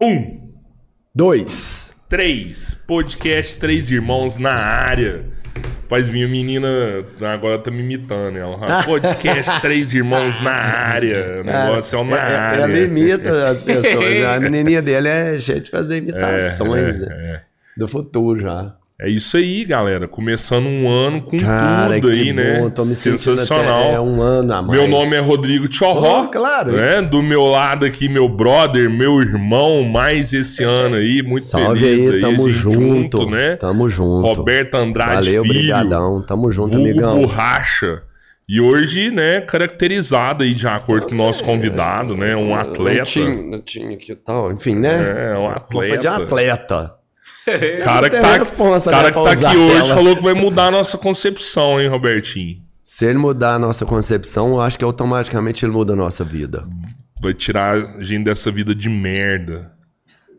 Um, Dois. três. Podcast Três Irmãos na área. Rapaz, minha menina agora tá me imitando. Ela, podcast Três Irmãos na área. O negócio é o na É, é, área. Ela imita as pessoas. A menininha dele é cheia de fazer imitações É, né? do futuro já. É isso aí, galera. Começando um ano com Cara, tudo aí, né? bom. Tô me Sensacional. até um ano a mais. Meu nome é Rodrigo Tchorró. Oh, claro. né? Do meu lado aqui, meu brother, meu irmão, mais esse ano aí, muito Salve feliz aí, aí, tamo gente junto. né? Tamo junto. Roberto Andrade Valeu, Filho, brigadão. Tamo junto, vulgo amigão. Borracha. E hoje, né, caracterizado aí de acordo com o nosso convidado, né, um atleta. Não tinha, não tinha que tal. Enfim, né? É, um Roupa de atleta. Atleta. Cara que tá, cara né, que tá aqui hoje falou que vai mudar a nossa concepção, hein, Robertinho? Se ele mudar a nossa concepção, eu acho que automaticamente ele muda a nossa vida. Vai tirar a gente dessa vida de merda.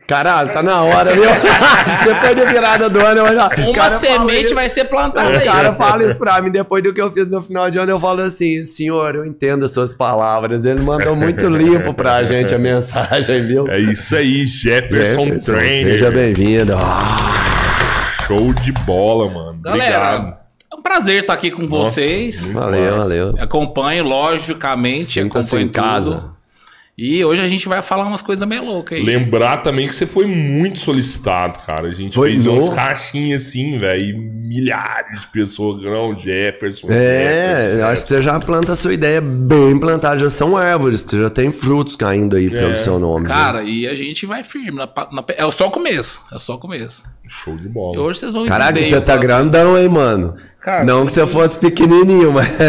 Caralho, tá na hora, viu? depois da virada do ano, eu já. Uma semente isso- vai ser plantada O aí. cara fala isso pra mim, depois do que eu fiz no final de ano, eu falo assim, senhor, eu entendo as suas palavras. Ele mandou muito limpo pra gente a mensagem, viu? É isso aí, Jefferson, Jefferson, Trainer. Seja bem-vindo. Ah, Show de bola, mano. Galera, Obrigado. é um prazer estar aqui com Nossa, vocês. valeu, massa. valeu. Acompanho, logicamente, Sinta-se em casa. E hoje a gente vai falar umas coisas meio loucas aí. Lembrar também que você foi muito solicitado, cara. A gente Foi fez no- uns caixinhas assim, velho. e Milhares de pessoas. Grão, Jefferson. É, Jefferson, eu acho que você já planta a sua ideia bem plantada, já são árvores, você já tem frutos caindo aí pelo É. seu nome. viu? Cara, e a gente vai firme. na na é só o começo. É só o começo. Show de E bola. hoje vocês vão Caraca, entender você o tá grandão, hein, mano? Cara, Não que você fosse pequenininho, mas...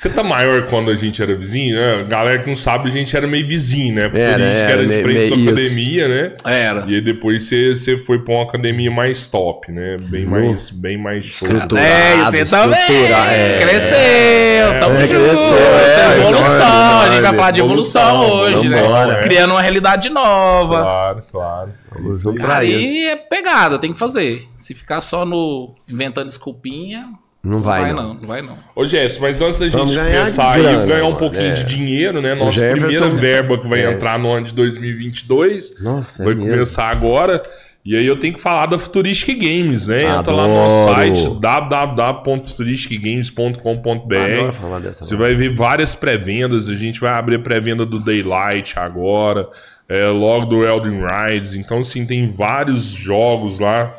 Você tá maior quando a gente era vizinho, né? Galera que não sabe, a gente era meio vizinho, né? Futurista Era, que era, era de frente sua academia, né? Era. E aí depois você, você foi pra uma academia mais top, né? Bem mais, bem mais show. Estrutura. É, e você também. é. Cresceu. Tamo É, junto. é, evolução. a gente vai falar de evolução, Evolução, hoje, vambora. né? Criando uma realidade nova. Claro, claro. Vamos junto pra Cara, isso. e é pegada, tem que fazer. Se ficar só no inventando desculpinha, Não não vai, vai não. não, não vai não. Ô, Jess, mas antes da Vamos gente ganhar começar aí, grana, ganhar um mano, pouquinho é. de dinheiro, né? Nossa Jefferson- primeira verba que vai É. entrar no ano de 2022 Nossa, é vai mesmo. começar agora. E aí eu tenho que falar da Futuristic Games, né? Entra lá no Adoro. nosso site www.futuristicgames.com.br Adoro Você vai ver várias pré-vendas. A gente vai abrir a pré-venda do Daylight agora, é, logo do Elden Rides. Então, sim, tem vários jogos lá.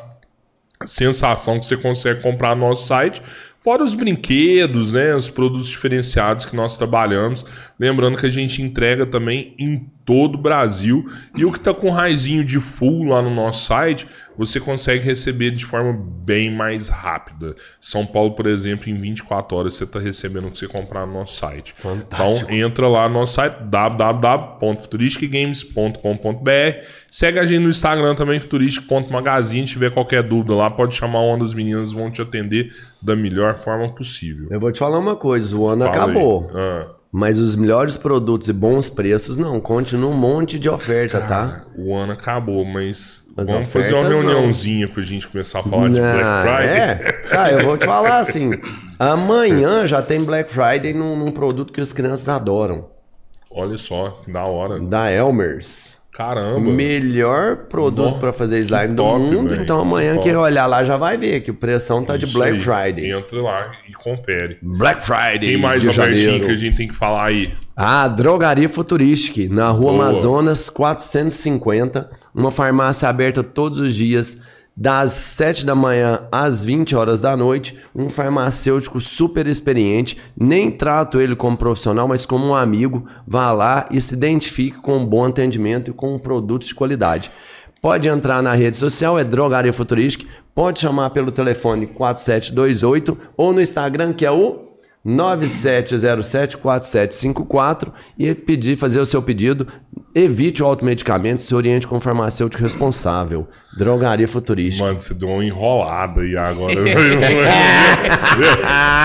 Sensação que você consegue comprar no nosso site. Fora os brinquedos, né? Os produtos diferenciados que nós trabalhamos. Lembrando que a gente entrega também em todo o Brasil. E o que está com raizinho de full lá no nosso site, você consegue receber de forma bem mais rápida. São Paulo, por exemplo, em 24 horas você está recebendo o que você comprar no nosso site. Fantástico. Então entra lá no nosso site www.futuristicgames.com.br Segue a gente no Instagram também, futuristic.magazine. Se tiver qualquer dúvida lá, pode chamar uma das meninas, vão te atender da melhor forma possível. Eu vou te falar uma coisa, o ano Fala aí. acabou. Ah, Mas os melhores produtos e bons preços, não. Continua um monte de oferta, tá? o ano acabou, mas, As vamos fazer uma ofertas, não. reuniãozinha pra gente começar a falar de Não, Black Friday. É, tá, eu vou te falar assim. Amanhã já tem Black Friday num, num produto que as crianças adoram. Olha só, que da hora. Da Elmer's. Caramba. Melhor produto pra fazer slime do top, mundo. velho, Então amanhã que quem olhar lá já vai ver que o pressão tá de Isso Black aí. Friday. Entra lá e confere. Black Friday. Quem mais, de Robertinho, que a gente tem que falar aí? A Drogaria Futuristic, na rua Boa. Amazonas 450, uma farmácia aberta todos os dias, das 7 da manhã às 20 horas da noite. Um farmacêutico super experiente, nem trato ele como profissional, mas como um amigo. Vá lá e se identifique com um bom atendimento e com produtos de qualidade. Pode entrar na rede social, é Drogaria Futuristic. Pode chamar pelo telefone 4728 ou no Instagram, que é o 9707-4754 e pedir, fazer o seu pedido. Evite o automedicamento, se oriente com o farmacêutico responsável. Drogaria Futurística. Mano, você deu uma enrolada aí agora.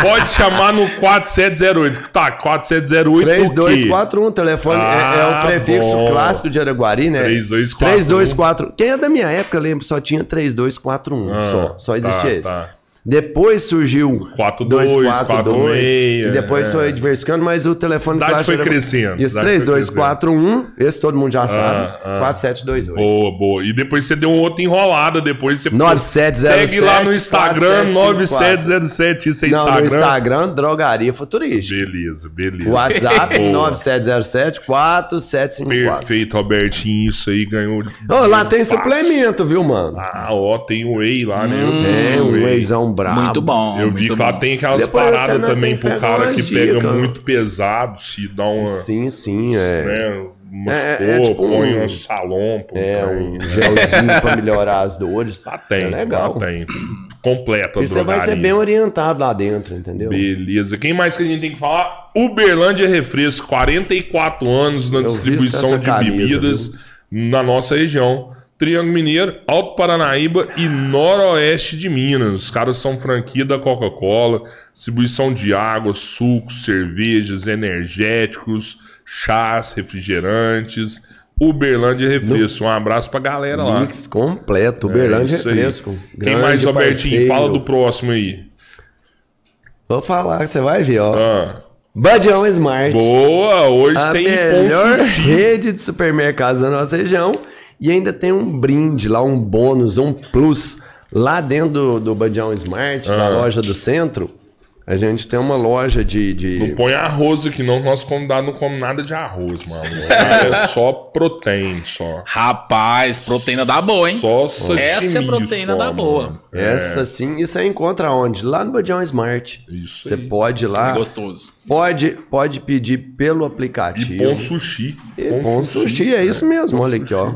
Pode chamar no 4708. Tá, 4708 o quê? 3241, telefone é- é, Ah, o prefixo bom. clássico de Araguari, né? 3241. 3241. Quem é da minha época, lembra, só tinha 3241 Ah, só. Só existia tá, esse. tá. Depois surgiu 42, 242, 46, e depois é. foi diversificando, mas o telefone Cidade foi era- crescendo, Isso, cidade foi 3241, esse todo mundo já sabe. ah. 4722. Boa, boa. E depois você deu outra enrolada. Depois você 9707, segue lá no Instagram 4754. 9707. Isso é Não, Instagram. no Instagram, Drogaria Futurística. Beleza, beleza. WhatsApp Boa. 9707 4754. Perfeito, Albertinho. Isso aí ganhou. Ô, lá tem Fácil. suplemento, viu, mano? Ah, ó, tem o Whey lá, né? Eu Tem tenho um Whey. wheyzão brabo. Muito bom. Eu vi que lá tem aquelas Depois paradas também pro cara que pega dicas. muito pesado, se dá uma. Sim, sim, é. Né, umas É, cor, é tipo põe um- um salão. É, um gelzinho pra melhorar as dores. Lá tem, É legal. lá tem. Completa a E você vai ser bem orientado lá dentro, entendeu? Beleza. Quem mais que a gente tem que falar? Uberlândia Refresco, 44 anos na Eu distribuição de camisa, bebidas na nossa região. Triângulo Mineiro, Alto Paranaíba e Noroeste de Minas. Os caras são franquia da Coca-Cola, distribuição de água, sucos, cervejas, energéticos, chás, refrigerantes. Uberlândia Refresco. Um abraço pra galera lá. Mix completo, Uberlândia É. Refresco. Quem mais, Albertinho? parceiro. Fala do próximo aí. Vou falar, você vai ver, ó. Ah, Badião Smart. boa! Hoje a tem melhor rede de supermercados da nossa região. E ainda tem um brinde lá, um bônus, um plus. Lá dentro do, do Badião Smart, Ah. na loja do centro, a gente tem uma loja de... de... Não põe arroz aqui, não. Nosso convidado não come nada de arroz, mano. É só proteína, só. Rapaz, proteína da boa, hein? Só sashimi Essa é proteína só, da boa. mano. Essa sim, e você encontra onde? Lá no Badião Smart. Isso Você aí. pode ir lá, Gostoso. pode, pode pedir pelo E aplicativo. pão sushi. E pão sushi, é isso mesmo, olha aqui, ó.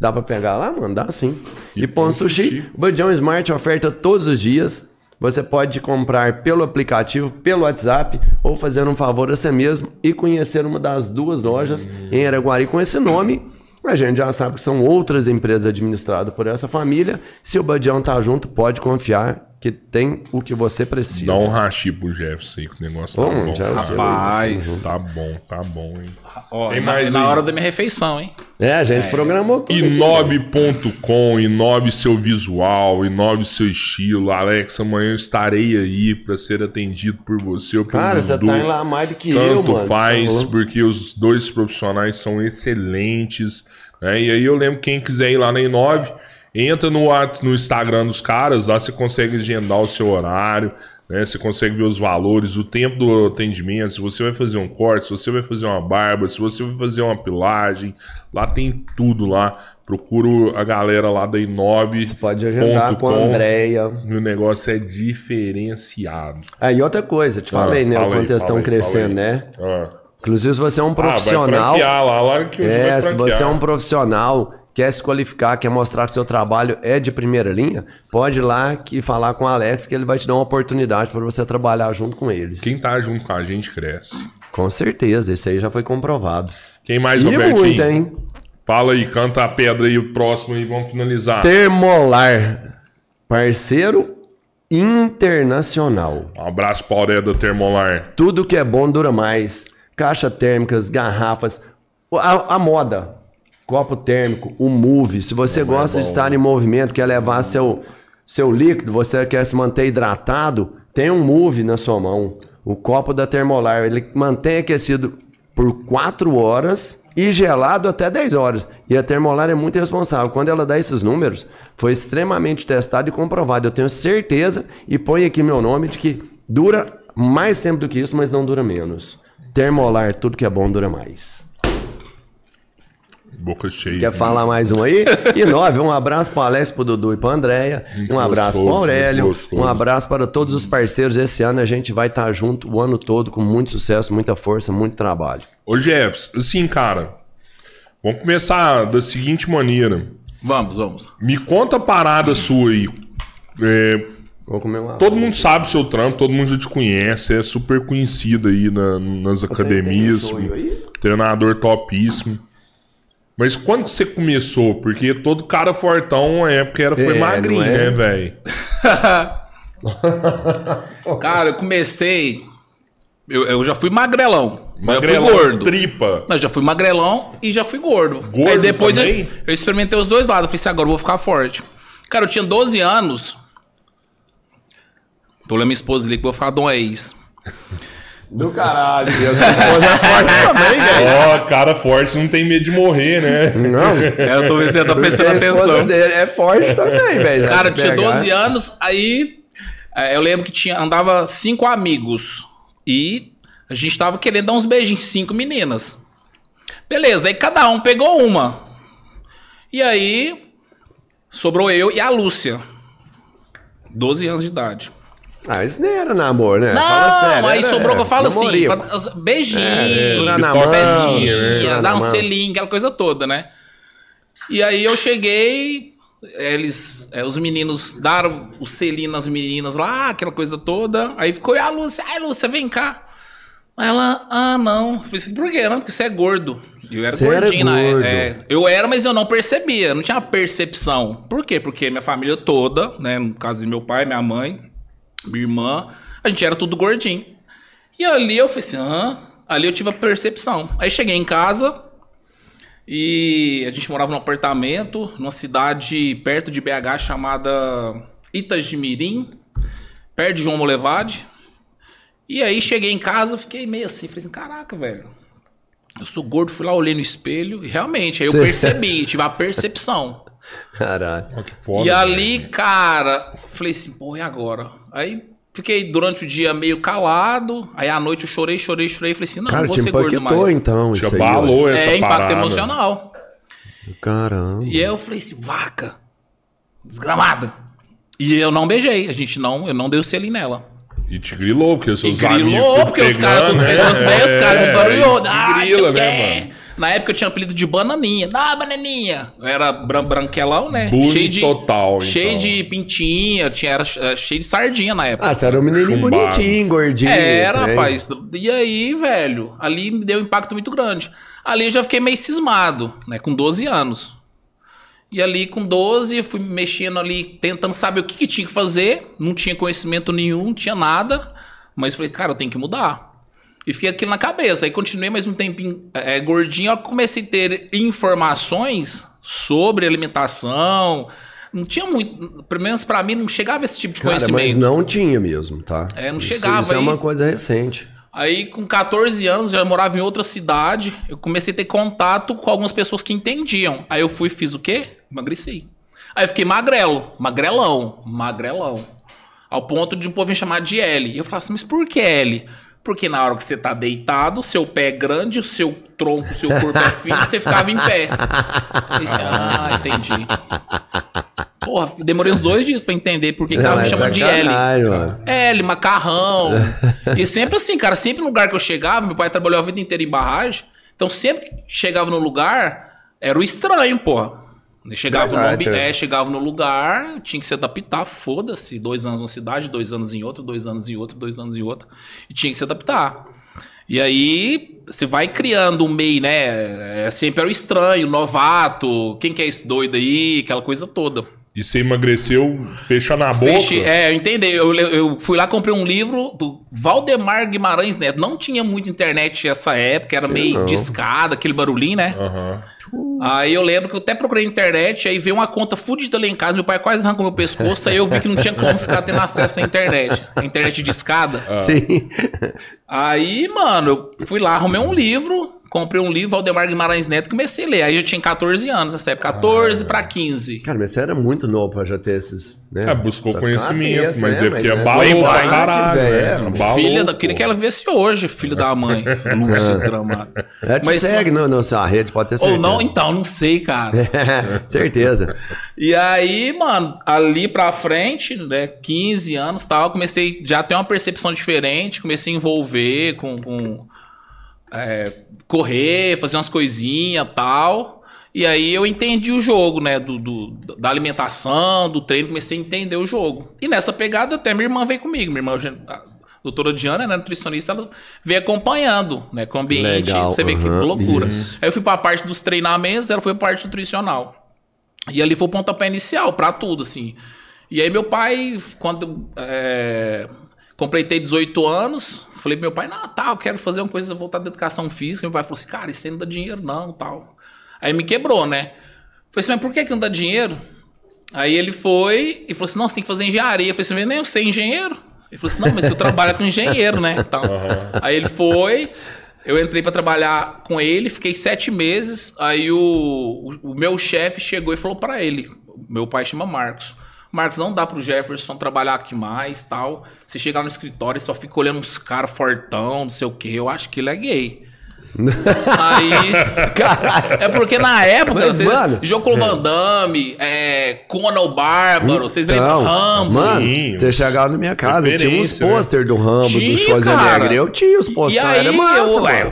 Dá pra pegar lá, mano? Dá sim. E, E pão sushi, sushi. Badião Smart oferta todos os dias. Você pode comprar pelo aplicativo, pelo WhatsApp, ou fazer um favor a você mesmo e conhecer uma das duas lojas em Araguari com esse nome. A gente já sabe que são outras empresas administradas por essa família. Se o Badião tá junto, pode confiar que tem o que você precisa. Dá um rachi pro Jefferson aí, que o negócio tá Bom, bom. Rapaz. Tá bom, tá bom, hein? Ó, Tem na, mais na aí? hora da minha refeição, hein? É, a gente programou tudo. né? Inob.com, Inob seu visual, Inob seu estilo. Alex, amanhã eu estarei aí pra ser atendido por você ou pelo Cara, você tá lá mais do que eu, Tanto mano. faz, tá porque os dois profissionais são excelentes. né? E aí eu lembro, quem quiser ir lá na Inove, entra no, no Instagram dos caras, lá você consegue agendar o seu horário, né? Você consegue ver os valores, o tempo do atendimento, se você vai fazer um corte, se você vai fazer uma barba, se você vai fazer uma pilagem, lá tem tudo lá. Procuro a galera lá da Inove. Pode agendar com a Andréia. O negócio é diferenciado. Aí outra coisa, te falei, Ah, né? O quanto eles estão crescendo, fala aí. né? Ah. Inclusive, se você é um Ah, vai profissional. lá, lá que é, se você é um profissional, quer se qualificar, quer mostrar que seu trabalho é de primeira linha, pode ir lá e falar com o Alex que ele vai te dar uma oportunidade para você trabalhar junto com eles. Quem tá junto com a gente cresce. Com certeza, isso aí já foi comprovado. Quem mais, E Robertinho? muito, hein? Fala aí, canta a pedra aí, o próximo aí, vamos finalizar. Termolar, parceiro internacional. Um abraço pra Aurélia da Termolar. Tudo que é bom dura mais. Caixa térmicas, garrafas, a, a moda, copo térmico, o move. Se você gosta de estar em movimento, quer levar seu, seu líquido, você quer se manter hidratado, tem um move na sua mão. O copo da Termolar, ele mantém aquecido por 4 horas e gelado até 10 horas. E a Termolar é muito responsável. Quando ela dá esses números, foi extremamente testado e comprovado. Eu tenho certeza e põe aqui meu nome de que dura mais tempo do que isso, mas não dura menos. Termolar, tudo que é bom dura mais. Boca cheia. Quer falar mais um aí? E nove, um abraço para Alex, para Dudu e para Andréia. Um abraço para gostoso, Aurélio. gostoso. Um abraço para todos os parceiros. Esse ano a gente vai estar junto o ano todo com muito sucesso, muita força, muito trabalho. Ô, Jeffs, assim, cara, vamos começar da seguinte maneira. Vamos, vamos. Me conta a parada sua aí. É, Vou comer uma. todo mundo sabe o seu trampo, todo mundo já te conhece, é super conhecido aí na- nas academias, aí? treinador topíssimo. Mas quando que você começou? Porque todo cara fortão, na época, era, foi É, magrinho, é? né, velho? Cara, eu comecei. Eu, eu já fui magrelão. Mas eu Magrelão, fui gordo. tripa. Não, eu já fui magrelão e já fui gordo. Gordo Aí depois eu, também? eu experimentei os dois lados. Eu falei assim, agora eu vou ficar forte. Cara, eu tinha 12 anos. Tô olhando minha esposa ali que eu vou falar de ex. Do caralho. E a sua esposa é forte também, velho. Ó, cara forte não tem medo de morrer, né? Não. É, eu tô vendo se você tá prestando a esposa atenção. dele é forte também, velho. Cara, eu tinha pegar- 12 anos, aí é, eu lembro que tinha, andava cinco amigos. E a gente tava querendo dar uns beijinhos, cinco meninas. Beleza, aí cada um pegou uma. E aí sobrou eu e a Lúcia. 12 anos de idade. Ah, isso nem era namoro, né? Não, Fala sério. aí era- sobrou que eu falo assim, pra- beijinho, É, na mão, né? segurar dar um mão. selinho, aquela coisa toda, né? E aí eu cheguei, eles, é, os meninos deram o selinho nas meninas lá, aquela coisa toda. Aí ficou e a Lúcia, ai Lúcia, vem cá. Aí ela, ah não. Eu falei assim, por quê? Não, porque você é gordo. Eu era Você era gordinho, né? gordo. É, eu era, mas eu não percebia, não tinha percepção. Por quê? Porque minha família toda, né? No caso de meu pai, minha mãe, minha irmã, a gente era tudo gordinho. E ali eu falei assim, hã? Ali eu tive a percepção. Aí cheguei em casa e a gente morava num apartamento, numa cidade perto de BH chamada Itagimirim, perto de João Molevade. E aí cheguei em casa, eu fiquei meio assim, falei assim, caraca, velho. Eu sou gordo, fui lá, olhei no espelho e realmente, aí eu Sim. percebi, tive a percepção. Caralho. Ó, que foda. E né? ali, cara, falei assim, porra, e agora? Aí fiquei durante o dia meio calado, aí à noite eu chorei, chorei, chorei, falei assim, não, Cara, não vou ser gordo mais. então isso aí. abalou essa É impacto parada. emocional. ó. Caramba. E aí eu falei assim, vaca, desgramada. E eu não beijei, a gente não, eu não dei o selinho nela. E te grilou, porque os E seus amigos grilou, porque os caras tudo né? pegando os pés, os caras É, me barulhou. isso Ah, que grila, né, mano? Na época eu tinha apelido de bananinha. Ah, bananinha. Eu era bran branquelão, né? Bullying cheio de, total, Cheio então. de pintinha, tinha, era cheio de sardinha na época. Ah, você era um menininho Chumbado. bonitinho, gordinho. Era, trem. rapaz. E aí, velho, ali me deu um impacto muito grande. Ali eu já fiquei meio cismado, né? Com 12 anos. E ali com 12, eu fui mexendo ali, tentando saber o que, que tinha que fazer. Não tinha conhecimento nenhum, não tinha nada. Mas falei, cara, eu tenho que mudar. E fiquei aquilo na cabeça. Aí continuei mais um tempinho é, gordinho. Eu comecei a ter informações sobre alimentação. Não tinha muito. Pelo menos pra mim, não chegava esse tipo de Cara, conhecimento. mas não tinha mesmo, tá? É, não Isso- chegava Isso é aí. uma coisa recente. Aí, com 14 anos, já morava em outra cidade. Eu comecei a ter contato com algumas pessoas que entendiam. Aí eu fui e fiz o quê? Emagreci. Aí eu fiquei magrelo, magrelão, magrelão. Ao ponto de um povo me chamar de L. E eu falava assim, mas por que L? Porque na hora que você tá deitado, seu pé é grande, o seu tronco, o seu corpo é fino, você ficava em pé. Assim, ah, entendi. Porra, demorei uns dois dias pra entender por que, Não, me é chamando de L. mano. L, macarrão. e sempre assim, cara, sempre no lugar que eu chegava, meu pai trabalhou a vida inteira em barragem, então sempre que chegava no lugar, era o estranho, porra. Eu Chegava no, Verdade, ambi- é. é, chegava no lugar, tinha que se adaptar, foda-se. Dois anos numa cidade, dois anos em outra, dois anos em outra, dois anos em outra. E tinha que se adaptar. E aí, você vai criando um meio, né? É, sempre era o estranho, novato, quem que é esse doido aí, aquela coisa toda. E você emagreceu, fecha na boca. Feche- é, eu entendi. Eu, eu fui lá, comprei um livro do Valdemar Guimarães Neto. Não tinha muita internet nessa época, era meio não. discada, aquele barulhinho, né? Aham. Aí eu lembro que eu até procurei internet, aí veio uma conta fudida lá em casa, meu pai quase arrancou meu pescoço, aí eu vi que não tinha como ficar tendo acesso à internet. A internet de escada. Sim. Aí, mano, eu fui lá, arrumei um livro, comprei um livro, Valdemar Guimarães Neto, e comecei a ler. Aí eu tinha 14 anos nessa época, 14 pra 15. Cara, mas você era muito novo pra já ter esses. Né? É, buscou essa conhecimento, cabeça, mas né? é porque Mas abalou essa pra caralho. velho. né? Abalou, filha da, pô. queria que ela visse hoje, filho da mãe. Lúcia desgramada. Ela te Mas- segue no, na sua rede, pode ter Ou certeza. não, então, não sei, cara. certeza. E aí, mano, ali pra frente, né, 15 anos e tal, comecei já a ter uma percepção diferente, comecei a envolver com, com, é, correr, fazer umas coisinhas tal. E aí eu entendi o jogo, né, do, do- da alimentação, do treino, comecei a entender o jogo. E nessa pegada até minha irmã veio comigo, minha irmã, a doutora Diana, né, nutricionista, ela veio acompanhando, né, com o ambiente, Legal, você vê que loucura. isso. Aí eu fui pra parte dos treinamentos, ela foi pra parte nutricional. E ali foi o pontapé inicial pra tudo, assim. E aí meu pai, quando é, completei 18 anos, falei pro meu pai, não, tá, eu quero fazer uma coisa voltada à educação física. Meu pai falou assim, cara, isso aí não dá dinheiro não, tal. Aí me quebrou, né? Falei assim, mas por que que não dá dinheiro? Aí ele foi e falou assim, não, você tem que fazer engenharia. Eu falei assim, mas nem eu sei engenheiro. Ele falou assim, não, mas tu trabalha com engenheiro, né? Tal. Aí ele foi, eu entrei pra trabalhar com ele, fiquei sete meses. Aí o, o, o meu chefe chegou e falou pra ele: meu pai chama Marcos. Marcos, não dá pro Jefferson trabalhar aqui mais tal. Você chega no escritório e só fica olhando uns caras fortão, não sei o que. Eu acho que ele é gay. Aí. Caralho. É porque na época, Mas, vocês, mano- Jocolo Van Damme, é, Conan o Bárbaro, vocês lembram? Então, Rambo. Mano, Sim, você chegava na minha casa, tinha uns né? pôster do Rambo, do Tinha, Schwarzenegger. cara. Eu tinha os E pôster, aí, era massa, eu, mano. é,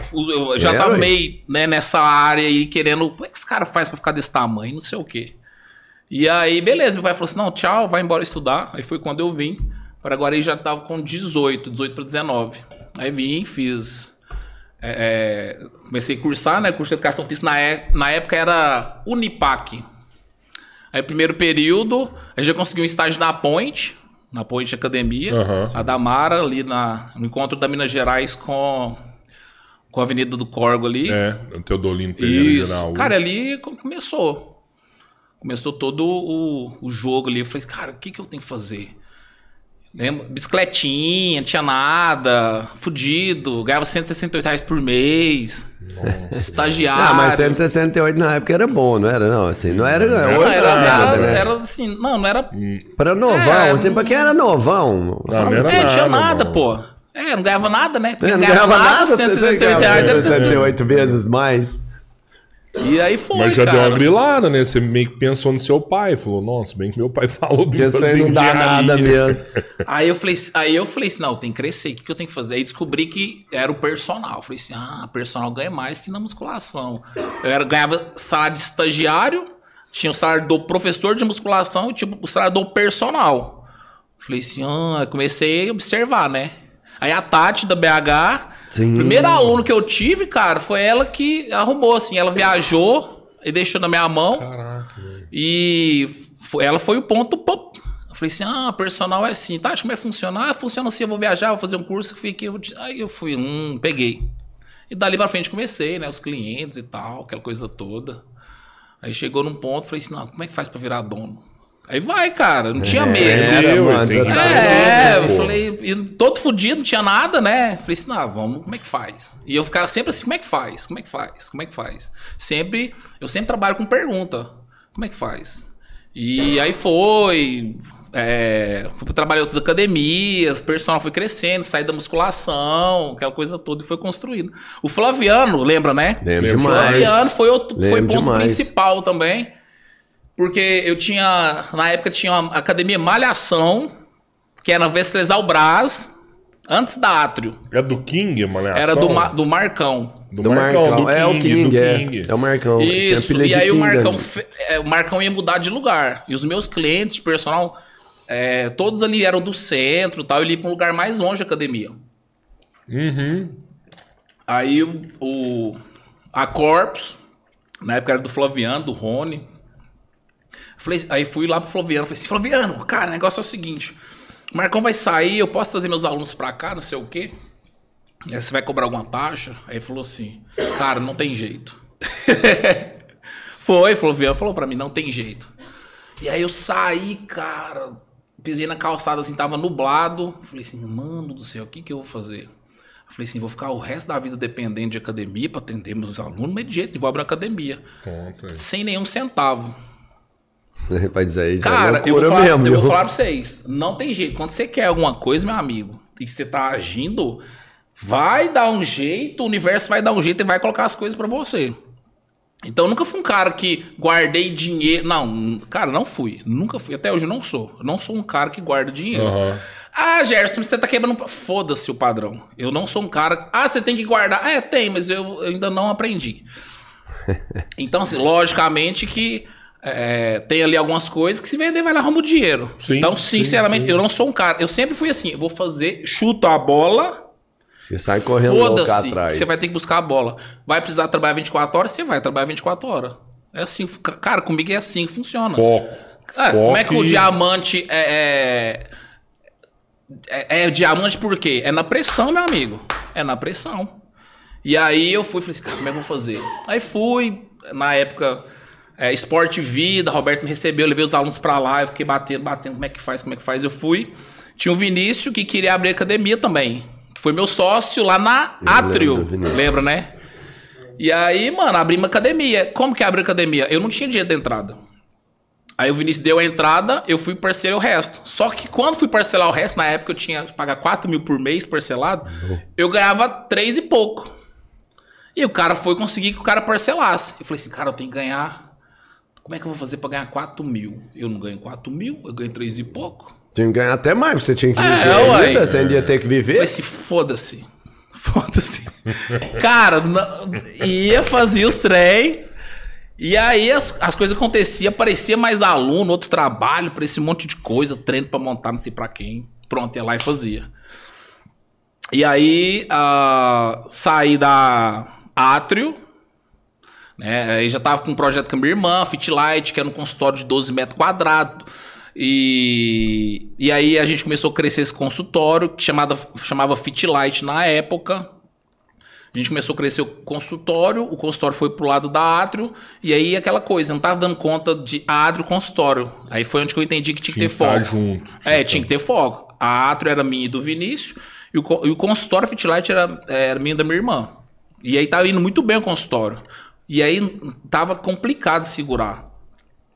eu já É, tava meio né, nessa área aí, querendo. Como é que os caras fazem pra ficar desse tamanho? Não sei o quê. E aí, beleza, meu pai falou assim: não, tchau, vai embora estudar. Aí foi quando eu vim. Para agora ele já tava com 18, 18 para 19. Aí vim, fiz. é, é, comecei a cursar, né? Curso de educação física na, é- na época era Unipac. Aí, primeiro período, a gente já conseguiu um estágio na Point, na Point Academia, Aham. a Damara, ali na, no encontro da Minas Gerais com, com a Avenida do Corgo ali. É, o Teodolino Pereira Isso. Cara, ali co- começou. Começou todo o, o jogo ali. Eu falei, cara, o que, que eu tenho que fazer? Lembra? Bicicletinha, não tinha nada, fudido, ganhava 168 reais por mês. Estagiário. Ah, mas 168 na época era bom, não era? Não, assim, não era. Não, hoje era, é nada, era, né? era assim, não, não era. Pra novão, É, assim, pra quem era novão. Não, não era assim, é, tinha nada, nada, mano. pô. É, não ganhava nada, né? Porque é, não ganhava nada, você 168 ganhava reais. era 168 vezes mais. E aí foi, Mas já cara. deu uma grilada, né? Você meio que pensou no seu pai. Falou, nossa, bem que meu pai falou isso fazer aí não dá nada mesmo. Aí eu falei, aí eu falei assim, não, tem que crescer, o que, que eu tenho que fazer? Aí descobri que era o personal. Eu falei assim, ah, personal ganha mais que na musculação. Eu era, ganhava salário de estagiário, tinha o salário do professor de musculação e tinha o salário do personal. Eu falei assim, ah, comecei a observar, né? Aí a Tati da BH, Sim. o primeiro aluno que eu tive, cara, foi ela que arrumou, assim, ela viajou e deixou na minha mão. Caraca. E foi- ela foi o ponto. Pop. Eu falei assim: ah, personal é assim, tá? Como é que funciona? Ah, funciona assim, eu vou viajar, vou fazer um curso. Fiquei, eu, aí eu fui, hum, peguei. E dali pra frente comecei, né? Os clientes e tal, aquela coisa toda. Aí chegou num ponto, falei assim: não, como é que faz pra virar dono? Aí vai, cara, não tinha medo. Era, Eu, mano, tem você que- tá É, eu falei, e todo fudido, não tinha nada, né? Falei assim, ah, vamos, como é que faz? E eu ficava sempre assim, como é que faz? Como é que faz? Como é que faz? Sempre, eu sempre trabalho com pergunta. Como é que faz? E aí foi, é, fui pra trabalhar em outras academias, o personal foi crescendo, saí da musculação, aquela coisa toda e foi construindo. O Flaviano, lembra, né? Lembro Lembro. O demais. Flaviano foi, outro, foi ponto demais. principal também. Porque eu tinha, na época tinha uma academia Malhação, que era na Venceslau Brás, antes da Átrio. É do King, mano? Era do, Ma- do Marcão. do, Do Marcão. Marcão. do é o King, do é. King. É o Marcão. Isso, e de aí o King, Marcão, fe- é, o Marcão ia mudar de lugar. E os meus clientes, personal, é, todos ali eram do centro e tal, ele ia pra um lugar mais longe da academia. Uhum. Aí o, o- a Corpus, na época era do Flaviano, do Rony. Falei, aí fui lá pro Flaviano, falei assim, Flaviano, cara, o negócio é o seguinte, o Marcão vai sair, eu posso trazer meus alunos pra cá, não sei o quê. E aí você vai cobrar alguma taxa? Aí ele falou assim, cara, não tem jeito. Foi, Flaviano falou pra mim, não tem jeito. E aí eu saí, cara, pisei na calçada assim, tava nublado. Falei assim, mano do céu, o que que eu vou fazer? Eu falei assim, vou ficar o resto da vida dependendo de academia pra atender meus alunos, mas de jeito, vou abrir uma academia. É. Sem nenhum centavo. Mas aí já Cara, é eu vou, falar, mesmo. eu vou falar pra vocês. Não tem jeito. Quando você quer alguma coisa, meu amigo, e você tá agindo, vai dar um jeito, o universo vai dar um jeito e vai colocar as coisas pra você. Então eu nunca fui um cara que guardei dinheiro. Não, cara, não fui. Nunca fui. Até hoje eu não sou. Eu não sou um cara que guarda dinheiro. Aham. Ah, Gerson, você tá quebrando. Foda-se o padrão. Eu não sou um cara. Ah, você tem que guardar. É, tem, mas eu ainda não aprendi. Então, assim, logicamente que é, tem ali algumas coisas que se vender vai lá arrumar o dinheiro. Sim, então, sim, sinceramente, eu não sou um cara. Eu sempre fui assim: eu vou fazer, chuto a bola, E sai correndo louco atrás. Você vai ter que buscar a bola. Vai precisar trabalhar 24 horas? Você vai trabalhar 24 horas. É assim, cara, comigo é assim que funciona. Foco. Ah, como é que o Foco diamante é, é, é- é diamante por quê? É na pressão, meu amigo. É na pressão. E aí eu fui e falei assim, cara, como é que eu vou fazer? Aí fui, na época, é, Esporte Vida, Roberto me recebeu, eu levei os alunos pra lá, eu fiquei batendo, batendo, como é que faz, como é que faz. Eu fui, Tinha o Vinícius que queria abrir academia também. Que foi meu sócio lá na Eu Atrio. lembro. Lembra, né? E aí, mano, abri uma academia. Como que abre academia? Eu não tinha dinheiro de entrada. Aí o Vinícius deu a entrada, eu fui parcelar o resto. Só que quando fui parcelar o resto, na época eu tinha que pagar 4 mil por mês parcelado, eu ganhava 3 e pouco. E o cara foi conseguir que o cara parcelasse. Eu falei assim, cara, eu tenho que ganhar. Como é que eu vou fazer pra ganhar 4 mil? Eu não ganho 4 mil, eu ganho 3 e pouco. Tinha que ganhar até mais, você tinha que É, viver ué. ainda, você ainda ia ter que Eu falei viver. assim, foda-se. Foda-se. Cara, não- ia fazer os trem. E aí as, as coisas aconteciam, aparecia mais aluno, outro trabalho, parecia um monte de coisa, treino pra montar, não sei pra quem. Pronto, ia lá e fazia. E aí ah, saí da Átrio, né? Aí já tava com um projeto com a minha irmã, Fit Light, que era um consultório de 12 metros quadrados. E, e aí a gente começou a crescer esse consultório, que chamada, chamava Fit Light na época. A gente começou a crescer o consultório, o consultório foi pro lado da Átrio, e aí aquela coisa, eu não tava dando conta de Átrio consultório. Aí foi onde que eu entendi que tinha que Tinha ter que estar foco. junto. É, tinha que ter foco. A Atro era minha e do Vinícius, e o, e o consultório Fitlight era, era minha e da minha irmã. E aí tava indo muito bem o consultório. E aí tava complicado segurar.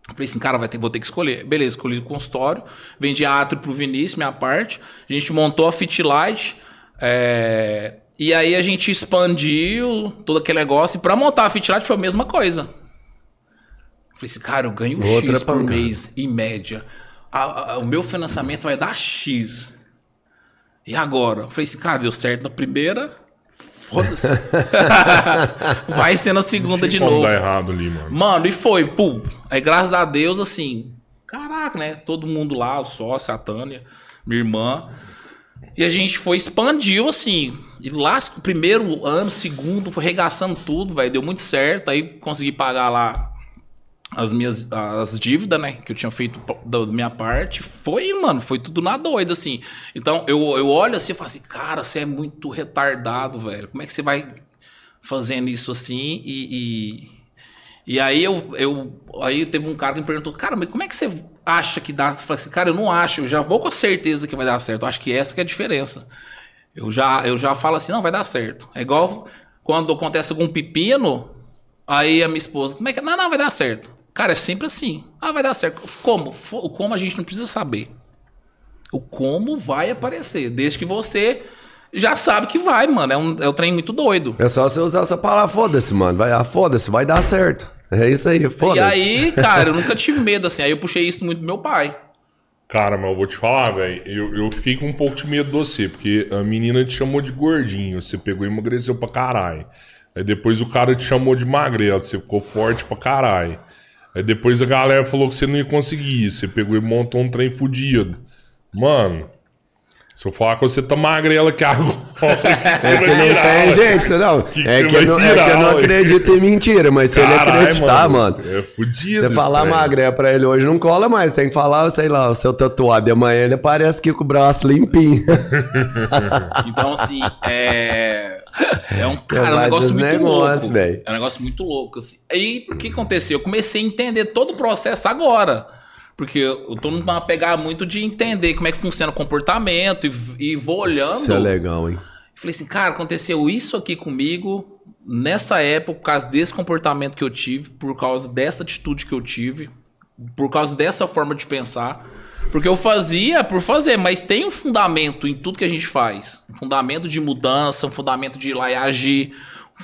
Eu Falei assim, cara, vai ter, vou ter que escolher. Beleza, escolhi o consultório, vendi a pro Vinícius, minha parte. A gente montou a Fitlight. é, e aí a gente expandiu todo aquele negócio. E pra montar a Fitlight foi a mesma coisa. Eu Falei assim, cara, eu ganho Outra X por mês, em média. A- a- o meu financiamento vai dar X. E agora? Eu falei assim, cara, deu certo na primeira. Foda-se. vai ser na segunda de novo. dar errado ali, mano. Mano, e foi, pum. Aí, graças a Deus, assim, caraca, né? Todo mundo lá, o sócio, a Tânia, minha irmã. E a gente foi, expandiu, assim. E lá, o primeiro ano, segundo, foi regaçando tudo, velho. Deu muito certo. Aí consegui pagar lá as minhas as dívidas, né? Que eu tinha feito da minha parte. Foi, mano, foi tudo na doida, assim. Então, eu, eu olho assim e falo assim, cara, você é muito retardado, velho. Como é que você vai fazendo isso assim e... e... E aí eu, eu aí teve um cara que me perguntou, cara, mas como é que você acha que dá? Eu falei assim, cara, eu não acho, eu já vou com a certeza que vai dar certo. Eu acho que essa que é a diferença. Eu já, eu já falo assim, não, vai dar certo. É igual quando acontece algum pepino, aí a minha esposa, como é que. Não, não, vai dar certo. Cara, é sempre assim. Ah, vai dar certo. Como? O como a gente não precisa saber. O como vai aparecer. Desde que você já sabe que vai, mano. É um, é um trem muito doido. É só você usar essa palavra, foda-se, mano. Vai, ah, foda-se, vai dar certo. É isso aí, E foda-se. aí, cara, eu nunca tive medo assim. Aí eu puxei isso muito do meu pai. Cara, mas eu vou te falar, velho. Eu, eu fiquei com um pouco de medo de você, porque a menina te chamou de gordinho. Você pegou e emagreceu pra caralho. Aí depois o cara te chamou de magrelo. Você ficou forte pra caralho. Aí depois a galera falou que você não ia conseguir. Você pegou e montou um trem fudido. Mano, se eu falar que você tá magrela aqui agora, que É que não virar, tem jeito, você não. Que que é, que não é que eu virar, não acredito em mentira, mas se ele Caralho, acreditar, mano. É fudido. Você falar velho. magré pra ele hoje não cola mais. Tem que falar, sei lá, o seu tatuado. E amanhã ele aparece aqui com o braço limpinho. Então, assim, é. É um, cara, é um negócio muito negócios, louco. velho. É um negócio muito louco, assim. Aí, o que aconteceu? Eu comecei a entender todo o processo agora. Porque eu tô numa pegada muito de entender como é que funciona o comportamento e, e vou olhando. Isso é legal, hein? Falei assim, cara, aconteceu isso aqui comigo nessa época, por causa desse comportamento que eu tive, por causa dessa atitude que eu tive, por causa dessa forma de pensar. Porque eu fazia por fazer, mas tem um fundamento em tudo que a gente faz. Um fundamento de mudança, um fundamento de ir lá e agir,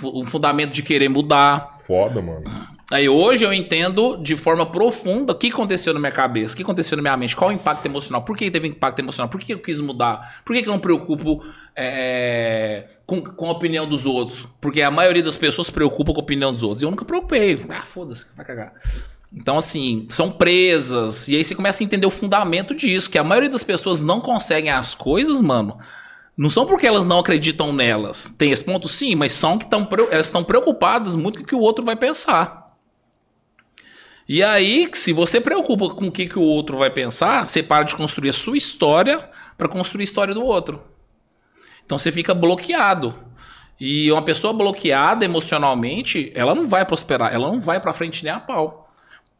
um fundamento de querer mudar. Foda, mano. Aí hoje eu entendo de forma profunda o que aconteceu na minha cabeça, o que aconteceu na minha mente, qual o impacto emocional, por que teve impacto emocional, por que eu quis mudar, por que eu não me preocupo é, com, com a opinião dos outros. Porque a maioria das pessoas se preocupa com a opinião dos outros. E eu nunca preocupei. Ah, foda-se, vai cagar. Então, assim, são presas. E aí você começa a entender o fundamento disso, que a maioria das pessoas não conseguem as coisas, mano. Não são porque elas não acreditam nelas. Tem esse ponto, sim, mas são que tão, elas estão preocupadas muito com o que o outro vai pensar. E aí, se você preocupa com o que, que o outro vai pensar, você para de construir a sua história para construir a história do outro. Então você fica bloqueado. E uma pessoa bloqueada emocionalmente, ela não vai prosperar, ela não vai para frente nem a pau.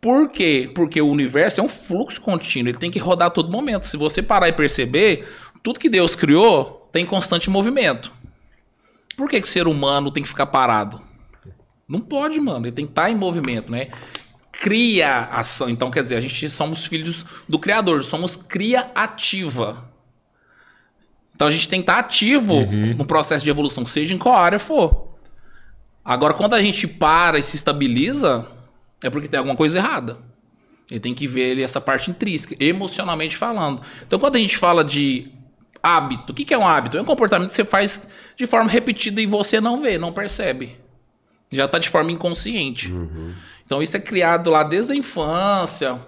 Por quê? Porque o universo é um fluxo contínuo, ele tem que rodar a todo momento. Se você parar e perceber, tudo que Deus criou tem constante movimento. Por que, que o ser humano tem que ficar parado? Não pode, mano. Ele tem que estar em movimento, né? Cria ação. Então, quer dizer, a gente somos filhos do Criador, somos cria ativa. Então a gente tem que estar ativo no processo de evolução, seja em qual área for. Agora, quando a gente para e se estabiliza, é porque tem alguma coisa errada. Ele tem que ver ele, essa parte intrínseca, emocionalmente falando. Então, quando a gente fala de hábito, o que que é um hábito? É um comportamento que você faz de forma repetida e você não vê, não percebe. Já está de forma inconsciente. Então, isso é criado lá desde a infância,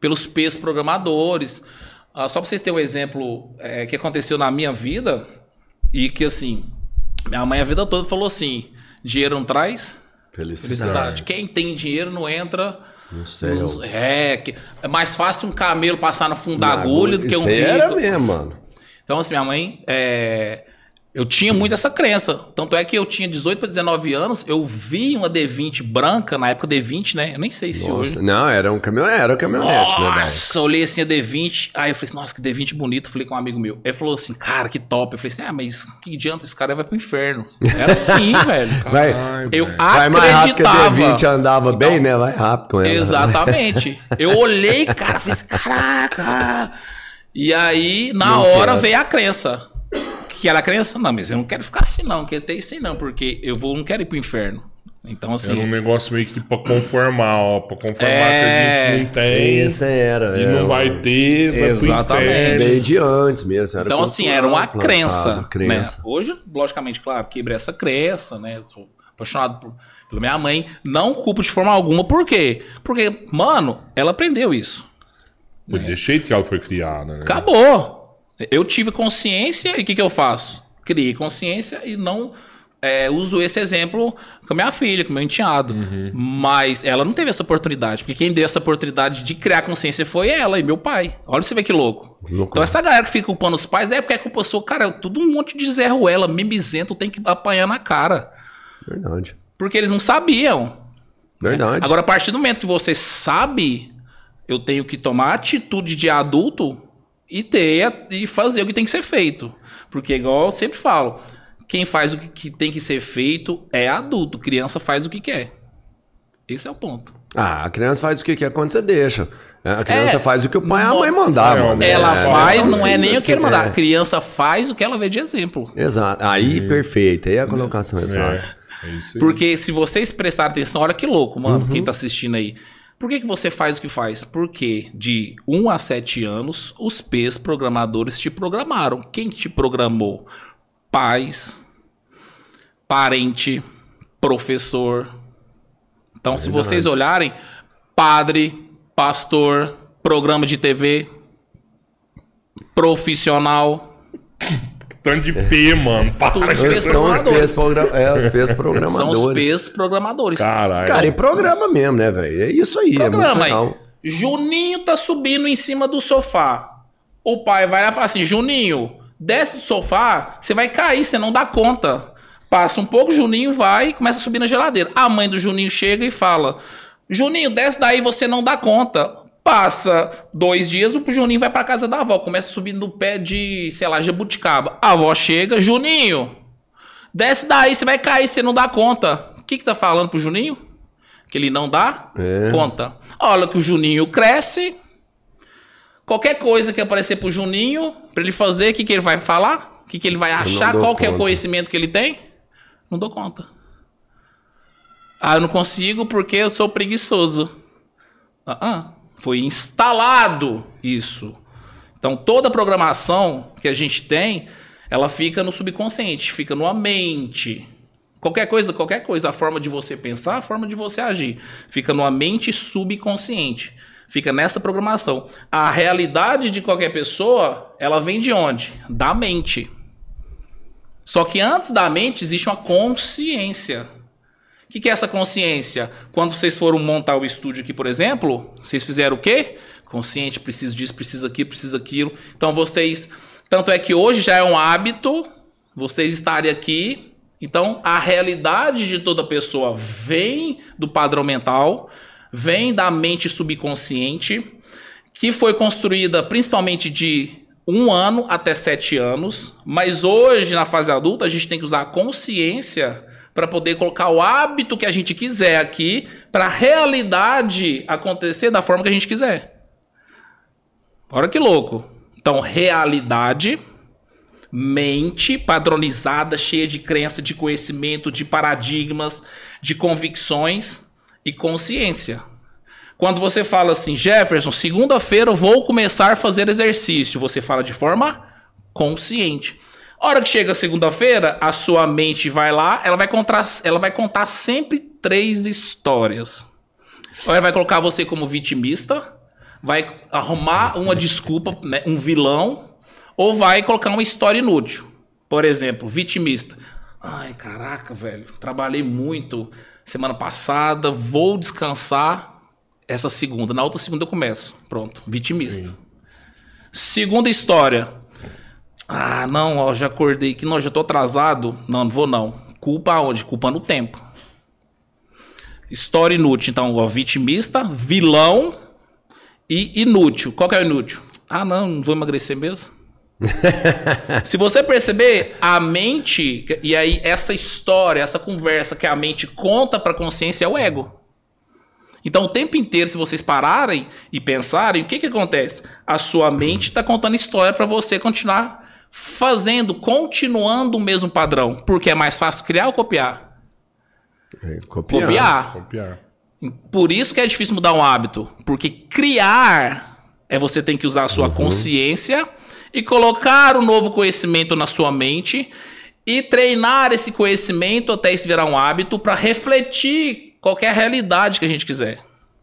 pelos P's programadores. Ah, só para vocês terem um exemplo é, que aconteceu na minha vida, e que assim, minha mãe a vida toda falou assim: dinheiro não traz Felicidade. felicidade. Quem tem dinheiro não entra. No céu. nos- É, que é mais fácil um camelo passar no fundo da agulha do que um Isso aí era rico. mesmo, mano. Então, assim, minha mãe. é, Eu tinha muito essa crença. Tanto é que eu tinha 18 para 19 anos, eu vi uma D20 branca, na época D20, né? Eu nem sei se hoje. Nossa, não, era um caminhonete, era um caminhonete, né? Nossa, eu olhei assim a D20, aí eu falei assim, nossa, que D20 bonito. Falei com um amigo meu. Ele falou assim, cara, que top. Eu falei assim, ah, mas que adianta, esse cara vai pro inferno. Era assim, velho. Vai, Ai, Eu vai mais rápido que a acreditava. D20 andava bem, Então, né? Vai rápido com ela. Exatamente. Eu olhei, cara, falei assim, caraca. E aí, na Não hora, quero. veio a crença. Que era a crença? Não, mas eu não quero ficar assim, não. Quero ter isso aí, não, porque eu vou, não quero ir pro inferno. Então, assim. Era um negócio meio que pra conformar, ó. Pra conformar É, que a gente não tem. Esse era. E é, não vai ter, vai Exatamente. Veio de antes mesmo. Era Então, assim, era uma plantado, crença, crença. né? Hoje, logicamente, claro, quebrei essa crença, né? Sou apaixonado por- pela minha mãe. Não culpo de forma alguma. Por quê? Porque, mano, ela aprendeu isso. Foi desse jeito que ela foi criada, né? Acabou. Eu tive consciência e o que, que eu faço? Criei consciência e não é, uso esse exemplo com a minha filha, com o meu enteado. Mas ela não teve essa oportunidade, porque quem deu essa oportunidade de criar consciência foi ela e meu pai. Olha você ver que louco. Louco. Então essa galera que fica culpando os pais é porque é culpa sua. Cara, tudo um monte de Zé Ruela, mimizento, tem que apanhar na cara. Verdade. Porque eles não sabiam. Verdade. Agora, a partir do momento que você sabe, eu tenho que tomar atitude de adulto e ter e fazer o que tem que ser feito. Porque, igual eu sempre falo, quem faz o que- tem que ser feito é adulto. Criança faz o que quer. Esse é o ponto. Ah, a criança faz o que quer quando você deixa. A criança É, faz o que o pai e a mãe mandar, É, mano. ela É, faz, então, não é nem o que ele mandar. A é. criança faz o que ela vê de exemplo. Exato. Aí, perfeito. Aí é a colocação exata. É, é isso aí. Porque se vocês prestarem atenção, olha que louco, mano, Uhum. quem tá assistindo aí. Por que, que você faz o que faz? Porque de 1 a 7 anos, os P's programadores te programaram. Quem te programou? Pais, parente, professor. Então, se vocês olharem, padre, pastor, programa de TV, profissional. Tanto de P, mano. Para. Eles isso. são os programadores. P's, progra- é, os P's São os programadores. P's programadores. Caralho. Cara, e programa mesmo, né, velho? É isso aí, é Programa aí. legal. Juninho tá subindo em cima do sofá. O pai vai lá e fala assim: Juninho, desce do sofá, você vai cair, você não dá conta. Passa um pouco, Juninho vai e começa a subir na geladeira. A mãe do Juninho chega e fala: Juninho, desce daí, você não dá conta. Passa dois dias, o Juninho vai pra casa da avó, começa subir no pé de, sei lá, jabuticaba. A avó chega, Juninho, desce daí, você vai cair, você não dá conta. O que que tá falando pro Juninho? Que ele não dá É. conta. Olha que o Juninho cresce. Qualquer coisa que aparecer pro Juninho, pra ele fazer, o que, que ele vai falar? O que, que ele vai achar? Qual que é o conhecimento que ele tem? Não dou conta. Ah, eu não consigo porque eu sou preguiçoso. Ah, ah. Foi instalado isso. Então toda programação que a gente tem, ela fica no subconsciente, fica numa mente. Qualquer coisa, qualquer coisa, a forma de você pensar, a forma de você agir, fica numa mente subconsciente. Fica nessa programação. A realidade de qualquer pessoa, ela vem de onde? Da mente. Só que antes da mente existe uma consciência. O que, que é essa consciência? Quando vocês foram montar o estúdio aqui, por exemplo, vocês fizeram o quê? Consciente, preciso disso, preciso aquilo, preciso aquilo. Então vocês. Tanto é que hoje já é um hábito vocês estarem aqui. Então a realidade de toda pessoa vem do padrão mental, vem da mente subconsciente, que foi construída principalmente de um ano até sete anos, mas hoje, na fase adulta, a gente tem que usar a consciência para poder colocar o hábito que a gente quiser aqui, para a realidade acontecer da forma que a gente quiser. Olha que louco. Então, realidade, mente padronizada, cheia de crença, de conhecimento, de paradigmas, de convicções e consciência. Quando você fala assim, Jefferson, segunda-feira eu vou começar a fazer exercício, você fala de forma consciente. A hora que chega segunda-feira, a sua mente vai lá, ela vai contar, ela vai contar sempre três histórias. Ou ela vai colocar você como vitimista, vai arrumar uma desculpa, né, um vilão, ou vai colocar uma história inútil. Por exemplo, vitimista. Ai, caraca, velho, trabalhei muito semana passada, vou descansar essa segunda. Na outra segunda eu começo. Pronto, vitimista. Sim. Segunda história. Ah, não, ó, já acordei que não, já tô atrasado. Não, não vou não. Culpa aonde? Culpa no tempo. História inútil. Então, ó, vitimista, vilão e inútil. Qual que é o inútil? Ah, não, não vou emagrecer mesmo. Se você perceber, a mente, e aí essa história, essa conversa que a mente conta para a consciência é o ego. Então, o tempo inteiro, se vocês pararem e pensarem, o que, que acontece? A sua mente está contando história para você continuar fazendo, continuando o mesmo padrão. Porque é mais fácil criar ou copiar? É, copiar. Copiar. copiar. Por isso que é difícil mudar um hábito. Porque criar é você tem que usar a sua uhum. consciência e colocar o um novo conhecimento na sua mente e treinar esse conhecimento até isso virar um hábito para refletir qualquer realidade que a gente quiser.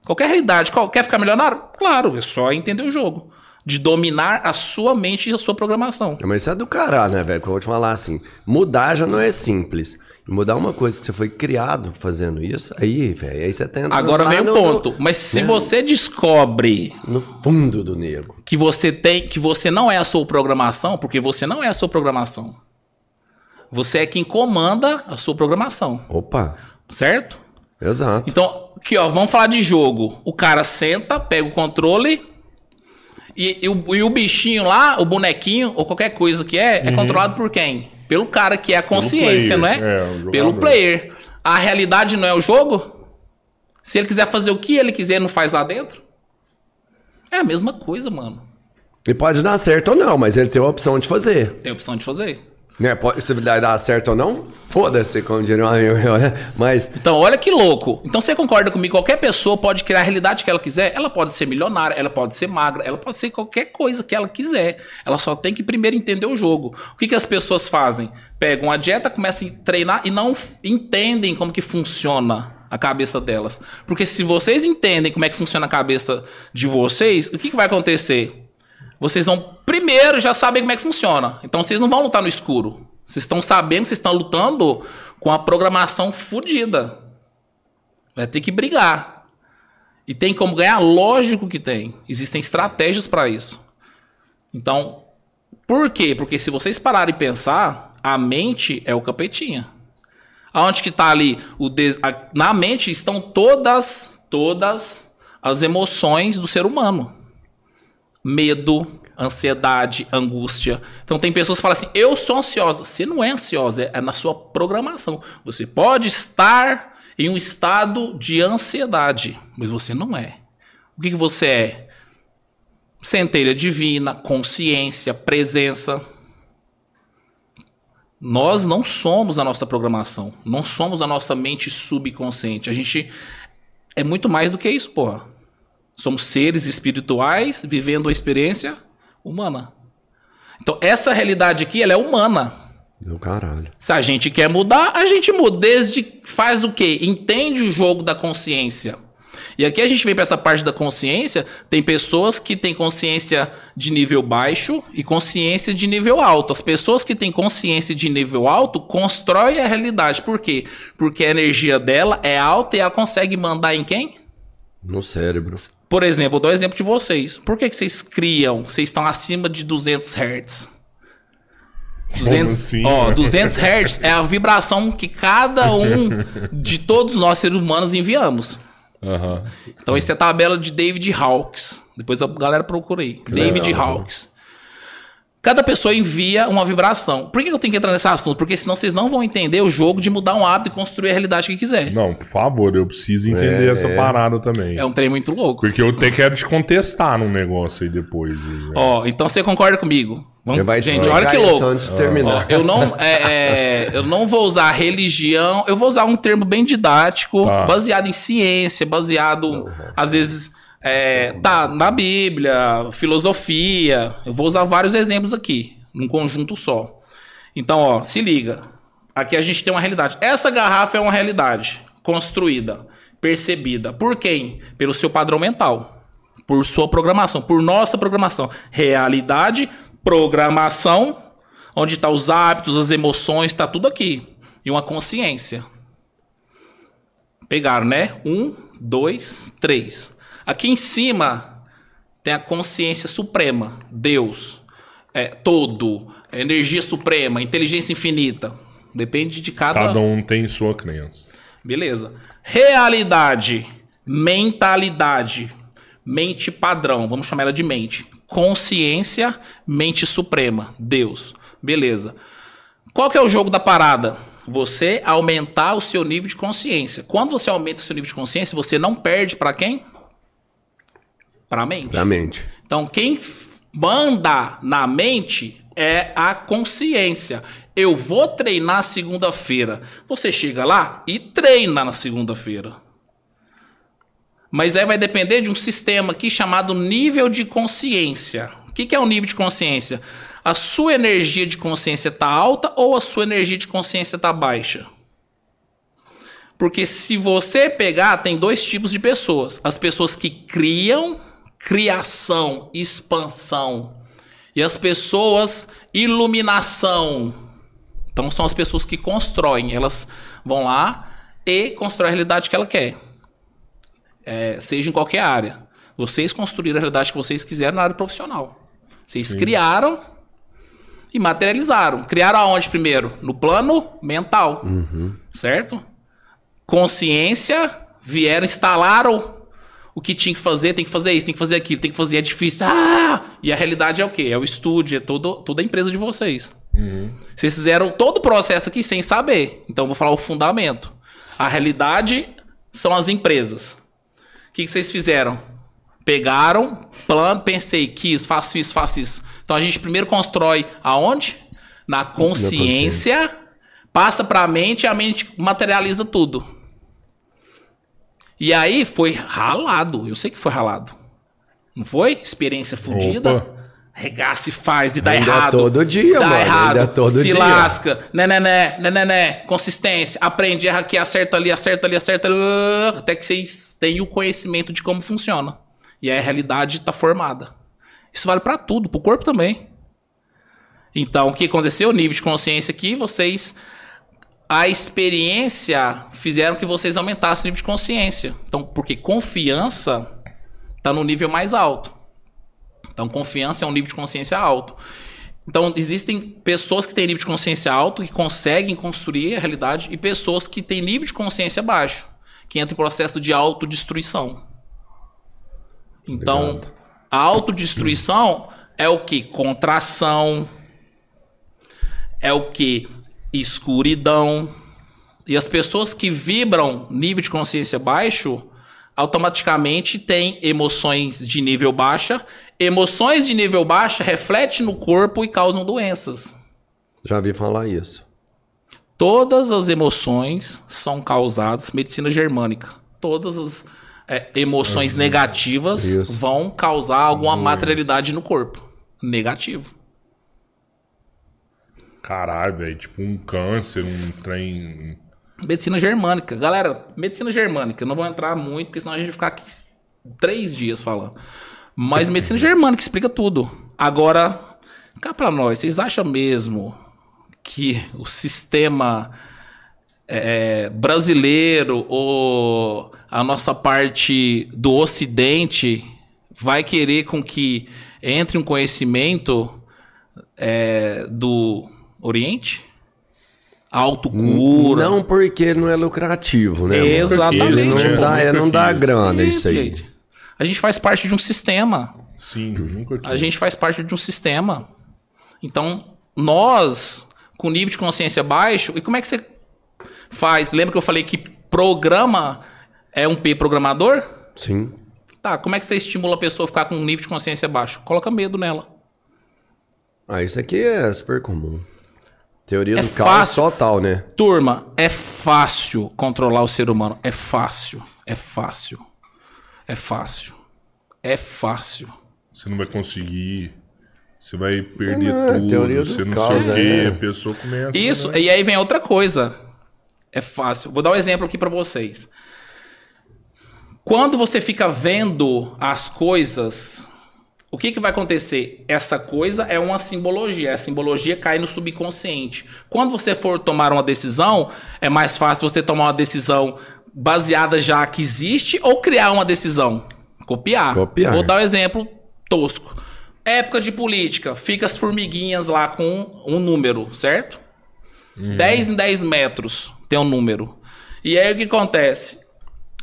Qualquer realidade. Qual, quer ficar milionário? Claro, é só entender o jogo. De dominar a sua mente e a sua programação. Mas isso é do caralho, né, velho? Que eu vou te falar assim. Mudar já não é simples. Mudar uma coisa que você foi criado fazendo isso, aí, velho, aí você tenta. Agora vem o ponto. No, Mas se né? você descobre. No fundo do nego. Que você tem. Que você não é a sua programação, porque você não é a sua programação. Você é quem comanda a sua programação. Opa. Certo? Exato. Então, aqui, ó, vamos falar de jogo. O cara senta, pega o controle e, e, o, e o, bichinho lá, o bonequinho ou qualquer coisa que é, é uhum. é controlado por quem? Pelo cara que é a consciência, não é? é Pelo player. A realidade não é o jogo? Se ele quiser fazer o que ele quiser, não faz lá dentro? É a mesma coisa, mano. Ele pode dar certo ou não, mas ele tem a opção de fazer. Tem a opção de fazer. Né, pode, se vai dar certo ou não, foda-se, como diria um amigo meu, né? Mas. Então, olha que louco. Então, você concorda comigo? Qualquer pessoa pode criar a realidade que ela quiser. Ela pode ser milionária, ela pode ser magra, ela pode ser qualquer coisa que ela quiser. Ela só tem que primeiro entender o jogo. O que, que as pessoas fazem? Pegam a dieta, começam a treinar e não entendem como que funciona a cabeça delas. Porque se vocês entendem como é que funciona a cabeça de vocês, o que, que vai acontecer? Vocês vão primeiro já sabem como é que funciona. Então vocês não vão lutar no escuro. Vocês estão sabendo que vocês estão lutando com a programação fodida. Vai ter que brigar. E tem como ganhar? Lógico que tem. Existem estratégias para isso. Então, por quê? Porque se vocês pararem e pensar, a mente é o capetinha. Aonde que está ali? O des... Na mente estão todas, todas as emoções do ser humano medo, ansiedade, angústia. Então tem pessoas que falam assim: eu sou ansiosa. Você não é ansiosa, é na sua programação. Você pode estar em um estado de ansiedade, mas você não é. O que, que você é? Centelha divina, consciência, presença. Nós não somos a nossa programação, não somos a nossa mente subconsciente. A gente é muito mais do que isso, porra. Somos seres espirituais vivendo a experiência humana. Então, essa realidade aqui, ela é humana. Do caralho. Se a gente quer mudar, a gente muda. Desde faz o quê? Entende o jogo da consciência. E aqui a gente vem para essa parte da consciência. Tem pessoas que têm consciência de nível baixo e consciência de nível alto. As pessoas que têm consciência de nível alto constroem a realidade. Por quê? Porque a energia dela é alta e ela consegue mandar em quem? No cérebro. Por exemplo, vou dar um exemplo de vocês. Por que, que vocês criam? Vocês estão acima de 200 Hz. 200, assim, ó, 200 Hz é a vibração que cada um de todos nós seres humanos enviamos. Aham. Então, essa é a tabela de David Hawkes. Depois a galera procura aí. David legal. Hawkes. Cada pessoa envia uma vibração. Por que eu tenho que entrar nesse assunto? Porque senão vocês não vão entender o jogo de mudar um hábito e construir a realidade que quiser. Não, por favor, eu preciso entender É, essa parada também. É um trem muito louco. Porque eu até quero te contestar num negócio aí depois. né? Ó, então você concorda comigo? Vamos- vai te Gente, olha que louco. Antes de terminar. Ó, eu não, é, é, eu não vou usar religião, eu vou usar um termo bem didático, Tá. baseado em ciência, baseado, às vezes, é, tá, na Bíblia, filosofia. Eu vou usar vários exemplos aqui, num conjunto só. Então, ó, se liga. Aqui a gente tem uma realidade. Essa garrafa é uma realidade construída, percebida. Por quem? Pelo seu padrão mental. Por sua programação, por nossa programação. Realidade, programação, onde tá os hábitos, as emoções, tá tudo aqui. E uma consciência. Pegaram, né? Um, dois, três. Aqui em cima tem a consciência suprema, Deus. É, todo, é, energia suprema, inteligência infinita. Depende de cada. Cada um tem sua crença. Beleza. Realidade, mentalidade, mente padrão, vamos chamar ela de mente. Consciência, mente suprema, Deus. Beleza. Qual que é o jogo da parada? Você aumentar o seu nível de consciência. Quando você aumenta o seu nível de consciência, você não perde para quem? Para a mente. Da mente. Então, quem manda na mente é a consciência. Eu vou treinar segunda-feira. Você chega lá e treina na segunda-feira. Mas aí vai depender de um sistema aqui chamado nível de consciência. O que, que é o nível de consciência? A sua energia de consciência está alta ou a sua energia de consciência está baixa? Porque se você pegar, tem dois tipos de pessoas: as pessoas que criam, criação, expansão, e as pessoas, iluminação. Então são as pessoas que constroem, elas vão lá e constroem a realidade que ela quer. É, seja em qualquer área. Vocês construíram a realidade que vocês quiseram na área profissional. Vocês criaram e materializaram. Criaram aonde primeiro? No plano mental. Certo? Consciência, vieram, instalaram o que tinha que fazer, tem que fazer isso, tem que fazer aquilo, tem que fazer, é difícil. Ah! E a realidade é o quê? É o estúdio, é todo, toda a empresa de vocês. Vocês fizeram todo o processo aqui sem saber. Então eu vou falar o fundamento. A realidade são as empresas. O que, que vocês fizeram? Pegaram, plano, pensei, quis, faço isso, faço isso. Então a gente primeiro constrói aonde? Na consciência, passa para a mente e a mente materializa tudo. E aí foi ralado. Eu sei que foi ralado. Não foi? Experiência fodida. Regaça e faz e dá Ainda errado. todo dia, dá mano, errado. ainda todo se dia. lasca. Né, né, né, né, né, né. Consistência. Aprende, erra aqui, acerta ali, acerta ali, acerta ali. Até que vocês tenham o conhecimento de como funciona. E aí a realidade está formada. Isso vale para tudo, pro corpo também. Então, o que aconteceu? O nível de consciência aqui, vocês. A experiência fizeram que vocês aumentassem o nível de consciência. Então, porque confiança está no nível mais alto. Então, confiança é um nível de consciência alto. Então, existem pessoas que têm nível de consciência alto que conseguem construir a realidade e pessoas que têm nível de consciência baixo, que entram em processo de autodestruição. Então, Obrigado. a autodestruição é o que? Contração. É o que? Escuridão. E as pessoas que vibram nível de consciência baixo automaticamente têm emoções de nível baixa. Emoções de nível baixa refletem no corpo e causam doenças. Já vi falar isso. Todas as emoções são causadas, medicina germânica, todas as é, emoções negativas Isso. vão causar alguma materialidade no corpo. Negativo. Caralho, velho. Tipo um câncer, um trem. Medicina germânica. Galera, medicina germânica. Eu não vou entrar muito, porque senão a gente vai ficar aqui três dias falando. Mas medicina germânica explica tudo. Agora, cá pra nós, vocês acham mesmo que o sistema é, brasileiro ou a nossa parte do ocidente vai querer com que entre um conhecimento é, do Oriente? autocura. Não porque não é lucrativo, né? Exatamente. Ele não né? dá, é, não dá grana isso aí. Gente, A gente faz parte de um sistema. Sim, nunca A gente faz parte de um sistema. Então, nós, com nível de consciência baixo, e como é que você faz? Lembra que eu falei que programa é um P programador? Sim. Tá, como é que você estimula a pessoa a ficar com um nível de consciência baixo? Coloca medo nela. Ah, isso aqui é super comum. Teoria É do caos fácil. total, né? Turma, é fácil controlar o ser humano. É fácil. É fácil. É fácil. É fácil. Você não vai conseguir. Você vai perder Não, é tudo. teoria do Você não caos, sei o quê. é. A pessoa começa. Isso, né? e aí vem outra coisa. É fácil. Vou dar um exemplo aqui pra vocês. Quando você fica vendo as coisas, o que, que vai acontecer? Essa coisa é uma simbologia. A simbologia cai no subconsciente. Quando você for tomar uma decisão, é mais fácil você tomar uma decisão baseada já que existe ou criar uma decisão. Copiar. Copiar. Vou dar um exemplo tosco. Época de política, fica as formiguinhas lá com um número, certo? 10 em 10 metros tem um número. E aí o que acontece?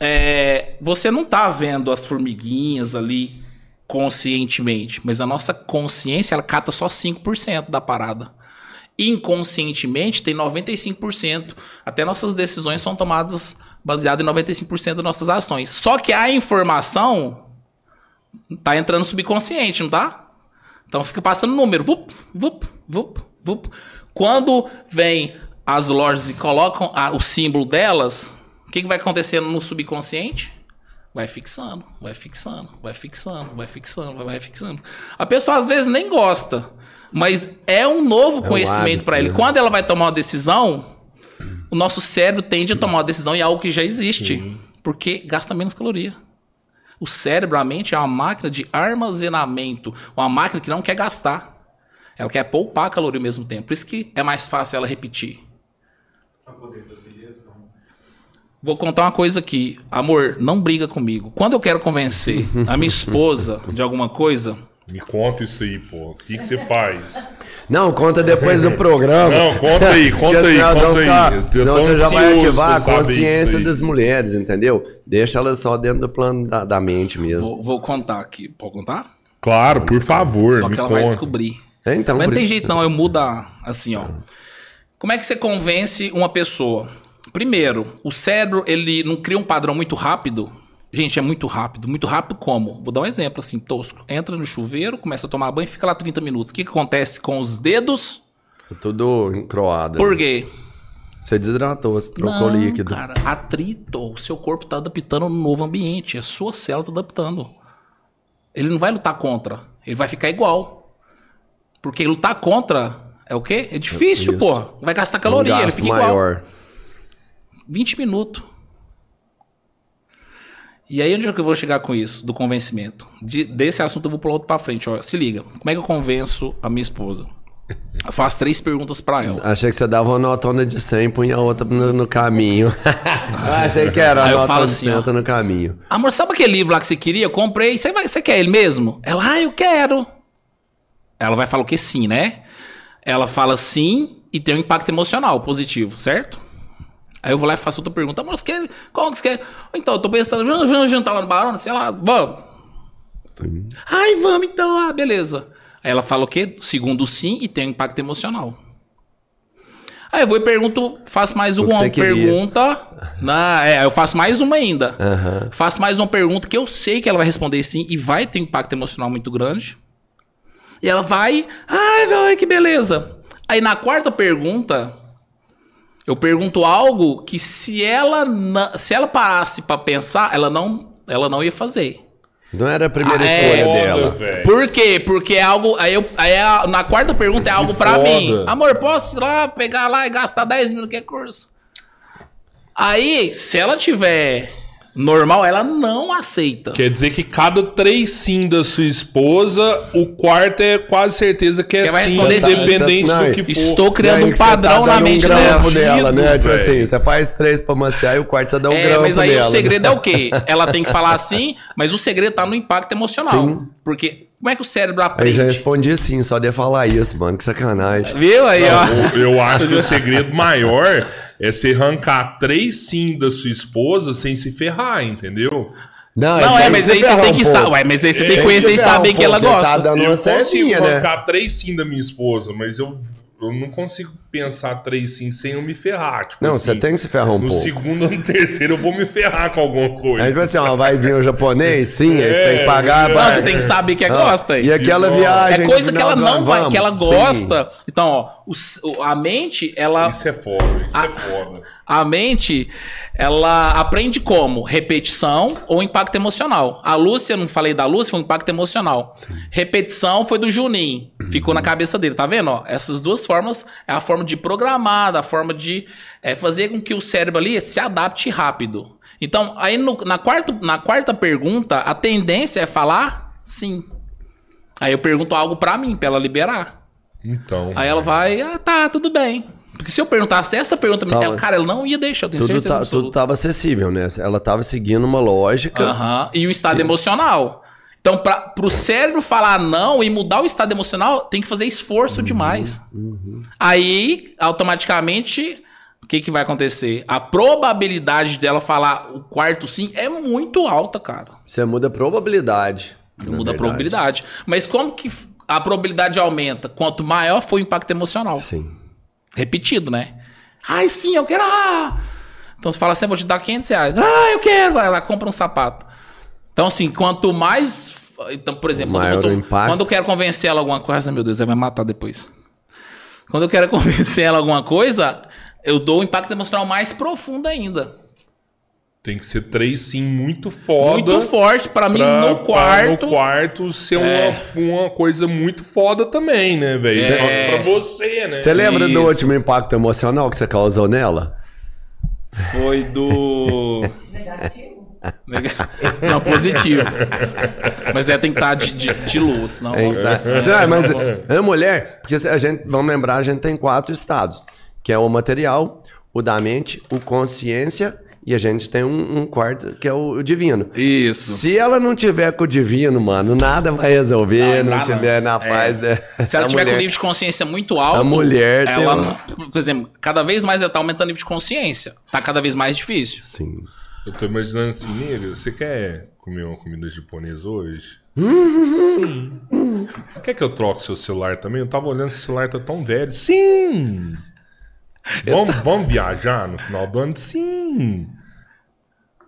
É, você não tá vendo as formiguinhas ali conscientemente, mas a nossa consciência ela cata só 5% da parada. Inconscientemente tem 95%. Até nossas decisões são tomadas baseadas em 95% das nossas ações. Só que a informação tá entrando subconsciente, não tá? Então fica passando número. Vup, vup, vup, vup. Quando vem as lojas e colocam a- o símbolo delas, o que, que vai acontecendo no subconsciente? Vai fixando, vai fixando, vai fixando, vai fixando, vai fixando. A pessoa às vezes nem gosta, mas é um novo um conhecimento para ele. né? Quando ela vai tomar uma decisão, o nosso cérebro tende a tomar uma decisão em algo que já existe, porque gasta menos caloria. O cérebro, a mente, é uma máquina de armazenamento. Uma máquina que não quer gastar. Ela quer poupar caloria ao mesmo tempo. Por isso que é mais fácil ela repetir. Vou contar uma coisa aqui. Amor, não briga comigo. Quando eu quero convencer a minha esposa de alguma coisa, Me conta isso aí, pô. O que, que você faz? Não, conta depois do programa. Não, conta aí, conta aí, senão conta aí. tô Senão você já vai ativar a consciência das mulheres, entendeu? Deixa elas só dentro do plano da, da mente mesmo. vou, vou contar aqui. Pode contar? Claro, por favor, Só me que ela conta. vai descobrir. É, então, Mas não tem isso- jeito não, eu mudo assim, ó. Como é que você convence uma pessoa? Primeiro, o cérebro, ele não cria um padrão muito rápido. Gente, é muito rápido. Muito rápido como? Vou dar um exemplo assim, tosco. Entra no chuveiro, começa a tomar banho e fica lá 30 minutos. O que, que acontece com os dedos? Tudo encroado. Por quê? Você desidratou, você trocou Não, líquido. cara, atrito. O seu corpo tá adaptando no novo ambiente. A sua célula tá adaptando. Ele não vai lutar contra. Ele vai ficar igual. Porque lutar contra é o quê? É difícil, porra. Vai gastar Um caloria. ele gasto fica igual. Maior. 20 minutos. E aí, onde é que eu vou chegar com isso? Do convencimento. De- desse assunto eu vou pular outro pra frente. Ó, se liga. Como é que eu convenço a minha esposa? Eu faço três perguntas pra ela. Achei que você dava uma notona de 100 e punha outra no, no caminho. Achei que era a Aí eu nota falo de assim, 100 ó. no caminho. Amor, sabe aquele livro lá que você queria? Eu comprei. Você, vai, você quer ele mesmo? Ela, ah, eu quero. Ela vai falar o que sim, né? Ela fala sim e tem um impacto emocional positivo, certo? Aí eu vou lá e faço outra pergunta. Você quer? Qual que você quer? Então, eu tô pensando, vamos, vamos jantar lá no Barão? Sei lá, vamos. Sim. Ai, vamos então, ah, beleza. Aí ela fala o quê? Segundo sim e tem um impacto emocional. Aí eu vou e pergunto, faço mais uma pergunta. Na, é, eu faço mais uma ainda. Aham. Faço mais uma pergunta que eu sei que ela vai responder sim e vai ter um impacto emocional muito grande. E ela vai, ai, que beleza. Aí na quarta pergunta, eu pergunto algo que se ela na- se ela parasse pra pensar, ela não ela não ia fazer. Não era a primeira Ah, é. escolha Foda, dela. velho. Por quê? Porque é algo. Aí, eu, aí a- na quarta pergunta é algo pra foda. mim. Amor, posso ir lá, pegar lá e gastar 10 mil no que é curso? Aí, se ela tiver normal, ela não aceita. Quer dizer que cada três sim da sua esposa, o quarto é quase certeza que é vai sim, responder sim. independente Não, do que for. Estou criando aí um você padrão tá na mente um dela. dela, né? Tipo assim, você faz três pra maciar e o quarto você dá um É, grampo mas aí dela. o segredo é o quê? Ela tem que falar assim, mas o segredo tá no impacto emocional. Sim. Porque Como é que o cérebro Aí aprende? já respondi sim, só de falar isso, mano. Que sacanagem. Viu aí, ó? Eu, eu acho que o segredo maior é você arrancar três sim da sua esposa sem se ferrar, entendeu? Não, tem é, mas aí você ferrar tem que saber. Ué, mas aí você tem que conhecer e saber um que ela Tá gosta. dando eu uma consigo certinha, né? arrancar três sim da minha esposa, mas eu, eu não consigo pensar três sim sem eu me ferrar. Tipo Não, assim, você tem que se ferrar um No pouco. segundo ou no terceiro eu vou me ferrar com alguma coisa. Aí tipo assim, ó, vai vir o japonês? Sim, aí você tem que pagar. É. Não, vai- você tem que saber que Ah, gosta. E aquela De viagem. É coisa que ela não vai, vamos? que ela Sim. gosta. Então, ó, o a mente, ela. Isso é foda, isso é foda. A mente, ela aprende como? Repetição ou impacto emocional. A Lúcia, eu não falei da Lúcia, foi um impacto emocional. Repetição foi do Juninho. Ficou na cabeça dele, tá vendo? Ó, essas duas formas é a forma de programar, a forma de é, fazer com que o cérebro ali se adapte rápido. Então, aí no- na, quarta, na quarta pergunta, a tendência é falar sim. Aí eu pergunto algo pra mim, pra ela liberar. Então. Aí ela vai, ah, tá, tudo bem. Porque se eu perguntasse essa pergunta, Tava- ela, cara, ela não ia deixar, eu tenho Tudo, certeza tá, tudo tava acessível, né? Ela tava seguindo uma lógica. E o estado emocional. Então, para pro cérebro falar não e mudar o estado emocional, tem que fazer esforço Uhum, demais. Aí, automaticamente, o que, que vai acontecer? A probabilidade dela falar o quarto sim é muito alta, cara. Você muda a probabilidade. Muda a probabilidade. Mas como que a probabilidade aumenta? Quanto maior for o impacto emocional. Sim. Repetido, né? Ai, sim, eu quero. Ah! Então você fala assim, eu vou te dar 500 reais. Ah, eu quero. Ela compra um sapato. Então, assim, quanto mais. Então, por exemplo, quando, o impacto. quando eu quero convencer ela alguma coisa, meu Deus, ela vai me matar depois. Quando eu quero convencer ela alguma coisa, eu dou um impacto emocional mais profundo ainda. Tem que ser três sim muito foda. Muito forte pra mim no pra quarto. no quarto ser uma, uma coisa muito foda também, né, velho? É. Pra você, né? Você lembra do Isso. último impacto emocional que você causou nela? Foi do. Negativo? Não, positivo. Mas é estar de, de, de luz, não. É, Você- ah, mas a mulher, porque a gente, vamos lembrar, a gente tem quatro estados, que é o material, o da mente, o consciência e a gente tem um, um quarto que é o divino. Isso. Se ela não tiver com o divino, mano, nada vai resolver, Não, não, nada. tiver na É. paz, né? Se ela tiver com mulher- nível de consciência muito alto, A mulher tem ela, uma- por exemplo, cada vez mais ela tá aumentando o nível de consciência. Tá cada vez mais difícil. Sim. Eu tô imaginando assim, nega, você quer comer uma comida japonesa hoje? Sim. Quer que eu troque seu celular também? Eu tava olhando, seu celular tá tão velho. Sim! Vamos, vamos viajar no final do ano? Sim!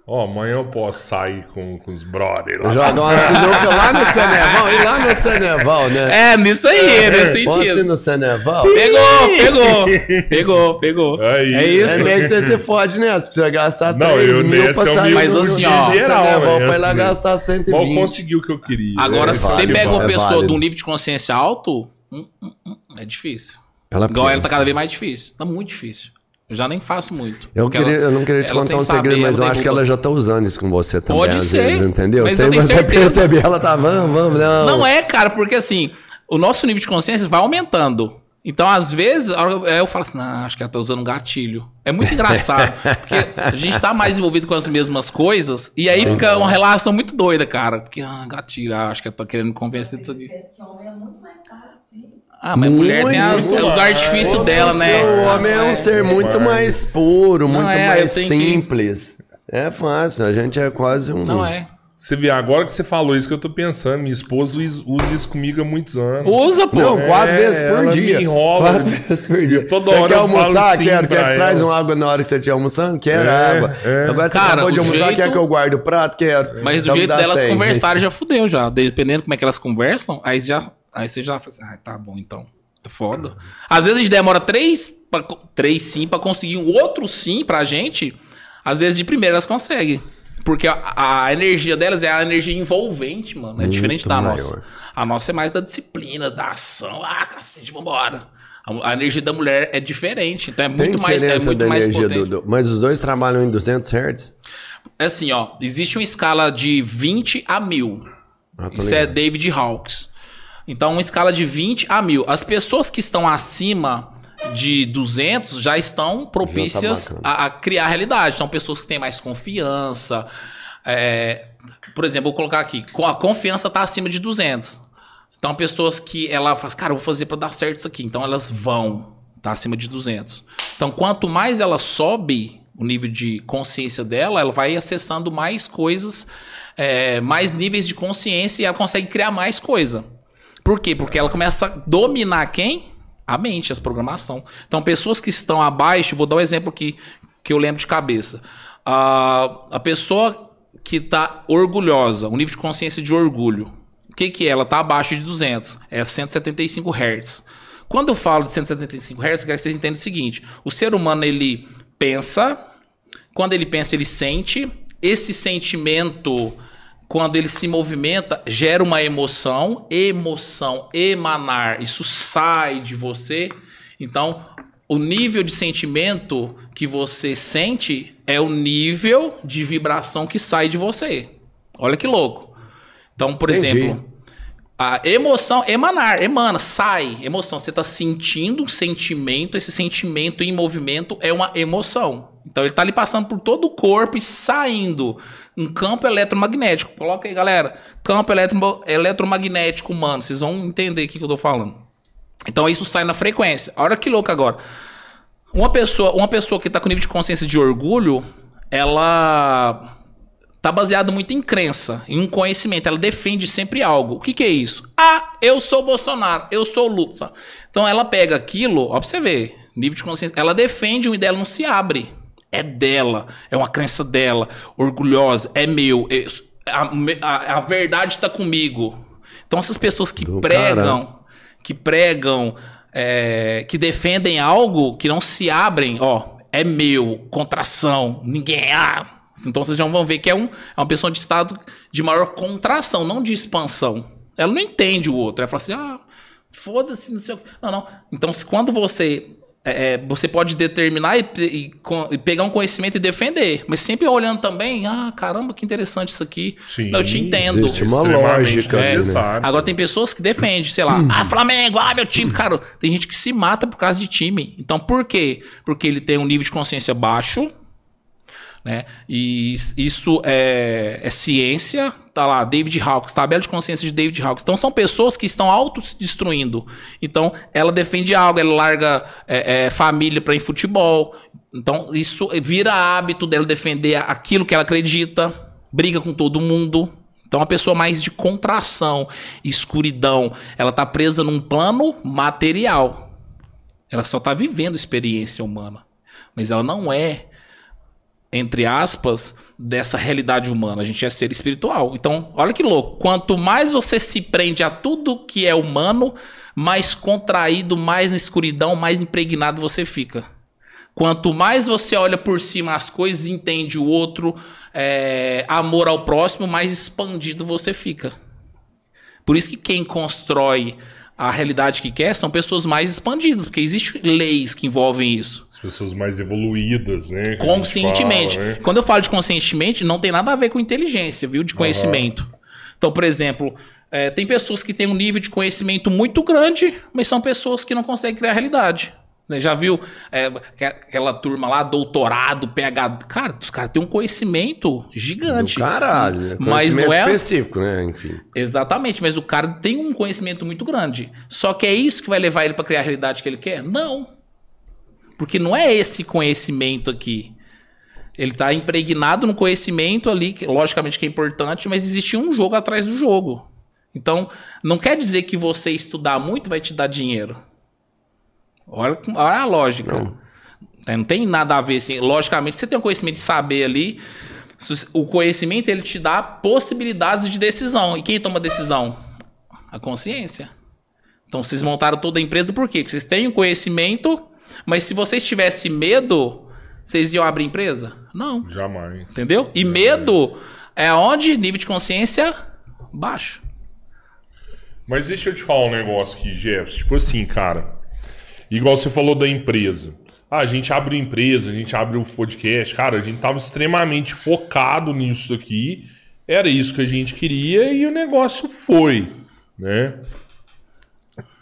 Ó, amanhã eu posso sair com, com os brothers lá. Joga uma sinuca lá no Ceneval, e lá no Ceneval, né? É, nisso aí, nesse Posso ir sentido. no Ceneval? Pegou, pegou. Pegou, pegou. Aí, é É isso. meio que você se fode nessa, precisa gastar Não, 3 eu mil pra sair Mas assim, ó, geral, Ceneval, né, pra ir lá assim, gastar Mal 120. conseguiu o que eu queria. Agora, É se você pega uma é pessoa de um nível de consciência alto, hum, hum, hum, é difícil. Ela Igual ela tá cada vez mais difícil. Tá muito difícil. Eu já nem faço muito. Eu, queria, ela- eu não queria te contar um segredo, saber, mas eu acho que ela já tá usando isso com você também, Pode às ser, vezes, entendeu? mas Sem você certeza. perceber, ela tá, vamos, vamos, não. Não é, cara, porque assim, o nosso nível de consciência vai aumentando. Então, às vezes, eu falo assim, não, acho que ela tá usando um gatilho. É muito engraçado, porque a gente tá mais envolvido com as mesmas coisas, e aí fica uma relação muito doida, cara. Porque, ah, gatilho, ah, acho que ela tá querendo me convencer disso aqui. Esse homem é muito mais. Ah, mas a mulher tem as- os artifícios dela, né? O homem é um ser muito mais puro, Não muito é, mais tenho que- simples. É fácil, a gente é quase um... Não é. Você vê, agora que você falou isso que eu tô pensando, minha esposa us- usa isso comigo há muitos anos. Usa, pô. Não, quatro É, vezes por ela dia. me enrola. Quatro vezes por dia. Toda você hora quer almoçar? sim quer, que traz uma água na hora que você estiver almoçando? Quer É, água. é. Agora você Cara, acabou de almoçar, jeito- quer que eu guarde o prato? Quero. Mas Então do me jeito delas 100. conversarem já fudeu já. Dependendo como é que elas conversam, aí já. Aí você já fala assim, ah, tá bom então. É foda. Às vezes a gente demora três, pra, três sim pra conseguir um outro sim pra gente. Às vezes de primeira elas conseguem. Porque a, a energia delas é a energia envolvente, mano. É Muito diferente da maior. nossa. A nossa é mais da disciplina, da ação. Ah, cacete, vambora. A, energia da mulher é diferente. Então é Tem muito mais, é muito mais potente. do, do- Mas os dois trabalham em 200 Hz? É assim, ó. Existe uma escala de 20 a 1000. Ah, Isso é ligado. David Hawkes. Então, uma escala de 20 a 1000. As pessoas que estão acima de 200 já estão propícias bacana. a, a criar realidade. São pessoas que têm mais confiança. É, por exemplo, vou colocar aqui. com A confiança está acima de 200. Então, pessoas que ela fala assim, cara, vou fazer pra dar certo isso aqui. Então, elas vão, tá acima de 200. Então, quanto mais ela sobe o nível de consciência dela, ela vai acessando mais coisas, é, mais níveis de consciência e ela consegue criar mais coisa. Por quê? Porque ela começa a dominar quem? A mente, as programação. Então, pessoas que estão abaixo, vou dar um exemplo aqui que eu lembro de cabeça. A, a pessoa que está orgulhosa, o nível de consciência de orgulho, o que, que é? Ela está abaixo de 200, é 175 Hz. Quando eu falo de 175 Hz, eu quero que vocês entendam o seguinte: o ser humano ele pensa, quando ele pensa, ele sente, esse sentimento quando ele se movimenta, gera uma emoção, emoção, emanar, isso sai de você. Então, o nível de sentimento que você sente é o nível de vibração que sai de você. Olha que louco. Então, por Entendi. exemplo, a emoção, emanar, emana, sai, emoção. Você está sentindo um sentimento, esse sentimento em movimento é uma emoção. Então ele está ali passando por todo o corpo e saindo um campo eletromagnético. Coloca aí, galera. Campo eletro, eletromagnético humano. Vocês vão entender o que, que eu tô falando. Então isso sai na frequência. Olha que louco agora. Uma pessoa, uma pessoa que está com nível de consciência de orgulho, ela tá baseada muito em crença, em um conhecimento. Ela defende sempre algo. O que, que é isso? Ah, eu sou Bolsonaro, eu sou Lula. Então ela pega aquilo, ó, pra você ver, nível de consciência. Ela defende um e dela não se abre. É dela, é uma crença dela, orgulhosa, é meu. é- a, a- a verdade está comigo. Então essas pessoas que Do pregam, que pregam, é, que defendem algo que não se abrem, ó, é meu, contração, ninguém. Ah, então vocês já vão ver que é, um, é uma pessoa de estado de maior contração, não de expansão. Ela não entende o outro. Ela fala assim, ah, foda-se, não sei o quê. Não, não. Então, se- quando você. É, é, você pode determinar e, e e pegar um conhecimento e defender, mas sempre olhando também, ah, caramba, que interessante isso aqui. Sim, Não, eu te entendo. existe uma lógica, assim, né? Agora tem pessoas que defendem, sei lá, ah, Flamengo, ah, meu time, cara. Tem gente que se mata por causa de time. Então por quê? Porque ele tem um nível de consciência baixo, né? E is- isso é, é ciência. Tá lá, David Hawkins, tabela de consciência de David Hawkins. Então são pessoas que estão auto destruindo. Então ela defende algo, ela larga é, é, família para ir futebol. Então isso vira hábito dela defender aquilo que ela acredita, briga com todo mundo. Então, uma pessoa mais de contração, escuridão, ela tá presa num plano material. Ela só tá vivendo experiência humana. Mas ela não é, entre aspas, dessa realidade humana. A gente é ser espiritual. Então, olha que louco. Quanto mais você se prende a tudo que é humano, mais contraído, mais na escuridão, mais impregnado você fica. Quanto mais você olha por cima as coisas, entende o outro, é, amor ao próximo, mais expandido você fica. Por isso que quem constrói a realidade que quer são pessoas mais expandidas, porque existem leis que envolvem isso. As pessoas mais evoluídas, né? a Conscientemente. fala, né? Quando eu falo de conscientemente, não tem nada a ver com inteligência, viu? De conhecimento. Então, por exemplo, é, tem pessoas que têm um nível de conhecimento muito grande, mas são pessoas que não conseguem criar realidade. Né? Já viu é, que- aquela turma lá, doutorado, PhD? Cara, os caras têm um conhecimento Do gigante. caralho. é Mas não é. específico, né? Enfim. Exatamente, mas o cara tem um conhecimento muito grande. Só que é isso que vai levar ele para criar a realidade que ele quer? Não. Porque não é esse conhecimento aqui. Ele tá impregnado no conhecimento ali, que logicamente que é importante, mas existe um jogo atrás do jogo. Então, não quer dizer que você estudar muito vai te dar dinheiro. Olha, olha a lógica. Não. É, Não tem nada a ver assim. Logicamente, você tem um conhecimento de saber ali. O conhecimento ele te dá possibilidades de decisão. E quem toma decisão? A consciência. Então vocês montaram toda a empresa por quê? Porque vocês têm o conhecimento, mas se vocês tivessem medo, vocês iam abrir empresa? Não. Jamais. Entendeu? E medo é onde? Nível de consciência baixo. Mas deixa eu te falar um negócio aqui, Jefferson. Tipo assim, cara. Igual você falou da empresa. Ah, a gente abre empresa, a gente abre o podcast. Cara, a gente tava extremamente focado nisso aqui. Era isso que a gente queria e o negócio foi, né?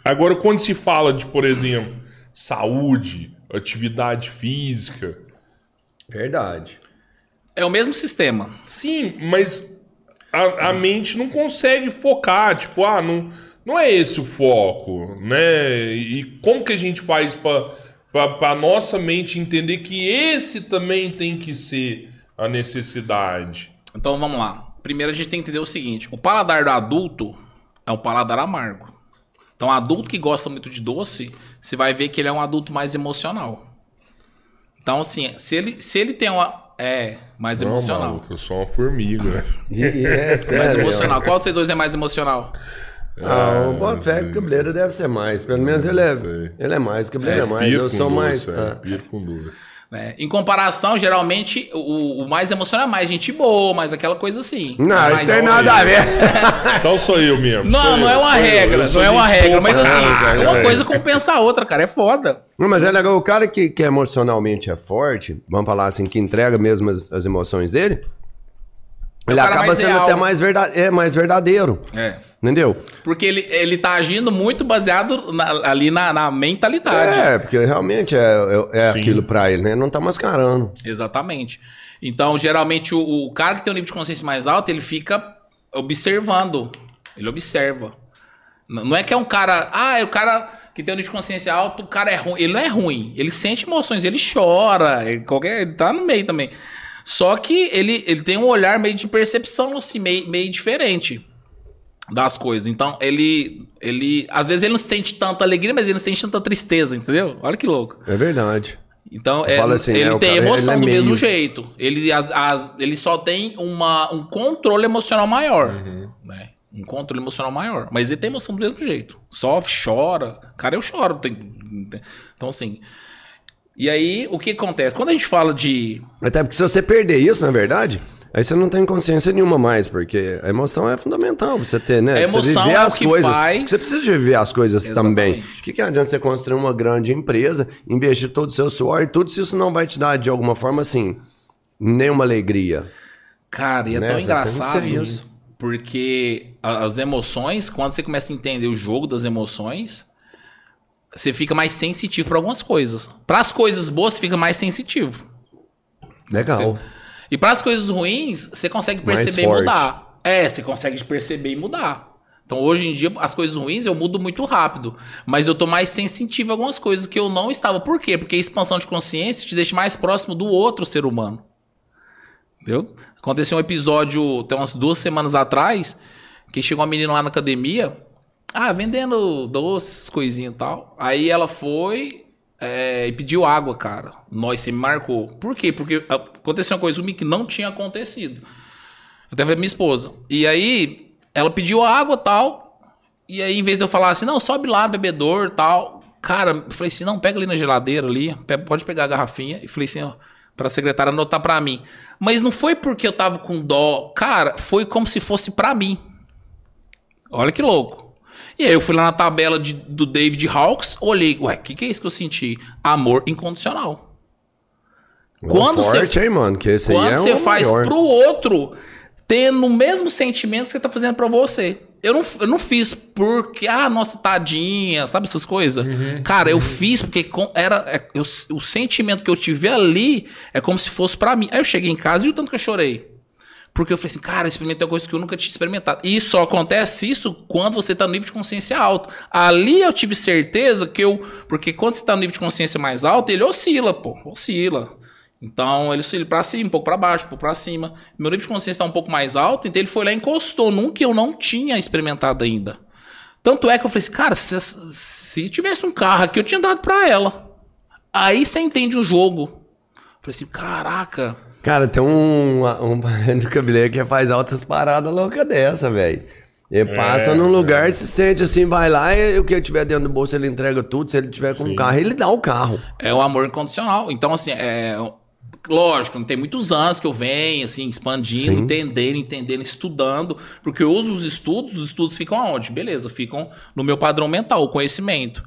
Agora, quando se fala de, por exemplo, saúde, atividade física, Verdade. É o mesmo sistema. Sim, mas a, a mente não consegue focar. Tipo, ah, não, não é esse o foco, né? E como que a gente faz para a nossa mente entender que esse também tem que ser a necessidade? Então vamos lá. Primeiro a gente tem que entender o seguinte: o paladar do adulto é um paladar amargo. Então, adulto que gosta muito de doce, você vai ver que ele é um adulto mais emocional. Então, assim, se ele, se ele tem uma. É, mais Não, emocional. maluco, eu sou uma formiga. E, e é mais emocional. Qual dos dois é mais emocional? Ah, o que o Cabeleiro deve ser mais. Pelo menos ele é, sei. ele é mais. O Cabeleiro é, mais. Eu sou mais. é, ah. com doce. né? Em comparação, geralmente, o, o mais emocional é mais gente boa, mais aquela coisa assim. Não, não Mais- tem nada a ver. Então sou eu mesmo. Não, não eu, é uma sou eu. regra, Eu sou não é uma regra, mas assim, uma coisa compensa a outra, cara, é foda. Não, mas é legal. O cara que, que emocionalmente é forte, vamos falar assim, que entrega mesmo as, as emoções dele, ele acaba sendo real. até mais, verda é, mais verdadeiro. É. Entendeu? Porque ele, ele tá agindo muito baseado na- ali na, na mentalidade. É, porque realmente é, é, é aquilo pra ele, né? Ele não tá mascarando. Exatamente. Então, geralmente, o, o cara que tem um nível de consciência mais alto, ele fica observando. Ele observa. N- Não é que é um cara. Ah, é o cara que tem um nível de consciência alto, o cara é ruim. Ele não é ruim. Ele sente emoções, ele chora. Ele, qualquer, ele tá no meio também. Só que ele, ele tem um olhar meio de percepção, assim, meio, meio diferente das coisas. Então, ele. ele Às vezes ele não sente tanta alegria, mas ele não sente tanta tristeza, entendeu? Olha que louco. É verdade. Então, é, assim, ele o tem emoção é do mesmo meio- jeito. Ele, as- as- ele só tem uma, um controle emocional maior. Uhum. Né? Um controle emocional maior. Mas ele tem emoção do mesmo jeito. Sofre, chora. Cara, eu choro. tem- tem- Então, assim. E aí, o que acontece? Quando a gente fala de. Até porque se você perder isso, na verdade, aí você não tem consciência nenhuma mais, porque a emoção é fundamental pra você ter, né? A Pra você emoção viver é as que coisas. faz- Você precisa de viver as coisas também. Exatamente. O que, que adianta você construir uma grande empresa, investir todo o seu suor e tudo, se isso não vai te dar, de alguma forma, assim, nenhuma alegria? Cara, e é Né? tão Você engraçado isso. Porque as emoções, quando você começa a entender o jogo das emoções, você fica mais sensitivo para algumas coisas. Para as coisas boas, você fica mais sensitivo. Legal. E para as coisas ruins, você consegue perceber e mudar. É, você consegue perceber e mudar. Então hoje em dia, as coisas ruins eu mudo muito rápido. Mas eu tô mais sensitivo a algumas coisas que eu não estava. Por quê? Porque a expansão de consciência te deixa mais próximo do outro ser humano. Entendeu? Aconteceu um episódio, tem umas duas semanas atrás, que chegou uma menina lá na academia, ah, vendendo doces, coisinhas e tal. Aí ela foi é, e pediu água, cara. Nós, você me marcou. Por quê? Porque aconteceu uma coisa comigo que não tinha acontecido. Até falei minha esposa. E aí, ela pediu água tal. E aí, em vez de eu falar assim, não, sobe lá, bebedor tal. Cara, eu falei assim, não, pega ali na geladeira ali, pode pegar a garrafinha. E falei assim, ó, pra secretária anotar pra mim. Mas não foi porque eu tava com dó. Cara, foi como se fosse pra mim. Olha que louco. E aí eu fui lá na tabela de- do David Hawks, olhei, ué, o que, que é isso que eu senti? Amor incondicional. Quando você- forte, hein, mano? Que esse aí Quando é você faz maior. pro outro, tendo o mesmo sentimento que você tá fazendo pra você. Eu não, eu não fiz porque, ah, nossa, tadinha, sabe essas coisas? Cara, eu fiz porque era é, eu- o sentimento que eu tive ali é como se fosse pra mim. Aí eu cheguei em casa e o tanto que eu chorei. Porque eu falei assim, cara, eu experimentei coisa que eu nunca tinha experimentado. E só acontece isso quando você tá no nível de consciência alto. Ali eu tive certeza que eu. Porque quando você tá no nível de consciência mais alto, ele oscila, pô. Oscila. Então ele oscila pra cima, um pouco pra baixo, um pouco pra cima. Meu nível de consciência tá um pouco mais alto, então ele foi lá e encostou num que eu não tinha experimentado ainda. Tanto é que eu falei assim, cara, se, se tivesse um carro aqui, eu tinha dado pra ela. Aí você entende o jogo. Eu falei assim, caraca. Cara, tem um, um do cabeleireiro que faz altas paradas loucas dessa, velho. Ele passa num lugar, se sente assim, vai lá e o que tiver dentro do bolso ele entrega tudo. Se ele tiver com um carro, ele dá o carro. É o amor incondicional. Então, assim, é. Lógico, não tem muitos anos que eu venho, assim, expandindo, Sim. entendendo, entendendo, estudando. Porque eu uso os estudos, os estudos ficam aonde? Beleza, ficam no meu padrão mental, o conhecimento.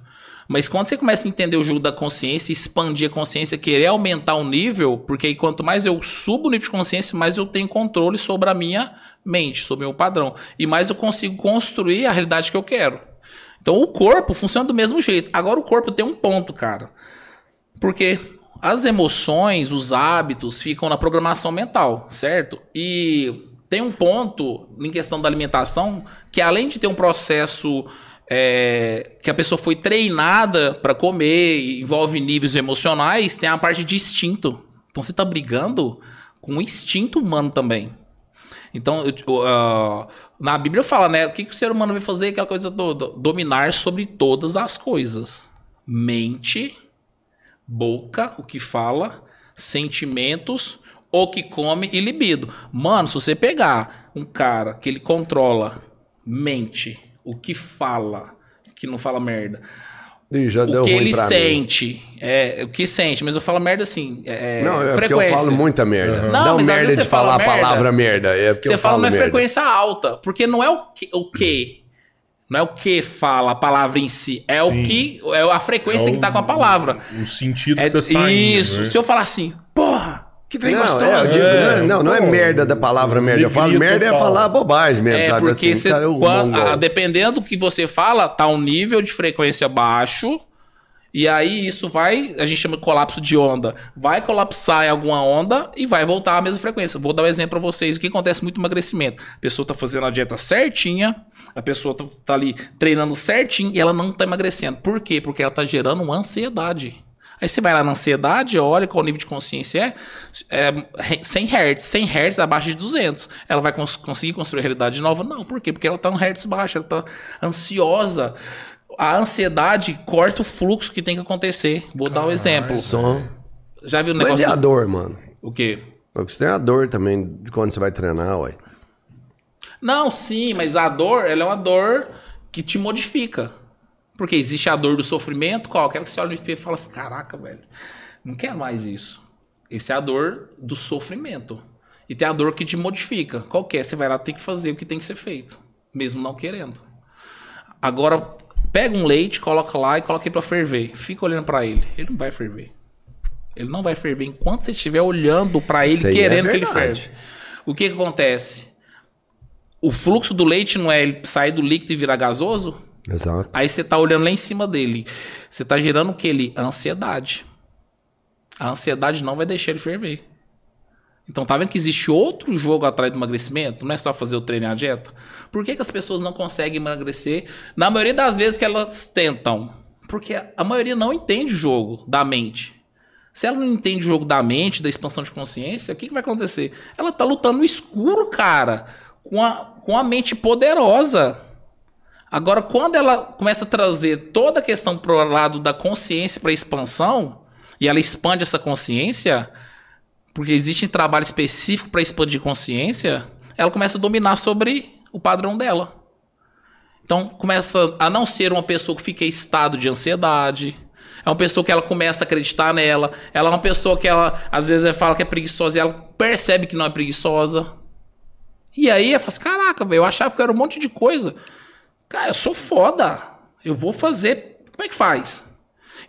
Mas quando você começa a entender o jogo da consciência, expandir a consciência, querer aumentar o nível, porque aí quanto mais eu subo o nível de consciência, mais eu tenho controle sobre a minha mente, sobre o meu padrão. E mais eu consigo construir a realidade que eu quero. Então o corpo funciona do mesmo jeito. Agora o corpo tem um ponto, cara. Porque as emoções, os hábitos ficam na programação mental, certo? E tem um ponto em questão da alimentação que além de ter um processo é, que a pessoa foi treinada para comer, envolve níveis emocionais, tem a parte de instinto. Então você tá brigando com o instinto humano também. Então, ah, na Bíblia fala, né? O que, que o ser humano vai fazer? Aquela coisa do- dominar sobre todas as coisas: mente, boca, o que fala, sentimentos, o que come e libido. Mano, se você pegar um cara que ele controla mente, o que fala, que não fala merda, Ih, já deu o que ruim ele mim. sente, é, o que sente, mas eu falo merda assim, é, Não, é porque eu frequência. falo muita merda. Não, Não, mas às merda de falar a palavra merda. É porque Você eu fala na merda. frequência alta, porque não é o que, o que. Não é o que fala a palavra em si, é o Sim. que é a frequência É que tá o- com a palavra. O sentido É que tá saindo. isso. né? Se eu falar assim, porra, que trem Não, gostoso. é, eu digo, É, não, não é pô, merda da palavra merda. Eu falo merda é total. falar bobagem mesmo, É, sabe? porque assim, cara, quando- mongol. a- dependendo do que você fala, tá um nível de frequência baixo. E aí isso vai, a gente chama de colapso de onda. Vai colapsar em alguma onda e vai voltar à mesma frequência. Vou dar um exemplo pra vocês. O que acontece muito no emagrecimento? A pessoa tá fazendo a dieta certinha, a pessoa tá, tá ali treinando certinho e ela não tá emagrecendo. Por quê? Porque ela tá gerando uma ansiedade. Aí você vai lá na ansiedade, olha qual o nível de consciência é, é 100 Hz, 100 Hz abaixo de 200. Ela vai cons- conseguir construir realidade nova? Não, por quê? Porque ela tá um Hz baixo, ela tá ansiosa. A ansiedade corta o fluxo que tem que acontecer. Vou dar um exemplo. Só. Já viu o Mas negócio? e a do- dor, mano? O quê? Você tem a dor também de quando você vai treinar, ué. Não, sim, mas a dor, ela é uma dor que te modifica. Porque existe a dor do sofrimento, qual? Aquela que você olha no espelho e fala assim, caraca, velho, não quero mais isso. Essa é a dor do sofrimento. E tem a dor que te modifica. Qual que é? Você vai lá tem que fazer o que tem que ser feito, mesmo não querendo. Agora, pega um leite, coloca lá e coloca ele pra ferver. Fica olhando pra ele. Ele não vai ferver. Ele não vai ferver enquanto você estiver olhando pra ele, é querendo que ele ferve. O que, que acontece? O fluxo do leite não é ele sair do líquido e virar gasoso? Exato. Aí você tá olhando lá em cima dele. Você tá gerando o que ele? Ansiedade. A ansiedade não vai deixar ele ferver. Então tá vendo que existe outro jogo atrás do emagrecimento? Não é só fazer o treino e a dieta? Por que, que as pessoas não conseguem emagrecer? Na maioria das vezes que elas tentam. Porque a maioria não entende o jogo da mente. Se ela não entende o jogo da mente, da expansão de consciência, o que, que vai acontecer? Ela tá lutando no escuro, cara. Com a, com a mente poderosa. Agora, quando ela começa a trazer toda a questão pro lado da consciência para expansão, e ela expande essa consciência, porque existe um trabalho específico para expandir consciência, ela começa a dominar sobre o padrão dela. Então, começa a não ser uma pessoa que fica em estado de ansiedade. É uma pessoa que ela começa a acreditar nela. Ela é uma pessoa que ela, às vezes, fala que é preguiçosa e ela percebe que não é preguiçosa. E aí, ela fala assim: caraca, velho, eu achava que era um monte de coisa. Cara, eu sou foda. Eu vou fazer. Como é que faz?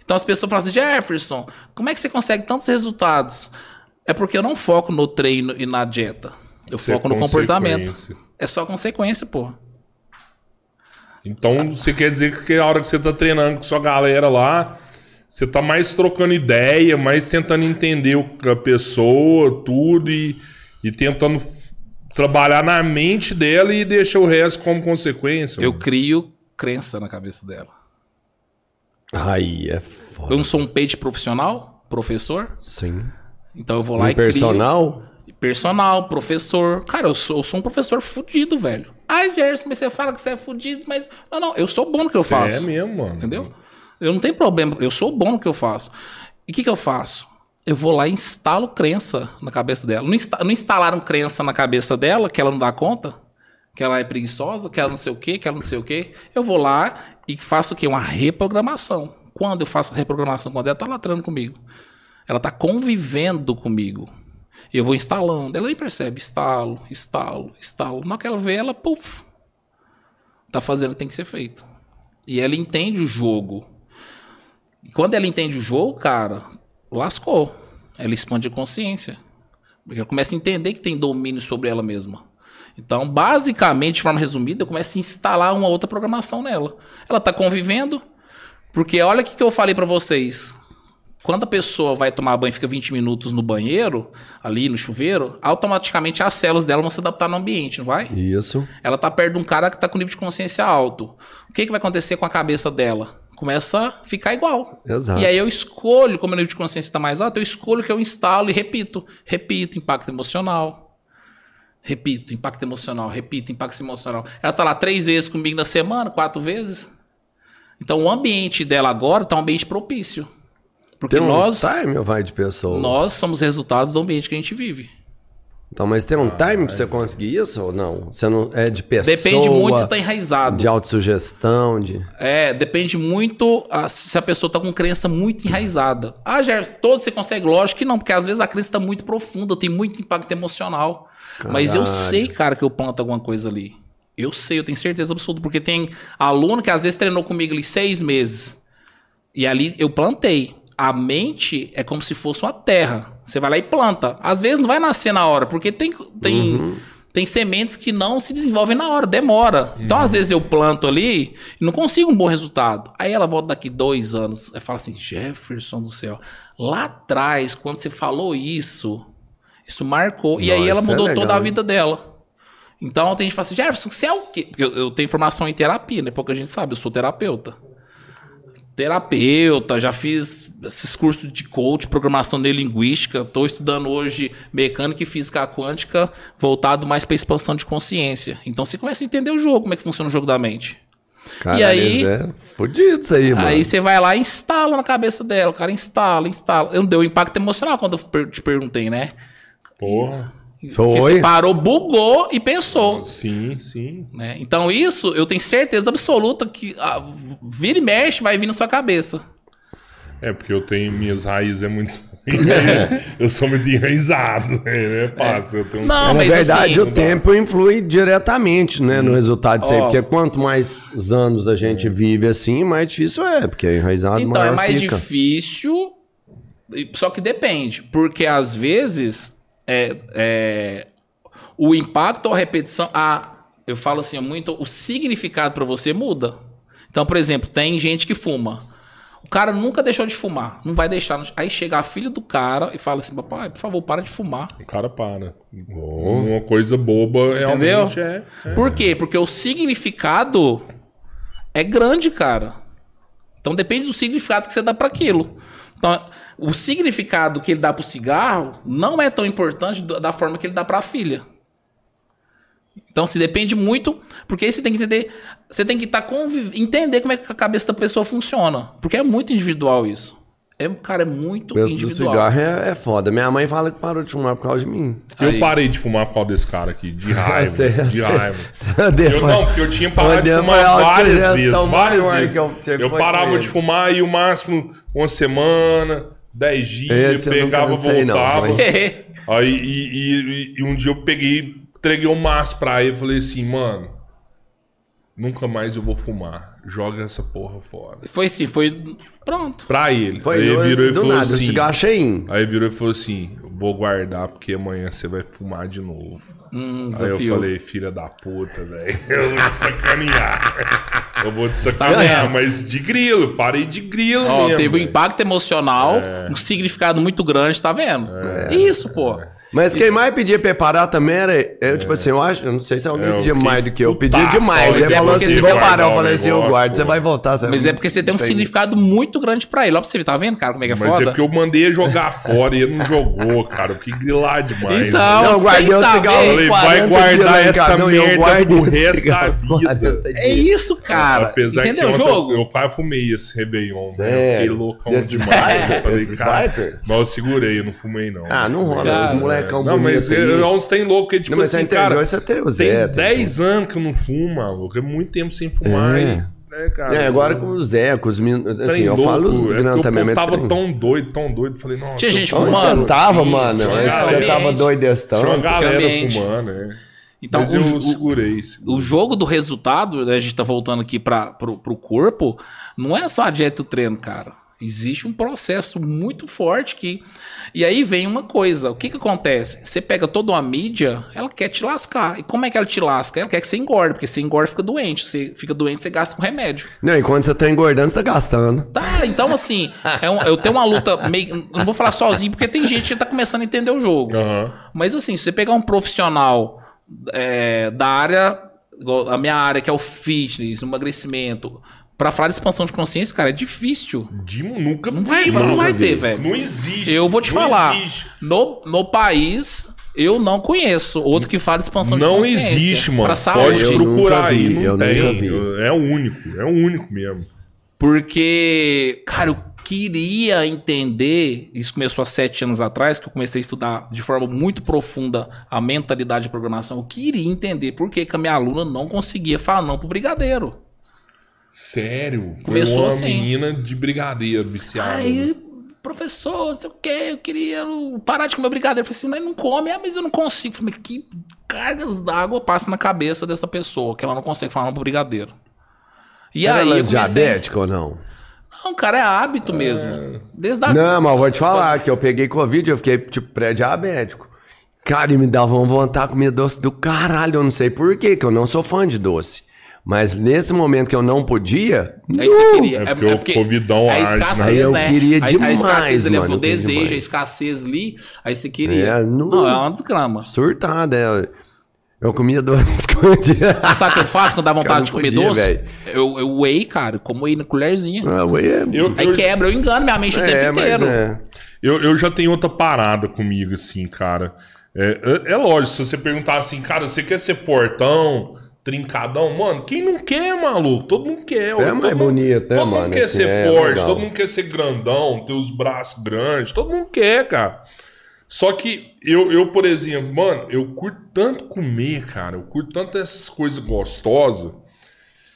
Então as pessoas falam assim: Jefferson, como é que você consegue tantos resultados? É porque eu não foco no treino e na dieta. Eu Isso é foco no comportamento. É só consequência, pô. Então, você quer dizer que a hora que você tá treinando com sua galera lá, você tá mais trocando ideia, mais tentando entender a pessoa, tudo, e, e tentando trabalhar na mente dela e deixa o resto como consequência. Eu mano. crio crença na cabeça dela. Aí é foda. Eu não sou um peixe profissional, professor. Sim. Então eu vou lá Um e crio. personal? Personal, professor. Cara, eu sou, eu sou um professor fudido, velho. Ai, Gerson, mas você fala que você é fudido, mas. Não, não, eu sou bom no que eu Você faço. É mesmo, mano. Entendeu? Eu não tenho problema, eu sou bom no que eu faço. E o que, que eu faço? Eu vou lá e instalo crença na cabeça dela. Não, insta não instalaram crença na cabeça dela, que ela não dá conta, que ela é preguiçosa, que ela não sei o quê, que ela não sei o quê. Eu vou lá e faço o quê? Uma reprogramação. Quando eu faço a reprogramação, quando ela tá latrando comigo, ela tá convivendo comigo. Eu vou instalando, ela nem percebe, instalo, instalo, instalo. Na hora que ela vê, ela, puf, tá fazendo o que tem que ser feito. E ela entende o jogo. E quando ela entende o jogo, cara, lascou. Ela expande a consciência. Porque ela começa a entender que tem domínio sobre ela mesma. Então, basicamente, de forma resumida, eu começo a instalar uma outra programação nela. Ela tá convivendo, porque olha o que, que eu falei pra vocês. quando a pessoa vai tomar banho e fica 20 minutos no banheiro, ali no chuveiro, automaticamente as células dela vão se adaptar no ambiente, não vai? Isso. Ela tá perto de um cara que tá com nível de consciência alto. O que, que vai acontecer com a cabeça dela? Começa a ficar igual. Exato. E aí eu escolho, como o nível de consciência está mais alto, eu escolho que eu instalo e repito. Repito, impacto emocional. Repito, impacto emocional. Repito, impacto emocional. Ela tá lá três vezes comigo na semana, quatro vezes. Então o ambiente dela agora tá um ambiente propício. Porque Tem um nós, time vai de pessoa? nós somos resultados do ambiente que a gente vive. Então, mas tem um time pra você conseguir isso ou não? Você não é de pessoa? Depende muito se está enraizado. De autossugestão, de... É, depende muito ah, se a pessoa tá com crença muito enraizada. Ah, Gerson, todos você consegue? Lógico que não, porque às vezes a crença tá muito profunda, tem muito impacto emocional. Mas eu Caralho. sei, cara, que eu planto alguma coisa ali. Eu sei, eu tenho certeza absoluta, porque tem aluno que às vezes treinou comigo ali seis meses. E ali eu plantei. A mente é como se fosse uma terra. Você vai lá e planta. Às vezes não vai nascer na hora, porque tem, tem, tem sementes que não se desenvolvem na hora, demora. Então, às vezes, eu planto ali e não consigo um bom resultado. Aí ela volta daqui dois anos e fala assim: Jefferson do céu, lá atrás, quando você falou isso, isso marcou. e aí Nossa, ela é mudou legal, toda a vida dela. Então tem gente que fala assim, Jefferson, você é o quê? Porque eu, eu tenho formação em terapia, né? Pouca gente sabe, eu sou terapeuta. Terapeuta, já fiz esses cursos de coach, programação neurolinguística, estou estudando hoje mecânica e física quântica, voltado mais para expansão de consciência. Então você começa a entender o jogo, como é que funciona o jogo da mente. Caralho, aí- é fudido isso aí, mano. Aí você vai lá e instala na cabeça dela, o cara instala, instala. Eu não dei o impacto emocional quando eu te perguntei, né? Porra. Porque Foi? você parou, bugou e pensou. Sim, sim. né? Então isso eu tenho certeza absoluta que ah, vira e mexe vai vir na sua cabeça. É, porque eu tenho minhas raízes é muito. eu sou muito enraizado, né? Passa, eu tenho um- Não, Na mas verdade, assim, o tempo influi diretamente né, no resultado disso aí. Ó. Porque quanto mais anos a gente vive assim, mais difícil é. Porque é enraizado Então maior é mais fica. difícil, só que depende, porque às vezes é, é, o impacto ou a repetição, a, eu falo assim muito, o significado para você muda. Então, por exemplo, tem gente que fuma. O cara nunca deixou de fumar, não vai deixar. Aí chega a filha do cara e fala assim: papai, por favor, para de fumar. O cara para. Uma coisa boba realmente é. é. Por quê? Porque o significado é grande, cara. Então depende do significado que você dá para aquilo. Então, o significado que ele dá pro cigarro não é tão importante da forma que ele dá para a filha. Então, se depende muito, porque aí você tem que entender, você tem que estar conviv... entender como é que a cabeça da pessoa funciona, porque é muito individual isso. É, cara, é muito O preço do individual. cigarro é, é foda. Minha mãe fala que parou de fumar por causa de mim. Eu Aí. parei de fumar por causa desse cara aqui, de raiva. Sei, de raiva. Eu, não, porque eu tinha parado de fumar várias vezes, várias vezes. eu Eu parava de fumar e o máximo uma semana, dez dias, Esse eu não pegava, cansei, voltava. foi. Aí e, e- e um dia eu peguei, entreguei o maço pra ele e falei assim, mano, nunca mais eu vou fumar. Joga essa porra fora. Foi assim, foi pronto. Pra ele. Foi aí ele virou e falou nada, assim. Aí virou e falou assim: vou guardar porque amanhã você vai fumar de novo. Hum, Aí eu falei, filha da puta, velho. Eu vou te sacanear. Eu vou te sacanear, mas de grilo, parei de grilo Ó, mesmo. teve um velho. impacto emocional, É. um significado muito grande, tá vendo? Isso, pô. Mas quem mais pedia pra eu parar também era. Eu, tipo assim, eu acho. Eu não sei se alguém É, pedia mais do que eu. Pedia demais. mas Ele é falou assim: vou parar. Eu falei assim: eu guardo, você vai voltar. você Mas é porque você tem um significado muito grande pra ele. Ó, pra você ver, tá vendo, cara, como é que é Mas foda? é porque eu mandei jogar fora e ele não jogou, cara. Eu fiquei grilar demais. Então. Eu guardei o cigarro Falei, vai 40 guardar essa merda pro resto da vida. 40 É isso, cara. Apesar Entendeu que o ontem jogo? Eu, eu quase fumei esse Réveillon, fiquei loucão demais. Falei, cara, mas eu segurei, eu não fumei não. Ah, não rola. Cara, os molecão Não, mas aí. é, uns tem louco que, tipo Não, mas assim, cara, você tem o tem Zé, tem 10 anos que eu não fumo, maluco. É muito tempo sem fumar, É. hein? né, cara? É, agora com o Zé, com os meninos. Assim, eu falo os louco, é grandes porque também. Povo tava trem- tão doido, tão doido. Falei, nossa. Tinha eu gente fumando. você tava, Sim, mano? tinha uma Antes galera- Você tava doidestão. Tinha uma galera fumando, é. Então, Mas o, eu o- segurei. o segurei. jogo do resultado, né, a gente tá voltando aqui para pro, pro corpo, não é só a dieta e o treino, cara. Existe um processo muito forte que. E aí vem uma coisa: o que, que acontece? Você pega toda uma mídia, ela quer te lascar. E como é que ela te lasca? Ela quer que você engorde, porque você engorda fica doente. Você fica doente, você gasta com remédio. Não, e quando você tá engordando, você tá gastando. Tá, então assim, é um- eu tenho uma luta meio. Não vou falar sozinho, porque tem gente que tá começando a entender o jogo. Aham. Mas assim, se você pegar um profissional é, da área, a minha área, que é o fitness, o emagrecimento, pra falar de expansão de consciência, cara, é difícil. De, nunca Não vi, vai, mano. não vai ter, velho. Não existe. Eu vou te Não falar. existe. No, no país, eu não conheço outro que fale de expansão de Não consciência. existe, mano. Pra Pode saúde. Eu procurar nunca aí, não eu tem. nunca vi. É o único, é o único mesmo. Porque, cara, eu queria entender, isso começou há sete anos atrás, que eu comecei a estudar de forma muito profunda a mentalidade de programação. Eu queria entender por que, que a minha aluna não conseguia falar não pro brigadeiro. Sério. Foi Começou uma assim. menina de brigadeiro viciada. Aí, professor, não sei o que, eu queria parar de comer brigadeiro. Eu falei assim, mas não come, ah, mas eu não consigo. Eu falei, mas que cargas d'água passa na cabeça dessa pessoa que ela não consegue falar pro brigadeiro? E Era aí, ela eu comecei... diabética ou não? Não, cara, é hábito mesmo. Desde a... Não, mas eu vou te falar que eu peguei Covid, eu fiquei, tipo, pré-diabético. Cara, e me dava uma vontade de comer doce do caralho. Eu não sei por quê, que eu não sou fã de doce. Mas nesse momento que eu não podia. Aí você queria. É porque o Covidão a escassez, né? Aí eu né? queria A- a, demais, escassez ali, mano, o desejo, a demais. escassez ali, aí você queria. É, não- não... é uma desgrama. Surtada. Eu, eu comia doce escondido. Sabe o que eu faço quando dá vontade de comer podia, doce? Eu, eu whey, cara, eu como whey na colherzinha. Ah, ué, é, Eu, Aí eu, quebra, eu engano minha mente o é, tempo mas inteiro. é. eu, eu já tenho outra parada comigo, assim, cara. É, é, é lógico, se você perguntar assim, cara, você quer ser fortão, trincadão? Mano, quem não quer, maluco? Todo mundo quer. todo mais mundo- bonito, né, Todo mundo mano? quer Assim, ser é forte, legal. todo mundo quer ser grandão, ter os braços grandes, todo mundo quer, cara. Só que eu, eu, por exemplo, mano, eu curto tanto comer, cara. Eu curto tanto essas coisas gostosas.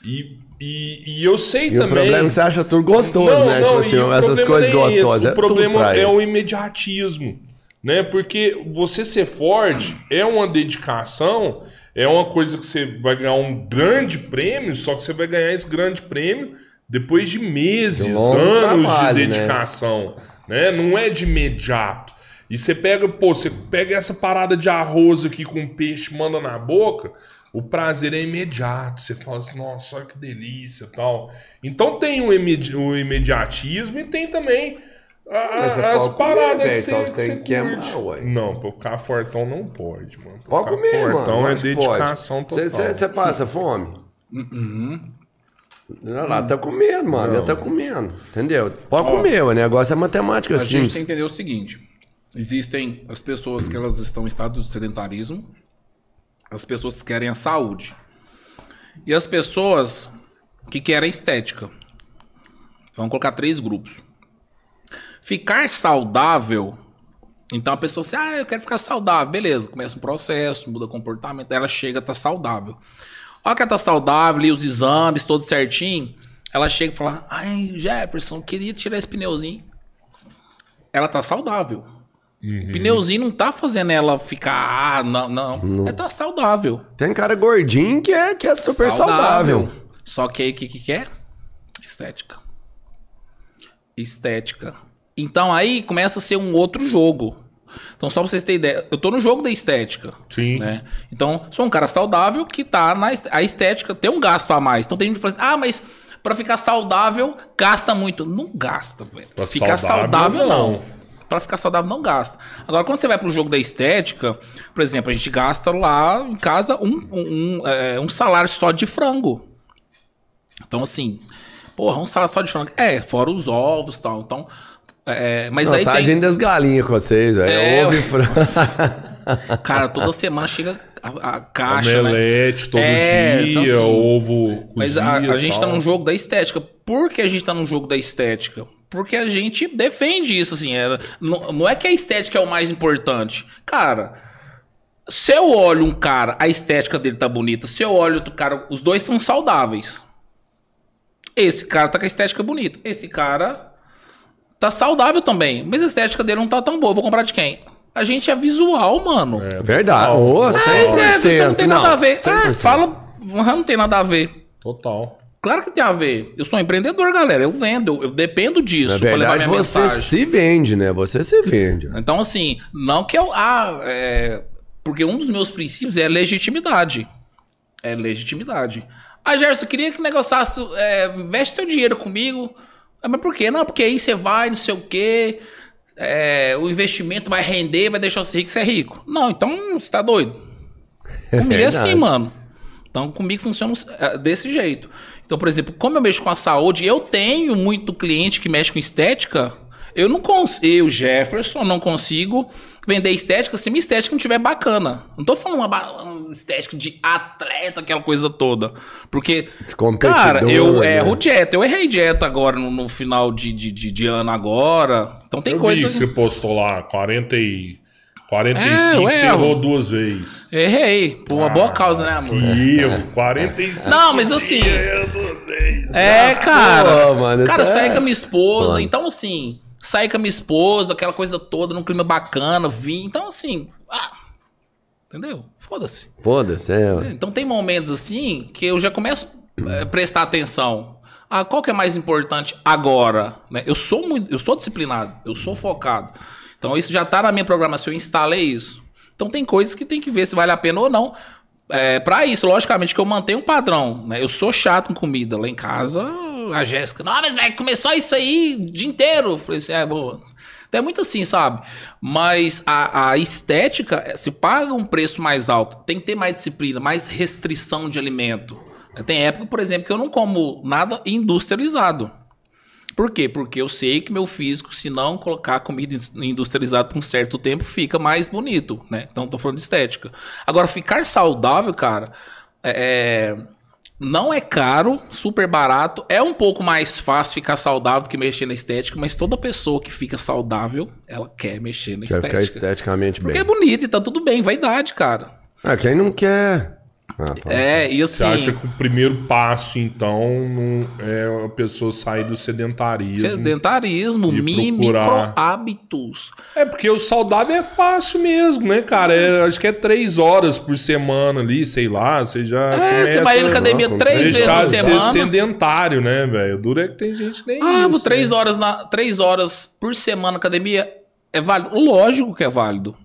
E, e, e eu sei E o também. problema é que você acha tudo gostoso, Não, né? não, tipo assim, o essas coisas é gostosas. O é tudo problema é o imediatismo, né? Porque você ser forte é uma dedicação, é uma coisa que você vai ganhar um grande prêmio, só que você vai ganhar esse grande prêmio depois de meses, De anos trabalho, de né? dedicação, né? Não é de imediato. E você pega, pô, você pega essa parada de arroz aqui com peixe, manda na boca, o prazer é imediato. Você fala assim, nossa, olha que delícia tal. Então tem o, imedi- o imediatismo e tem também a- Mas você as comer, paradas que você, que você queimar, curte. ué. Não, pra ficar fortão não pode, mano. Pode comer, mano. fortão é dedicação pode. total. Você passa fome? Uhum. Olha lá, tá comendo, mano. Já tá comendo. Entendeu? Pode comer, o negócio é matemática A gente tem simples. que entender o seguinte: existem as pessoas que elas estão em estado de sedentarismo, as pessoas que querem a saúde e as pessoas que querem estética. Vamos colocar três grupos. Ficar saudável. Então a pessoa assim, ah, eu quero ficar saudável. Beleza, começa um processo, muda comportamento, ela chega, tá saudável. Olha que ela tá saudável, ali os exames, todo certinho. Ela chega e fala, ai, Jefferson, queria tirar esse pneuzinho. Ela tá saudável. O pneuzinho não tá fazendo ela ficar, ah, não, não. Ela tá saudável. Tem cara gordinho que é, que é super saudável. Só que aí o que, que quer? Estética. Estética. Então aí começa a ser um outro jogo. Então, só pra vocês terem ideia, eu tô no jogo da estética. Sim. Né? Então, sou um cara saudável que tá na a estética, tem um gasto a mais. Então tem gente que fala assim, ah, mas pra ficar saudável, gasta muito. Não gasta, velho. Pra Ficar saudável, saudável, não. não. Pra ficar saudável, não gasta. Agora, quando você vai pro jogo da estética, por exemplo, a gente gasta lá em casa um, um, um, é, um salário só de frango. Então, assim, porra, um salário só de frango. É, fora os ovos e tal. Então, é, mas Não, aí tem... tadinho das galinhas com vocês, velho. É, Ovo e. Cara, toda semana chega a, a caixa, né? Omelete todo É, dia, então, assim, ovo Mas a, a gente tá num jogo da estética. Por que a gente tá num jogo da estética? Porque a gente defende isso, assim. é- não, não é que a estética é o mais importante. Cara, se eu olho um cara, a estética dele tá bonita. Se eu olho outro cara, os dois são saudáveis. Esse cara tá com a estética bonita. Esse cara tá saudável também. Mas a estética dele não tá tão boa. Vou comprar de quem? A gente é visual, mano. É, Verdade. Ô, Ah, é, 100%. você não tem nada a ver. 100%. fala, não tem nada a ver. Total. Claro que tem a ver. Eu sou um empreendedor, galera. Eu vendo, eu, eu dependo disso Na pra levar verdade, você mensagem. se vende, né? Você se vende. Então, assim, não que eu. Ah, é, porque um dos meus princípios é legitimidade. É legitimidade. Ah, Gerson, eu queria que negociasse. É, investe seu dinheiro comigo. Ah, mas por quê? Não, porque aí você vai, não sei o quê. é, o investimento vai render, vai deixar você rico, você é rico. Não, então você tá doido. Comigo é verdade. assim, mano. Então, comigo funciona é, desse jeito. Então, por exemplo, como eu mexo com a saúde, eu tenho muito cliente que mexe com estética. Eu não consigo, eu, Jefferson, não consigo vender estética se minha estética não estiver bacana. Não tô falando uma, ba- uma estética de atleta, aquela coisa toda. Porque, cara, eu né? erro dieta. Eu errei dieta agora no, no final de, de, de, de ano agora. Então tem eu coisa... vi que você postou lá 40 e... 45, É, eu errou duas vezes. Errei. Por uma boa causa, né, amor? Que erro, 45 Não, mas assim- dias, errou duas vezes. É, cara. Pô, mano, cara, saí é- com a minha esposa. Mano. Então, assim, saí com a minha esposa, aquela coisa toda, num clima bacana, vim. Então, assim, ah, entendeu? Foda-se. Foda-se, é. ué. Então, tem momentos assim que eu já começo a prestar atenção. Ah, qual que é mais importante agora? Né? Eu sou muito, eu sou disciplinado, eu sou focado. Então, isso já tá na minha programação, eu instalei isso. Então, tem coisas que tem que ver se vale a pena ou não. É, para isso, logicamente, que eu mantenho um padrão. Né? Eu sou chato com comida. Lá em casa, a Jéssica, não, mas só isso aí o dia inteiro. Eu falei assim, é, boa. Então, É muito assim, sabe? Mas a, a estética, eh, se paga um preço mais alto, tem que ter mais disciplina, mais restrição de alimento. Tem época, por exemplo, que eu não como nada industrializado. Por quê? Porque eu sei que meu físico, se não colocar comida industrializada por um certo tempo, fica mais bonito, né? Então, tô falando de estética. Agora, ficar saudável, cara, é... não é caro, super barato. É um pouco mais fácil ficar saudável do que mexer na estética, mas toda pessoa que fica saudável, ela quer mexer na Quer estética. ficar esteticamente Porque bem. é bonito e tá tudo bem, vaidade, cara. Ah, quem não quer. Ah, fala É, e Você assim... acha que o primeiro passo, então, não é a pessoa sair do sedentarismo? Sedentarismo, E mi- procurar- hábitos. É porque o saudável é fácil mesmo, né, cara? É, acho que é três horas por semana ali, sei lá. Você já. É, você vai na academia com três vezes deixar na de ser semana. sedentário, né, velho? O duro é que tem gente nem Ah, isso. vou três né? horas na três horas por semana na academia é válido. Lógico que é válido.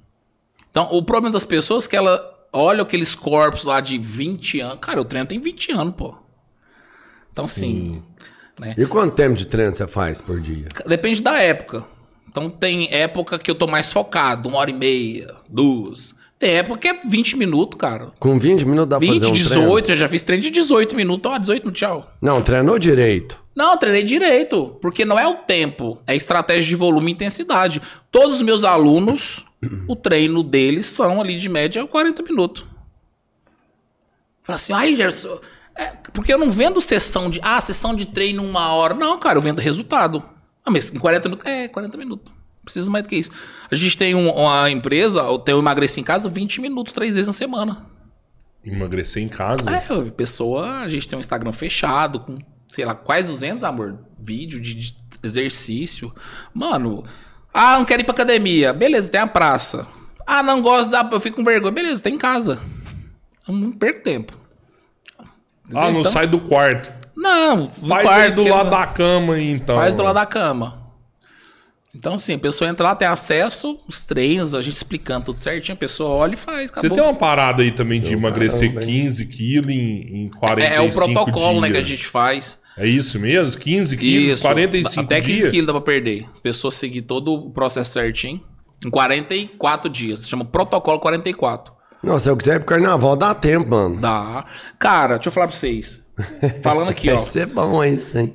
Então, o problema das pessoas é que ela olha aqueles corpos lá de 20 anos. Cara, eu treino tem 20 anos, pô. Então, assim, E quanto tempo de treino você faz por dia? depende da época. Então, tem época que eu tô mais focado, uma hora e meia, duas. Tem época que é 20 minutos, cara. Com 20 minutos dá pra 20, fazer um 18, treino? eu já fiz treino de 18 minutos. Ó, 18 minutos, tchau. Não, treinou direito. Não, treinei direito, porque não é o tempo, é estratégia de volume e intensidade. Todos os meus alunos, o treino deles são ali de média 40 minutos. Fala assim, ai, Gerson, é, porque eu não vendo sessão de, ah, sessão de treino uma hora. Não, cara, eu vendo resultado. Ah, mas em 40 minutos, é, 40 minutos. Não Precisa mais do que isso. A gente tem um- uma empresa, eu tenho emagreci em casa 20 minutos, três vezes na semana. Emagrecer em casa? É, pessoa, a gente tem um Instagram fechado com, sei lá, quase 200, amor, vídeo de, de exercício. Mano, ah, não quero ir pra academia. Beleza, tem a praça. Ah, não gosto da, eu fico com vergonha. Beleza, tem em casa. Eu não perco tempo. Ah, não Então- sai do quarto. Não, Faz quarto, do porque- lado da cama, aí, então. Faz do lado da cama. Então, assim, a pessoa entra lá, tem acesso, os treinos, a gente explicando tudo certinho, a pessoa olha e faz. Você Acabou. tem uma parada aí também de emagrecer caramba, hein? 15 quilos em, em é, 45 é o protocolo né, que a dias. gente faz. É isso mesmo? 15 quilos, Isso. 45 Até 15 dias? quilos dá pra perder. As pessoas seguir todo o processo certinho. Em 44 dias. Se chama protocolo 44. Nossa, se eu quiser ir pro carnaval, dá tempo, mano. Dá. Cara, deixa eu falar pra vocês. Falando aqui, ó. Vai ser bom isso, hein?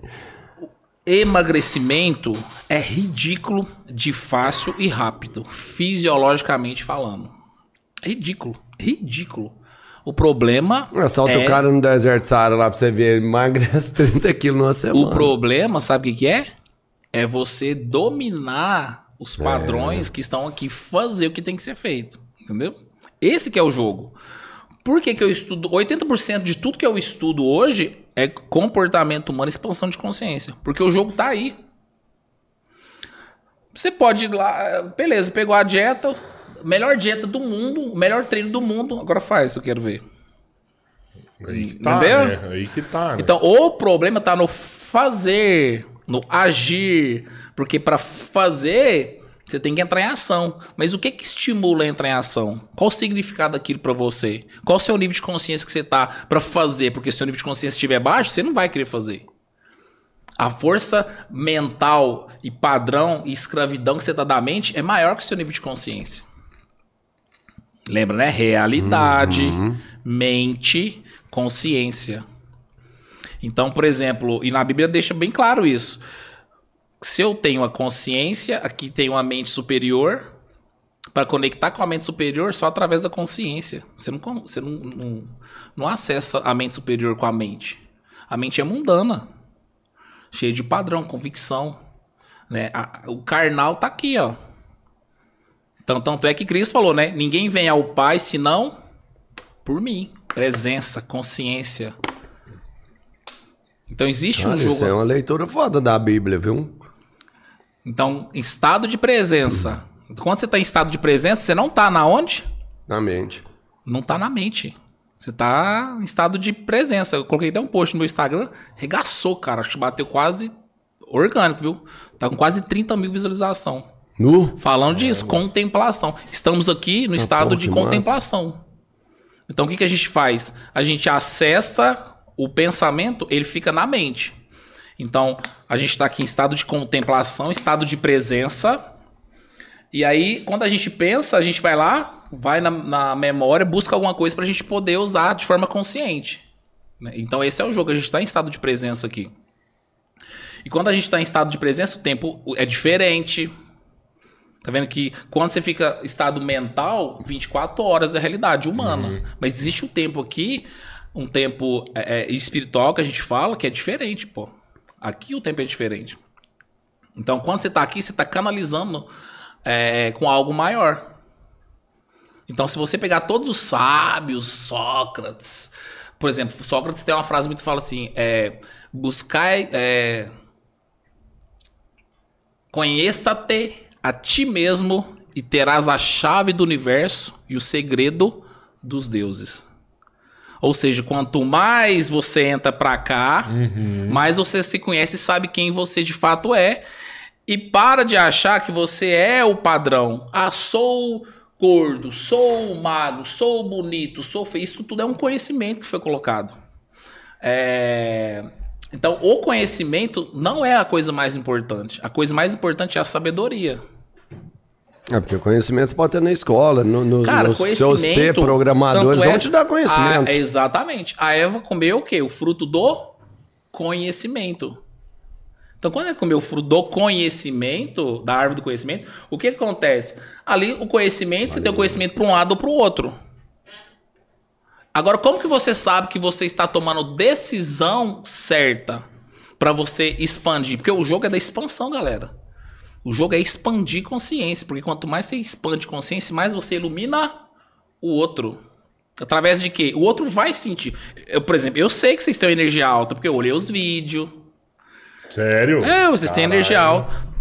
Emagrecimento é ridículo de fácil e rápido. Fisiologicamente falando. É ridículo. Ridículo. O problema. É, Solta é... o cara no deserto Saara lá pra você ver, ele emagrece 30 quilos numa semana. O problema, sabe o que que é? É você dominar os padrões que estão aqui, fazer o que tem que ser feito. Entendeu? Esse que é o jogo. Por que, que eu estudo? 80% de tudo que eu estudo hoje é comportamento humano e expansão de consciência. Porque o jogo tá aí. Você pode ir lá, beleza, pegou a dieta, melhor dieta do mundo, o melhor treino do mundo, agora faz, eu quero ver. Aí que tá, Entendeu? né? Aí que tá. né? Então, o problema tá no fazer, no agir. Porque para fazer, você tem que entrar em ação. Mas o que que estimula a entrar em ação? Qual o significado daquilo para você? Qual o seu nível de consciência que você tá para fazer? Porque se o seu nível de consciência estiver baixo, você não vai querer fazer. A força mental e padrão e escravidão que você tá da mente é maior que o seu nível de consciência. Lembra, né? Realidade, mente, consciência. Então, por exemplo, e na Bíblia deixa bem claro isso. Se eu tenho a consciência, aqui tenho a mente superior, para conectar com a mente superior só através da consciência. Você, não, você não, não, não acessa a mente superior com a mente. A mente é mundana, cheia de padrão, convicção. Né? A- o carnal tá aqui, ó. Então, tanto é que Cristo falou, né? Ninguém vem ao Pai senão por mim. Presença, consciência. Então existe um Olha, jogo. isso é uma leitura foda da Bíblia, viu? Então, estado de presença. Quando você está em estado de presença, você não está na onde? Na mente. Não está na mente. Você está em estado de presença. Eu coloquei até um post no meu Instagram, regaçou, cara. Acho que bateu quase orgânico, viu? Tá com quase 30 mil visualização. Nu? Falando disso, contemplação. Estamos aqui no estado pô, de que massa. contemplação. Então, o que, que a gente faz? A gente acessa o pensamento, ele fica na mente. Então, a gente está aqui em estado de contemplação, estado de presença. E aí, quando a gente pensa, a gente vai lá, vai na, na memória, busca alguma coisa para a gente poder usar de forma consciente. né? Então, esse é o jogo, a gente está em estado de presença aqui. E quando a gente está em estado de presença, o tempo é diferente. Tá vendo que quando você fica em estado mental, 24 horas é a realidade humana. Mas existe um tempo aqui, um tempo é, é, espiritual que a gente fala, que é diferente, pô. Aqui o tempo é diferente. Então, quando você tá aqui, você tá canalizando é, com algo maior. Então, se você pegar todos os sábios, Sócrates, por exemplo, Sócrates tem uma frase muito que fala assim: é, buscai. É, Conheça-te a ti mesmo e terás a chave do universo e o segredo dos deuses. Ou seja, quanto mais você entra pra cá, mais você se conhece e sabe quem você de fato é. E para de achar que você é o padrão. Ah, sou gordo, sou magro, sou bonito, sou feio. Isso tudo é um conhecimento que foi colocado. É, Então, o conhecimento não é a coisa mais importante. A coisa mais importante é a sabedoria. É porque o conhecimento você pode ter na escola, no, no, Cara, nos seus P programadores é- vão te dar conhecimento. Ah, exatamente. A Eva comeu o quê? O fruto do conhecimento. Então, quando ela comeu o fruto do conhecimento, da árvore do conhecimento, o que acontece? Ali, o conhecimento, você tem o conhecimento para um lado ou para o outro. Agora, como que você sabe que você está tomando decisão certa para você expandir? Porque o jogo é da expansão, galera. O jogo é expandir consciência, porque quanto mais você expande consciência, mais você ilumina o outro. Através de quê? O outro vai sentir. Eu, por exemplo, eu sei que vocês têm energia alta, porque eu olhei os vídeos. Sério? É, vocês têm Caralho. energia alta.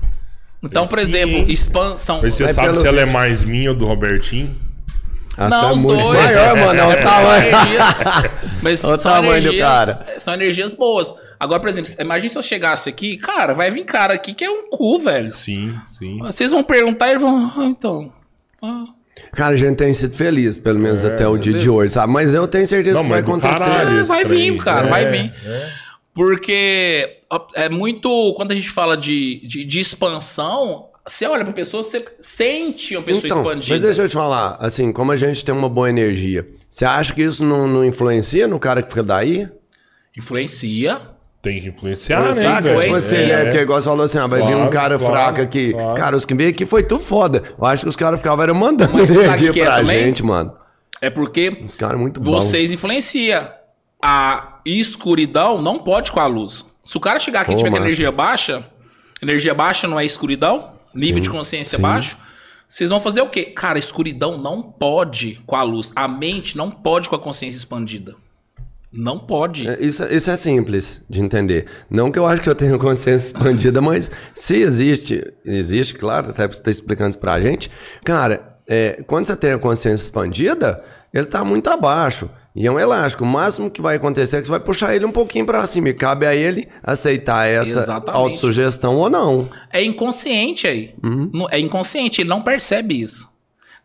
Então, por exemplo, expansão. Mas você sabe se ela é mais minha ou do Robertinho? Ah, Não, é os muito dois. maior, mano. É o É, são tamanho. energias, mas Olha o são tamanho do energias, cara. são energias boas. Agora, por exemplo, imagine se eu chegasse aqui, cara, vai vir cara aqui que é um cu, velho. Sim, sim. Vocês vão perguntar e vão, ah, então. ah. Cara, a gente tem sido feliz, pelo menos até o dia de hoje, sabe? Mas eu tenho certeza Não, que vai acontecer. caralho. É, vai vir, cara, É, vai vir. Porque ó, é muito. Quando a gente fala de, de, de expansão, você olha pra pessoa, você sente uma pessoa Então, expandida. mas deixa eu te falar, assim, como a gente tem uma boa energia, você acha que isso não, não influencia no cara que fica daí? Influencia. Tem que influenciar, né, Sabe? velho? Tipo assim, É. né? Porque igual você falou assim, ah, vai vir um Claro, cara claro, fraco aqui. claro. Cara, os que veio aqui foi tudo foda. Eu acho que os caras ficavam era mandando Mas energia é pra também? gente, mano. É porque Os caras muito bons. vocês influenciam. A escuridão não pode com a luz. Se o cara chegar aqui e tiver com massa. energia baixa, energia baixa não é escuridão, nível Sim, de consciência sim. baixo, vocês vão fazer o quê? Cara, escuridão não pode com a luz. A mente não pode com a consciência expandida. Não pode. É, Isso, isso é simples de entender. Não que eu acho que eu tenho consciência expandida, mas se existe, existe, claro, até você estar explicando isso pra gente. Cara, é, quando você tem a consciência expandida, ele tá muito abaixo. E é um elástico. O máximo que vai acontecer é que você vai puxar ele um pouquinho pra cima. E cabe a ele aceitar essa Exatamente. autossugestão ou não. É inconsciente aí. Não- É inconsciente, ele não percebe isso.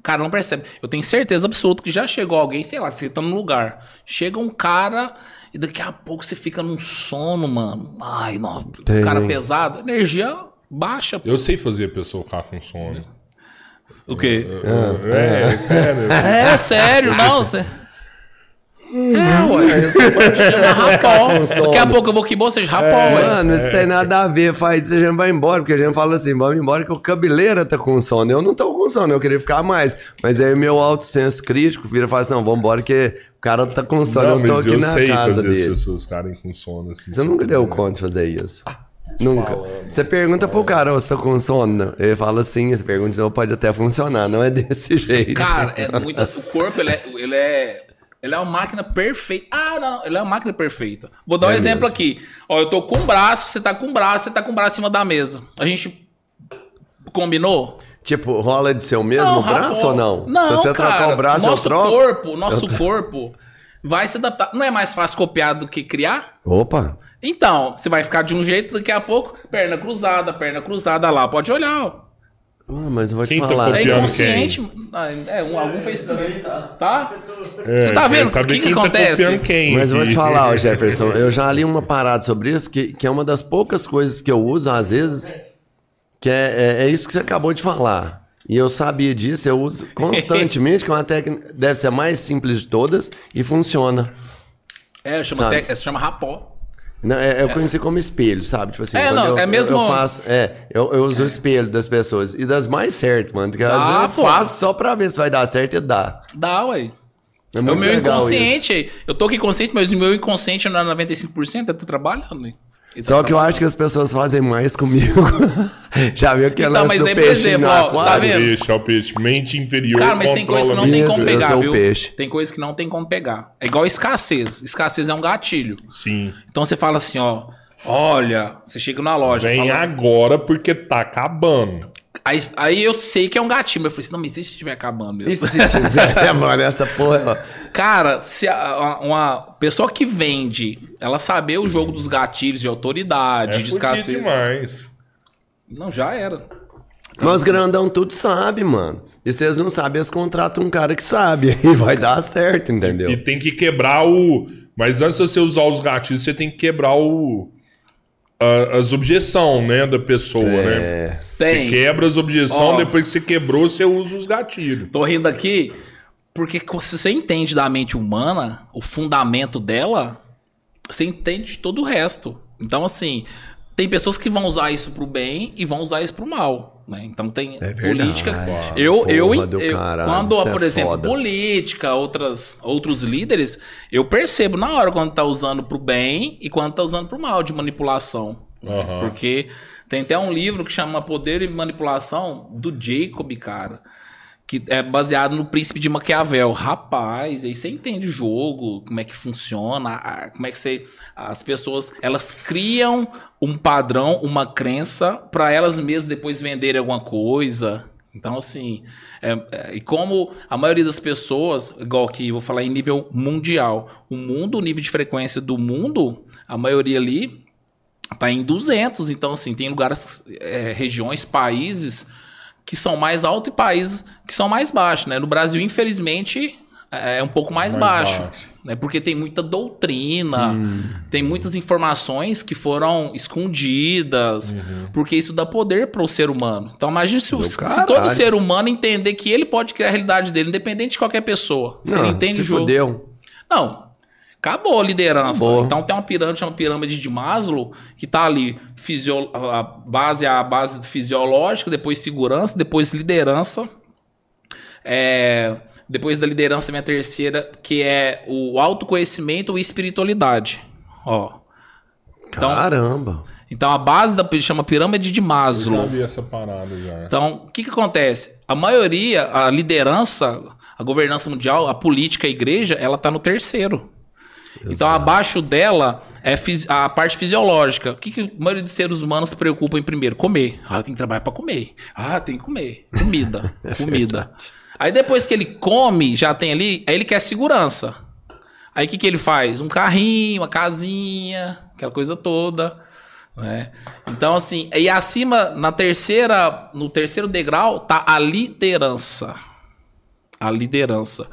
O cara não percebe. Eu tenho certeza absoluta que já chegou alguém, sei lá, você tá num lugar. Chega um cara e daqui a pouco você fica num sono, mano. Ai, não. Tem. Um cara pesado, energia baixa. Eu sei fazer a pessoa ficar com sono. O quê? É, é, sério. É, sério, não. É, ué. Chama rapó. Daqui a pouco eu vou que você rapó, ué. Mano, isso tem nada a ver. Faz isso, a gente vai embora. Porque a gente fala assim, vamos embora que o cabeleira tá com sono. Eu não tô com sono, eu queria ficar mais. Mas aí meu alto senso crítico vira e fala assim, não, vamos embora que o cara tá com sono. Não, eu tô mas aqui eu na sei casa fazer as dele. pessoas ficarem com sono assim. Você nunca deu conta de fazer isso. Nunca. Você pergunta pro cara, "Ô, você tá com sono? Ele fala assim, você pergunta novo, pode até funcionar. Não é desse jeito. Cara, é muito. O corpo, ele é. Ele é... Ele é uma máquina perfeita. Ah, não, ele é uma máquina perfeita. Vou dar um É exemplo mesmo. aqui. Ó, eu tô com um braço, você tá com um braço, você tá com um braço em cima da mesa. A gente combinou? Tipo, rola de ser o mesmo Não, braço ou não? Não, Se você cara, trocar o braço, nosso eu troco. corpo, nosso corpo vai se adaptar. Não é mais fácil copiar do que criar? Opa! Então, você vai ficar de um jeito, daqui a pouco, perna cruzada, perna cruzada lá. Pode olhar, ó. Ah, mas eu vou te Quem tá falar. É Copiando inconsciente. Ah, É, um, algum fez por mim. Tá? É, Você tá vendo o saber que que quem acontece? Tá copiando quem Mas eu vou te falar, ó, Jefferson, eu já li uma parada sobre isso, que, que é uma das poucas coisas que eu uso, às vezes, que é, é, é isso que você acabou de falar. E eu sabia disso, eu uso constantemente, que é uma técnica, deve ser a mais simples de todas, e funciona. É, chama, Sabe? te- é, se chama rapó. Não, é, eu conheci como espelho, sabe? Tipo assim, É, não, eu, é mesmo- Eu, eu faço, é, eu, eu uso o espelho das pessoas. E das mais certas, mano. Porque às Dá, vezes eu pô. faço só pra ver se vai dar certo e dá. Dá, ué. É, É o meu inconsciente aí. Eu tô aqui consciente, mas o meu inconsciente não é 95%, é tá trabalhando. hein? Tá Só que eu acho que as pessoas fazem mais comigo. Já viu aquele Então, lance mas do por peixe exemplo, no tá aquário? vendo? Peixe, é o peixe. Mente inferior. Cara, mas tem coisa que não tem como pegar, o viu? peixe. Tem coisa que não tem como pegar. É igual escassez. Escassez é um gatilho. Sim. Então você fala assim, ó. Olha, você chega na loja. Vem fala- agora porque tá acabando. Aí, aí eu sei que é um gatilho. Mas eu falei assim, não, mas e se estiver acabando mesmo? E se tiver, mano, essa porra. Cara, se a- uma pessoa que vende, ela saber o jogo dos gatilhos de autoridade, É de escassez. demais. Não, já era. Mas grandão tudo sabe, mano. E se eles não sabem, eles contratam um cara que sabe. E vai dar certo, entendeu? E tem que quebrar o. Mas antes de você usar os gatilhos, você tem que quebrar o. a- as objeções, né, da pessoa, né? É. Tem. Você quebra as objeções, Ó. depois que você quebrou, você usa os gatilhos. Tô rindo aqui porque se você entende da mente humana, o fundamento dela, você entende de todo o resto. Então, assim, tem pessoas que vão usar isso pro bem e vão usar isso pro mal. Né? Então tem É política. Eu, eu, Porra do eu- caralho, quando, é por exemplo, foda. política, outras, outros líderes, eu percebo na hora quando tá usando pro bem e quando tá usando pro mal de manipulação. né? Aham. Porque tem até um livro que chama Poder e Manipulação do Jacob, cara. Que é baseado no príncipe de Maquiavel. Rapaz, aí você entende o jogo, como é que funciona, a- como é que você. As pessoas elas criam um padrão, uma crença, para elas mesmas depois venderem alguma coisa. Então, assim, é- é- e como a maioria das pessoas, igual aqui, vou falar em nível mundial, o mundo, o nível de frequência do mundo, a maioria ali tá em 200. Então, assim, tem lugares, é, regiões, países que são mais altos e países que são mais baixos, né? No Brasil, infelizmente, é um pouco mais, Mais baixo, baixo. né? Porque tem muita doutrina, tem muitas informações que foram escondidas, porque isso dá poder para o ser humano. Então, imagine se, o- se todo ser humano entender que ele pode criar a realidade dele, independente de qualquer pessoa. Se ele Não, entende se o jogo. fudeu. Não. Acabou a liderança. Acabou. Então tem uma pirâmide, chama pirâmide de Maslow, que tá ali. Fisio... A base é a base fisiológica, depois segurança, depois liderança. É, Depois da liderança, minha terceira, que é o autoconhecimento e espiritualidade. Ó. Então- Caramba. Então a base da chama pirâmide de Eu já Maslow. vi essa parada já. Então, o que, que acontece? A maioria, a liderança, a governança mundial, a política, a igreja, ela tá no terceiro. Então, abaixo dela é a parte fisiológica. O que, que a maioria dos seres humanos se preocupa em primeiro? Comer. Ah, tem que trabalhar para comer. Ah, tem que comer. Comida. comida. Aí depois que ele come, já tem ali, aí ele quer segurança. Aí o que, que ele faz? Um carrinho, uma casinha, aquela coisa toda. Né? Então, assim, e acima, na terceira, no terceiro degrau, tá a liderança. A liderança.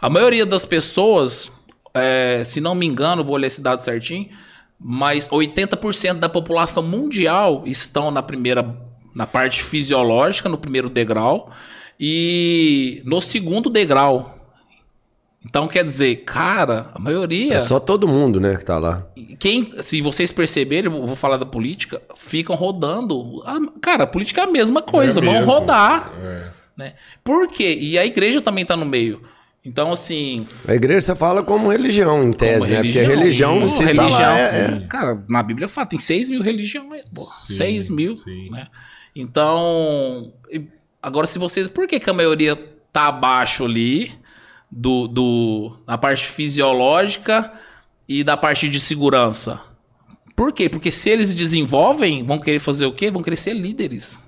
A maioria das pessoas, é, se não me engano, vou ler esse dado certinho, mas 80% da população mundial estão na primeira, na parte fisiológica, no primeiro degrau, e no segundo degrau. Então quer dizer, cara, a maioria. É só todo mundo, né, que tá lá. Quem, se vocês perceberem, eu vou falar da política, ficam rodando. Cara, a política é a mesma coisa, É vão mesmo. rodar. É. Né? Por quê? E a igreja também tá no meio. Então, assim. A igreja você fala como religião, em tese, como né? Porque religião, Pô, se tá religião. lá, é, é- Cara, na Bíblia fala, tem 6 mil religiões. Pô, Sim, 6 mil. sim. Né? Então. Agora, se vocês. Por que, que a maioria tá abaixo ali do, do, na parte fisiológica e da parte de segurança? Por quê? Porque se eles desenvolvem, vão querer fazer o quê? Vão querer ser líderes.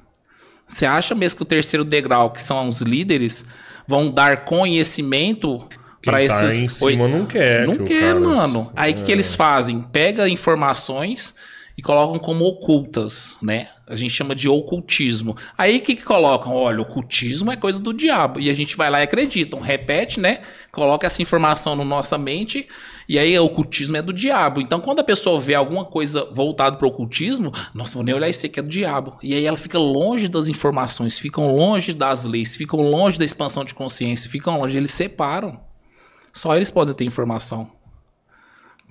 Você acha mesmo que o terceiro degrau, que são os líderes, vão dar conhecimento para tá esses em cima não quer. não que quer, cara- mano. Aí o que, que eles fazem? Pega informações e colocam como ocultas, né? A gente chama de ocultismo. Aí o que, que colocam? Olha, ocultismo é coisa do diabo. E a gente vai lá e acreditam. Repete, né? Coloca essa informação na nossa mente. E aí o ocultismo é do diabo. Então quando a pessoa vê alguma coisa voltada para o ocultismo, nossa, vou nem olhar isso aqui é do diabo. E aí ela fica longe das informações, ficam longe das leis, ficam longe da expansão de consciência, ficam longe. Eles separam. Só eles podem ter informação.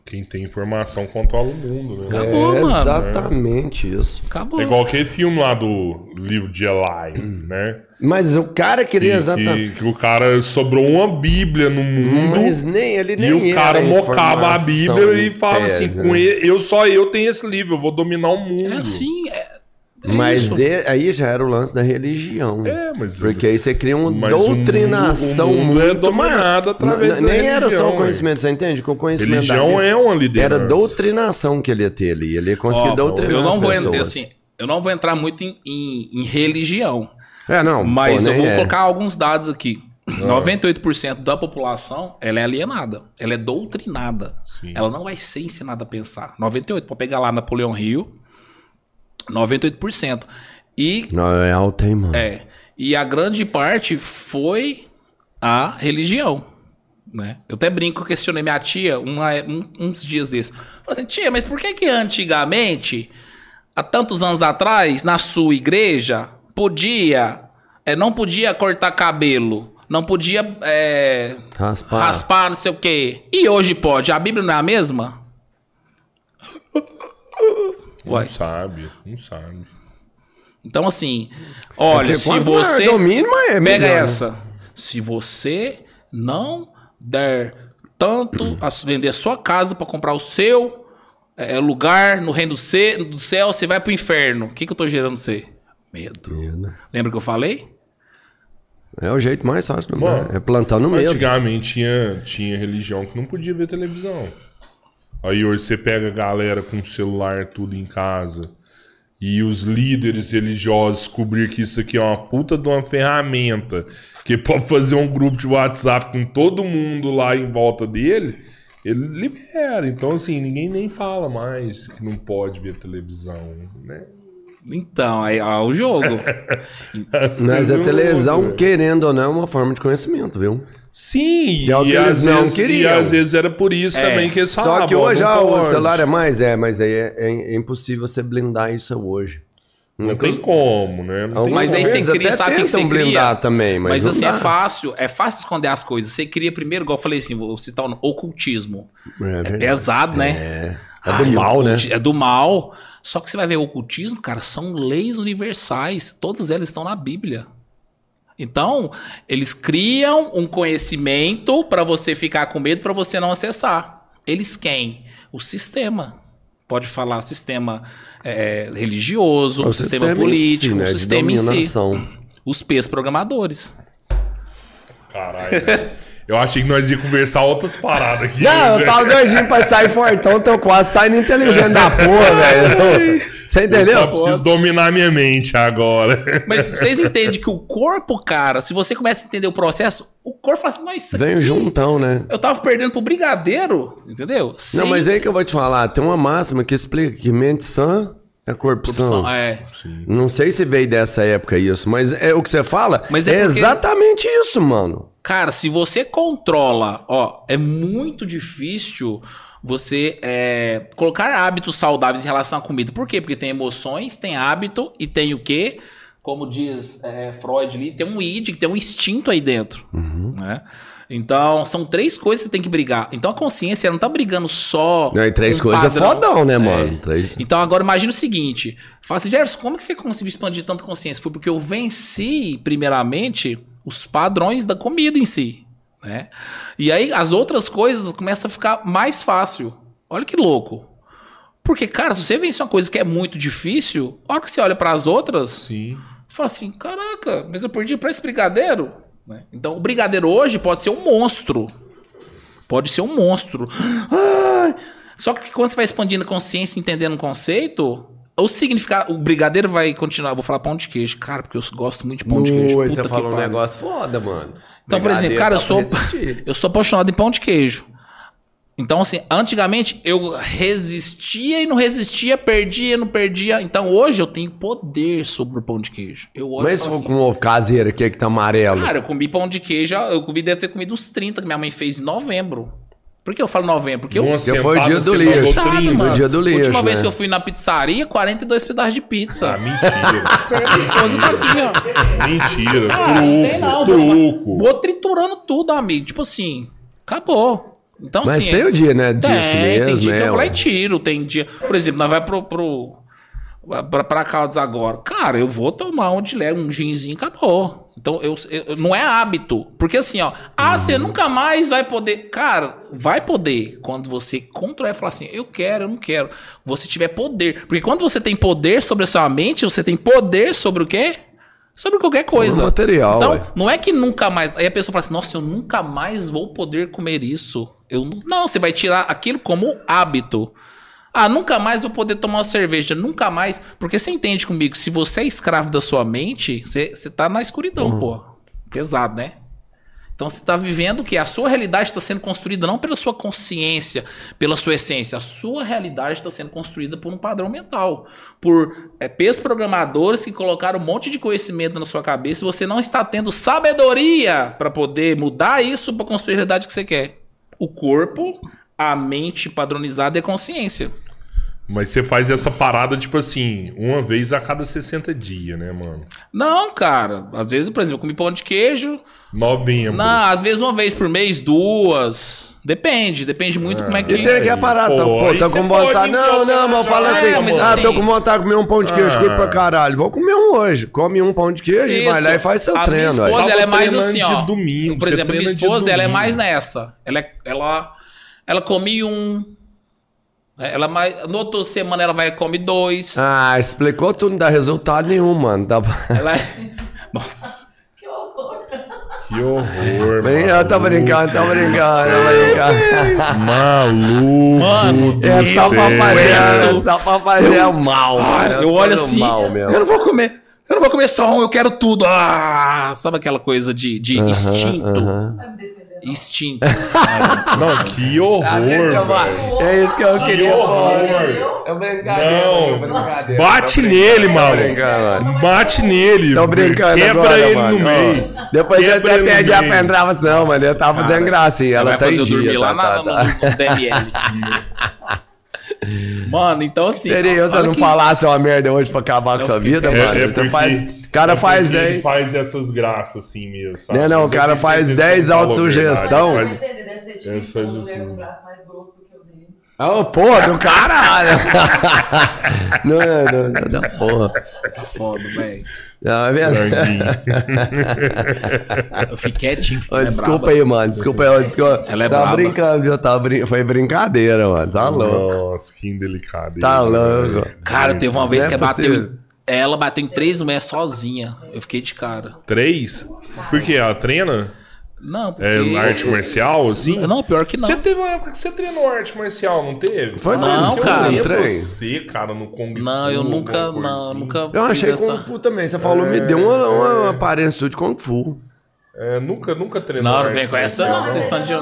Quem tem informação controla o mundo, né? Acabou, é mano. exatamente isso. Acabou. É igual aquele filme lá do livro de Eli, né? Mas o cara queria Que, exatamente. que, que o cara sobrou uma Bíblia no mundo. Mas nem ele nem E o cara era mocava a Bíblia e falava tese, assim: né? com ele, eu só eu tenho esse livro, eu vou dominar o mundo. É assim, é. É Mas e- aí já era o lance da religião. É, mas. Porque aí você cria uma Mas o doutrinação mundo- o mundo é muito dominado maior. através N- da Nem era só religião, o conhecimento, você entende? Que o conhecimento da Religião Bíblia é uma liderança. Era doutrinação que ele ia ter ali. Ele ia conseguir Ó, doutrinar eu não as vou pessoas. entrar assim, eu não vou entrar muito em, em- em religião, É, não. mas pô, eu vou é. colocar alguns dados aqui. 98% da população, ela é alienada, ela é doutrinada. Sim. Ela não vai ser ensinada a pensar. 98, pode pegar lá Napoleão Rio, 98%. E Não, é alta, hein, mano. É. E a grande parte foi a religião. Né? Eu até brinco, questionei minha tia uma- um- uns dias desses. Falei assim, tia, mas por que que antigamente, há tantos anos atrás, na sua igreja, podia, é, não podia cortar cabelo, não podia é, Raspar. raspar, não sei o quê. E hoje pode. A Bíblia não é a mesma? Não Uai. sabe, não sabe. Então, assim, olha, Porque se você. o mínimo, é Pega melhor, né? essa. Se você não der tanto a vender a sua casa para comprar o seu é, lugar no reino do, céu, você vai pro inferno. O que, que eu tô gerando você? Medo. Medo. Lembra que eu falei? É o jeito mais fácil do mundo. É plantando medo. Antigamente tinha, tinha religião que não podia ver televisão. Aí hoje você pega a galera com celular tudo em casa. E os líderes religiosos descobrir que isso aqui é uma puta de uma ferramenta. Que pode fazer um grupo de WhatsApp com todo mundo lá em volta dele. Ele libera. Então, assim, ninguém nem fala mais que não pode ver televisão, né? Então, aí ó, o jogo. As Mas a televisão, mudam. querendo ou não, é uma forma de conhecimento, viu? Sim, Que é que e, eles às não vezes, e queriam. às vezes era por isso É. também que eles Só falavam. que ó, hoje não ah, o celular é mais, é, mas aí é, é- é impossível você blindar isso hoje. Não tem como, né? Não tem Mas aí você cria, até sabe que que você cria? blindar também, mas Mas, não assim, dá. é fácil, é fácil esconder as coisas. Você cria primeiro, igual eu falei assim, vou citar o ocultismo. É É, pesado, né? É, é do Ai, mal, né? É do mal. Só que você vai ver o ocultismo, cara, são leis universais. Todas elas estão na Bíblia. Então, eles criam um conhecimento para você ficar com medo, para você não acessar. Eles quem? O sistema. Pode falar o sistema é, religioso, o, sistema, em si, político, né, o de sistema em si. dominação. Os P's programadores. Caralho. Eu achei que nós ia conversar outras paradas aqui. Não, eu né? tava doidinho pra sair fortão, tô quase saindo inteligente da porra, velho. Você Eu entendeu? só preciso dominar minha mente agora. Mas vocês entendem que o corpo, cara, se você começa a entender o processo, o corpo fala assim, mas isso aqui... Vem juntão, né? Eu tava perdendo pro brigadeiro, entendeu? Sem Não, mas é aí que eu vou te falar, tem uma máxima que explica que mente sã é corpo sã. corrupção. É. Não sei se veio dessa época isso, mas é o que você fala. Mas é, é porque- exatamente isso, mano. Cara, se você controla, ó, é muito difícil você é, colocar hábitos saudáveis em relação à comida. Por quê? Porque tem emoções, tem hábito e tem o quê? Como diz é, Freud ali, tem um id, tem um instinto aí dentro. né? Então, são três coisas que você tem que brigar. Então, a consciência ela não tá brigando só. Não, e três coisas é fodão, né, mano? Três... Então agora imagina o seguinte: fala assim, Jefferson, como que você conseguiu expandir tanta consciência? Foi porque eu venci, primeiramente, os padrões da comida em si. Né? E aí as outras coisas começam a ficar mais fácil. Olha que louco. Porque, cara, se você vence uma coisa que é muito difícil, a hora que você olha para as outras, Sim. você fala assim: caraca, mas eu perdi pra esse brigadeiro? Né? Então o brigadeiro hoje pode ser um monstro. Pode ser um monstro. Ai! Só que quando você vai expandindo a consciência, entendendo o conceito, o significado. O brigadeiro vai continuar. Vou falar pão de queijo, cara, porque eu gosto muito de pão de queijo. Ui, Puta você falou um negócio foda, mano. Então, por exemplo, cara, eu dá sou, eu sou apaixonado em pão de queijo. Então, assim, antigamente eu resistia e não resistia, perdia, não perdia. Então, hoje eu tenho poder sobre o pão de queijo. Eu olho Mas e se for assim, com ovo caseiro aqui que tá amarelo. Cara, eu comi pão de queijo, eu comi, deve ter comido uns 30 que minha mãe fez em novembro. Por que eu falo novembro? Porque eu. Uma Porque foi o dia do lixo. 30. mano. dia do lixo, Última vez né? que eu fui na pizzaria, 42 pedaços de pizza. Ah, mentira. Minha esposa tá aqui, ó. mentira. Ah, não tem não, Truco. vou, Truco. vou triturando tudo, amigo. Tipo assim, acabou. Então, Mas assim. tem o dia, né? Disso Tem, mesmo, tem dia que eu vou lá e ué. tiro, tem dia. Por exemplo, nós vai pro. pro pra, pra Caldas agora. Cara, eu vou tomar um de leve, um ginzinho acabou. Então, eu, eu- não é hábito. Porque assim, ó. Ah, Uhum. você nunca mais vai poder. Cara, vai poder. Quando você controlar e falar assim, eu quero, eu não quero. Você tiver poder. Porque quando você tem poder sobre a sua mente, você tem poder sobre o quê? Sobre qualquer coisa. material, Então, ué. não é que nunca mais. Aí a pessoa fala assim: nossa, eu nunca mais vou poder comer isso. Eu não, não, você vai tirar aquilo como hábito. Ah, nunca mais vou poder tomar uma cerveja, nunca mais. Porque você entende comigo, se você é escravo da sua mente, você, você tá na escuridão, Uhum. pô. Pesado, né? Então você tá vivendo que a sua realidade está sendo construída não pela sua consciência, pela sua essência. A sua realidade está sendo construída por um padrão mental. Por é, pesos programadores que colocaram um monte de conhecimento na sua cabeça e você não está tendo sabedoria para poder mudar isso para construir a realidade que você quer. O corpo, a mente padronizada e a consciência. Mas você faz essa parada, tipo assim, uma vez a cada 60 dias, né, mano? Não, cara. Às vezes, por exemplo, eu comi pão de queijo. Novembro. Não, às vezes uma vez por mês, duas. Depende, depende muito como é que. E tem que Aí, parar, pô, tá, pô, tô com vontade. Não, o não, mas fala assim, É, mas ah, assim- tô com vontade de comer um pão de queijo, Ah. curto pra caralho. Vou comer um hoje. Come um pão de queijo e vai Isso. lá e faz seu a treino. Minha aí. esposa, ela é mais assim, ó. domingo, por você exemplo, minha esposa, ela é mais nessa. Ela, é- ela, ela come um. Ela mais, na outra semana ela vai e come dois. Ah, explicou tudo, não dá resultado nenhum, mano. Tá... Ela é... Nossa. Que horror. Que horror, mano. eu tô brincando, tô brincando, tô brincando. Maluco Mano, do É só pra fazer, é só pra fazer o mal. Ah, mano. eu olho assim. Mal eu mesmo. não vou comer. Eu não vou comer só um, eu quero tudo. Ah, sabe aquela coisa de, de instinto? aham. Vai me defender. Instinto. Não, que horror, Tá? É isso que eu Que queria falar. horror. É brincadeira, Não. é brincadeira. Bate nele, mano. Bate nele. Tô brincando Quebra agora, ele mano. no meio. Depois eu até no pedi a assim, não, mano. Eu tava fazendo gracinha. Ela vai tá em eu dormir dia. lá tá, na, tá, no, tá. no DML. Mano, então assim. Seria eu se eu não que- falasse uma merda hoje pra acabar com sua vida, É, mano? é Você faz. O cara é faz porque ele 10. faz essas graças assim mesmo, sabe? Não, não, Mas o cara faz certeza 10 que ele falou a autossugestão. ser Ele difícil faz uma mulher assim. com o braço mais grosso do que o dele. Ô, porra, do caralho! não, não, não, não, porra. Tá foda, velho. Não, é verdade. Eu fiquei quietinho. Ô, é desculpa braba. aí, mano. Desculpa aí, desculpa. Ela é Tava braba. brincando, viu? Tava brin... Foi brincadeira, mano. Tá louco. Nossa, que indelicado. Tá louco. Cara, teve uma vez é que ela bateu. Ela bateu em três mulheres sozinha. Eu fiquei de cara. Três? Por quê? Ela treina? Não, porque. É arte marcial, assim? Não, pior que não. Você teve uma época que você treinou arte marcial, não teve? Foi Não, Nossa, cara. Eu Trem. você, cara, no Kung Não, eu Fu, nunca. Não, eu assim. nunca. Eu achei dessa- Kung Fu também. Você falou, me deu uma, uma aparência de Kung Fu. É, nunca, nunca treinou. Não, não vem com essa, não, vocês estão de-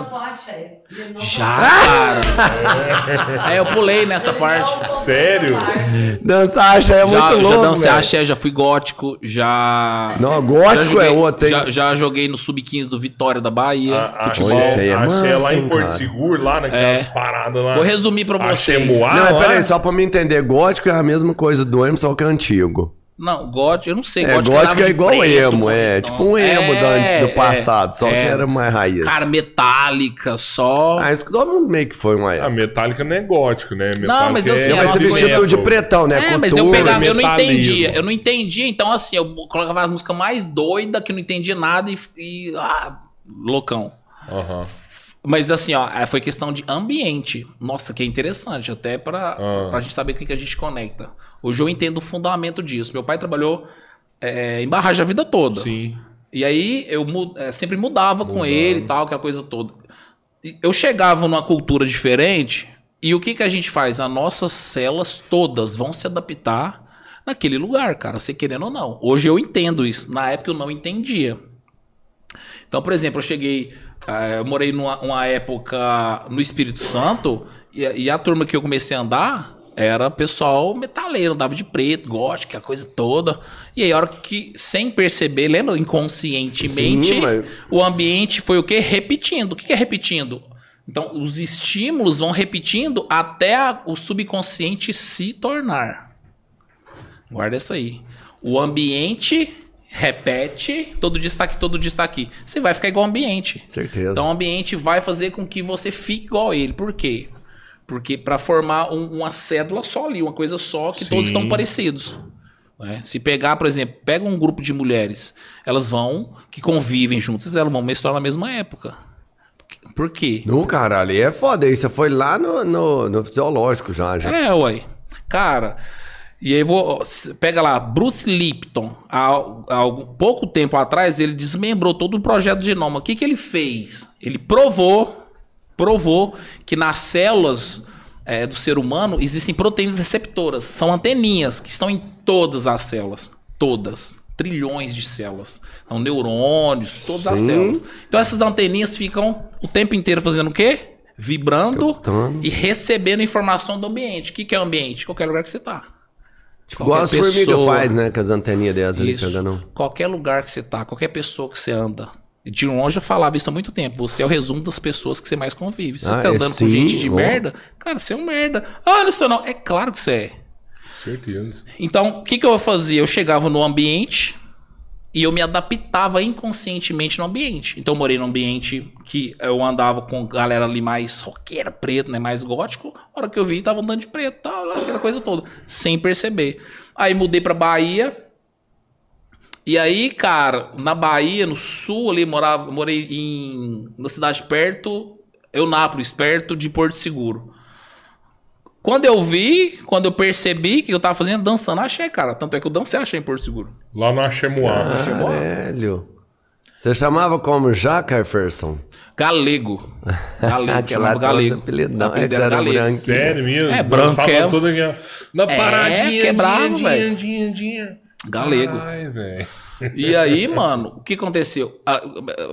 Já, cara. É, eu pulei nessa Ele parte. Sério? arte. Dançar acha é Já, muito já louco, dancei velho. axé, já fui gótico, já. Não, já gótico joguei, é outro, hein? Já, já joguei no Sub-15 do Vitória da Bahia. A- futebol. Isso aí é Axé massa, lá em Porto cara. Seguro, lá naquelas paradas lá. Vou resumir pra Axé vocês. Moá, Não, peraí, só pra me entender, gótico é a mesma coisa do emo, só que é antigo. Não, gótico, eu não sei. É, gótico, é igual preto, emo, é. então- Tipo um emo É, do, do passado, só é. que era mais raiz. Cara, metálica, só. Ah, isso que todo mundo meio que foi uma A época. metálica não é gótico, né? Metálica mas assim, é a Mas você tudo de pretão, né? É, mas eu pegava, eu não entendia. Eu não entendia, então assim, eu colocava as músicas mais doidas, que eu não entendia nada e. e ah, loucão. Aham. Mas assim, ó, é, foi questão de ambiente. Nossa, que é interessante, até pra, Ah. pra gente saber com o que a gente conecta. Hoje eu entendo o fundamento disso. Meu pai trabalhou é, em barragem a vida toda. Sim. E aí eu é, sempre mudava com ele e tal, aquela coisa toda. Eu chegava numa cultura diferente e o que, que a gente faz? As nossas celas todas vão se adaptar naquele lugar, cara, você querendo ou não. Hoje eu entendo isso. Na época eu não entendia. Então, por exemplo, eu cheguei. eh, eu morei numa uma época no Espírito Santo e, e a turma que eu comecei a andar era pessoal metaleiro, andava de preto, gótico, aquela coisa toda. E aí, a hora que, sem perceber, lembra? Inconscientemente, Sim, mas- o ambiente foi o quê? Repetindo. O que que é repetindo? Então, os estímulos vão repetindo até a- o subconsciente se tornar. Guarda isso aí. O ambiente repete, todo dia está aqui, todo dia está aqui. Você vai ficar igual ao ambiente. Certeza. Então o ambiente vai fazer com que você fique igual a ele. Por quê? Porque para formar um- uma cédula só ali, uma coisa só, que todos Sim. estão parecidos. né? Se pegar, por exemplo, pega um grupo de mulheres, elas vão, que convivem juntas, elas vão menstruar na mesma época. Por quê? No caralho, é foda. Você foi lá no, no, no fisiológico já, já. É, ué. Cara, e aí vou. Pega lá, Bruce Lipton. Há, há algum- pouco tempo atrás, ele desmembrou todo o projeto de genoma. O que, que ele fez? Ele provou, provou que nas células é, do ser humano existem proteínas receptoras. São anteninhas que estão em todas as células. Todas. Trilhões de células. São neurônios, todas as Sim. células. Então essas anteninhas ficam o tempo inteiro fazendo o quê? Vibrando e recebendo informação do ambiente. O que, que é o ambiente? Qualquer lugar que você tá. Tipo, igual as qualquer formigas faz, né? Com as anteninhas delas ali Isso. pegando. Qualquer lugar que você tá, qualquer pessoa que você anda. De longe eu falava isso há muito tempo. Você é o resumo das pessoas que você mais convive. Você Ah, tá é andando sim, com gente de ó. merda, cara, você é um merda. Ah, não sou não. É claro que você é. Certeza. Então, o que, que eu fazia? Eu chegava no ambiente e eu me adaptava inconscientemente no ambiente. Então, eu morei num ambiente que eu andava com galera ali mais roqueira, preto, né? Mais gótico. A hora que eu vi, tava andando de preto, tal, aquela coisa toda. Sem perceber. Aí mudei pra Bahia. E aí, cara, na Bahia, no sul ali, morava, morei em na cidade perto, Eunápolis, perto de Porto Seguro. Quando eu vi, quando eu percebi que eu tava fazendo, dançando, achei, cara. Tanto é que eu dancei, achei em Porto Seguro. Lá no Axemoá. Caralho. Você chamava como Jefferson? Galego. Galego, Aquela chamava Galego. apelidão. É era Galego. Sério mesmo? É, branco, é. tudo aqui, ó. Na É, paradinha, quebrava, dinha, velho. dinha, dinha. Galego. Ai, velho. E aí, mano, o que aconteceu? Ah,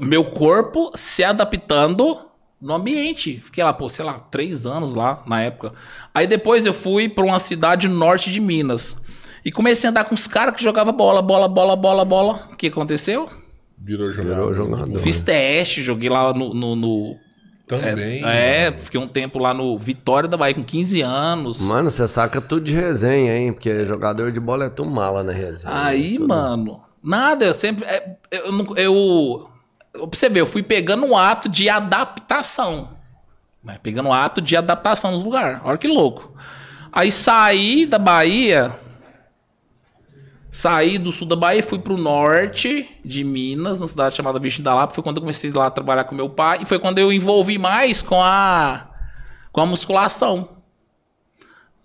meu corpo se adaptando no ambiente. Fiquei lá, pô, sei lá, três anos lá na época. Aí depois eu fui pra uma cidade no norte de Minas. E comecei a andar com os caras que jogavam bola, bola, bola, bola, bola. O que aconteceu? Virou jogador. Virou jogador. Fiz teste, joguei lá no. no, no- Também. é, fiquei um tempo lá no Vitória da Bahia com 15 anos. Mano, você saca tudo de resenha, hein? Porque jogador de bola é tão mala na resenha. Aí, Tudo. mano, nada, eu sempre. é, Eu, eu, eu- pra você ver, eu fui pegando um ato de adaptação. Né? Pegando um ato de adaptação nos lugares. Olha que louco. Aí saí da Bahia. Saí do sul da Bahia e fui pro norte de Minas, numa cidade chamada Virgem da Lapa. Foi quando eu comecei lá a trabalhar com meu pai. E foi quando eu envolvi mais com a, com a musculação.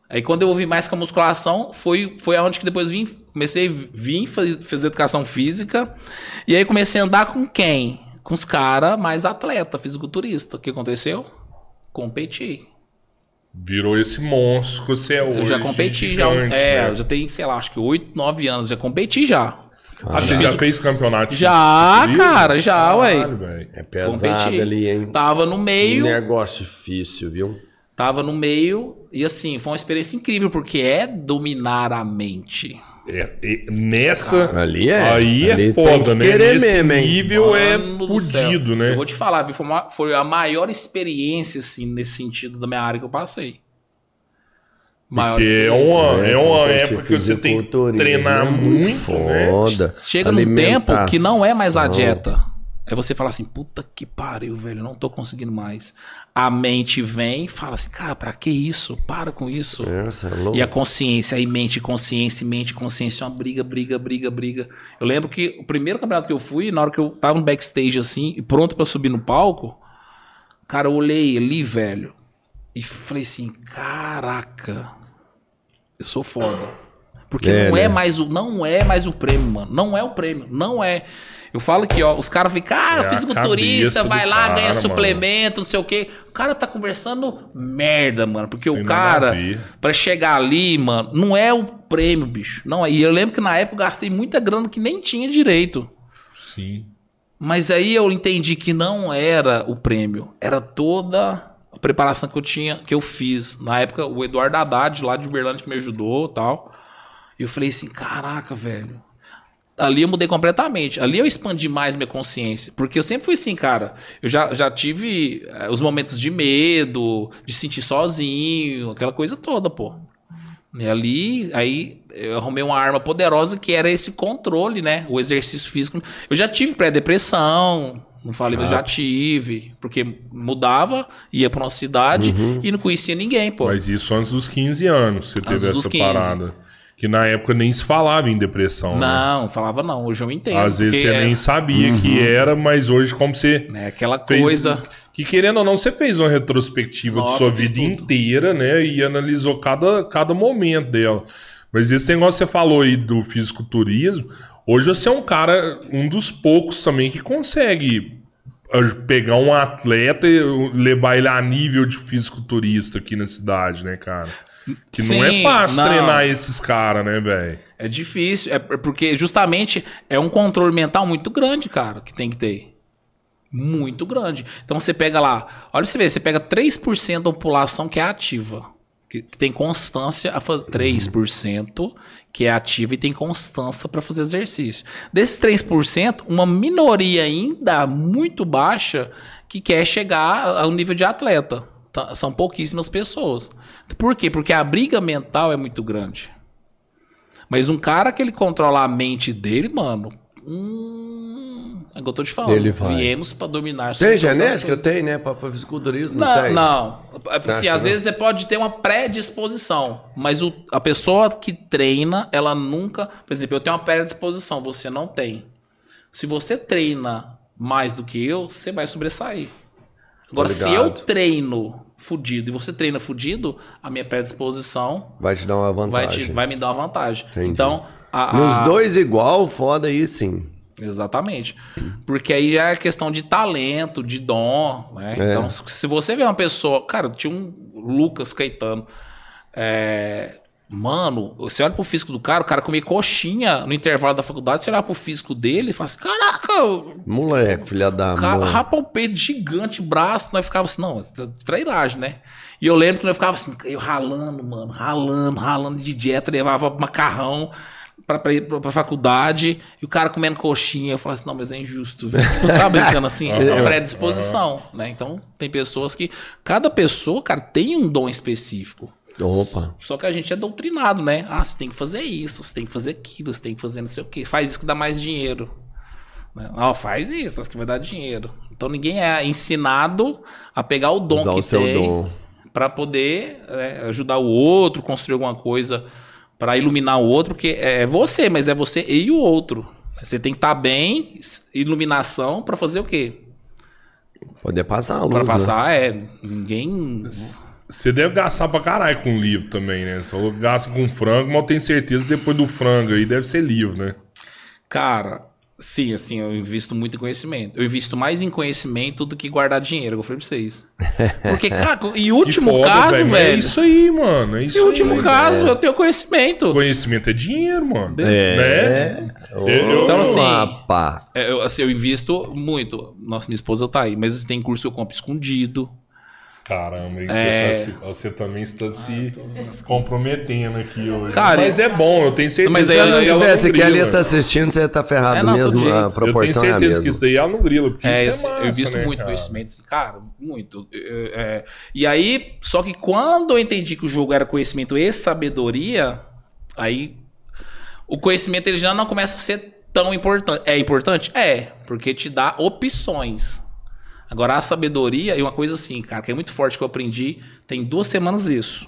Aí quando eu ouvi mais com a musculação, foi, foi aonde que depois vim, comecei a vir fazer, fazer educação física. E aí comecei a andar com quem? Com os caras mais atleta, fisiculturista. O que aconteceu? Competi. Virou esse monstro que você é hoje. Eu já competi já. gigante, É, né? eu já tenho, sei lá, acho que 8, 9 anos. Já competi já. Ah, você já fez campeonato? Já, cara, já, ué. É pesado Competi. ali, hein? Tava no Que meio, negócio difícil, viu? tava no meio, e assim, foi uma experiência incrível, porque é dominar a mente. É, é, nessa. Ali é. Aí ali é foda, né? querer Nesse mesmo, hein? nível é Mano céu. fudido, né? Eu vou te falar, viu, foi, uma- foi a maior experiência, assim, nesse sentido da minha área que eu passei. Maior Porque é uma, né? é uma época que você tem que treinar é muito, né? Foda. Chega num tempo que não é mais a dieta. É você falar assim, puta que pariu, velho, não tô conseguindo mais. A mente vem e fala assim, cara, pra que isso? Para com isso. Nossa, é louco. E a consciência, aí mente, consciência, mente, consciência, uma briga, briga, briga, briga. Eu lembro que o primeiro campeonato que eu fui, na hora que eu tava no backstage assim, e pronto pra subir no palco, cara, eu olhei ali, velho, e falei assim, caraca, eu sou foda. Porque É, não né? é mais o não é mais o prêmio, mano. Não é o prêmio, não é. Eu falo que, ó, os caras ficam, ah, É fisiculturista, vai lá, cara, ganha mano. suplemento, não sei o quê. O cara tá conversando merda, mano. Porque Tem o cara, pra chegar ali, mano, não é o prêmio, bicho. Não é. E eu lembro que na época eu gastei muita grana que nem tinha direito. Sim. Mas aí eu entendi que não era o prêmio, era toda a preparação que eu tinha, que eu fiz. Na época, o Eduardo Haddad, lá de Uberlândia, que me ajudou e tal. E eu falei assim, caraca, velho. Ali eu mudei completamente. Ali eu expandi mais minha consciência. Porque eu sempre fui assim, cara. Eu já, já tive eh, os momentos de medo, de sentir sozinho, aquela coisa toda, pô. E ali, aí eu arrumei uma arma poderosa que era esse controle, né? O exercício físico. Eu já tive pré-depressão, não falei, mas já tive. Porque mudava, ia pra uma cidade e não conhecia ninguém, pô. Mas isso antes dos 15 anos você teve dos essa 15. parada. Que na época nem se falava em depressão. né? Não, falava não, hoje eu entendo. Às vezes você é, nem sabia que era, mas hoje, como você né, aquela fez. coisa. Que querendo ou não, você fez uma retrospectiva Nossa, de sua vida tudo. inteira, né? E analisou cada, cada momento dela. Mas esse negócio que você falou aí do fisiculturismo, hoje você é um cara, um dos poucos também que consegue ah, pegar um atleta e levar ele a nível de fisiculturista aqui na cidade, né, cara? Que não é Sim, fácil não. treinar esses caras, né, velho? É difícil, é porque justamente é um controle mental muito grande, cara, que tem que ter. Muito grande. Então você pega lá, olha pra você ver, você pega 3% da população que é ativa, que, que tem constância a fazer 3% que é ativa e tem constância para fazer exercício. Desses 3%, uma minoria ainda muito baixa que quer chegar ao nível de atleta. Tá? São pouquíssimas pessoas. Por quê? Porque a briga mental é muito grande. Mas um cara que ele controla a mente dele, mano. Hum, é o que eu tô te falando. Ele vai. Viemos pra dominar Tem genética? Tem, né? Pra, pra fisiculturismo? Não, tem. não. Assim, às não? vezes você pode ter uma predisposição, mas o- a pessoa que treina, ela nunca. Por exemplo, eu tenho uma predisposição, você não tem. Se você treina mais do que eu, você vai sobressair. Agora, se eu treino fudido e você treina fudido, a minha predisposição Vai te dar uma vai, vantagem. te- vai me dar uma vantagem. Entendi. Então, a- Nos a- dois igual, foda aí sim. Exatamente. Porque aí é questão de talento, de dom, né? É. Então, se se você vê uma pessoa. Cara, tinha um Lucas Caetano. é, Mano, você olha pro físico do cara, o cara comia coxinha no intervalo da faculdade, você olha pro físico dele e fala assim: caraca, Moleque, filha da Ca- mãe. Rapa o peito gigante, braço, nós ficava assim, não, é trairagem, né? E eu lembro que nós ficava assim, eu ralando, mano, ralando, ralando de dieta, levava macarrão pra, pra ir pra, pra faculdade, e o cara comendo coxinha, eu falava assim, não, mas é injusto, viu? Você tava brincando assim, a predisposição, né? Então, tem pessoas que, cada pessoa, cara, tem um dom específico. Opa. Só que a gente é doutrinado, né? Ah, você tem que fazer isso, você tem que fazer aquilo, você tem que fazer não sei o quê. Faz isso que dá mais dinheiro. Né? Ah, faz isso, isso que vai dar dinheiro. Então ninguém é ensinado a pegar o dom Usar que o seu tem para poder né, ajudar o outro, construir alguma coisa para iluminar o outro, porque é você, mas é você e o outro. Você tem que estar bem, iluminação para fazer o quê? Poder passar a luz, Para né? passar, é, ninguém Você deve gastar pra caralho com livro também, né? Você falou que gasta com frango, mas eu tenho certeza que depois do frango aí deve ser livro, né? Cara, Sim, assim, eu invisto muito em conhecimento. Eu invisto mais em conhecimento do que guardar dinheiro, eu falei pra vocês. Porque, cara, em último foda, caso, mas É velho. isso aí, mano. É isso em último aí. caso, eu tenho conhecimento. Conhecimento é dinheiro, mano. É. Né? Eu- Então, assim, Opa. É, Eu, assim, eu invisto muito. Nossa, minha esposa tá aí, mas tem curso que eu compro escondido. Caramba, É. você, tá se- você também está se comprometendo aqui hoje. Cara, mas é bom, eu tenho certeza Mas que aí Se ela não tivesse aqui, grila. ali tá assistindo, você tá ferrado É, não, mesmo. A Eu Eu tenho proporção é a certeza mesma. que isso aí ela não grila, porque É, isso é massa, eu invisto né, muito cara? conhecimento, cara, muito. É, é, e aí, só que quando eu entendi que o jogo era conhecimento e sabedoria, aí o conhecimento ele já não começa a ser tão importante. É importante? É, porque te dá opções. Agora, a sabedoria, e uma coisa assim, cara, que é muito forte que eu aprendi, tem duas semanas isso,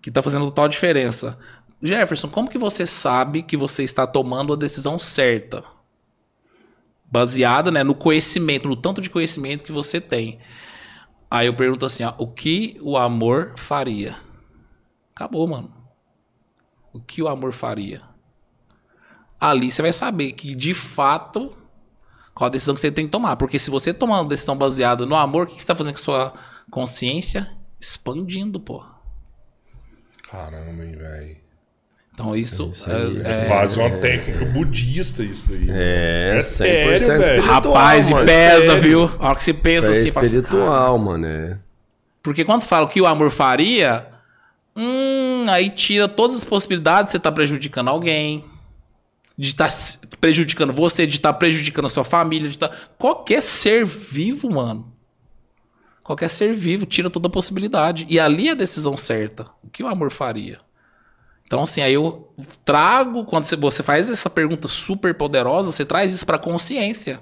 que tá fazendo total diferença. Jefferson, como que você sabe que você está tomando a decisão certa? baseada né, no conhecimento, no tanto de conhecimento que você tem. Aí eu pergunto assim, ó, o que o amor faria? Acabou, mano. O que o amor faria? Ali você vai saber que de fato qual a decisão que você tem que tomar, porque se você tomar uma decisão baseada no amor, o que você está fazendo com a sua consciência? Expandindo, pô. Caramba, hein, velho. Então isso, Isso aí, é- é- Quase uma técnica budista isso aí. É, É 100% sério, velho. espiritual, Rapaz, e pesa, sério. viu? A hora que você pensa Isso é assim, fala assim, espiritual, mano. É. Porque quando fala o que o amor faria, hum, aí tira todas as possibilidades de você estar prejudicando alguém, de estar prejudicando você, de estar prejudicando a sua família, de estar. Qualquer ser vivo, mano. Qualquer ser vivo tira toda a possibilidade. E ali é a decisão certa. O que o amor faria? Então, assim, aí eu trago, quando você- faz essa pergunta super poderosa, você traz isso para consciência.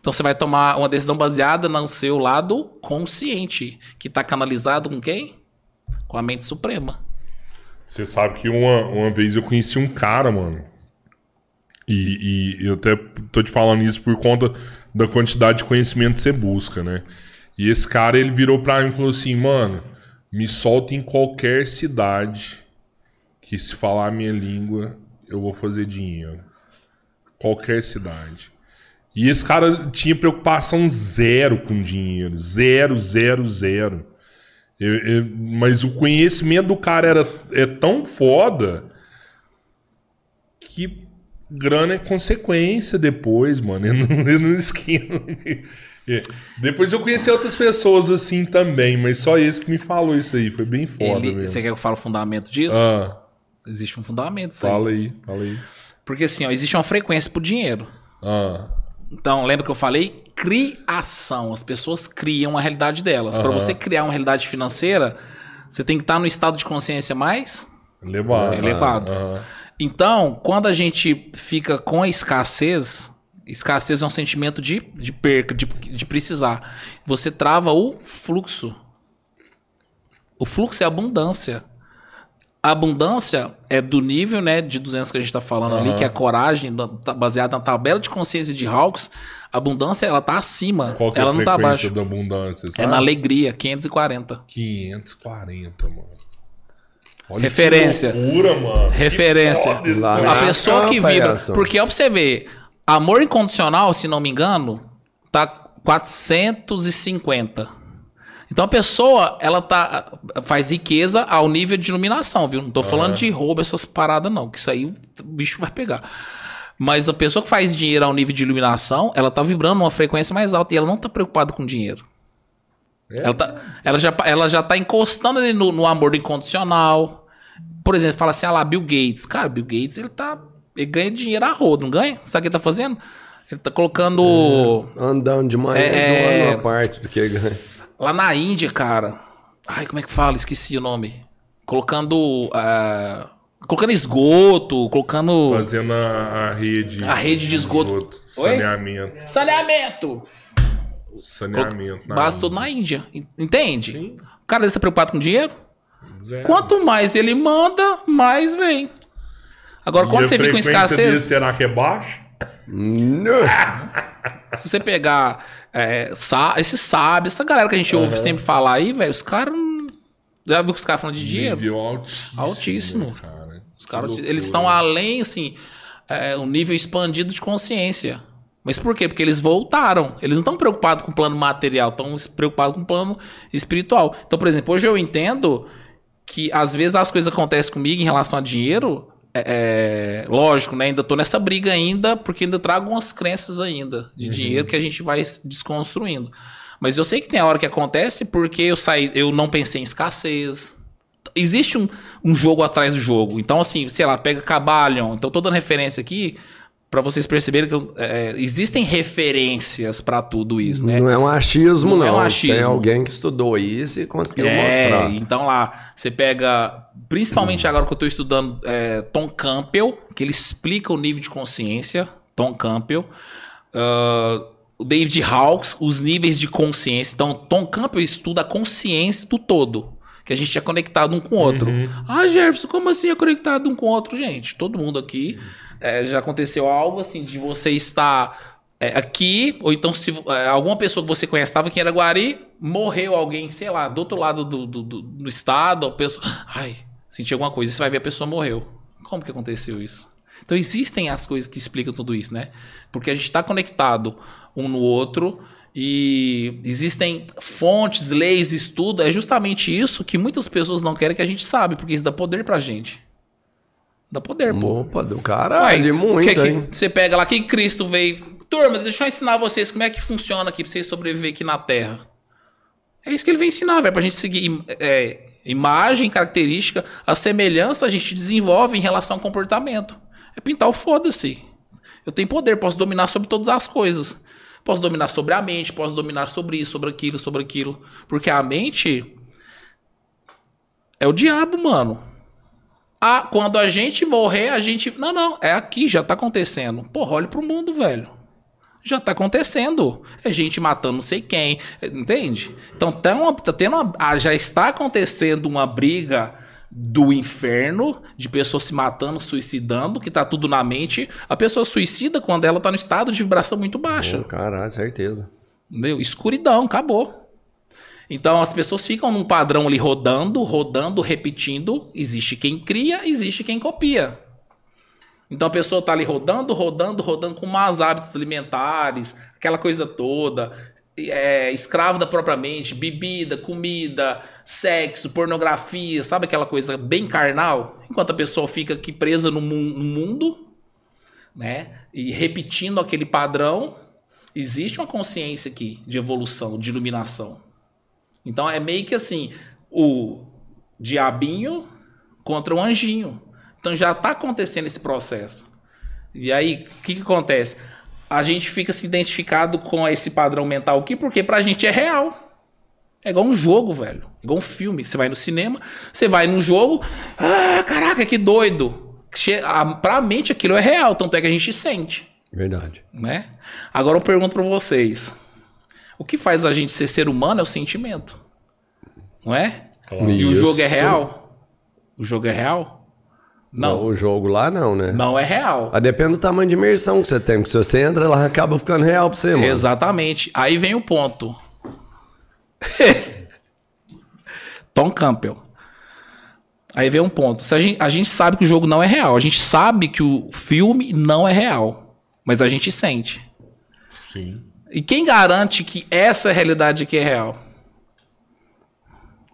Então você vai tomar uma decisão baseada no seu lado consciente, que tá canalizado com quem? Com a mente suprema. Você sabe que uma, uma vez eu conheci um cara, mano. E, e eu até tô te falando isso por conta da quantidade de conhecimento que você busca, né? E esse cara, ele virou pra mim e falou assim, mano, me solta em qualquer cidade que se falar a minha língua, eu vou fazer dinheiro. Qualquer cidade. E esse cara tinha preocupação zero com dinheiro. Zero, zero, zero. Eu- eu- mas o conhecimento do cara era, é tão foda grana é consequência depois, mano. Eu não, eu não esquino. É. Depois eu conheci outras pessoas assim também, mas só esse que me falou isso aí. Foi bem foda Ele, mesmo. você quer que eu fale o fundamento disso? Ah, Existe um fundamento. isso aí. fala aí, fala aí. Porque assim, ó, existe uma frequência pro dinheiro. Ah, Então, lembra que eu falei? Criação. As pessoas criam a realidade delas. Para você criar uma realidade financeira, você tem que estar no estado de consciência mais elevado. elevado. Então, quando a gente fica com a escassez, escassez é um sentimento de, de perca, de, de precisar. Você trava o fluxo. O fluxo é abundância. A abundância é do nível né, de 200 que a gente está falando ali, Aham. que é a coragem, tá baseada na tabela de consciência de Hawks. A abundância, ela tá acima. qual que é ela a não tá abaixo. da abundância? É sabe? na alegria, 540. 540, mano. Olha Referência. Que loucura, mano. Referência. Que foda Lá negócio. A Ah, pessoa que palhaço. vibra. Porque, ó, pra você ver, amor incondicional, se não me engano, tá 450. Então a pessoa, ela tá. faz riqueza ao nível de iluminação, viu? Não tô falando de roubo, essas paradas, não, que isso aí o bicho vai pegar. Mas a pessoa que faz dinheiro ao nível de iluminação, ela tá vibrando uma frequência mais alta e ela não tá preocupada com dinheiro. É? Ela, tá, ela, já, ela já tá encostando ali no, no amor incondicional. Por exemplo, fala assim, ah lá, Bill Gates. Cara, Bill Gates, ele tá. Ele ganha dinheiro a rodo, não ganha? Sabe o que ele tá fazendo? Ele tá colocando. Andando de manhã É, é, é. uma parte do que ganha. Lá na Índia, cara. Ai, como é que fala? Esqueci o nome. Colocando. ah, colocando esgoto, colocando. Fazendo a, a rede. A rede de esgoto. Oi? Saneamento. Saneamento! Saneamento. na Basta tudo na Índia. En- Entende? O cara deve estar preocupado com dinheiro? Zero. Quanto mais ele manda, mais vem. Agora, E quando você fica com escassez. dele, será que é baixa? Não. Se você pegar é, sa- esses sábios, essa galera que a gente ouve sempre falar aí, velho, os caras. Já viu que os caras falando de dinheiro? Nível altíssimo. Altíssimo. Cara. Os caras, eles estão além, assim. é, um nível expandido de consciência. Mas por quê? Porque eles voltaram. Eles não estão preocupados com o plano material, estão preocupados com o plano espiritual. Então, por exemplo, hoje eu entendo que às vezes as coisas acontecem comigo em relação a dinheiro. É, é, lógico, né? Ainda tô nessa briga ainda, porque ainda trago umas crenças ainda de dinheiro que a gente vai desconstruindo. Mas eu sei que tem a hora que acontece porque eu saí, eu não pensei em escassez. Existe um, um jogo atrás do jogo. Então, assim, sei lá, pega Cabalion. Então, dando referência aqui para vocês perceberem que é, existem referências para tudo isso, né? Não é um achismo, Não não. é um achismo. Tem alguém que estudou isso e conseguiu É, mostrar. então lá, você pega, principalmente agora que eu tô estudando é, Tom Campbell, que ele explica o nível de consciência, Tom Campbell, ah, o David Hawkes, os níveis de consciência. Então, Tom Campbell estuda a consciência do todo, que a gente é conectado um com o outro. Ah, Jefferson, como assim é conectado um com o outro? Gente, todo mundo aqui é, já aconteceu algo assim de você estar é, aqui, ou então se é, alguma pessoa que você conhece estava aqui em Araguari, morreu alguém, sei lá, do outro lado do, do, do- do estado, a pessoa. Ai, senti alguma coisa, você vai ver a pessoa morreu. Como que aconteceu isso? Então existem as coisas que explicam tudo isso, né? Porque a gente está conectado um no outro e existem fontes, leis, estudo. É justamente isso que muitas pessoas não querem que a gente sabe, porque isso dá poder pra gente. Dá poder, pô. Opa, do caralho, muito, que que? Você pega lá que Cristo veio. Turma, deixa eu ensinar vocês como é que funciona aqui pra vocês sobreviver aqui na Terra. É isso que ele vem ensinar, velho, pra gente seguir é, imagem, característica, a semelhança a gente desenvolve em relação ao comportamento. É pintar o foda-se. Eu tenho poder, posso dominar sobre todas as coisas. Posso dominar sobre a mente, posso dominar sobre isso, sobre aquilo, sobre aquilo. Porque a mente é o diabo, mano. Ah, quando a gente morrer, a gente. Não, não, é aqui, já tá acontecendo. Porra, olha pro mundo, velho. Já tá acontecendo. É gente matando não sei quem. Entende? Então tá, uma- tá tendo uma- ah, já está acontecendo uma briga do inferno, de pessoas se matando, suicidando, que tá tudo na mente. A pessoa suicida quando ela tá no estado de vibração muito baixa. Pô, caralho, certeza. Entendeu? Escuridão, acabou. Então as pessoas ficam num padrão ali rodando, rodando, repetindo. Existe quem cria, existe quem copia. Então a pessoa tá ali rodando, rodando, rodando com maus hábitos alimentares, aquela coisa toda. É, escravo da própria mente, bebida, comida, sexo, pornografia, sabe aquela coisa bem carnal? Enquanto a pessoa fica aqui presa no, mu- no mundo, né? E repetindo aquele padrão, existe uma consciência aqui de evolução, de iluminação. Então é meio que assim, o diabinho contra o anjinho. Então já está acontecendo esse processo. E aí, o que, que acontece? A gente fica se identificado com esse padrão mental aqui, porque pra gente é real. É igual um jogo, velho. Igual um filme. Você vai no cinema, você vai num jogo. Ah, caraca, que doido. Pra mente aquilo é real, tanto é que a gente sente Verdade. né? Agora eu pergunto pra vocês: o que faz a gente ser ser humano é o sentimento, não é? E o jogo é real? O jogo é real? Não, O jogo lá não, né? não é real. Ah, depende do tamanho de imersão que você tem. Porque se você entra lá, acaba ficando real pra você, mano. Exatamente. Aí vem o ponto. Tom Campbell. Aí vem um ponto. Se a, gente, a gente sabe que o jogo não é real. A gente sabe que o filme não é real. Mas a gente sente. Sim. E quem garante que essa realidade aqui é real?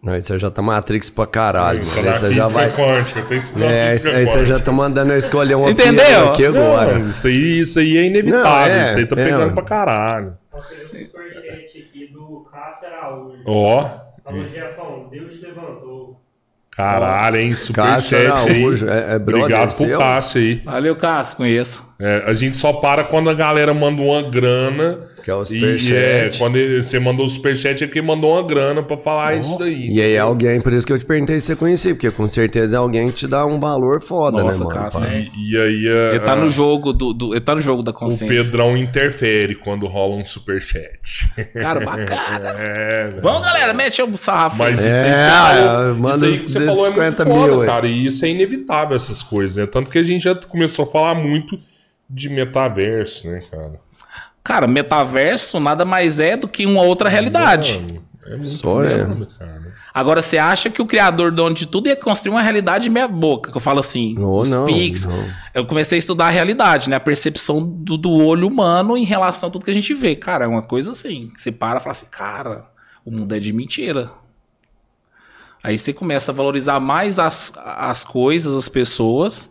Aí você já tá Matrix pra caralho, mano. Aí você já vai. quântica, É, física aí você já tá mandando eu escolher uma Entendeu? aqui agora. Não, isso, aí, isso aí é inevitável. Não, é, isso aí tá é, pegando ué. pra caralho. Tem superchat aqui do Cássio Araújo. Ó. Falou, Jefão, Deus te levantou. Caralho, hein? Superchat aí. Araújo, é- é brother Obrigado pro seu? Cássio aí. Valeu, Cássio, conheço. É, a gente só para quando a galera manda uma grana. Que é o E superchat. é, quando ele- você mandou o superchat é porque mandou uma grana pra falar isso daí. E aí é alguém, por isso que eu te perguntei se você conhecia, porque com certeza é alguém que te dá um valor foda, Nossa, né, mano? Cássio, Pá. é. E, e aí a- Ele tá no jogo do, do- ele tá no jogo da o consciência. Pedrão interfere quando rola um superchat. Cara, bacana. É, velho. Vamos, galera, mete o sarrafo. Mas aí. isso aí que É, falou, manda isso aí os que você falou é muito 50 foda, mil, cara. E isso é inevitável, essas coisas, né? Tanto que a gente já começou a falar muito de metaverso, né, cara? Cara, metaverso nada mais é do que uma outra realidade. Mano, É muito Só é. cara. Agora, você acha que o criador dono de tudo ia construir uma realidade meia boca? Que eu falo assim, Não, os não, pics. não. Eu comecei a estudar a realidade, né? A percepção do, do olho humano em relação a tudo que a gente vê. Cara, é uma coisa assim. Você para e fala assim, cara, o mundo é de mentira. Aí você começa a valorizar mais as, as coisas, as pessoas.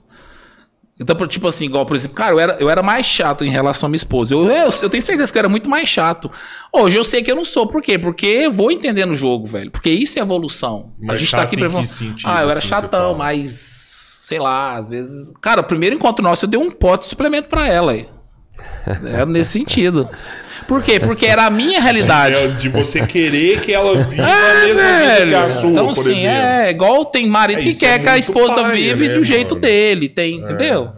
Então, tipo assim, igual, por exemplo, cara, eu era, eu era mais chato em relação à minha esposa. Eu, eu, eu tenho certeza que eu era muito mais chato. Hoje eu sei que eu não sou. Por quê? Porque eu vou entendendo o jogo, velho. Porque isso é evolução. Mas a gente tá aqui pra. que sentido, ah, eu era assim, chatão, mas. Sei lá, às vezes. Cara, o primeiro encontro nosso eu dei um pote de suplemento pra ela aí. É nesse sentido. Por quê? Porque era a minha realidade. É de você querer que ela viva a É, mesma vida que a sua, então, assim, exemplo. é igual tem marido É, que quer é que a esposa paia, vive né, do jeito mano? dele, tem, entendeu?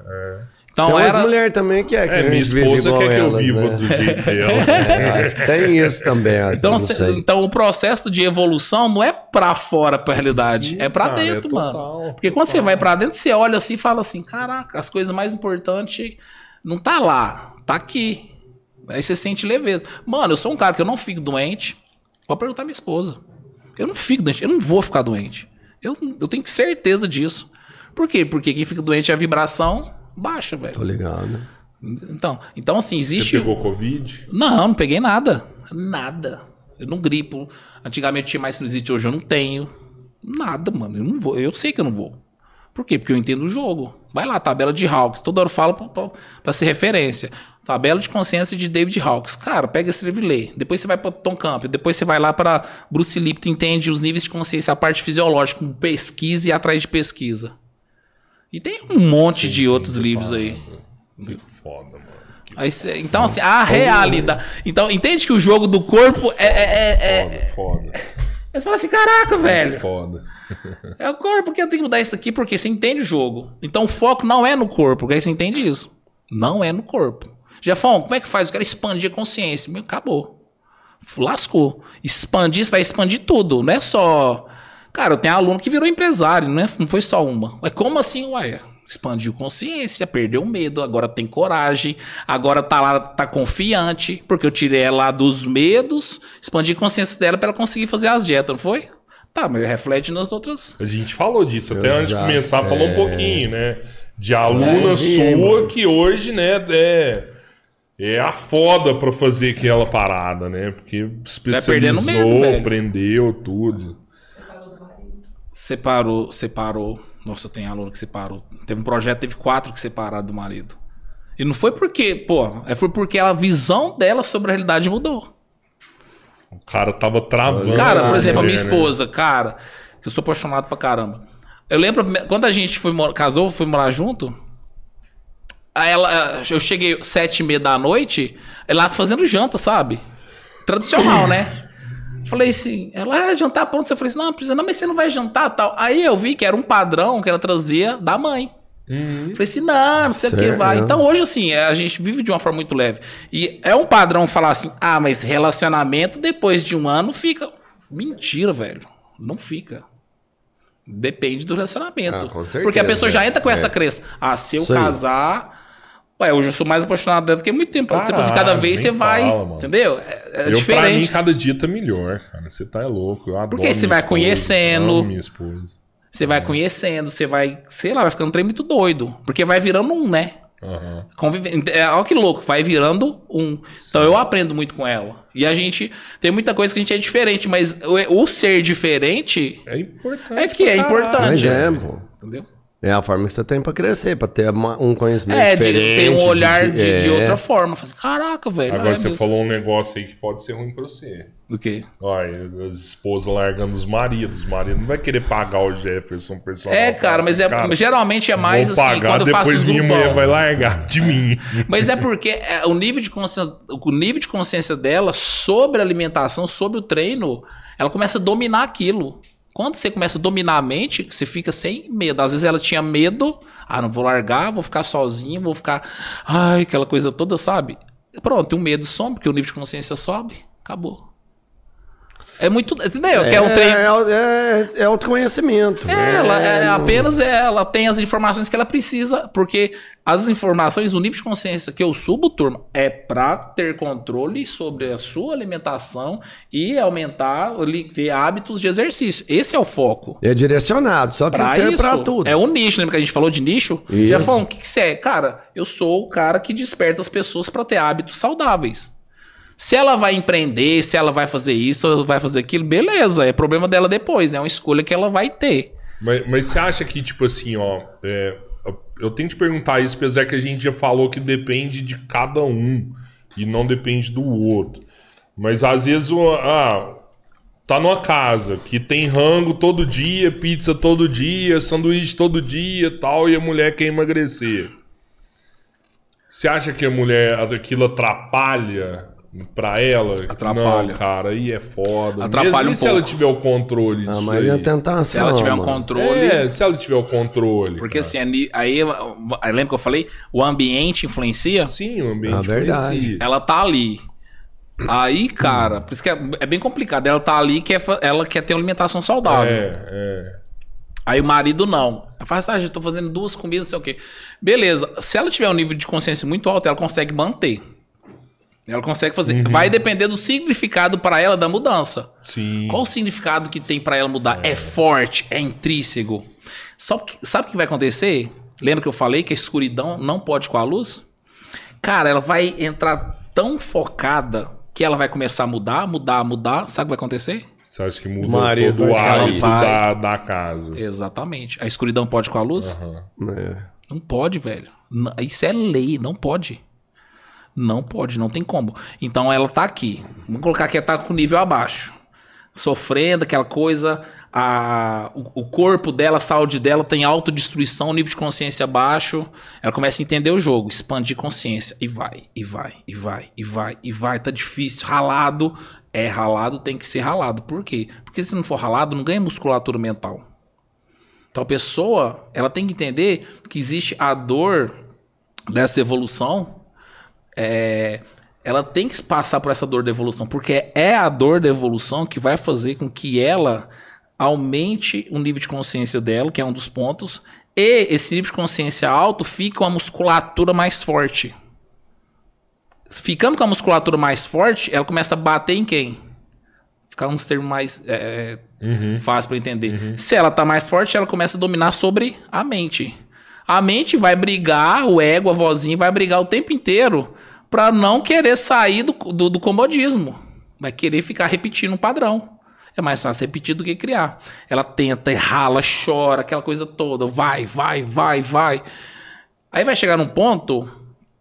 Então Tem umas era. mulheres também que é que É, a minha esposa quer que eu viva né? do jeito dela. É, tem isso também, assim, Então, cê- então o processo de evolução não é pra fora, pra realidade, Sim, é pra cara, dentro, é mano. total, Porque quando você vai pra dentro, você olha assim e fala assim: caraca, as coisas mais importantes não tá lá, tá aqui. Aí você sente leveza. Mano, eu sou um cara que eu não fico doente. Pode perguntar à minha esposa. Eu não fico doente, eu não vou ficar doente. Eu, eu tenho certeza disso. Por quê? Porque quem fica doente é a vibração baixa, Tô velho. ligado. Então, então assim, Você existe. pegou Covid? Não, não peguei nada. Nada. Eu não gripo. Antigamente tinha mais sinusite, hoje eu não tenho. Nada, mano. Eu não vou. Eu sei que eu não vou. Por quê? Porque eu entendo o jogo. Vai lá, tabela de Hawks. Toda hora eu falo pra ser referência. Tabela de consciência de David Hawks. Cara, pega esse livro e lê. Depois você vai pra Tom Campbell. Depois você vai lá pra Bruce Lipton, entende os níveis de consciência, a parte fisiológica, com pesquisa e atrás de pesquisa. E tem um monte de outros livros aí. Que foda, mano. Que Aí cê- então, assim, a realidade. Então, entende que o jogo do corpo é. é, é, é- foda, foda. Aí você fala assim, caraca, velho. Foda. É o corpo que eu tenho que mudar isso aqui porque você entende o jogo. Então o foco não é no corpo, porque aí você entende isso. Não é no corpo. Jefão, como é que faz? Eu quero expandir a consciência. Meu, acabou. Lascou. Expandir, você vai expandir tudo. Não é só. Cara, eu tenho aluno que virou empresário, não, é, não foi só uma. Mas como assim, ué? Expandiu consciência, perdeu medo, agora tem coragem, agora tá lá, tá confiante, porque eu tirei ela lá dos medos, expandi a consciência dela pra ela conseguir fazer as dietas, não foi? Tá, mas reflete nas outras. A gente falou disso, até antes de Exato, começar, falou um é. pouquinho, né? De aluna É, sua mano. que hoje, né, é, é a foda pra fazer aquela parada, né? Porque perdendo especializou, medo, velho. aprendeu tudo. Separou, separou. Nossa, tem aluno que separou. Teve um projeto, teve quatro que separaram do marido. E não foi porque, pô, é foi porque a visão dela sobre a realidade mudou. O cara tava travando. Cara, por exemplo, a minha esposa, cara, que eu sou apaixonado pra caramba. Eu lembro quando a gente foi mor- casou, foi morar junto. Aí ela, eu cheguei sete e meia da noite, ela fazendo janta, sabe? Tradicional, né? Falei assim, ela ah, jantar pronto. Eu falei assim, não, não precisa, não, mas você não vai jantar tal. Aí eu vi que era um padrão que ela trazia da mãe. Falei assim, não, não sei o que vai. Então hoje, assim, é, a gente vive de uma forma muito leve. E é um padrão falar assim, ah, mas relacionamento depois de um ano fica. Mentira, velho. Não fica. Depende do relacionamento. Ah, com certeza, Porque a pessoa já é. entra com essa É. crença. Ah, se eu Isso casar. Ué, hoje eu sou mais apaixonado dela do que muito tempo. Você, tipo assim, cada Caralho, vez você vai. fala, entendeu? É, é eu, pra mim, diferente. cada dia tá melhor, cara. Você tá é louco. Eu adoro Porque você minha vai esposa, conhecendo. amo minha esposa. Você vai conhecendo, você vai, sei lá, vai ficando um trem muito doido. Porque vai virando um, né? Convive... É, olha que louco, vai virando um. Então eu aprendo muito com ela. E a gente tem muita coisa que a gente é diferente, mas o, o ser diferente É importante. é que é importante. Mas é, pô. Entendeu? É a forma que você tem pra crescer, pra ter uma- um conhecimento É, de, diferente. tem um olhar de, de é. outra forma. Fala assim, Caraca, velho. Agora é você mesmo. falou um negócio aí que pode ser ruim pra você. Do quê? Olha, as esposas largando os maridos. Os maridos não vai querer pagar o Jefferson personal. É, cara, mas é, Cara, geralmente é mais vou assim, pagar, quando eu faço depois minha mulher vai largar de mim. Mas é porque é, o nível de consciência, o nível de consciência dela sobre a alimentação, sobre o treino, ela começa a dominar aquilo. Quando você começa a dominar a mente, você fica sem medo. Às vezes ela tinha medo, ah, não vou largar, vou ficar sozinho, vou ficar, ai, aquela coisa toda, sabe? Pronto, o medo some, porque o nível de consciência sobe, acabou. É muito. Entendeu? que é um trem. É, é, é autoconhecimento. É, ela é, não- apenas ela tem as informações que ela precisa, porque as informações, o nível de consciência que eu subo, turma, é pra ter controle sobre a sua alimentação e aumentar, ter hábitos de exercício. Esse é o foco. É direcionado, só que Pra serve pra tudo. é um nicho, lembra que a gente falou de nicho? Isso. Já falou, o que, que você é? Cara, eu sou o cara que desperta as pessoas pra ter hábitos saudáveis. Se ela vai empreender, se ela vai fazer isso ou vai fazer aquilo, beleza, é problema dela depois, é uma escolha que ela vai ter. Mas, mas você acha que, tipo assim, ó. é, eu tenho que te perguntar isso, apesar que a gente já falou que depende de cada um e não depende do outro. Mas às vezes, ah, tá numa casa que tem rango todo dia, pizza todo dia, sanduíche todo dia tal, e a mulher quer emagrecer. Você acha que a mulher, aquilo atrapalha pra ela? Atrapalha. Não, cara, aí é foda. Atrapalha Mesmo um e se ela pouco. tiver o controle Ah, disso mas aí? é a tentação. Se ela tiver um controle. É, se ela tiver o controle. Porque cara. assim, ali- aí, aí lembra que eu falei? O ambiente influencia? Sim, o ambiente Ah, verdade. influencia. Ela tá ali. Aí, cara, por isso que é, é bem complicado. Ela tá ali, quer, fa- ela quer ter uma alimentação saudável. É, é. Aí o marido não. Ela fala assim, ah, já tô fazendo duas comidas, não sei o quê. Beleza. Se ela tiver um nível de consciência muito alto, ela consegue manter. Ela consegue fazer. Vai depender do significado para ela da mudança. Sim. Qual o significado que tem pra ela mudar? É. forte, é intrínseco. Só que, sabe o que vai acontecer? Lembra que eu falei que a escuridão não pode com a luz? Cara, ela vai entrar tão focada que ela vai começar a mudar, mudar, mudar. Sabe o que vai acontecer? Você acha que muda marido todo o hábito da, da casa? Exatamente. A escuridão pode com a luz? Aham. É. Não pode, velho. Isso é lei, não pode. Não pode, não tem como. Então ela tá aqui. Vamos colocar que ela tá com nível abaixo. Sofrendo aquela coisa. A, o, o corpo dela, a saúde dela tem autodestruição, nível de consciência baixo. Ela começa a entender o jogo, expandir consciência. E vai, e vai, e vai, e vai, e vai. Tá difícil. Ralado. É ralado, tem que ser ralado. Por quê? Porque se não for ralado, não ganha musculatura mental. Então a pessoa, ela tem que entender que existe a dor dessa evolução. É, ela tem que passar por essa dor da evolução, porque é a dor da evolução que vai fazer com que ela aumente o nível de consciência dela, que é um dos pontos, e esse nível de consciência alto fica com a musculatura mais forte. Ficando com a musculatura mais forte, ela começa a bater em quem? Ficar uns termos mais é, Uhum. fácil para entender. Se ela tá mais forte, ela começa a dominar sobre a mente. A mente vai brigar, o ego, a vozinha, vai brigar o tempo inteiro para não querer sair do, do, do comodismo. Vai querer ficar repetindo um padrão. É mais fácil repetir do que criar. Ela tenta, rala, chora, aquela coisa toda. Vai, vai, vai, vai. Aí vai chegar num ponto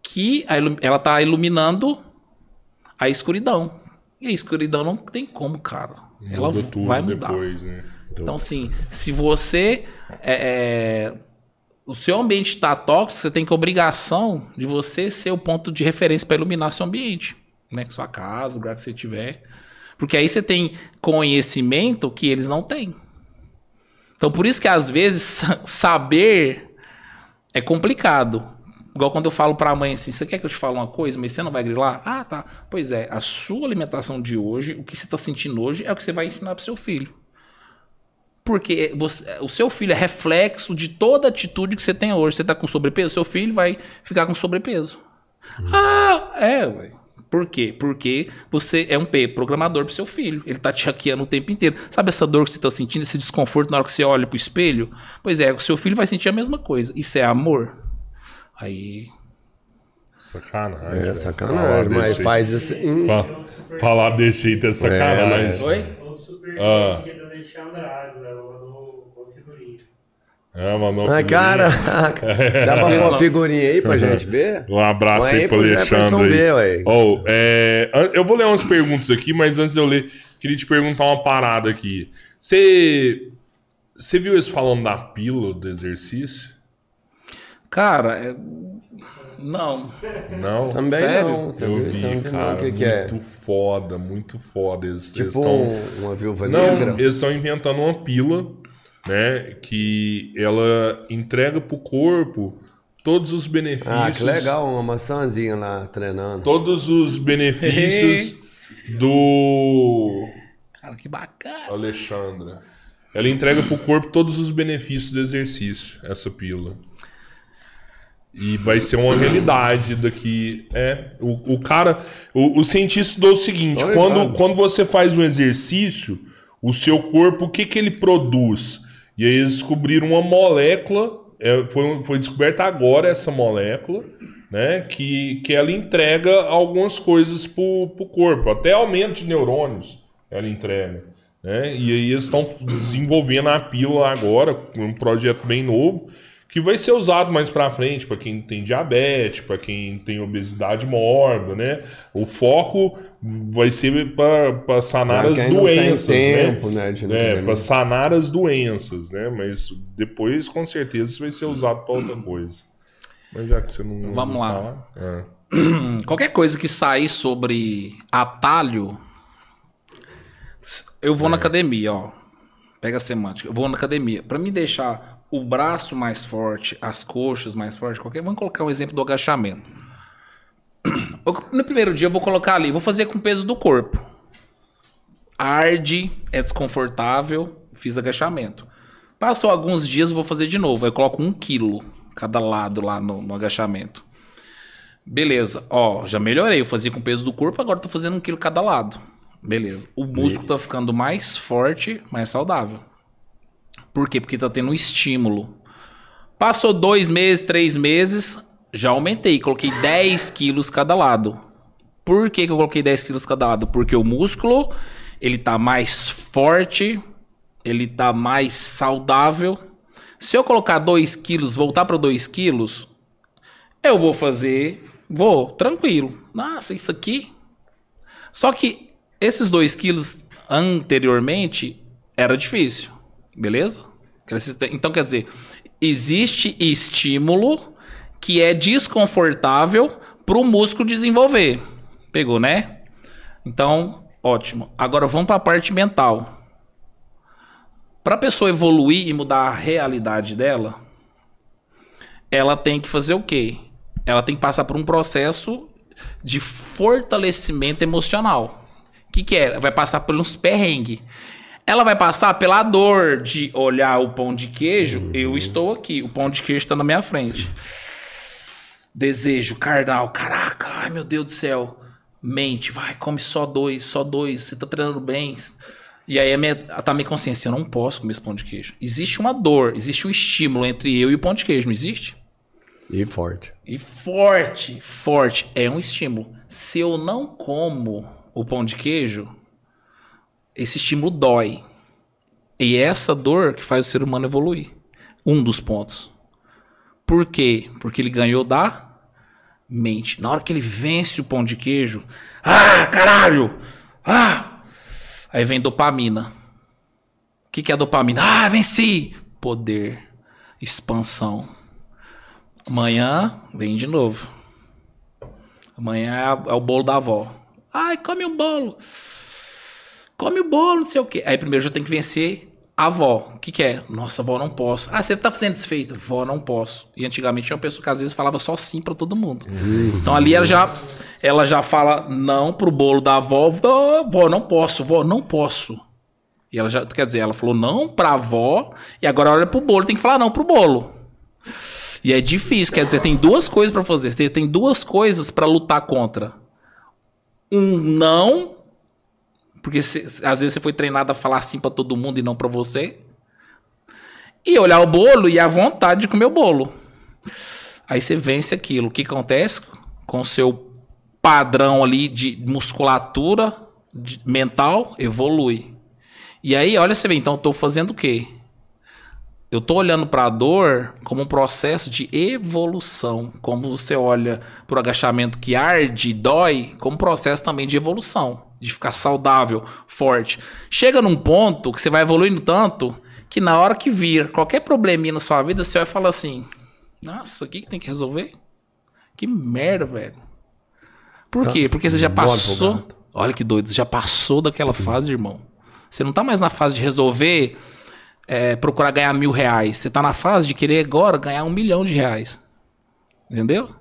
que ela tá iluminando a escuridão. E a escuridão não tem como, cara. Ela Muda tudo vai mudar. depois, né? Então, assim, se você. é, é, o seu ambiente está tóxico, você tem que obrigação de você ser o ponto de referência para iluminar seu ambiente. Né? Sua casa, o lugar que você tiver. Porque aí você tem conhecimento que eles não têm. Então, por isso que às vezes sa- saber é complicado. Igual quando eu falo pra mãe assim, você quer que eu te fale uma coisa, mas você não vai grilar? Ah, tá. Pois é, a sua alimentação de hoje, o que você tá sentindo hoje, é o que você vai ensinar pro seu filho. Porque você- o seu filho é reflexo de toda atitude que você tem hoje. Você tá com sobrepeso, seu filho vai ficar com sobrepeso. Ah, é, ué. Por quê? Porque você é um P, programador pro seu filho. Ele tá te hackeando o tempo inteiro. Sabe essa dor que você tá sentindo, esse desconforto na hora que você olha pro espelho? Pois é, o seu filho vai sentir a mesma coisa. Isso é amor? Aí. Sacanagem. É sacanagem, Falar mas desse faz assim. Fa- Falar desse jeito é sacanagem. mas- Oi? Ah. Água, ela mandou uma figurinha. É, mandou Ai, figurinha. cara, dá pra pôr uma figurinha aí pra gente ver? Um abraço Põe aí aí pro Alexandre. ver, aí. Oh, é, eu vou ler umas perguntas aqui, mas antes de eu ler, queria te perguntar uma parada aqui. Você você viu eles falando da pílula do exercício? Cara, é... não. Não? Também Sério? não. Você eu viu? Não vi, cara. não, o que, que é? muito foda, muito foda. Eles, eles Tipo tão- um- uma viúva Não, negra? eles estão inventando uma pílula, né? Que ela entrega pro corpo todos os benefícios. Ah, que legal, uma maçãzinha lá treinando. Todos os benefícios do. Cara, que bacana. Alexandra. Ela entrega pro corpo todos os benefícios do exercício, essa pílula. E vai ser uma realidade daqui. É, o, o cara. O, o cientista deu o seguinte: quando, quando você faz um exercício, o seu corpo, o que, que ele produz? E aí eles descobriram uma molécula. é, foi, foi descoberta agora essa molécula, né? Que, que ela entrega algumas coisas pro, pro corpo, até aumento de neurônios ela entrega. Né? E aí eles estão desenvolvendo a pílula agora, um projeto bem novo, que vai ser usado mais para frente para quem tem diabetes, para quem tem obesidade mórbida, né? O foco vai ser para sanar Pra as doenças, tempo, né? né, É, para sanar as doenças, né? Mas depois, com certeza, isso vai ser usado para outra coisa. Mas já que você não. Vamos não lá. fala, é. Qualquer coisa que sair sobre atalho, eu vou na academia, ó. Pega a semântica. Eu vou na academia. Pra me deixar o braço mais forte, as coxas mais fortes, qualquer. Vamos colocar um exemplo do agachamento. No primeiro dia eu vou colocar ali, vou fazer com o peso do corpo. Arde, é desconfortável, fiz agachamento. Passou alguns dias, eu vou fazer de novo. Aí eu coloco um quilo cada lado lá no, no agachamento. Beleza, ó, já melhorei. Eu fazia com o peso do corpo, agora tô fazendo um quilo cada lado. Beleza. O músculo tá ficando mais forte, mais saudável. Por quê? Porque tá tendo um estímulo. Passou dois meses, três meses, já aumentei. Coloquei 10 quilos cada lado. Por que, que eu coloquei 10 quilos cada lado? Porque o músculo, ele tá mais forte, ele tá mais saudável. Se eu colocar 2 quilos, voltar para 2 quilos, eu vou fazer, vou, tranquilo. Nossa, isso aqui. Só que esses 2 quilos anteriormente era difícil, beleza? Então quer dizer, existe estímulo que é desconfortável para o músculo desenvolver. Pegou, né? Então, ótimo. Agora vamos para a parte mental. Para a pessoa evoluir e mudar a realidade dela, ela tem que fazer o quê? Ela tem que passar por um processo de fortalecimento emocional. O que, que é? Vai passar por uns perrengues. Ela vai passar pela dor de olhar o pão de queijo. Eu estou aqui, o pão de queijo está na minha frente. Desejo carnal, caraca, ai meu Deus do céu. Mente, vai, come só dois, só dois, você tá treinando bem. E aí a minha, tá a minha consciência, eu não posso comer esse pão de queijo. Existe uma dor, existe um estímulo entre eu e o pão de queijo, não existe? E forte. E forte, forte, é um estímulo. Se eu não como o pão de queijo, esse estímulo dói. E é essa dor que faz o ser humano evoluir. Um dos pontos. Por quê? Porque ele ganhou da mente. Na hora que ele vence o pão de queijo, ah, caralho! Ah! Aí vem dopamina. O que, que é dopamina? Ah, venci! Poder, expansão. Amanhã vem de novo. Amanhã é, é o bolo da avó. Ai, come um bolo. Come o bolo, não sei o quê. Aí primeiro já tem que vencer a avó. O que, que é? Nossa, avó, não posso. Ah, você tá fazendo desfeito? Vó, não posso. E antigamente tinha uma pessoa que às vezes falava só sim pra todo mundo. Então ali ela já, ela já fala não pro bolo da avó. Vó, vó, não posso. Vó, não posso. E ela já, quer dizer, ela falou não pra avó. E agora olha pro bolo. Tem que falar não pro bolo. E é difícil, quer dizer, tem duas coisas pra fazer. Tem, tem duas coisas pra lutar contra. Um não, porque cê- às vezes você foi treinado a falar assim pra todo mundo e não pra você. E olhar o bolo e a vontade de comer o bolo. Aí você vence aquilo. O que acontece com o seu padrão ali de musculatura de- mental evolui. E aí, olha você vê, então eu tô fazendo o quê? Eu tô olhando para a dor como um processo de evolução, como você olha para o agachamento que arde, dói, como um processo também de evolução, de ficar saudável, forte. Chega num ponto que você vai evoluindo tanto que na hora que vir qualquer probleminha na sua vida, você vai falar assim: "Nossa, o que que tem que resolver? Que merda, velho." Por quê? Porque você já passou. Olha que doido, já passou daquela fase, irmão. Você não tá mais na fase de resolver é, procurar ganhar mil reais. Você tá na fase de querer agora ganhar um milhão de reais. Entendeu?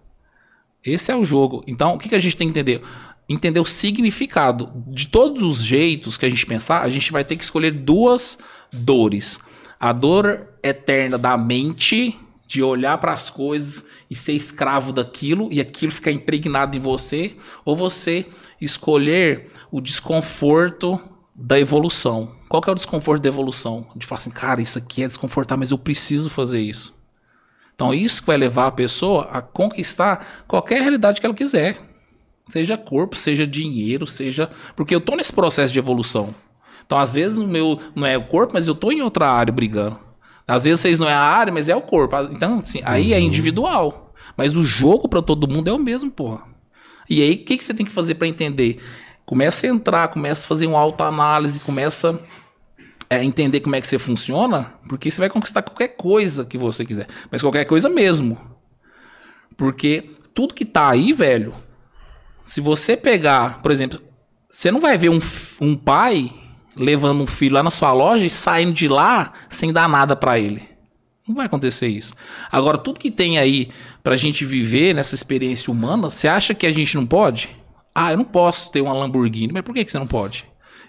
Esse é o jogo. Então, o que, que a gente tem que entender? entender o significado. De todos os jeitos que a gente pensar, a gente vai ter que escolher duas dores. A dor eterna da mente, de olhar para as coisas e ser escravo daquilo e aquilo ficar impregnado em você, ou você escolher o desconforto da evolução. Qual que é o desconforto da evolução? De falar assim, cara, isso aqui é desconfortável, mas eu preciso fazer isso. Então, isso que vai levar a pessoa a conquistar qualquer realidade que ela quiser. Seja corpo, seja dinheiro, seja. Porque eu tô nesse processo de evolução. Então, às vezes, o meu não é o corpo, mas eu tô em outra área brigando. Às vezes, vocês não é a área, mas é o corpo. Então, assim, aí é individual. Mas o jogo para todo mundo é o mesmo, porra. E aí, o que, que você tem que fazer para entender? Começa a entrar, começa a fazer uma autoanálise, começa é, entender como é que você funciona, porque você vai conquistar qualquer coisa que você quiser. Mas qualquer coisa mesmo. Porque tudo que tá aí, velho, se você pegar, por exemplo, você não vai ver um, um pai levando um filho lá na sua loja e saindo de lá sem dar nada pra ele. Não vai acontecer isso. Agora, tudo que tem aí pra gente viver nessa experiência humana, você acha que a gente não pode? Ah, eu não posso ter uma Lamborghini. Mas por que, que você não pode?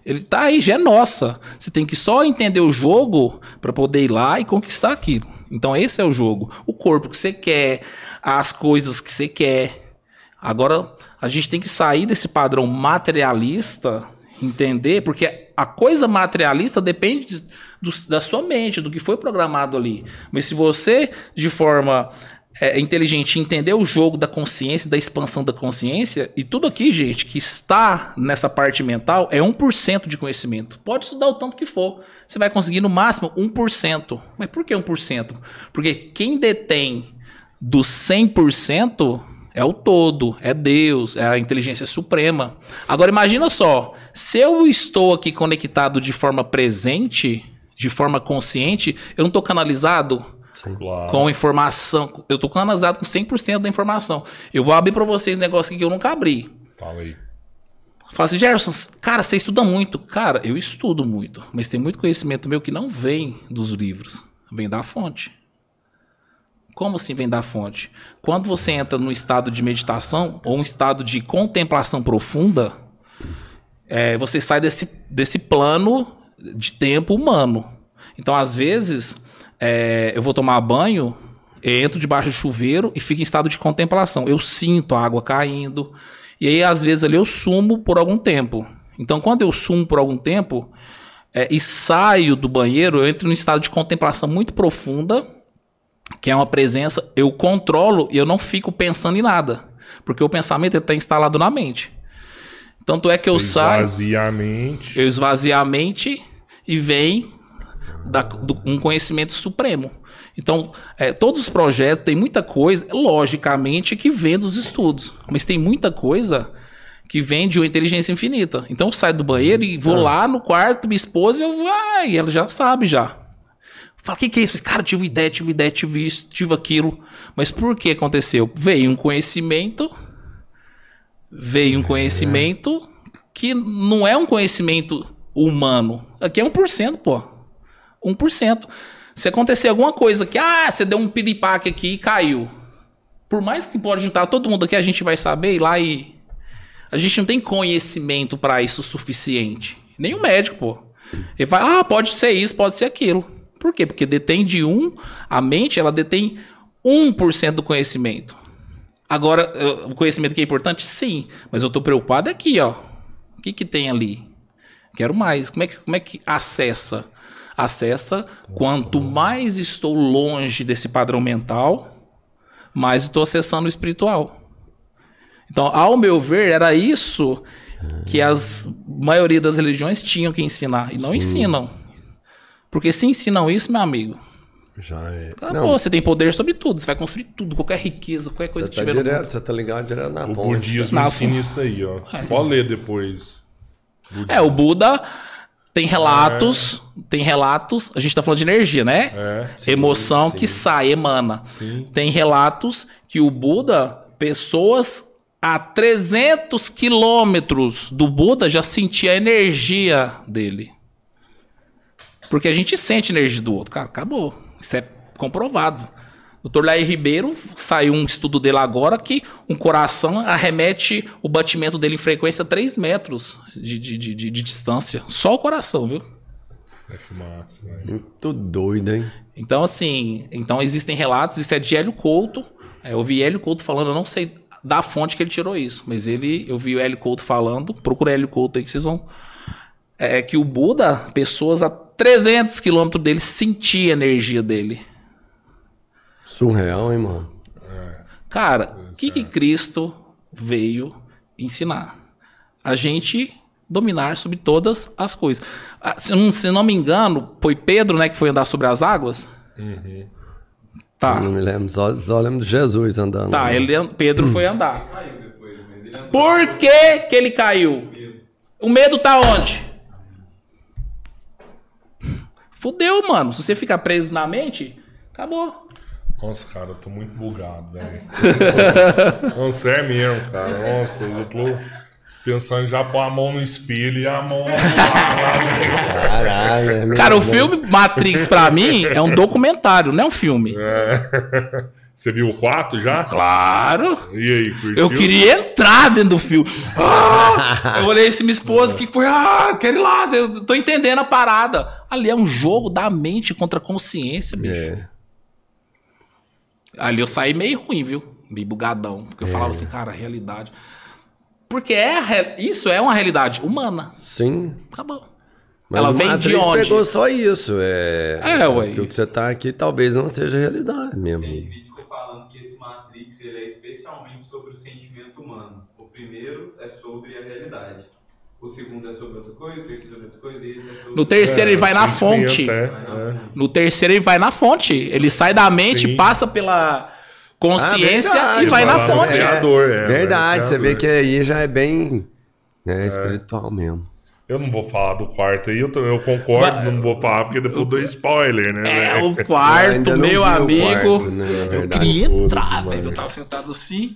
Ele tá aí, já é nossa. Você tem que só entender o jogo pra poder ir lá e conquistar aquilo. Então, esse é o jogo. O corpo que você quer, as coisas que você quer. Agora, a gente tem que sair desse padrão materialista, entender, porque a coisa materialista depende do- da sua mente, do que foi programado ali. Mas se você, de forma é, inteligente, entender o jogo da consciência, da expansão da consciência, e tudo aqui, gente, que está nessa parte mental, é 1% de conhecimento. Pode estudar o tanto que for. Você vai conseguir no máximo 1%. Mas por que 1%? Porque quem detém dos 100% é o todo, é Deus, é a inteligência suprema. Agora imagina só, se eu estou aqui conectado de forma presente, de forma consciente, eu não estou canalizado Claro. com informação, eu estou canalizado com 100% da informação. Eu vou abrir para vocês um negócio aqui que eu nunca abri. Fala aí. Fala assim, Gerson, cara, você estuda muito. Cara, eu estudo muito, mas tem muito conhecimento meu que não vem dos livros, vem da fonte. Como assim vem da fonte? Quando você entra num estado de meditação ou um estado de contemplação profunda, é, você sai desse, desse plano de tempo humano. Então, às vezes, é, eu vou tomar banho, entro debaixo do chuveiro e fico em estado de contemplação. Eu sinto a água caindo. E aí, às vezes, ali eu sumo por algum tempo. Então, quando eu sumo por algum tempo é, e saio do banheiro, eu entro num estado de contemplação muito profunda, que é uma presença, eu controlo e eu não fico pensando em nada. Porque o pensamento está instalado na mente. Tanto é que eu Você saio. esvazia a mente. Eu esvazio a mente e vem da- do- um conhecimento supremo. Então, é, todos os projetos, tem muita coisa, logicamente, que vem dos estudos. Mas tem muita coisa que vem de uma inteligência infinita. Então, eu saio do banheiro e vou lá no quarto, minha esposa, e eu vai, ela já sabe já. Fala, o que, que é isso? Cara, tive ideia, tive ideia, tive isso, tive aquilo. Mas por que aconteceu? Veio um conhecimento, veio um conhecimento que não é um conhecimento humano. Aqui é 1%, pô. 1%. Se acontecer alguma coisa que, ah, você deu um piripaque aqui e caiu. Por mais que pode juntar todo mundo aqui, a gente vai saber ir lá e. A gente não tem conhecimento pra isso suficiente. O médico, pô. Ele vai, ah, pode ser isso, pode ser aquilo. Por quê? Porque detém de um, a mente, ela detém 1% do conhecimento. Agora, o conhecimento que é importante? Sim. Mas eu tô preocupado aqui, ó. O que que tem ali? Quero mais. Como é que, como é que acessa? Acessa quanto mais estou longe desse padrão mental, mais estou acessando o espiritual. Então, ao meu ver, era isso que as maioria das religiões tinham que ensinar e não ensinam. Porque se ensinam isso, meu amigo, Já é. acabou. Não, Você tem poder sobre tudo, você vai construir tudo, qualquer riqueza, qualquer coisa você que tá tiver no direto, mundo. você tá ligado direto na O ponte. budismo Na ensina isso aí, ó. Você pode ler depois. É, o Buda tem relatos, tem relatos, a gente tá falando de energia, né? É. Emoção que sai, emana. Tem relatos que o Buda, pessoas a 300 quilômetros do Buda já sentia a energia dele. Porque a gente sente a energia do outro. Cara, acabou. Isso é comprovado. Dr. Lair Ribeiro saiu um estudo dele agora que um coração arremete o batimento dele em frequência a 3 metros de, de, de, de- de distância. Só o coração, viu? É que massa, velho. Muito doido, hein? Então, assim, então existem relatos, isso é de Hélio Couto. É, eu vi Hélio Couto falando, eu não sei da fonte que ele tirou isso, mas ele, eu vi o Hélio Couto falando, procura Hélio Couto aí que vocês vão. É que o Buda, pessoas a 300 quilômetros dele sentia a energia dele. Surreal, hein, mano? Cara, o que, que Cristo veio ensinar? A gente dominar sobre todas as coisas. Ah, Se eu não, se não me engano, foi Pedro, né, que foi andar sobre as águas? Tá. Eu não me lembro, só, só lembro de Jesus andando. Tá, né? ele, Pedro foi andar. Por que, que ele caiu? O medo tá onde? Fudeu, mano. Se você ficar preso na mente, acabou. Nossa, cara, eu tô muito bugado, velho. Nossa, é mesmo, cara. Nossa, eu tô pensando já pôr a mão no espelho e a mão. Caralho, é Cara, o né? filme Matrix, pra mim, é um documentário, não é um filme. É. Você viu o 4 já? Claro. E aí, curtiu? Eu queria entrar dentro do filme. Ah! eu olhei assim, minha esposa, que foi? Ah, quero ir lá, eu tô entendendo a parada. Ali é um jogo da mente contra a consciência, bicho. É. Ali eu saí meio ruim, viu? Meio bugadão. Porque eu falava assim, cara, a realidade. Porque é a re- isso é uma realidade humana. Sim. Acabou. Mas Ela vem de Matrix onde? pegou só isso. É, É, ué. que o que você tá aqui talvez não seja realidade mesmo. Tem crítico falando que esse Matrix ele é especialmente sobre o sentimento humano. O primeiro é sobre a realidade. O segundo é sobre outra coisa, o terceiro é sobre outra coisa, e esse é sobre... No terceiro ele vai na fonte. é, na é. fonte. No terceiro ele vai na fonte. Ele sai da mente, Sim. passa pela consciência Ah, e vai na fonte. criador, é, verdade, você vê que aí já é bem né, espiritual mesmo. Eu não vou falar do quarto aí, eu, tô- eu concordo, não vou falar porque depois eu dou spoiler, né? É, o quarto, meu o amigo. quarto, né, eu queria entrar, velho. Eu tava sentado assim.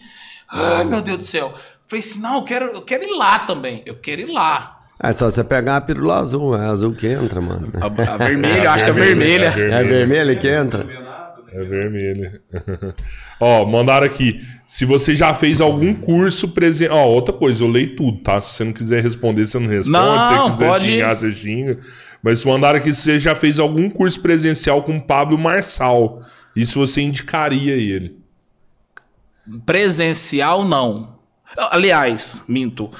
Ai, meu Deus do céu. Falei assim, não, eu quero, eu quero ir lá também. Eu quero ir lá. É só você pegar a pílula azul, é azul que entra, mano. A, a vermelha, eu acho que é vermelha. É vermelho que entra? Campeonato, né? É vermelho. Ó, mandaram aqui. Se você já fez algum curso presencial. Ó, outra coisa, eu leio tudo, tá? Se você não quiser responder, você não responde. Não, se você quiser pode- xingar, você xinga. Mas mandaram aqui se você já fez algum curso presencial com o Pablo Marçal. E se você indicaria ele. Presencial, não. Aliás, minto.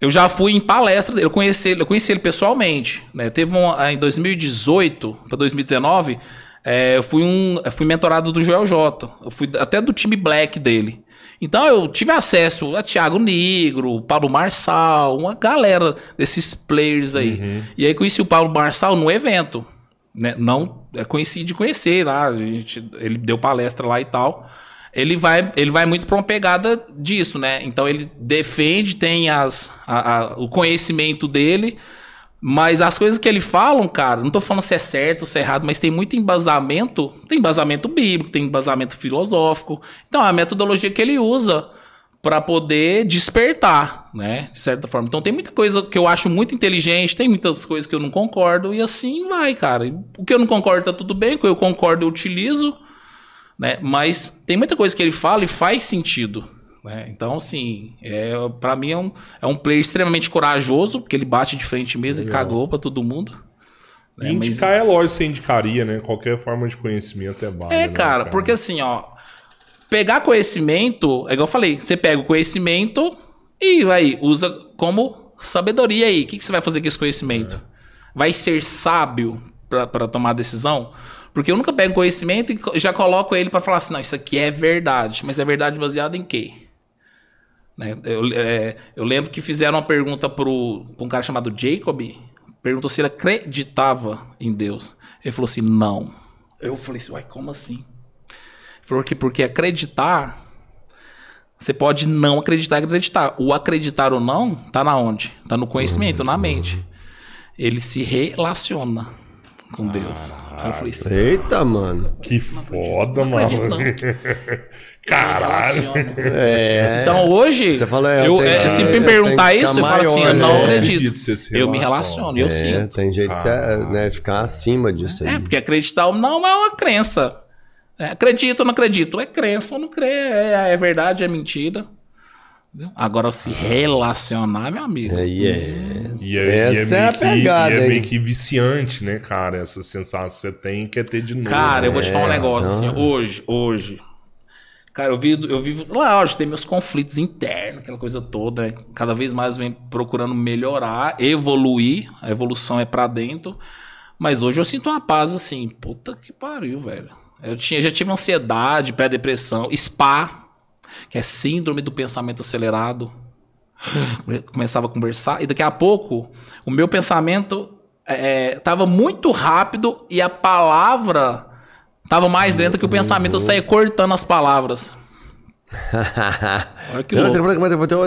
Eu já fui em palestra dele, eu conheci ele, eu conheci ele pessoalmente. Né? Teve um, em 2018 para 2019, é, eu fui um, eu fui mentorado do Joel J. Eu fui até do time Black dele. Então eu tive acesso a Thiago Negro, Pablo Marçal, uma galera desses players aí. E aí conheci o Pablo Marçal no evento. Né? Não é, conheci de conhecer lá, a gente, ele deu palestra lá e tal ele vai, ele vai muito para uma pegada disso, né? Então ele defende, tem as, a- a- o conhecimento dele, mas as coisas que ele falam, cara, não tô falando se é certo ou se é errado, mas tem muito embasamento, tem embasamento bíblico, tem embasamento filosófico. Então é a metodologia que ele usa para poder despertar, né? De certa forma. Então tem muita coisa que eu acho muito inteligente, tem muitas coisas que eu não concordo e assim vai, cara. O que eu não concordo tá tudo bem, o que eu concordo eu utilizo né? Mas tem muita coisa que ele fala e faz sentido. Né? Então, assim, é, para mim é um, é um player extremamente corajoso, porque ele bate de frente mesmo e cagou pra todo mundo. E É, mas- indicar é lógico, você indicaria, né? Qualquer forma de conhecimento é válida. É, né, cara, porque assim, ó, pegar conhecimento, é igual eu falei, você pega o conhecimento e vai, usa como sabedoria aí. O que, que você vai fazer com esse conhecimento? Vai ser sábio pra pra tomar decisão? Porque eu nunca pego conhecimento e já coloco ele pra falar assim, não, isso aqui é verdade. Mas é verdade baseada em quê? Né? Eu, é, eu lembro que fizeram uma pergunta pro, pra um cara chamado Jacob. Perguntou se ele acreditava em Deus. Ele falou assim, não. Eu falei assim, uai, como assim? Ele falou que porque acreditar, você pode não acreditar e acreditar. O acreditar ou não, tá na onde? Tá no conhecimento, na mente. Ele se relaciona com Deus. Aí eu falei assim, Eita, mano. Que foda, não mano. Caralho. É. Então hoje, Você falou, é, eu, tem é, se é, me perguntar que isso, eu falo assim, maior, eu né? não É, acredito. acredito, você se eu me relaciona. relaciono, eu É, sinto. tem jeito de você, né, ficar acima disso aí. É, porque acreditar ou não é uma crença. É, acredito ou não acredito? É crença ou não crê? É, é verdade, é mentira. Agora, se relacionar, meu amigo. Aí é. E é, e Essa é, meio a que- pegada, e é meio que viciante, né, cara? Essa sensação que você tem quer ter de novo. Cara, eu vou te falar um É, negócio assim, hoje, hoje. Cara, eu vivo, eu vivo. Lógico, tem meus conflitos internos, aquela coisa toda. né? Cada vez mais vem procurando melhorar, evoluir. A evolução é pra dentro. Mas hoje eu sinto uma paz assim. Puta que pariu, velho. Eu tinha, já tive ansiedade, pré-depressão, SPA, que é síndrome do pensamento acelerado. Começava a conversar, e daqui a pouco o meu pensamento é, tava muito rápido e a palavra tava mais lenta que o pensamento. Eu saía cortando as palavras. Olha que louco.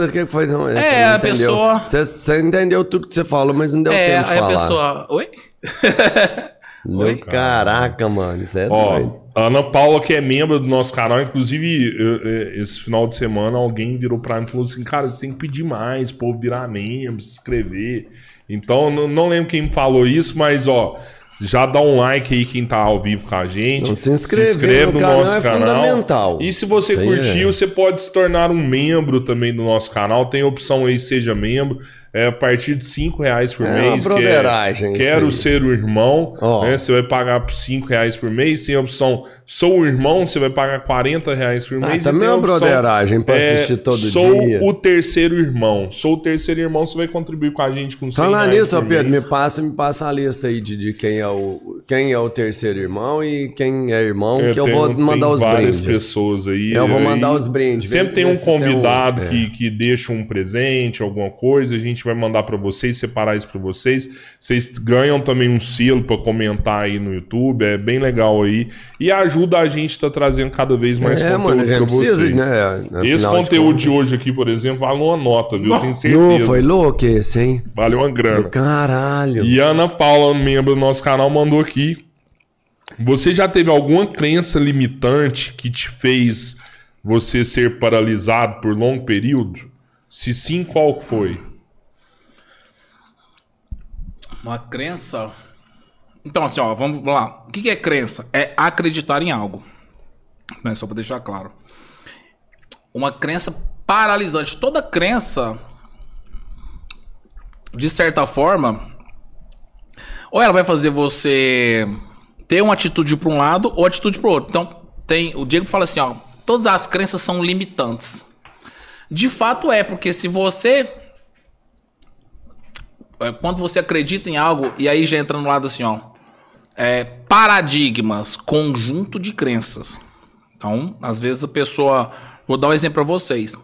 O que foi? Não, você É, a pessoa- Você, entendeu tudo que você falou, mas não deu É, tempo de aí a falar. pessoa. Oi? Não, Caraca, mano, isso é doido. A Ana Paula, que é membro do nosso canal, inclusive, eu- eu- esse final de semana, alguém virou pra mim e falou assim: Cara, você tem que pedir mais, pô, virar membro, se inscrever. Então, não, não lembro quem me falou isso, mas, ó, já dá um like aí quem tá ao vivo com a gente. Não, se inscrever no canal é fundamental. E se você Isso curtiu, é. você pode se tornar um membro também do nosso canal. Tem a opção aí, seja membro. É a partir de 5 reais por É uma mês. que broderagem isso Quero aí. ser o irmão. Ó. né? Você vai pagar por 5 reais por mês. Tem a opção Sou o irmão, você vai pagar 40 reais por Ah, mês. e também é uma opção, broderagem pra é, assistir todo sou dia. o terceiro irmão. Sou o terceiro irmão, você vai contribuir com a gente com 100 Falar reais nisso, Pedro, me mês. passa, me passa a lista aí de, de quem, é o, quem é o terceiro irmão e quem é irmão, É, que eu vou mandar os várias brindes. pessoas aí. Eu vou mandar os brindes. Sempre tem um se tem um- convidado é. que, que deixa um presente, alguma coisa. A gente vai mandar pra vocês, separar isso pra vocês. Vocês ganham também um selo pra comentar aí no YouTube. É bem legal aí. E ajuda a gente a tá trazendo cada vez mais É, conteúdo mano, a gente pra precisa, vocês. né? Esse conteúdo de, contas. hoje aqui, por exemplo, vale uma nota, viu? Eu tenho Não, certeza. foi louco esse, hein? Vale uma grana. Caralho. E Ana Paula, membro do nosso canal, mandou aqui. Você já teve alguma crença limitante que te fez você ser paralisado por longo período? Se sim, qual foi? Uma crença. Então, assim, ó, vamos lá. O que é crença? É acreditar em algo. Né? Só pra deixar claro. Uma crença paralisante. Toda crença, de certa forma, ou ela vai fazer você ter uma atitude para um lado ou atitude para o outro. Então, tem o Diego fala assim, ó, todas as crenças são limitantes. De fato é, porque se você quando você acredita em algo, e aí já entra no lado assim, ó. É, paradigmas, conjunto de crenças. Então, às vezes a pessoa. Vou dar um exemplo pra vocês.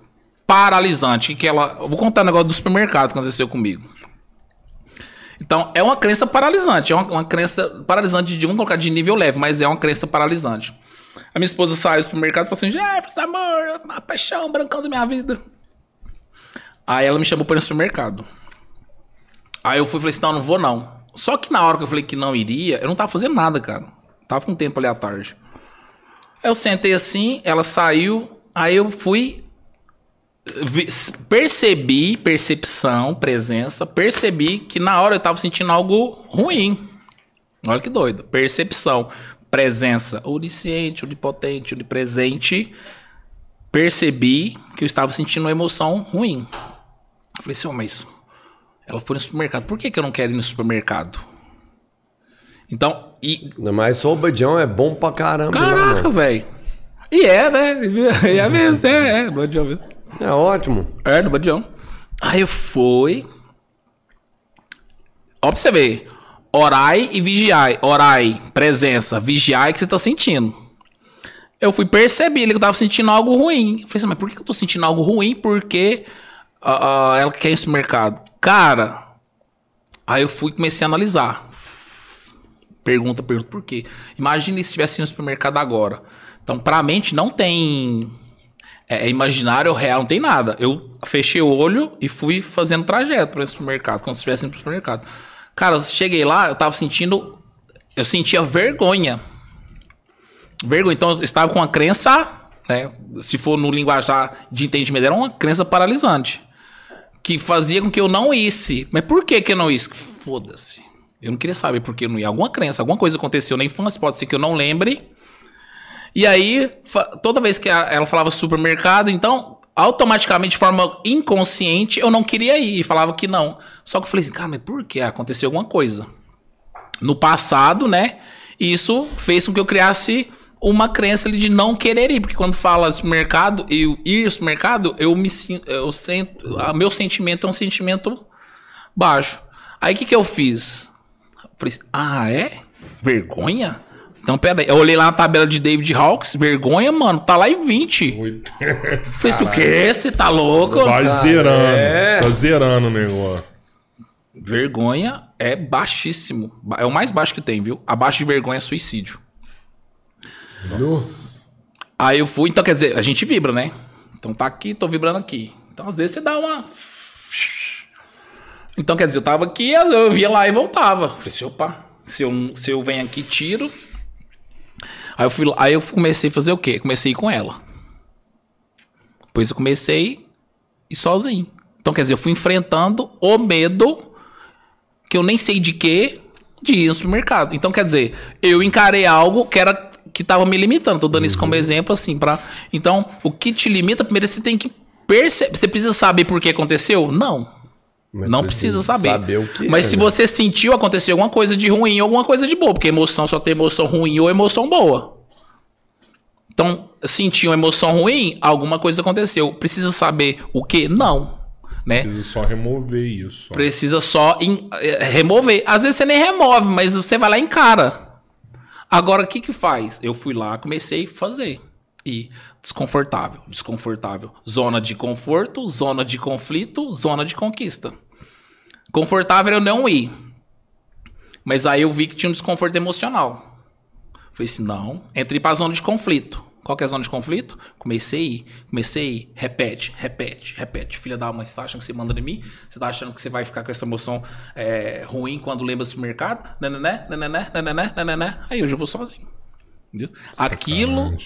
Paralisante, que ela. Vou contar um negócio do supermercado que aconteceu comigo. Então, é uma crença paralisante. É uma, uma crença paralisante de vamos colocar de nível leve, mas é uma crença paralisante. A minha esposa saiu do supermercado e falou assim: Jefferson, amor, a paixão, brancão da minha vida. Aí ela me chamou para ir no supermercado. Aí eu fui e falei assim, não, não vou não. Só que na hora que eu falei que não iria, eu não tava fazendo nada, cara. Tava com tempo ali à tarde. Eu sentei assim, ela saiu, aí eu fui... vi- Percebi, percepção, presença, percebi que na hora eu tava sentindo algo ruim. Olha que doido. Percepção, presença, onisciente, onipotente, onipresente. Percebi que eu estava sentindo uma emoção ruim. Eu falei assim, "Ô, mas ela foi no supermercado. Por que, que eu não quero ir no supermercado? Então, e. Mas sobredião é bom pra caramba. né, Caraca, velho. E é, né? E é mesmo, é, é, no Badião mesmo. É ótimo. É, no Badião. Aí eu fui. Ó, pra você ver. Orai e vigiai. Orai, presença. Vigiai que você tá sentindo. Eu fui perceber que eu tava sentindo algo ruim. Eu falei assim, mas por que eu tô sentindo algo ruim? Porque ah, ela quer ir no supermercado. Cara, aí eu fui comecei a analisar. Pergunta, pergunta por quê. Imagine se estivesse no supermercado agora. Então, pra mente não tem é, é imaginário real, não tem nada. Eu fechei o olho e fui fazendo trajeto para esse supermercado, como se estivesse pro supermercado. Cara, eu cheguei lá, eu tava sentindo. Eu sentia vergonha. Vergonha. Então, eu estava com uma crença, né? Se for no linguajar de entendimento, era uma crença paralisante. Que fazia com que eu não isse. Mas por que, que eu não isse? Foda-se. Eu não queria saber por que eu não ia. Alguma crença, alguma coisa aconteceu na infância, pode ser que eu não lembre. E aí, toda vez que ela falava supermercado, então, automaticamente, de forma inconsciente, eu não queria ir. E falava que não. Só que eu falei assim, cara, mas por que? Aconteceu alguma coisa. No passado, né? Isso fez com que eu criasse uma crença ali de não querer ir. Porque quando fala supermercado, eu ir ao supermercado, eu me sinto. Eu sinto a- meu sentimento é um sentimento baixo. Aí o que, que eu fiz? Falei assim, ah, é? Vergonha? Então, pera aí. Eu olhei lá na tabela de David Hawks. Vergonha, mano. Tá lá em 20. Oito. Falei assim, o quê? Você tá louco? Vai zerando. é. Tá zerando o negócio. Vergonha é baixíssimo. Ba- É o mais baixo que tem, viu? Abaixo de vergonha é suicídio. Aí eu fui, então quer dizer, a gente vibra, né? Então tá aqui, tô vibrando aqui. Então às vezes você dá uma. Então quer dizer, eu tava aqui, eu via lá e voltava. Falei assim, opa, se eu, se eu venho aqui, tiro. Aí eu, fui, aí eu comecei a fazer o quê? Comecei com ela. Depois eu comecei ir sozinho. Então quer dizer, eu fui enfrentando o medo que eu nem sei de quê de ir no supermercado. Então quer dizer, eu encarei algo que era que tava me limitando. Tô dando isso como exemplo assim para. Então, o que te limita, primeiro você tem que perceber, você precisa saber por que aconteceu? Não. Mas não precisa precisa saber. saber Mas é, se né? você sentiu acontecer alguma coisa de ruim ou alguma coisa de boa, porque emoção só tem emoção ruim ou emoção boa. Então, sentiu uma emoção ruim, alguma coisa aconteceu. Precisa saber o que? Não. Né? Preciso só remover isso. Precisa só eh, remover. Às vezes você nem remove, mas você vai lá e encara. Agora, o que que faz? Eu fui lá, comecei a fazer. E desconfortável, desconfortável. Zona de conforto, zona de conflito, zona de conquista. Confortável eu não ir. Mas aí eu vi que tinha um desconforto emocional. Falei assim, não, entrei pra zona de conflito. Qual que é a zona de conflito? Comecei, comecei, repete, repete, repete. Filha da alma, você tá achando que você manda em mim? Você tá achando que você vai ficar com essa emoção é, ruim quando lembra do supermercado? Nanané, nanané, nanané, nanané. Aí hoje eu vou sozinho. Entendeu? Aquilo.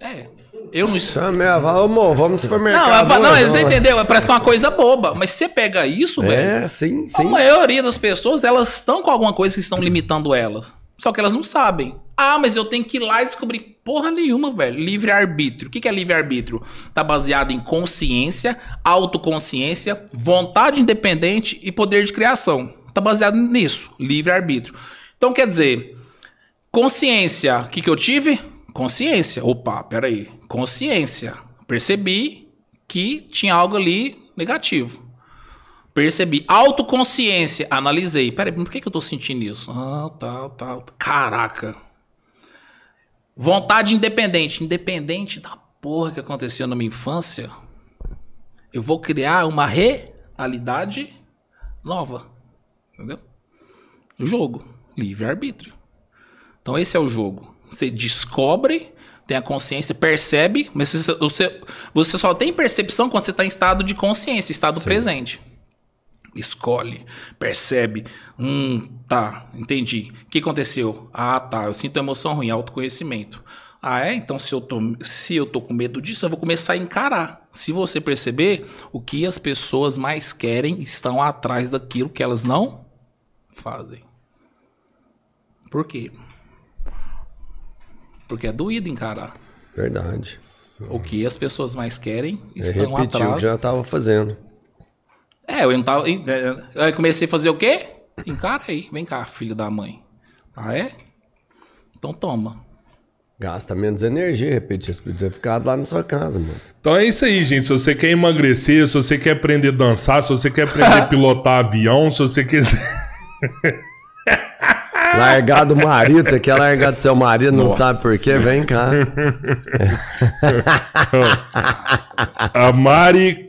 É. Eu não. Chamei a Ô, amor, vamos no supermercado. Não, não, não, não, você entendeu? Parece que é uma coisa boba. Mas você pega isso, é, velho. É, sim, sim. A maioria das pessoas, elas estão com alguma coisa que estão limitando elas. Só que elas não sabem. Ah, mas eu tenho que ir lá e descobrir porra nenhuma, velho. Livre-arbítrio. O que é livre-arbítrio? Tá baseado em consciência, autoconsciência, vontade independente e poder de criação. Tá baseado nisso, livre-arbítrio. Então, quer dizer, consciência, o que que eu tive? Consciência. Opa, peraí. Consciência. Percebi que tinha algo ali negativo. Percebi. Autoconsciência. Analisei. Peraí, por que, que eu tô sentindo isso? Ah, tal, tal. Caraca. Vontade independente. Independente da porra que aconteceu na minha infância, eu vou criar uma realidade nova. Entendeu? O jogo. Livre-arbítrio. Então esse é o jogo. Você descobre, tem a consciência, percebe, mas você, você, você só tem percepção quando você está em estado de consciência, estado presente. Escolhe, percebe. Hum, tá, entendi. O que aconteceu? Ah, tá, eu sinto emoção ruim, autoconhecimento. Ah, é? Então, se eu, tô, se eu tô com medo disso, eu vou começar a encarar. Se você perceber, o que as pessoas mais querem estão atrás daquilo que elas não fazem. Por quê? Porque é doído encarar. Verdade. O que as pessoas mais querem É estão repetir o atrás. já tava fazendo. É, eu não tava. é, Aí comecei a fazer o quê? Encara aí. Vem cá, filho da mãe. Ah, é? Então toma. Gasta menos energia, repetir. Você podia ficar lá na sua casa, mano. Então é isso aí, gente. Se você quer emagrecer, se você quer aprender a dançar, se você quer aprender a pilotar avião, se você quiser. Largar do marido, você quer largar do seu marido, não sabe por quê? Vem cá. A Mari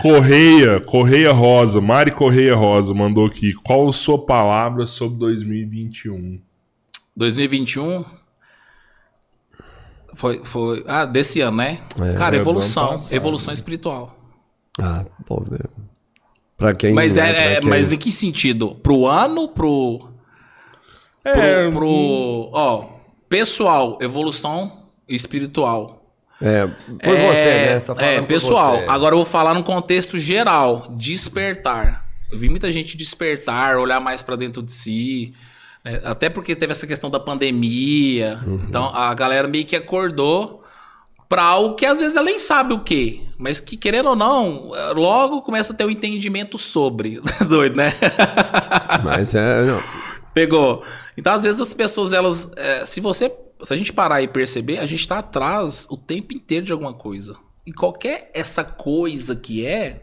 Correia, Correia Rosa, Mari Correia Rosa mandou aqui. Qual a sua palavra sobre 2021? 2021. Foi, foi. Ah, desse ano, né? É, Cara, é, evolução. passado, evolução né? espiritual. Ah, pô. Pra quem. Mas, né, é, é- pra quem- mas em que sentido? Pro ano? Pro. Pro. É, pro ó, pessoal, evolução espiritual. É, por você, né? Você tá é, pessoal. você. Agora eu vou falar num contexto geral. Despertar. Eu vi muita gente despertar, olhar mais pra dentro de si. É, até porque teve essa questão da pandemia. Uhum. Então a galera meio que acordou pra algo que às vezes ela nem sabe o quê. Mas que, querendo ou não, logo começa a ter um entendimento sobre. Doido, né? Mas é. não. Pegou. Então, às vezes, as pessoas, elas. é, se você. Se a gente parar e perceber, a gente tá atrás o tempo inteiro de alguma coisa. E qualquer essa coisa que é.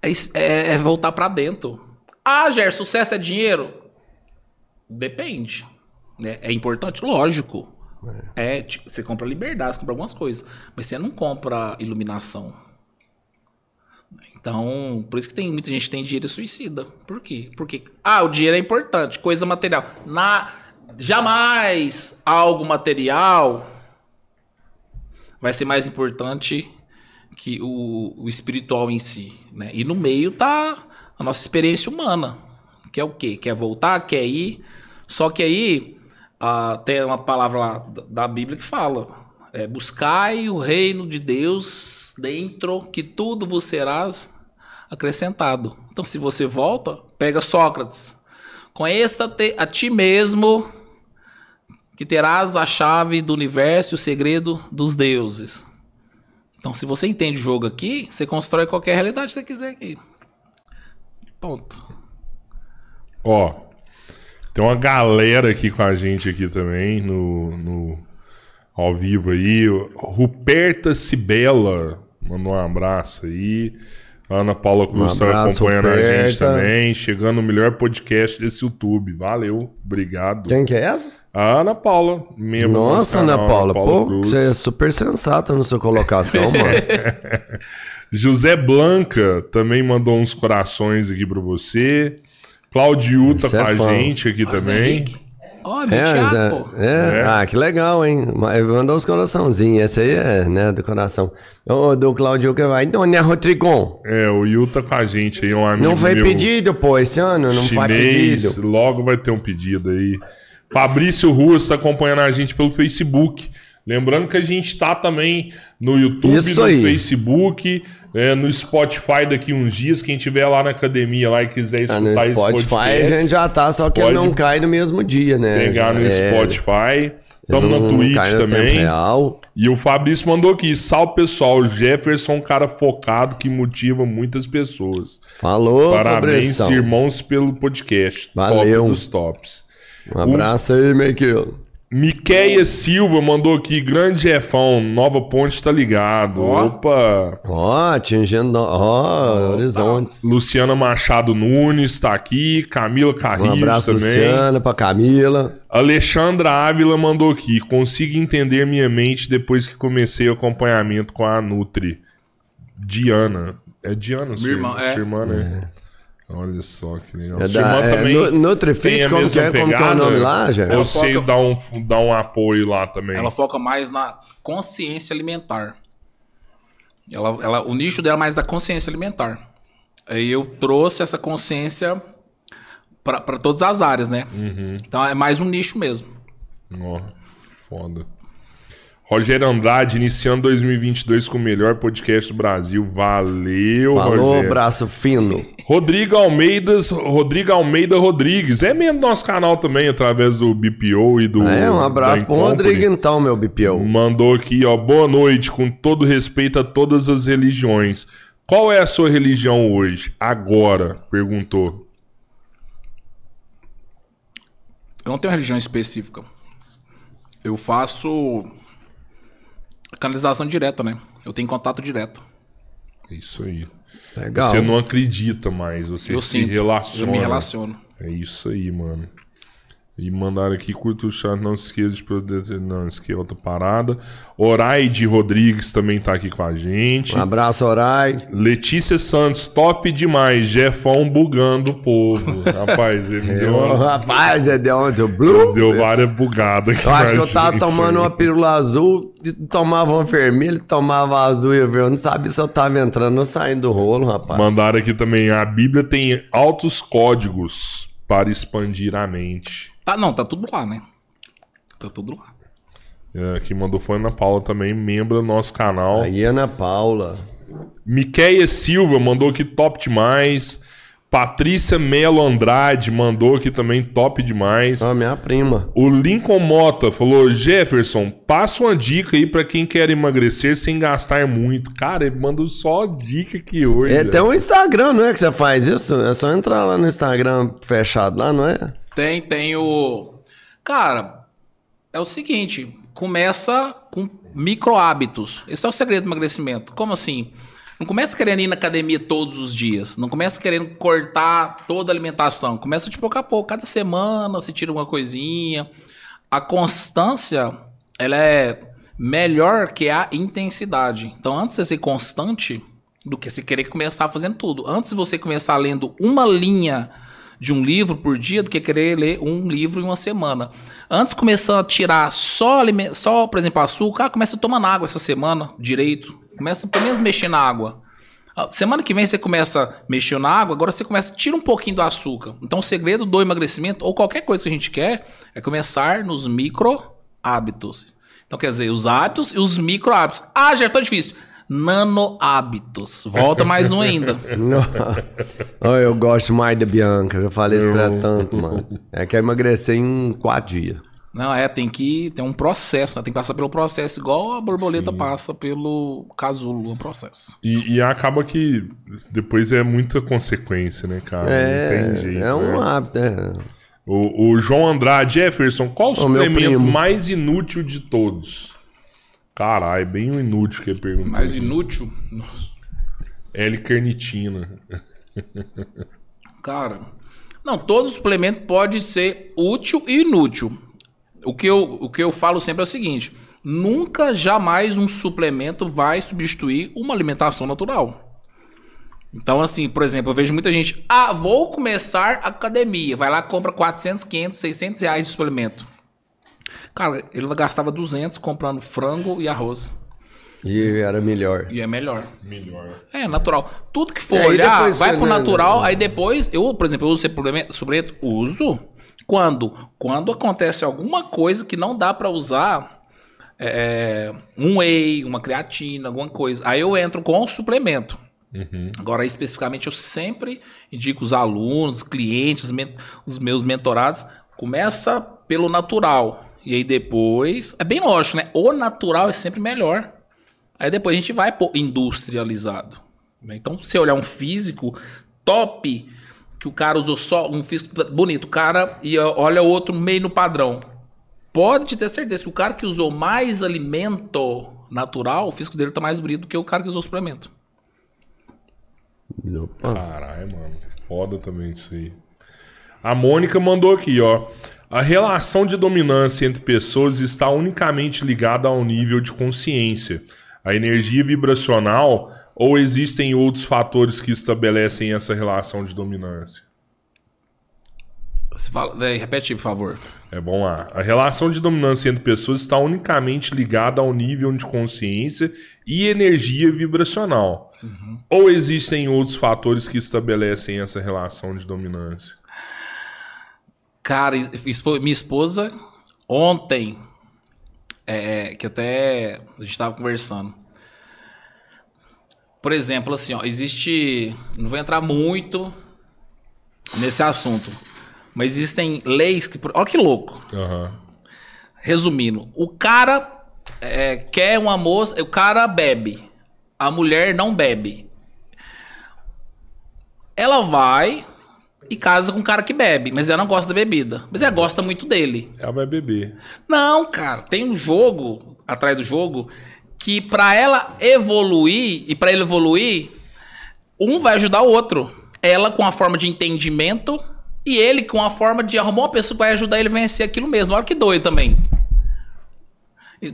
É, é- é voltar pra dentro. Ah, Ger, sucesso é dinheiro? Depende. Né? É importante? Lógico. É, tipo, você compra liberdade, você compra algumas coisas. Mas você não compra iluminação. Então, por isso que tem muita gente que tem dinheiro e suicida. Por quê? Porque, ah, o dinheiro é importante, coisa material. Na, jamais algo material vai ser mais importante que o, o espiritual em si, né? E no meio tá a nossa experiência humana, que é o quê? Quer voltar, quer ir. Só que aí ah, tem uma palavra lá da- Bíblia que fala: é, buscai o reino de Deus dentro, que tudo vos serás acrescentado. Então, se você volta, pega Sócrates. Conheça a ti mesmo, que terás a chave do universo e o segredo dos deuses. Então, se você entende o jogo aqui, você constrói qualquer realidade que você quiser aqui. Ponto. Ó, tem uma galera aqui com a gente aqui também no, no ao vivo aí. Ruperta Cibela mandou um abraço aí. Ana Paula Cruz abraço, acompanhando a gente também. Chegando no melhor podcast desse YouTube. Valeu, obrigado. Quem que é essa? A Ana Paula, membro do nosso Nossa, Ana canal, Paula. Pô, você é super sensata na sua colocação, mano. José Blanca também mandou uns corações aqui pra você. Claudio tá Esse com é a fã. gente aqui também. Ó, meu É, Thiago, é, pô. é. É. Ah, que legal, hein? Mas Mandou os coraçãozinhos. Esse aí é, né, do coração. O do Claudio que vai. Dona Rodrigon. É, o Yu tá com a gente aí, um amigo Não foi meu pedido, pô, esse ano? Não foi chinês. pedido. Logo vai ter um pedido aí. Fabrício Ruas tá acompanhando a gente pelo Facebook. Lembrando que a gente tá também no YouTube, Isso no aí. Facebook, é, no Spotify daqui uns dias. Quem tiver lá na academia lá e quiser Ah, no escutar esse Spotify podcast, a gente já tá, só que pode não cai no mesmo dia, né? pegar no É, Spotify. Estamos na Twitch também. E o Fabrício mandou aqui. Salve pessoal, Jefferson é um cara focado que motiva muitas pessoas. Falou, Parabéns, Fabrição. irmãos, pelo podcast. Valeu. Top dos tops. Um abraço aí, Michael. Miqueia Silva mandou aqui, grande Jefão, Nova Ponte tá ligado. Ó. Opa! Ó, atingindo. Ó, horizontes. Luciana Machado Nunes tá aqui, Camila Um Carrilho abraço, também. Luciana, pra Camila. Alexandra Ávila mandou aqui, consigo entender minha mente depois que comecei o acompanhamento com a Nutri. Diana. É Diana, sua irmã, sua é. irmã, né? Olha só que legal. É da, é, também como que mesma é? Como que é o pegada? nome lá, já? Eu Ela sei foca- dar um, dar um apoio lá também. Ela foca mais na consciência alimentar. Ela, ela, o nicho dela é mais da consciência alimentar. Aí eu trouxe essa consciência para todas as áreas, né? Uhum. Então é mais um nicho mesmo. Ó, foda. Rogério Andrade, iniciando 2022 com o melhor podcast do Brasil. Valeu, Falou, Rogério. braço fino. Rodrigo Almeida, Rodrigo Almeida Rodrigues. É mesmo nosso canal também, através do BPO e do. É, um abraço pro. Rodrigo então, meu BPO. Mandou aqui, ó. Boa noite, com todo respeito a todas as religiões. Qual é a sua religião hoje? Agora, perguntou. Eu não tenho religião específica. Eu faço canalização direta, né? Eu tenho contato direto. É isso aí. Legal. Você não acredita mais, você eu se sinto. relaciona. Eu me relaciono. É isso aí, mano. E mandaram aqui, curta o chat, não se esqueça de poder... Não, isso aqui é outra parada. Oraide Rodrigues também tá aqui com a gente. Um abraço, Orai. Letícia Santos, top demais. Jefão bugando o povo. Rapaz, ele deu, umas, Rapaz, é de onde? Blue? deu várias bugadas aqui Eu acho que eu tava gente tomando uma pílula azul, tomava uma vermelha, tomava azul e eu, eu não sabia se eu tava entrando ou saindo do rolo, rapaz. Mandaram aqui também, a Bíblia tem altos códigos para expandir a mente. Tá, não, tá tudo lá, né? Tá tudo lá. É, quem mandou foi a Ana Paula também, membro do nosso canal. Aí, Ana Paula. Miqueia Silva mandou aqui top demais. Patrícia Melo Andrade mandou aqui também, top demais. Ó, minha prima. O Lincoln Mota falou: Jefferson, passa uma dica aí pra quem quer emagrecer sem gastar muito. Cara, ele mandou só dica aqui hoje. É, velho. tem um Instagram, não é que você faz isso? É só entrar lá no Instagram fechado lá, não é? Tem, tem o. Cara, é o seguinte: começa com micro hábitos. Esse é o segredo do emagrecimento. Como assim? Não começa querendo ir na academia todos os dias. Não começa querendo cortar toda a alimentação. Começa de pouco a pouco. Cada semana você tira uma coisinha. A constância, ela é melhor que a intensidade. Então, antes de ser constante, do que você querer começar fazendo tudo. Antes de você começar lendo uma linha de um livro por dia do que querer ler um livro em uma semana. Antes começar a tirar só, só por exemplo, açúcar, começa tomando água essa semana direito. Começa pelo menos mexer na água. Ah, Semana que vem você começa mexer na água, agora você começa, tira um pouquinho do açúcar. Então o segredo do emagrecimento, ou qualquer coisa que a gente quer, é começar nos micro hábitos. Então quer dizer, os hábitos e os micro hábitos. Ah, já tá difícil. Nano hábitos. Volta mais um ainda. Não. Ó, eu gosto mais da Bianca, já falei isso pra tanto, mano. É que é emagrecer em quatro dias. Não, é, tem que ter um processo, né? Tem que passar pelo processo, igual a borboleta passa pelo casulo, um processo. E, e acaba que depois é muita consequência, né, cara? Não É, tem jeito. é um né? hábito. É. O, o João Andrade Jefferson, qual o suplemento mais inútil de todos? Caralho, bem o inútil que ele perguntou. Mais inútil? Nossa. L-carnitina. Cara, não, todo suplemento pode ser útil e inútil. O que eu, o que eu falo sempre é o seguinte: nunca, jamais um suplemento vai substituir uma alimentação natural. Então, assim, por exemplo, eu vejo muita gente, ah, vou começar academia. Vai lá, compra 400, 500, 600 reais de suplemento. Cara, ele gastava 200 comprando frango e arroz. E era melhor. E é melhor. Melhor. É, natural. Tudo que for aí olhar, depois vai pro né, natural, né? aí depois, eu, por exemplo, eu uso suplemento, suplemento uso quando? Quando acontece alguma coisa que não dá pra usar é, um whey, uma creatina, alguma coisa. Aí eu entro com o suplemento. Agora, especificamente, eu sempre indico os alunos, os clientes, os meus mentorados, começa pelo natural. E aí depois, é bem lógico, né? O natural é sempre melhor. Aí depois a gente vai pro industrializado. né? Então, se você olhar um físico top, que o cara usou só um físico bonito, o cara e olha o outro meio no padrão. Pode ter certeza que o cara que usou mais alimento natural, o físico dele tá mais bonito do que o cara que usou suplemento. Opa. Caralho, mano. Foda também isso aí. A Mônica mandou aqui, ó. A relação de dominância entre pessoas está unicamente ligada ao nível de consciência, a energia vibracional, ou existem outros fatores que estabelecem essa relação de dominância? Você fala, né, repete, por favor. É bom lá. A relação de dominância entre pessoas está unicamente ligada ao nível de consciência e energia vibracional. Ou existem outros fatores que estabelecem essa relação de dominância? Cara, isso foi minha esposa ontem, é, que até a gente tava conversando. Por exemplo, assim, ó, existe. Não vou entrar muito nesse assunto, mas existem leis que. Olha que louco. Aham. Resumindo, o cara é, quer uma moça, o cara bebe, a mulher não bebe. Ela vai e casa com um cara que bebe, mas ela não gosta da bebida, mas ela gosta muito dele. Ela vai beber. Não, cara, tem um jogo atrás do jogo que pra ela evoluir e pra ele evoluir, um vai ajudar o outro. Ela com a forma de entendimento e ele com a forma de arrumar uma pessoa que vai ajudar ele a vencer aquilo mesmo. Olha que doido também.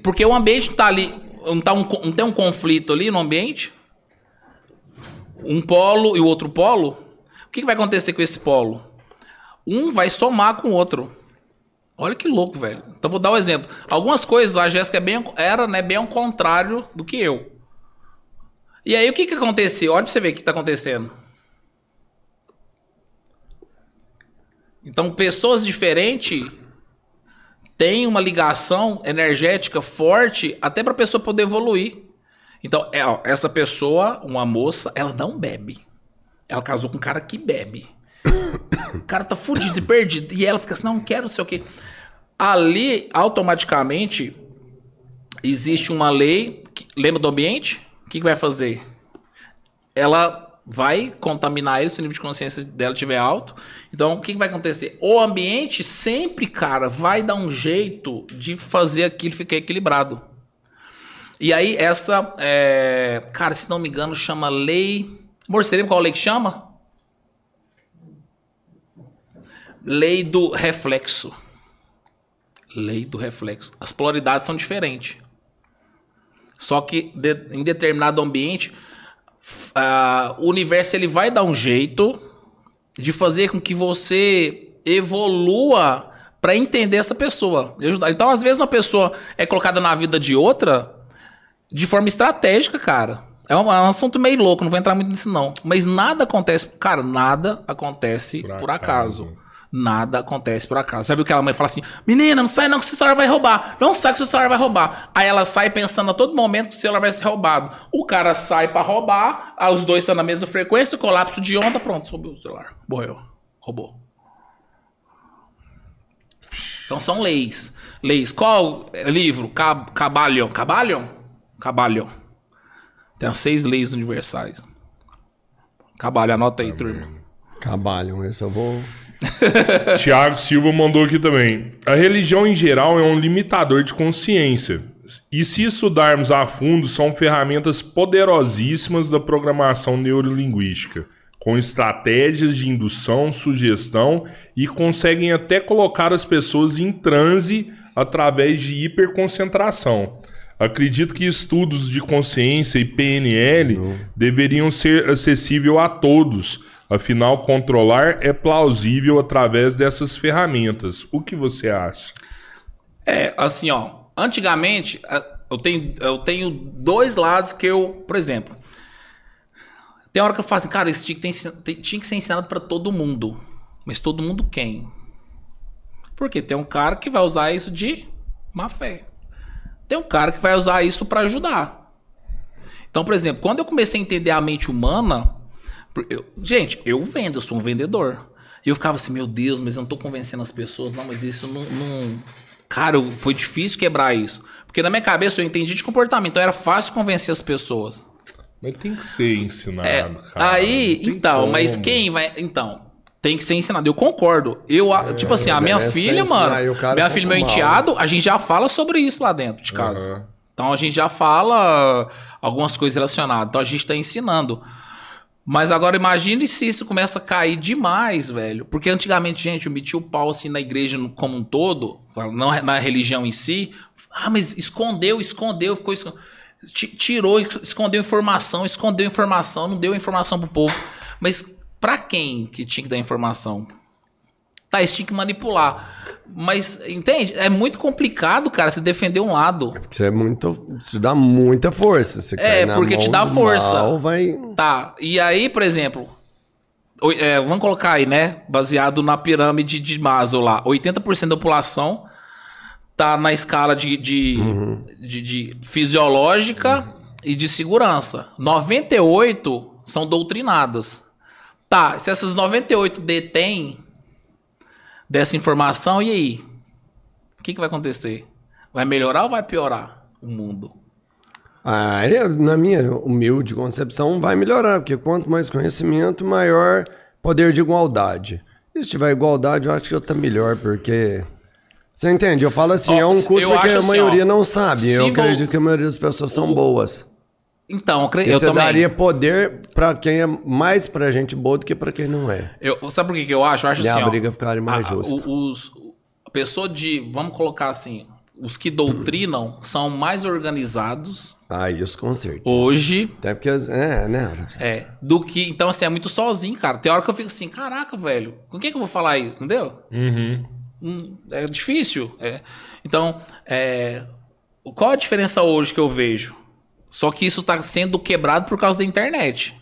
Porque o ambiente tá ali, não, tá um, não tem um conflito ali no ambiente. Um polo e o outro polo. O que, vai acontecer com esse polo? Um vai somar com o outro. Olha que louco, velho. Então vou dar um exemplo. Algumas coisas a Jéssica é bem, era né, bem ao contrário do que eu. E aí o que que aconteceu? Olha pra você ver o que tá acontecendo. Então pessoas diferentes têm uma ligação energética forte até pra pessoa poder evoluir. Então, é, essa pessoa, uma moça, ela não bebe. Ela casou com um cara que bebe. O cara tá fudido e perdido. E ela fica assim, não quero, não sei o quê. Ali, automaticamente, existe uma lei. que- lembra do ambiente? O que, que vai fazer? Ela vai contaminar ele se o nível de consciência dela estiver alto. Então, o que, vai acontecer? O ambiente sempre, cara, vai dar um jeito de fazer aquilo ficar equilibrado. E aí, essa. é, Cara, se não me engano, chama lei. Lembra qual lei que chama? Lei do reflexo. Lei do reflexo. As polaridades são diferentes. Só que de- em determinado ambiente, o universo ele vai dar um jeito de fazer com que você evolua para entender essa pessoa. Então, às vezes, uma pessoa é colocada na vida de outra de forma estratégica, cara. É um, é um assunto meio louco, não vou entrar muito nisso, não. Mas nada acontece. Cara, nada acontece por, Por acaso. acaso. Nada acontece por acaso. Sabe o que a mãe fala assim? Menina, não sai não que o seu celular vai roubar. Não sai que o seu celular vai roubar. Aí ela sai pensando a todo momento que o celular vai ser roubado. O cara sai pra roubar, aí os dois estão na mesma frequência, colapso de onda, pronto, subiu o celular. Morreu. Roubou. Então são leis. Leis. Qual é, livro? Cab Cabalion. Cabalion? Cabalion. Tem as seis leis universais. Cabalion, anota aí, turma. Cabalham, esse eu vou. Tiago Silva mandou aqui também. A religião em geral é um limitador de consciência. E se estudarmos a fundo, são ferramentas poderosíssimas da programação neurolinguística, com estratégias de indução, sugestão e conseguem até colocar as pessoas em transe através de hiperconcentração. Acredito que estudos de consciência e PNL deveriam ser acessíveis a todos. Afinal, controlar é plausível através dessas ferramentas. O que você acha? É, assim, ó. Antigamente, eu tenho, eu tenho dois lados que eu, por exemplo. Tem hora que eu falo assim, cara, isso tinha que, ter tinha que ser ensinado pra todo mundo. Mas todo mundo quem? Porque tem um cara que vai usar isso de má fé. Tem um cara que vai usar isso pra ajudar. Então, por exemplo, quando eu comecei a entender a mente humana, eu- gente, eu vendo, eu sou um vendedor. E eu ficava assim, meu Deus, mas eu não tô convencendo as pessoas, não, mas isso não. não- Cara, foi difícil quebrar isso. Porque na minha cabeça eu entendi de comportamento, então era fácil convencer as pessoas. Mas tem que ser ensinado, É, cara. aí, então, mas como. quem vai. Então, tem que ser ensinado. Eu concordo. Eu, a- tipo assim, a minha filha, mano, minha fica filha meu mal. enteado, a gente já fala sobre isso lá dentro de casa. Aham. Então a gente já fala algumas coisas relacionadas. Então a gente tá ensinando. Mas agora imagine se isso começa a cair demais, velho. Porque antigamente, gente, eu metia o pau assim na igreja como um todo, não na religião em si. Ah, mas escondeu, escondeu, ficou esco- ti- tirou, escondeu informação, escondeu informação, não deu informação pro povo. Mas pra quem que tinha que dar informação? Tá, eles tinham que manipular. Mas, entende? É muito complicado, cara, se defender um lado. Isso é muito. Isso dá muita força. Você É, porque te dá força. mal, vai. Tá, e aí, por exemplo, é, vamos colocar aí, né? Baseado na pirâmide de Maslow lá. 80% da população tá na escala de, de, de- de fisiológica e de segurança. 98 são doutrinadas. Tá, se essas 98 detêm dessa informação, e aí? O que, que vai acontecer? Vai melhorar ou vai piorar o mundo? Ah, eu, na minha humilde concepção, vai melhorar, porque quanto mais conhecimento, maior poder de igualdade. E se tiver igualdade, eu acho que eu tá melhor, porque. Você entende? Eu falo assim, Ó, é um curso acho a assim, maioria ó, não sabe. Eu acredito que a maioria das pessoas são boas. Então, eu, cre- E eu você também. daria poder pra quem é mais pra gente boa do que pra quem não é. Eu, sabe por que, que eu acho? Eu acho E assim, a ó, briga ficaria mais a- justa. os, a pessoa de, vamos colocar assim, os que doutrinam são mais organizados Ah, isso com certeza. hoje, Até porque. as- É, né? é, do que, então assim, é muito sozinho, cara. Tem hora que eu fico assim, caraca, velho, com quem que eu vou falar isso, entendeu? Uhum. Hum, É difícil. é. Então, é, qual a diferença hoje que eu vejo? Só que isso está sendo quebrado por causa da internet.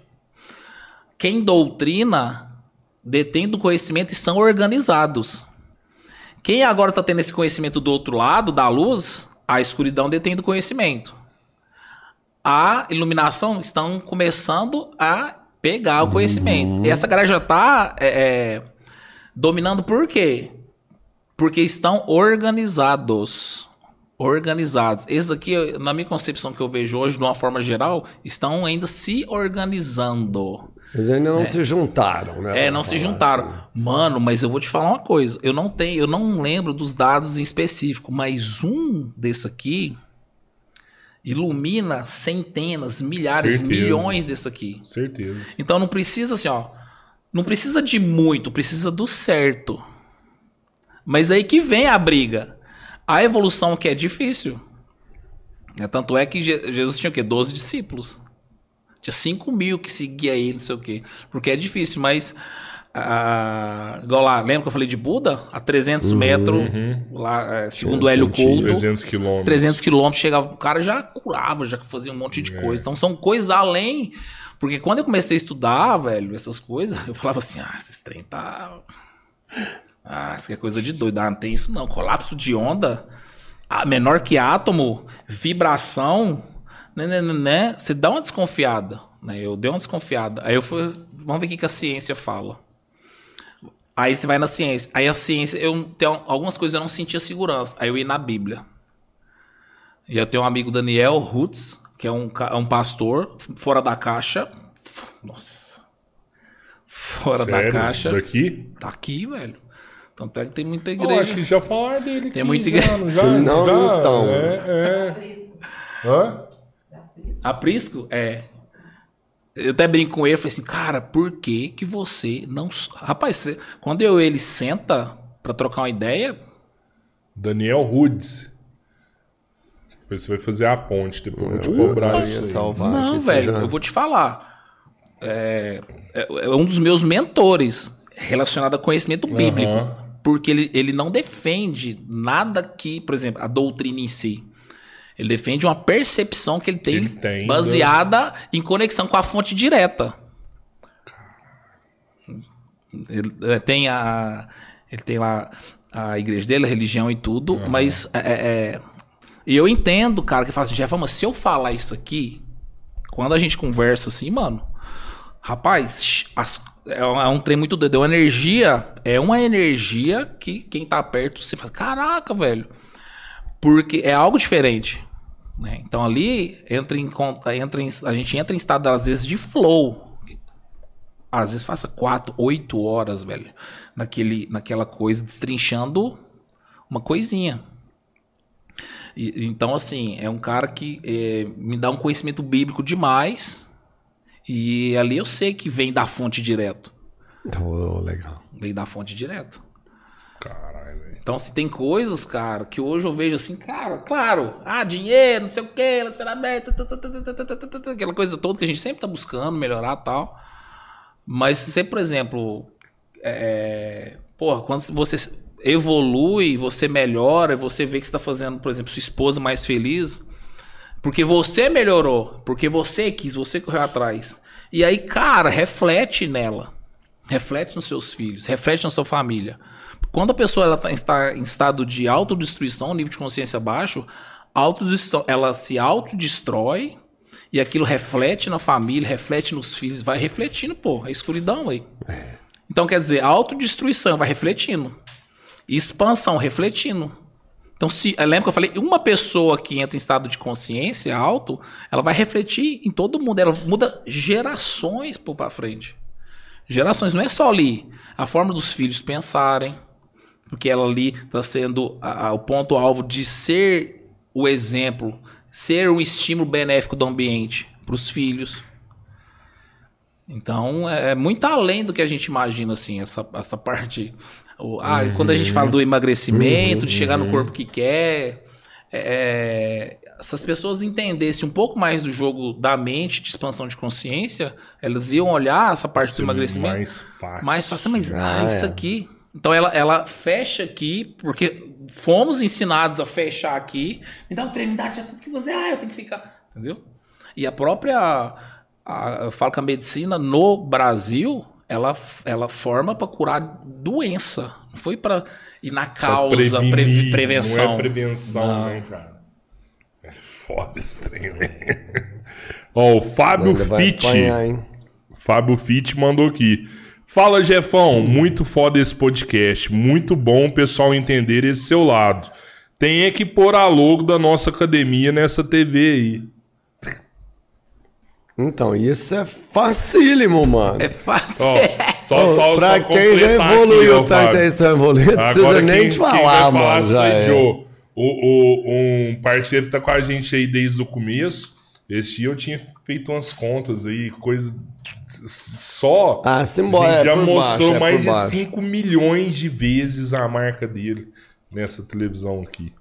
Quem doutrina detém do conhecimento e são organizados. Quem agora está tendo esse conhecimento do outro lado, da luz, a escuridão detém do conhecimento. A iluminação estão começando a pegar o conhecimento. Uhum. E essa galera já tá é, é, dominando por quê? Porque estão organizados. Organizados. Esses aqui, na minha concepção que eu vejo hoje, de uma forma geral, estão ainda se organizando. Eles ainda não se juntaram, né? É, não se falar juntaram. assim. Mano, mas eu vou te falar uma coisa. Eu não tenho, eu não lembro dos dados em específico, mas um desse aqui ilumina centenas, milhares, Certeza. milhões desse aqui. Certeza. Então não precisa assim, ó. Não precisa de muito, precisa do certo. Mas aí que vem a briga. A evolução que é difícil. É, tanto é que Je- Jesus tinha o quê? 12 discípulos. Tinha 5 mil que seguia ele, não sei o quê. Porque é difícil, mas. ah, igual lá, lembra que eu falei de Buda? A 300 metros, lá, é, segundo Hélio. Couto. 300 quilômetros. 300 quilômetros, chegava, o cara já curava, já fazia um monte de É. coisa. Então são coisas além. Porque quando eu comecei a estudar, velho, essas coisas, eu falava assim: ah, esses trem tá. Ah, isso é coisa de doido. Ah, não tem isso não. Colapso de onda, menor que átomo, vibração, né, né, né, né, Você dá uma desconfiada. Né? Eu dei uma desconfiada. Aí eu fui, vamos ver o que, que a ciência fala. Aí você vai na ciência. Aí a ciência, eu tenho algumas coisas eu não sentia segurança. Aí eu ia na Bíblia. E eu tenho um amigo Daniel Rutz, que é um, é um pastor fora da caixa. Nossa. Fora Sério? da caixa. Daqui? Tá aqui, velho. Tanto é que tem muita Eu igreja. acho que já falaram dele. Tem muita já, igreja. não Se não, não tão. É, é. Prisco. Hã? Da Prisco. A Prisco? É. Eu até brinco com ele, falei assim, cara, por que que você não... Rapaz, você- quando eu ele senta pra trocar uma ideia, Daniel Hoods. Depois você vai fazer a ponte, depois eu vou te cobrar Eu isso salvar não, velho, seja- eu vou te falar. É, é- é um dos meus mentores relacionado a conhecimento bíblico. Aham. Porque ele, ele não defende nada que, por exemplo, a doutrina em si. Ele defende uma percepção que ele tem, ele tem baseada em conexão com a fonte direta. Ele é, tem a. Ele tem lá a igreja dele, a religião e tudo, mas é, é, e eu entendo, cara, que fala assim, Jeff, mas se eu falar isso aqui, quando a gente conversa assim, mano, rapaz, as- é um, é um trem muito doido. É uma energia, é uma energia que quem tá perto, você fala, caraca, velho. Porque é algo diferente. né? Então ali entra em conta, entra em, a gente entra em estado, às vezes, de flow. Às vezes passa quatro, oito horas, velho, naquele, naquela coisa, destrinchando uma coisinha. E- então, assim, é um cara que eh, me dá um conhecimento bíblico demais. E ali eu sei que vem da fonte direto. Então, legal. Vem da fonte direto. Caralho. Então, se tem coisas, cara, que hoje eu vejo assim, cara, claro, ah, dinheiro, não sei o quê, relacionamento, aquela coisa toda que a gente sempre tá buscando melhorar tal. Mas se você, por exemplo, é, porra, quando você evolui, você melhora, você vê que você tá fazendo, por exemplo, sua esposa mais feliz, porque você melhorou, porque você quis, você correu atrás. E aí, cara, reflete nela. Reflete nos seus filhos, reflete na sua família. Quando a pessoa ela tá, está em estado de autodestruição, nível de consciência baixo, ela se autodestrói e aquilo reflete na família, reflete nos filhos, vai refletindo, pô, a escuridão aí. Então, quer dizer, autodestruição vai refletindo. Expansão refletindo. Então, se lembra que eu falei, uma pessoa que entra em estado de consciência alto, ela vai refletir em todo mundo, ela muda gerações para frente. Gerações, não é só ali. A forma dos filhos pensarem, porque ela ali está sendo a- a- o ponto-alvo de ser o exemplo, ser um estímulo benéfico do ambiente para os filhos. Então, é é muito além do que a gente imagina, assim, essa, essa parte. O- ah, Quando a gente fala do emagrecimento, de chegar no corpo que quer, é, essas pessoas entendessem um pouco mais do jogo da mente, de expansão de consciência, elas iam olhar essa parte do emagrecimento Mais fácil. mais fácil, mas ah, Ah, isso é. aqui. Então ela, ela fecha aqui, porque fomos ensinados a fechar aqui. Me dá um treino, me dá já tudo que você. Ah, eu tenho que ficar. Entendeu? E a própria. A- eu falo que a medicina no Brasil, ela, ela forma para curar doença. Não foi para ir na causa, prevenir, previ- prevenção. Não é prevenção, Não. né, cara? É foda esse trem, né? Ó, o Fábio Fitt. Fábio Fitt mandou aqui. Fala, Jefão. Muito foda esse podcast. Muito bom o pessoal entender esse seu lado. Tem é que pôr a logo da nossa academia nessa TV aí. Então, isso é facílimo, mano. É fácil. Ó, só, só, pra só quem já evoluiu, aqui, tá? Vocês estão evoluindo, não precisa Agora, nem quem- te quem vai falar, falar mano. sou já é. Joe. O, o- um parceiro que tá com a gente aí desde o começo. Esse dia eu tinha feito umas contas aí, coisa. Só. Ah, a simbora, gente é já por mostrou baixo, é mais de baixo. 5 milhões de vezes a marca dele nessa televisão aqui.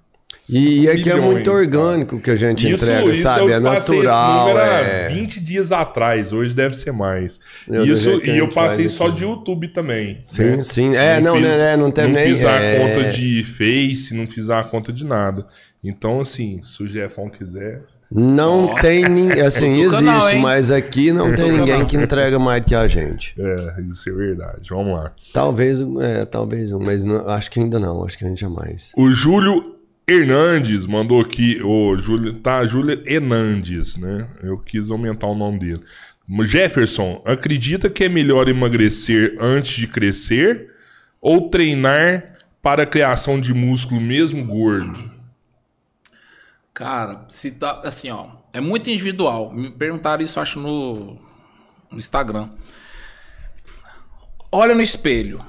E, aqui é Milhões, muito orgânico que a gente Isso, entrega, isso sabe? eu É natural. esse número há É... 20 dias atrás, hoje deve ser mais. Eu, isso, e eu passei só aqui. de YouTube também. Sim, né? sim. É, não, fiz, né, não teve não nem- fiz a é. conta de Face, não fiz a conta de nada. Então, assim, se o Jefão quiser. Não tem ninguém. Assim, existe, canal, mas aqui não tem ninguém canal. que entrega mais do que a gente. É, isso é verdade. Vamos lá. Talvez, é, talvez um, mas não- acho que ainda não. Acho que a gente jamais. O Júlio Hernandes mandou aqui. O Júlio. Tá, Júlio Hernandes, né? Eu quis aumentar o nome dele. Jefferson, acredita que é melhor emagrecer antes de crescer ou treinar para a criação de músculo mesmo gordo? Cara, se tá. Assim, ó. É muito individual. Me perguntaram isso, acho, no, no Instagram. Olha no espelho.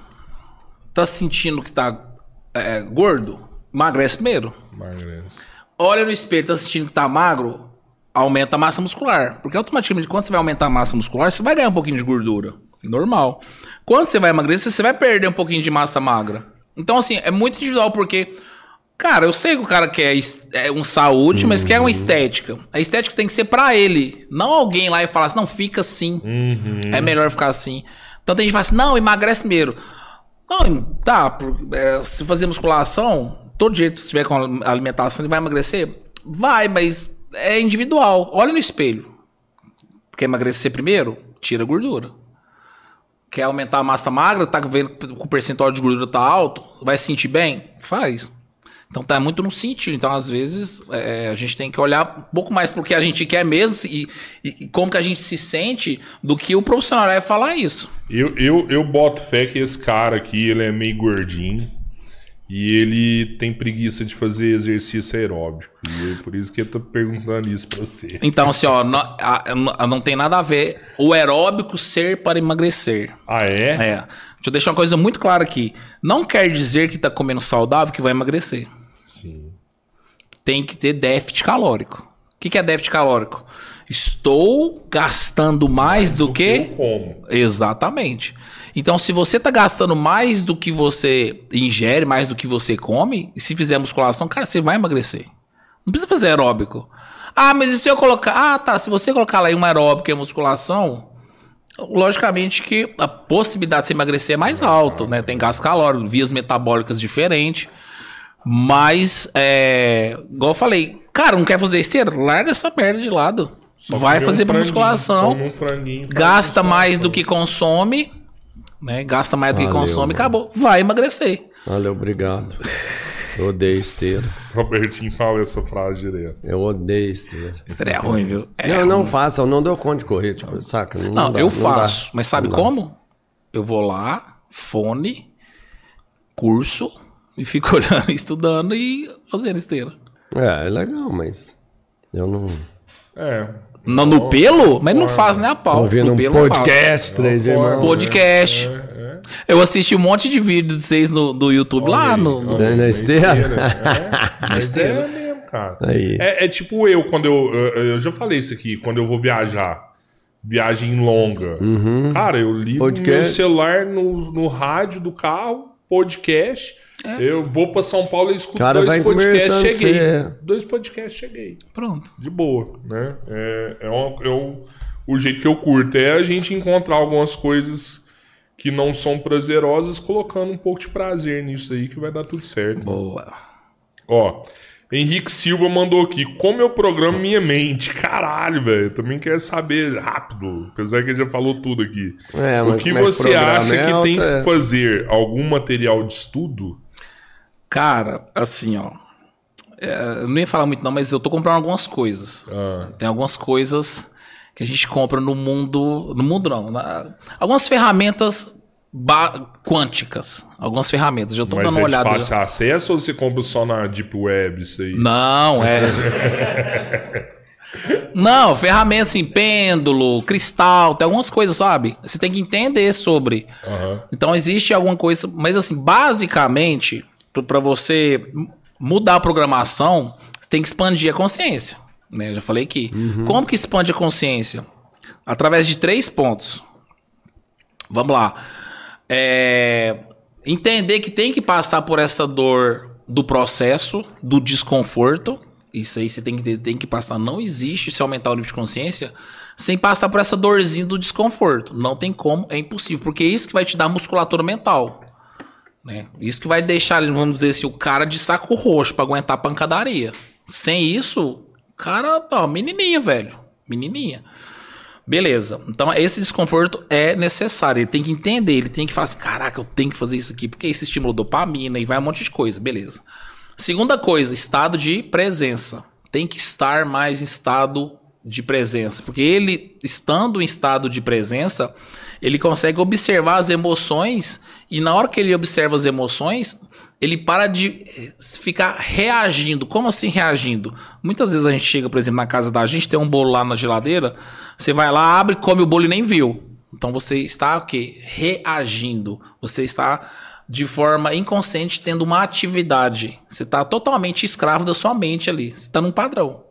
Tá sentindo que tá é, gordo? Emagrece primeiro. Emagrece. Olha no espelho, tá sentindo que tá magro? Aumenta a massa muscular. Porque automaticamente, quando você vai aumentar a massa muscular, você vai ganhar um pouquinho de gordura. Normal. Quando você vai emagrecer, você vai perder um pouquinho de massa magra. Então, assim, é muito individual, porque. Cara, eu sei que o cara quer é um saúde, mas quer uma estética. A estética tem que ser pra ele. Não alguém lá e falar assim, não, fica assim. É melhor ficar assim. Então tem gente que fala assim, não, emagrece primeiro. Não, tá, por- é, se fazer musculação, todo jeito, se tiver com alimentação, ele vai emagrecer? Vai, mas é individual. Olha no espelho. Quer emagrecer primeiro? Tira a gordura. Quer aumentar a massa magra, tá vendo que o percentual de gordura tá alto, vai se sentir bem? Faz. Então tá muito no sentir. Então, às vezes, é, a gente tem que olhar um pouco mais pro que a gente quer mesmo e, e- e como que a gente se sente do que o profissional vai falar isso. Eu, eu, eu boto fé que esse cara aqui, ele é meio gordinho. E ele tem preguiça de fazer exercício aeróbico. E é por isso que eu tô perguntando isso pra você. Então, assim, ó, não, a- a- não tem nada a ver o aeróbico ser para emagrecer. Ah, é? É. Deixa eu deixar uma coisa muito clara aqui. Não quer dizer que tá comendo saudável que vai emagrecer. Sim. Tem que ter déficit calórico. O que, que é déficit calórico? Estou gastando mais do que. Eu como. Exatamente. Então, se você tá gastando mais do que você ingere, mais do que você come, e se fizer musculação, cara, você vai emagrecer. Não precisa fazer aeróbico. Ah, mas e se eu colocar. Ah, tá. Se você colocar lá em um aeróbico e musculação, logicamente que a possibilidade de você emagrecer é mais alta, né? Tem gasto calórico, vias metabólicas diferentes. Mas, é, igual eu falei, cara, não quer fazer esteira? Larga essa merda de lado. Só vai um fazer pra franguinho, musculação. um gasta mais do que consome, né? Gasta mais do que Valeu, consome, mano. acabou. Vai emagrecer. Valeu, obrigado. Eu odeio esteira. Robertinho fala essa frase direto. Eu odeio esteira. Esteira é ruim, viu? É não, ruim. não faço, eu não dou conta de correr, tipo, saca? Não, Não, dá, eu não faço. dá. Mas sabe Não dá. como? Eu vou lá, fone, curso, e fico olhando, estudando e fazendo esteira. É, é legal, mas eu não... É. No, no pelo? Mas não faz nem a pau. Ouvindo no um pelo não faço. podcast, três irmãos. Podcast. É, Eu assisti um monte de vídeos de vocês no, do YouTube lá Olha no. aí, no- olha aí, Na esteira? É, mas é mesmo, cara. Aí. É, é tipo eu, quando eu, eu. eu já falei isso aqui, quando eu vou viajar. Viagem longa. Cara, eu ligo Podcast. meu celular no, no rádio do carro, podcast. Eu vou pra São Paulo e escuto Cara, dois podcasts, cheguei. você. Dois podcasts, cheguei. Pronto. De boa, né? É, é, uma- é um- o jeito que eu curto. É a gente encontrar algumas coisas que não são prazerosas, colocando um pouco de prazer nisso aí, que vai dar tudo certo. Boa. Ó, Henrique Silva mandou aqui. Como eu programo minha mente? Caralho, velho. Também quero saber rápido. Apesar que ele já falou tudo aqui. É, o que é que você acha é que tem alta- que fazer? Algum material de estudo? Cara, assim, ó. é, eu não ia falar muito, não, mas eu tô comprando algumas coisas. Ah, Tem algumas coisas que a gente compra no mundo. No mundo não. na- algumas ferramentas quânticas. Algumas ferramentas. Já tô Mas dando é uma de olhada. fácil acesso ou você compra só na Deep Web isso aí? Não, é. Não, ferramentas assim, pêndulo, cristal, tem algumas coisas, sabe? Você tem que entender sobre. Então existe alguma coisa, mas assim, basicamente, para você mudar a programação, você tem que expandir a consciência, né? Eu já falei aqui. Como que expande a consciência? Através de três pontos. Vamos lá. É, entender que tem que passar por essa dor do processo, do desconforto. Isso aí você tem que, tem que passar. Não existe se aumentar o nível de consciência sem passar por essa dorzinha do desconforto. Não tem como, é impossível. Porque é isso que vai te dar musculatura mental. Né? Isso que vai deixar, vamos dizer assim, o cara de saco roxo pra aguentar a pancadaria. Sem isso, cara, ó, menininha, velho. Menininha. Beleza. Então, esse desconforto é necessário. Ele tem que entender, ele tem que falar assim: caraca, eu tenho que fazer isso aqui, porque isso estimula dopamina e vai um monte de coisa. Beleza. Segunda coisa, estado de presença. Tem que estar mais em estado de presença. Porque ele, estando em estado de presença, ele consegue observar as emoções e na hora que ele observa as emoções, ele para de eh, ficar reagindo. Como assim reagindo? Muitas vezes a gente chega, por exemplo, na casa da gente, tem um bolo lá na geladeira, você vai lá, abre, come o bolo e nem viu. Então você está o quê? Reagindo. Você está de forma inconsciente tendo uma atividade. Você está totalmente escravo da sua mente ali. Você está num padrão.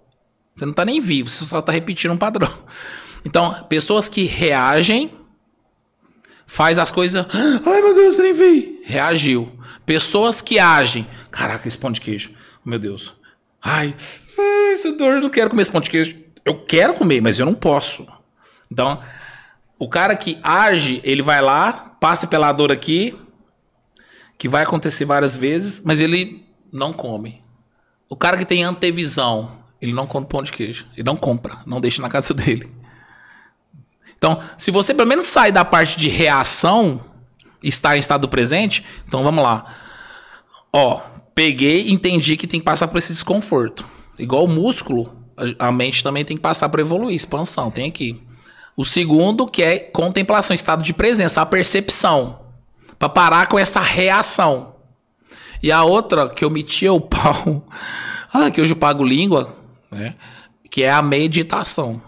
Você não está nem vivo, você só está repetindo um padrão. Então, pessoas que reagem faz as coisas. Ai meu Deus, nem vi. Reagiu. Pessoas que agem. Caraca, esse pão de queijo. Meu Deus. Ai, essa dor, eu não quero comer esse pão de queijo. Eu quero comer, mas eu não posso. Então, o cara que age, ele vai lá, passa pela dor aqui, que vai acontecer várias vezes, mas ele não come. O cara que tem antevisão, ele não come pão de queijo. Ele não compra, não deixa na casa dele. Então, se você pelo menos sai da parte de reação, estar em estado presente, então vamos lá. Ó, peguei, entendi que tem que passar por esse desconforto. Igual o músculo, a- mente também tem que passar por evoluir, expansão, tem aqui. O segundo, que é contemplação, estado de presença, a percepção. Pra parar com essa reação. E a outra, que eu metia o pau, ah, que hoje eu pago língua, né? Que é a meditação.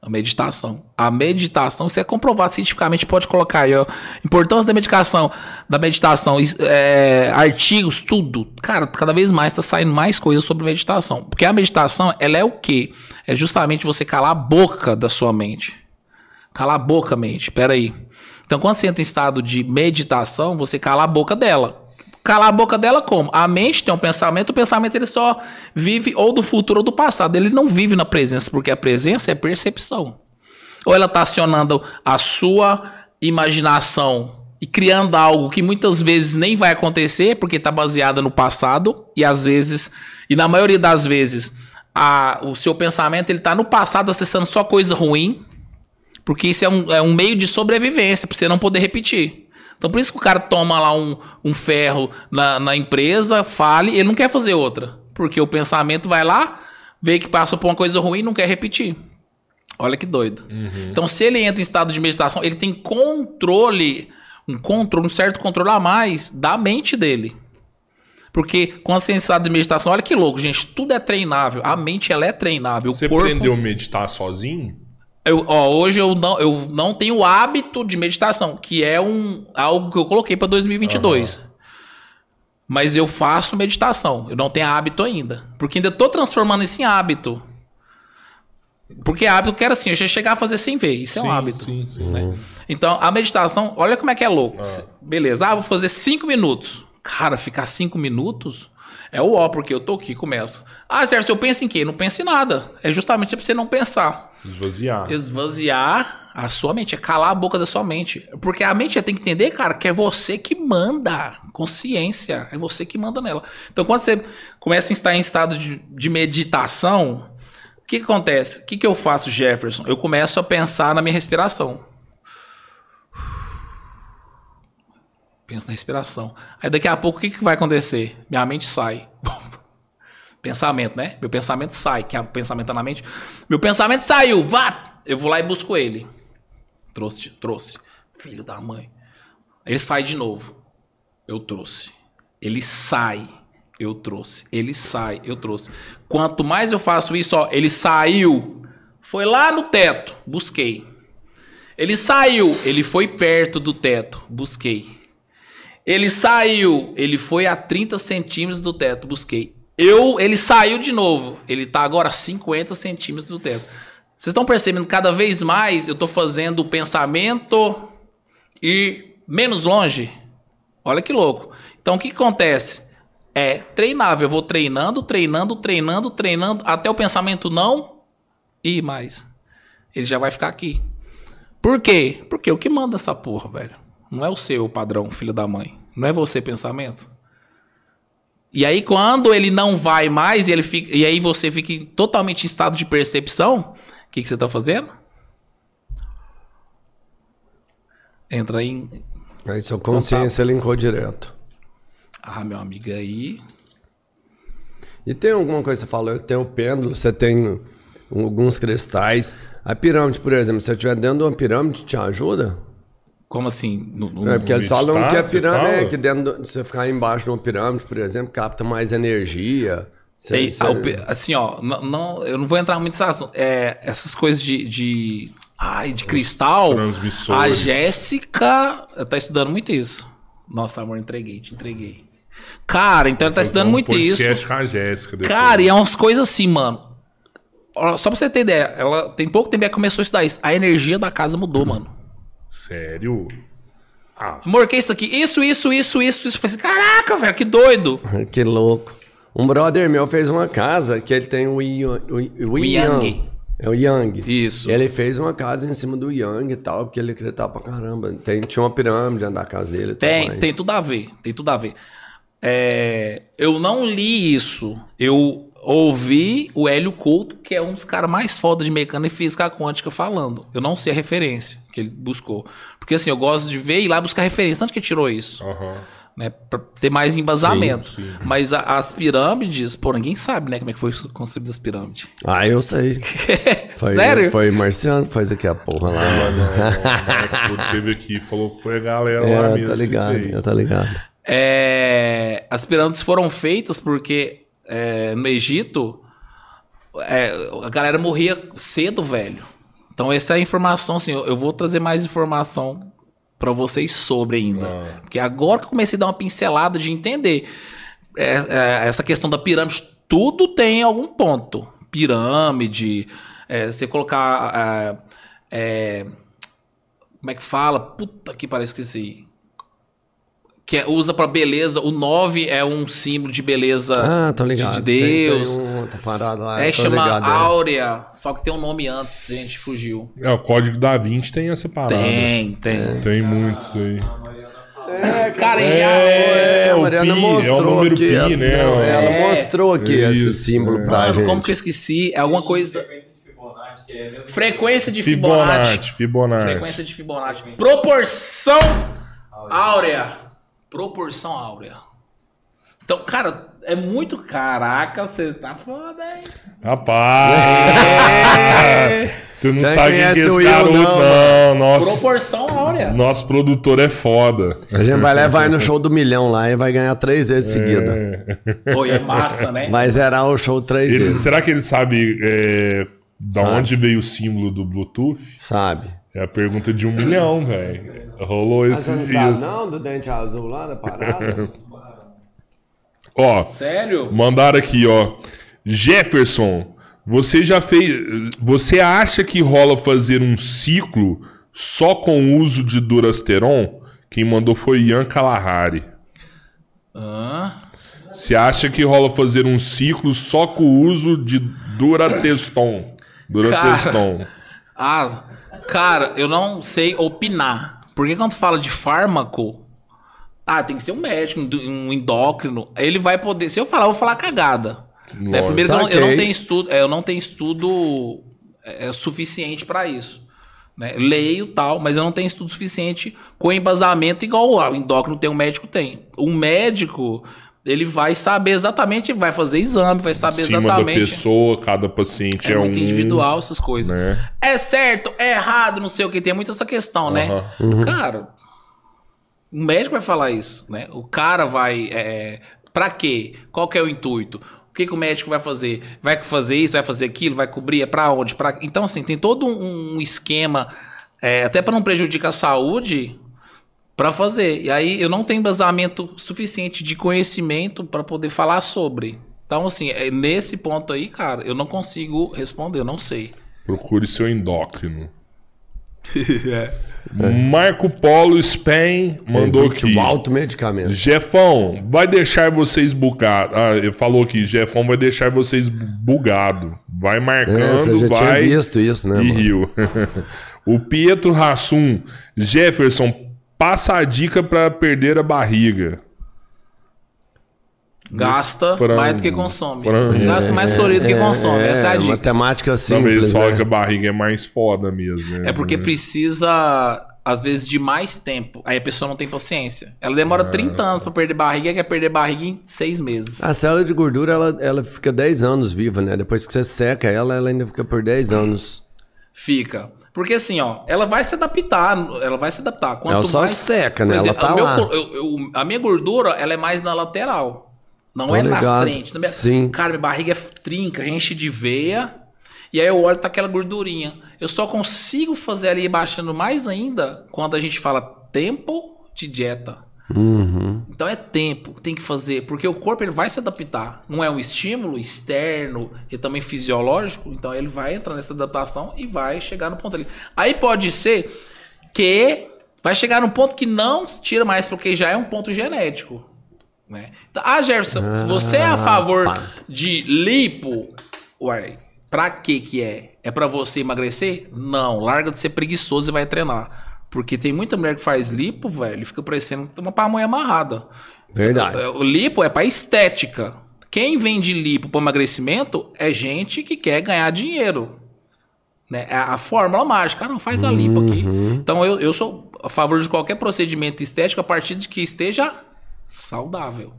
A meditação. A meditação, isso é comprovado cientificamente, pode colocar aí, ó. Importância da medicação, da meditação, é, artigos, tudo. Cara, cada vez mais tá saindo mais coisas sobre meditação. Porque a meditação, ela é o quê? É justamente você calar a boca da sua mente. Calar a boca, mente. Pera aí. Então, quando você entra em estado de meditação, você cala a boca dela. Calar a boca dela como? A mente tem um pensamento, o pensamento ele só vive ou do futuro ou do passado. Ele não vive na presença, porque a presença é percepção. Ou ela está acionando a sua imaginação e criando algo que muitas vezes nem vai acontecer, porque está baseada no passado, e às vezes, e na maioria das vezes, a- o seu pensamento ele está no passado acessando só coisa ruim, porque isso é um, é um meio de sobrevivência, para você não poder repetir. Então por isso que o cara toma lá um, um ferro na, na empresa, fale, ele não quer fazer outra. Porque o pensamento vai lá, vê que passou por uma coisa ruim e não quer repetir. Olha que doido. Então, se ele entra em estado de meditação, ele tem controle, um controle, um certo controle a mais da mente dele. Porque quando você entra em estado de meditação, olha que louco, gente, tudo é treinável. A mente ela é treinável. Você o corpo... aprendeu a meditar sozinho? Eu, ó, hoje eu não, eu não tenho o hábito de meditação, que é um algo que eu coloquei para 2022. Mas eu faço meditação. Eu não tenho hábito ainda. Porque ainda tô transformando isso em hábito. Porque hábito eu quero assim, eu já chegar a fazer sem ver. Isso é um Sim, hábito. sim, sim. né? Então, a meditação, olha como é que é louco. Beleza, ah, vou fazer cinco minutos. Cara, ficar cinco minutos é o ó, porque eu tô aqui e começo. Ah, Sérgio, eu penso em quê? Não pense em nada. É justamente pra você não pensar Esvaziar. esvaziar a sua mente, é calar a boca da sua mente. Porque a mente já tem que entender, cara, que é você que manda. Consciência, é você que manda nela. Então, quando você começa a estar em estado de, de meditação, o que, que acontece? O que, que eu faço, Jefferson? Eu começo a pensar na minha respiração. Penso na respiração. Aí daqui a pouco, o que, que vai acontecer? Minha mente sai. Pensamento, né? Meu pensamento sai, que o pensamento tá na mente. Meu pensamento saiu, vá! Eu vou lá e busco ele. Trouxe, trouxe. Filho da mãe. Ele sai de novo. Eu trouxe. Ele sai. Eu trouxe. Ele sai. Eu trouxe. Quanto mais eu faço isso, ó, ele saiu. Foi lá no teto. Busquei. Ele saiu. Ele foi perto do teto. Busquei. Ele saiu. Ele foi a 30 centímetros do teto. Busquei. Eu, ele saiu de novo. Ele tá agora a 50 centímetros do teto. Vocês estão percebendo cada vez mais eu tô fazendo o pensamento ir menos longe? Olha que louco. Então o que, acontece? É treinável. Eu vou treinando, treinando, treinando, treinando, até o pensamento não ir mais. Ele já vai ficar aqui. Por quê? Porque o que manda essa porra, velho? Não é o seu padrão, filho da mãe. Não é você pensamento. E aí, quando ele não vai mais, e, ele fica, e aí você fica totalmente em estado de percepção, o que, que você tá fazendo? Entra em. Aí sua consciência linkou direto. Ah, meu amigo, aí. E tem alguma coisa que você falou? Tem o pêndulo, você tem alguns cristais. A pirâmide, por exemplo, se eu estiver dentro de uma pirâmide, te ajuda? Como assim? No- no- É porque eles falam que a pirâmide é que dentro do- você ficar embaixo de uma pirâmide, por exemplo, capta mais energia. Você- Tem- você- assim, ó, não, não- eu não vou entrar muito nesse assunto. É, essas coisas de, de, ai, de cristal. A Jéssica tá estudando muito isso. Nossa, amor, entreguei, te entreguei. Cara, então ela tá estudando um muito isso. com a Jéssica depois. Cara, e é umas coisas assim, mano. Só pra você ter ideia, ela tem pouco tempo que ela começou a estudar isso. A energia da casa mudou, mano. Sério? Ah, Amor, que é isso aqui? Isso, isso, isso, isso, isso. Falei assim, caraca, velho, que doido. Que louco. Um brother meu fez uma casa que ele tem o, Yang, o, o Yang. Yang. É o Yang. Isso. Ele fez uma casa em cima do Yang e tal, porque ele acreditava pra caramba. Tem, tinha uma pirâmide dentro da casa dele. e Tem, mais. tem tudo a ver. Tem tudo a ver. É, eu não li isso. Eu ouvi o Hélio Couto, que é um dos caras mais foda de mecânica e física quântica, falando. Eu não sei a referência que ele buscou. Porque assim, eu gosto de ver e ir lá buscar referência. Onde que ele tirou isso? aham. Né, pra ter mais embasamento. Sim, sim. Mas a- as pirâmides, pô, ninguém sabe, né, como é que foi construída as pirâmides. Ah, eu sei. Foi, Sério? Foi marciano que faz aqui a porra lá, mano. O Marco teve aqui e falou que foi a galera lá É, mesmo. tá que ligado, tá ligado. É, as pirâmides foram feitas porque é, no Egito é, a galera morria cedo, velho. Então essa é a informação, assim, eu, eu vou trazer mais informação pra vocês sobre ainda. Ah. Porque agora que eu comecei a dar uma pincelada de entender é, é, essa questão da pirâmide, tudo tem algum ponto. Pirâmide, é, você colocar... é, como é que fala? Puta que parece que esqueci. Que é- usa pra beleza. O 9 é um símbolo de beleza Ah, tô ligado. de Tem- Deus. Tem, um outra parada lá. é chama ligado, é. Áurea, só que tem um nome antes, gente, fugiu. É, o código da Vinci tem essa parada. Tem, tem. Tem muitos aí. Cara, e já. É, a o Mariana pi, mostrou é o número aqui. pi, ela- né? ela É. mostrou aqui esse símbolo é. pra Mano, gente. como que eu esqueci? É alguma coisa. Frequência de Fibonacci, é Frequência de Fibonacci. Fibonacci, Fibonacci. Frequência de Fibonacci. Proporção áurea. Proporção áurea. Então, cara, é muito. Caraca, você tá foda, hein? Rapaz! Você não Você sabe quem que é esse garoto, não, não. Nosso, Proporção áurea. nosso produtor é foda. A gente vai levar aí no show do milhão lá e vai ganhar três vezes seguida. Oi, é massa, né? Vai zerar o show três Ele- vezes. será que ele sabe é, da Sabe. onde veio o símbolo do Bluetooth? Sabe? É a pergunta de um milhão, velho. Rolou esses dias. não do dente azul lá da parada? Ó, Sério? mandaram aqui, ó. Jefferson, você já fez. Você acha que rola fazer um ciclo só com o uso de Durasteron? Quem mandou foi Ian Kalahari. Hã? Você acha que rola fazer um ciclo só com o uso de Durateston? Durateston. Ah, cara, eu não sei opinar. Porque quando fala de fármaco, ah, tem que ser um médico, um endócrino. Ele vai poder. Se eu falar, eu vou falar cagada. Né? Primeiro eu não, eu não tenho estudo, é, eu não tenho estudo é, suficiente pra isso. Né? Leio tal, mas eu não tenho estudo suficiente com embasamento igual o endócrino tem, o médico tem. O médico, ele vai saber exatamente, vai fazer exame, vai saber cima da exatamente. pessoa, cada paciente é, É muito um. individual essas coisas. né? É certo, é errado, não sei o que. Tem muito essa questão, né? Aham. Cara, o médico vai falar isso, né? O cara vai. É, pra quê? Qual que é o intuito? O que, que o médico vai fazer? Vai fazer isso, vai fazer aquilo, vai cobrir? É pra onde? Pra... Então, assim, tem todo um, esquema, é, até pra não prejudicar a saúde, pra fazer. E aí eu não tenho embasamento suficiente de conhecimento pra poder falar sobre. Então, assim, é nesse ponto aí, cara, eu não consigo responder, eu não sei. Procure seu endócrino. Marco Polo Spain mandou aqui. o alto medicamento. Jefão, vai deixar vocês bugados. Ah, ele falou aqui, Jefão vai deixar vocês bugado. Vai É, você marcando, tinha vai visto isso, né, e mano? riu. o Pietro Rassum, Jefferson, passa a dica pra perder a barriga. Gasta Frango. mais do que consome. Frango. Gasta mais calorias do que consome. Essa é a dica. Matemática Talvez simples, só né? que a barriga é mais foda mesmo. né? É porque precisa, às vezes, de mais tempo. Aí a pessoa não tem paciência. Ela demora 30 anos pra perder barriga e quer perder barriga em 6 meses. A célula de gordura, ela, ela fica 10 anos viva, né? Depois que você seca ela, ela ainda fica por 10 anos. Fica. Porque assim, ó, ela vai se adaptar. Ela vai se adaptar. Quanto Ela só mais... seca, né? Por Ela exemplo, tá meu lá. eu- eu- a minha gordura, ela é mais na lateral. Não Tô é na ligado. frente. Na minha- Sim. Cara, minha barriga é trinca, enche de veia. E aí eu olho tá aquela gordurinha. Eu só consigo fazer ali baixando mais ainda quando a gente fala tempo de dieta. Uhum. Então é tempo, tem que fazer, porque o corpo ele vai se adaptar. Não é um estímulo externo e também fisiológico, então ele vai entrar nessa adaptação e vai chegar no ponto ali. Aí pode ser que vai chegar num ponto que não tira mais, porque já é um ponto genético. Né? Então, ah, Jefferson, se você é a favor pá. de lipo, uai, pra que que é? É pra você emagrecer? Não, larga de ser preguiçoso e vai treinar. Porque tem muita mulher que faz lipo, velho, e fica parecendo uma pamonha amarrada. Verdade. O lipo é pra estética. Quem vende lipo para emagrecimento é gente que quer ganhar dinheiro. Né? É a fórmula mágica. Ah, não, faz a lipo aqui. Então eu, eu sou a favor de qualquer procedimento estético a partir de que esteja saudável.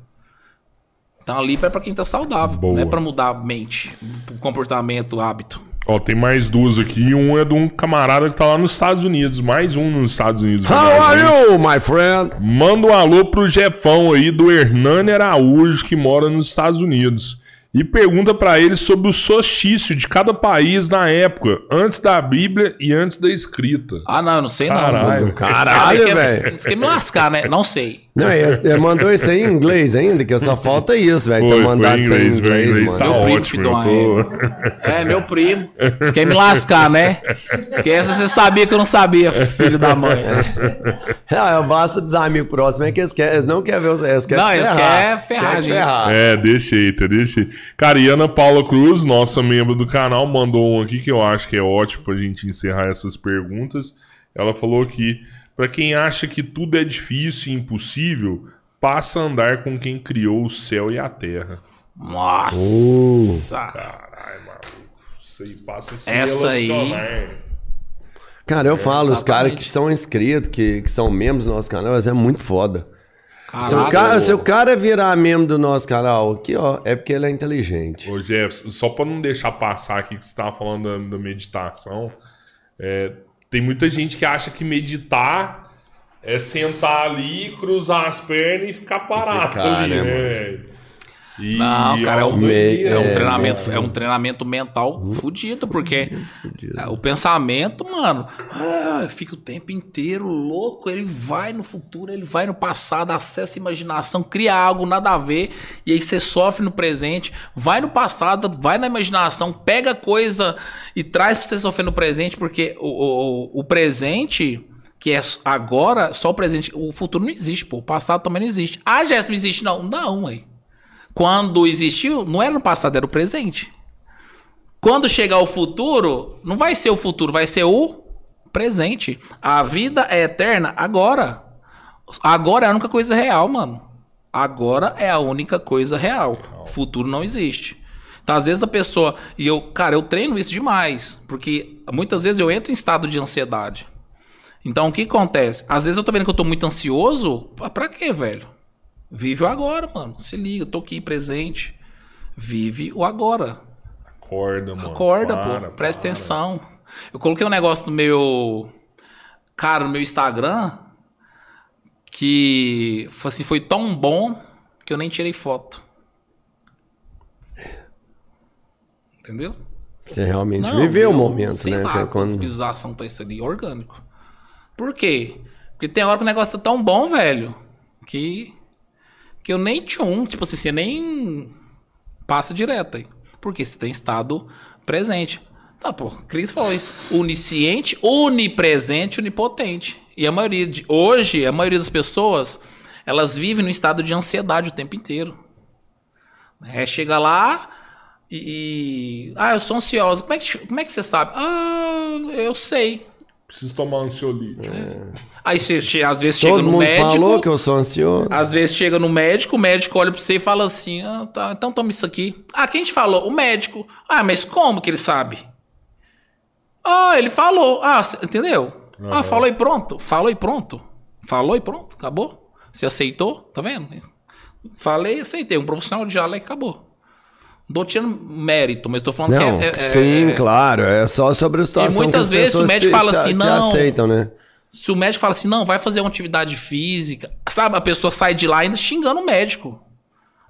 Então a lipo é pra quem tá saudável, Boa. não é pra mudar a mente, comportamento, hábito. Ó, tem mais duas aqui. Um é de um camarada que tá lá nos Estados Unidos. Mais um nos Estados Unidos. How are you, my friend? Manda um alô pro Jefão aí do Hernani Araújo, que mora nos Estados Unidos. E pergunta pra ele sobre o solstício de cada país na época, antes da Bíblia e antes da escrita. Ah, não, eu não sei Caralho. não. Caralho, Quer- velho. Você quer me lascar, né? Não sei. Não, ele, ele mandou isso aí em inglês ainda, que só falta isso, velho. Foi, Ter foi mandado em isso aí em inglês, inglês, mano. tá Meu primo, ótimo. tô... É, meu primo. Você quer me lascar, né? Porque essa você sabia que eu não sabia, filho da mãe. Ah, eu basta dos amigos próximos, é que eles, querem, eles não querem ver os. Eles querem Não, eles ferrar. querem ferrar, Querem gente. ferrar. É, deixa aí, tá, deixa aí. Cara, e Ana Paula Cruz, nossa membro do canal, mandou um aqui que eu acho que é ótimo pra gente encerrar essas perguntas. Ela falou aqui, pra quem acha que tudo é difícil e impossível, passa a andar com quem criou o céu e a terra. Nossa. Caralho, maluco. Isso aí passa a se Essa aí- relacionar. Cara, eu falo, os caras exatamente. que são inscritos, que, que são membros do nosso canal, mas é muito foda. Se o, cara, se o cara virar membro do nosso canal aqui, ó, é porque ele é inteligente. Ô, Jefferson, só pra não deixar passar aqui que você tava falando da, da meditação, é, tem muita gente que acha que meditar é sentar ali, cruzar as pernas e ficar parado ficar, ali, né, né? E Não, cara, é um, meio- é um é, treinamento, é um treinamento mental fudido, porque é, o pensamento, mano, ah, fica o tempo inteiro louco, ele vai no futuro, ele vai no passado, acessa a imaginação, cria algo nada a ver, e aí você sofre no presente, vai no passado, vai na imaginação, pega coisa e traz pra você sofrer no presente, porque o, o, o presente que é agora, só o presente, o futuro não existe, pô, o passado também não existe. Ah, Jéssica, não existe não. Não, aí. Quando existiu, não era no passado, era o presente. Quando chegar o futuro, não vai ser o futuro, vai ser o presente. A vida é eterna agora. Agora é a única coisa real, mano. Agora é a única coisa real. O futuro não existe. Então, às vezes a pessoa. E eu, cara, eu treino isso demais. Porque muitas vezes eu entro em estado de ansiedade. Então, o que acontece? Às vezes eu tô vendo que eu tô muito ansioso. Pra- Pra quê, velho? Vive o agora, mano. Se liga, tô aqui presente. Vive o agora. Acorda, mano. Acorda, Para, pô. Presta para. atenção. Eu coloquei um negócio no meu. Cara, no meu Instagram. Que foi assim, foi tão bom que eu nem tirei foto. Entendeu? Você realmente Não, viveu o eu- momento, sei né? Lá, Que é quando... quando... visualização tá isso ali, orgânico. Por quê? Porque tem hora que o negócio tá tão bom, velho, que que eu nem tchum, tipo assim, você nem passa direto aí. Porque você tem estado presente. Tá, pô, Cris falou isso. Onisciente, onipresente, onipotente. E a maioria de hoje, a maioria das pessoas, elas vivem no estado de ansiedade o tempo inteiro. É, chega lá e, e- Ah, eu sou ansiosa. Como é, que, como é que você sabe? Ah, eu sei. Preciso tomar ansiolítico. Aí você, às vezes chega Todo no mundo médico. falou que eu sou ansioso. Às vezes chega no médico, o médico olha pra você e fala assim: ah, tá, então toma isso aqui. Ah, quem te falou? O médico. Ah, mas como que ele sabe? Ah, ele falou. Ah, cê- entendeu? Ah, falou e pronto. Falou e pronto. Falou e pronto. Acabou. Você aceitou? Tá vendo? Falei, aceitei. Um profissional de diálogo e acabou. Não tô tirando mérito, mas tô falando Não, que é, é- sim, é- claro. É só sobre a situação muitas que as vezes o médico se- fala se- assim, se não. aceitam, né? Se o médico fala assim, não, vai fazer uma atividade física, sabe? A pessoa sai de lá ainda xingando o médico.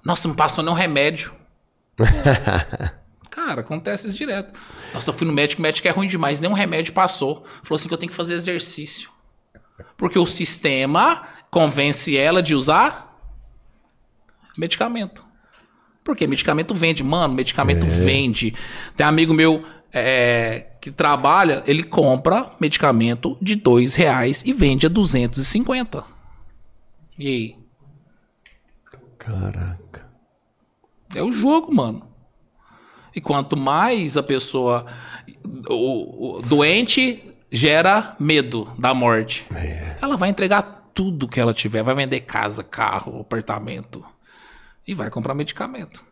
Nossa, não passou nenhum remédio. Cara, acontece isso direto. Nossa, eu fui no médico, o médico é ruim demais, nenhum remédio passou. Falou assim que eu tenho que fazer exercício. Porque o sistema convence ela de usar medicamento. Porque medicamento vende, mano, medicamento vende. Tem amigo meu é, que trabalha, ele compra medicamento de dois reais e vende a 250. E aí? Caraca. É o jogo, mano. E quanto mais a pessoa. O, o doente gera medo da morte. Ela vai entregar tudo que ela tiver. Vai vender casa, carro, apartamento. E vai comprar medicamento.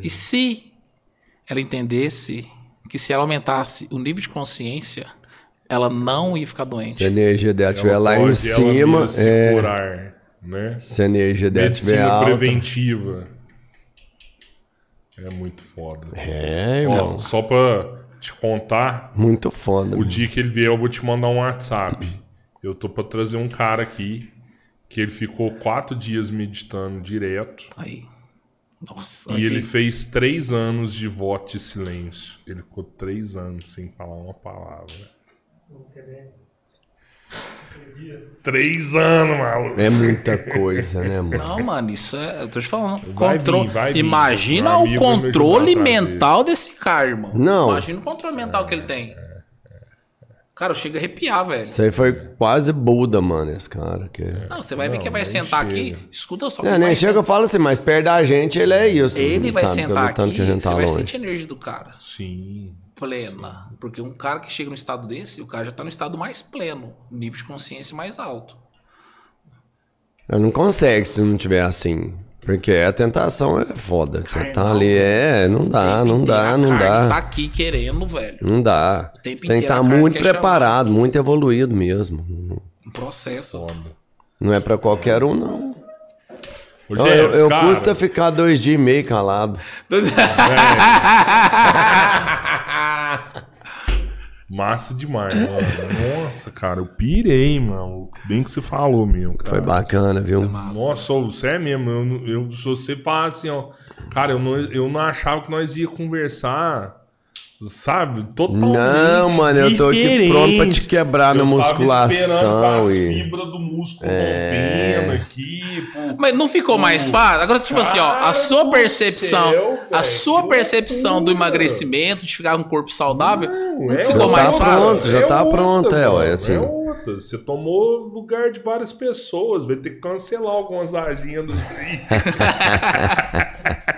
E se ela entendesse que se ela aumentasse o nível de consciência, ela não ia ficar doente. Se a energia dela estiver lá em cima, é, curar, né? se a energia dela estiver alta. preventiva. É muito foda. É, Ó, irmão. só pra te contar, Muito foda. o mano. dia que ele vier eu vou te mandar um WhatsApp. Eu tô pra trazer um cara aqui que ele ficou quatro dias meditando direto. Aí. Nossa. E aí ele fez três anos de voto de silêncio. Ele ficou três anos sem falar uma palavra. Três anos, maluco. É muita coisa, né, mano? Não, mano, isso é. Eu tô te falando. Vai Contro- vir, vai vir. Imagina o controle mental desse cara, irmão. Não. Imagina o controle mental que ele tem. Cara, eu chego a arrepiar, velho. Isso aí foi quase Buda, mano, esse cara. Que... Não, você vai ver Não, que vai sentar chega. aqui, escuta só. Não, que nem vai chega, eu falo assim, mas perto da gente ele é isso. Ele vai sabe? sentar aqui, tanto que a gente você tá vai longe. sentir a energia do cara. Sim. Plena. Porque um cara que chega no estado desse, o cara já tá no estado mais pleno, nível de consciência mais alto. Eu não consegue se não tiver assim. Porque a tentação é foda. Você tá Carnal, ali, é, não dá, não dá, a não carne dá. Tá aqui querendo, velho. Não dá. tem que estar carne muito chamar. preparado, muito evoluído mesmo. Um processo. Foda. Não é pra qualquer um, não. Ô, Eu, Jefferson, eu cara, custa ficar dois dias e meio calado. Massa demais, mano. Nossa, cara, eu pirei, mano. Bem que você falou mesmo, cara. Foi bacana, viu? Nossa, ô, você é mesmo. Eu, eu, se você falar assim, ó. Cara, eu não, eu não achava que nós ia conversar. Sabe? Totalmente. Não, mano, eu tô aqui pronto pra te quebrar Eu esperando musculação as e. fibras do músculo É. aqui, pô. Mas não ficou mais fácil? Agora, tipo assim, ó, a sua percepção, céu, a sua percepção do emagrecimento, de ficar com um corpo saudável, não, É ficou Já mais tá fácil? pronto, já tá pronto, é, ué, assim. Você tomou lugar de várias pessoas. Vai ter que cancelar algumas agendas aí.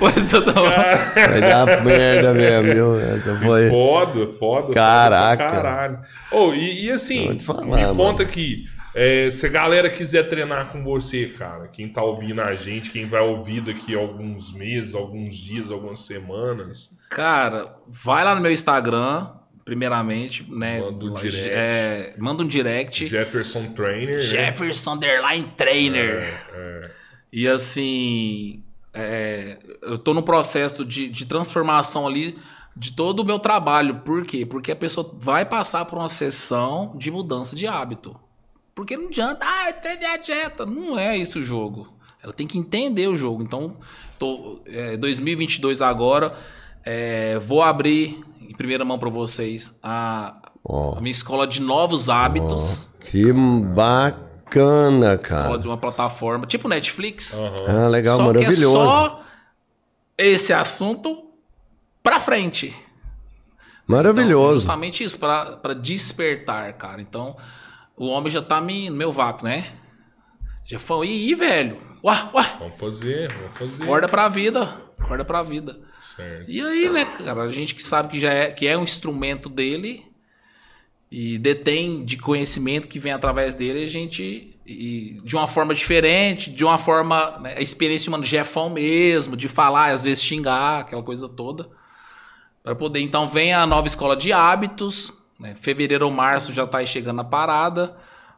Mas eu tava- Vai dar merda mesmo, viu? Essa foi. Foda, foda. Caraca. Foda caralho. Oh, e, e assim, falar, me mano. conta aqui. é, se a galera quiser treinar com você, cara, quem tá ouvindo a gente, quem vai ouvir daqui a alguns meses, alguns dias, algumas semanas. Cara, vai lá no meu Instagram, primeiramente, né? Manda um lá, direct. é, manda um direct. Jefferson Trainer. né? Jefferson Underline Trainer. É, E assim, é, eu tô no processo de, de transformação ali de todo o meu trabalho. Por quê? Porque a pessoa vai passar por uma sessão de mudança de hábito. Porque não adianta, ah, eu treinei a dieta. Não é isso o jogo. Ela tem que entender o jogo. Então, tô, é, 2022 agora, é, vou abrir em primeira mão para vocês a, Ó. a minha escola de novos hábitos. Que bacana, Escola cara. de uma plataforma, tipo Netflix. aham. Ah, legal, Só que é maravilhoso. só esse assunto pra frente. Então, Maravilhoso. justamente isso, pra, pra despertar, cara. Então, o homem já tá me, no meu vácuo, né? Já falou, ih, ih, velho, uá, uá, Vamos fazer, vamos fazer. acorda pra vida, acorda pra vida. Certo. E aí, né, cara, a gente que sabe que já é, que é um instrumento dele e detém de conhecimento que vem através dele, a gente, e de uma forma diferente, de uma forma, né, a experiência humana de Jefão mesmo, de falar, às vezes xingar, aquela coisa toda, para poder, então, vem a nova escola de hábitos, né, fevereiro ou março já tá aí chegando a parada,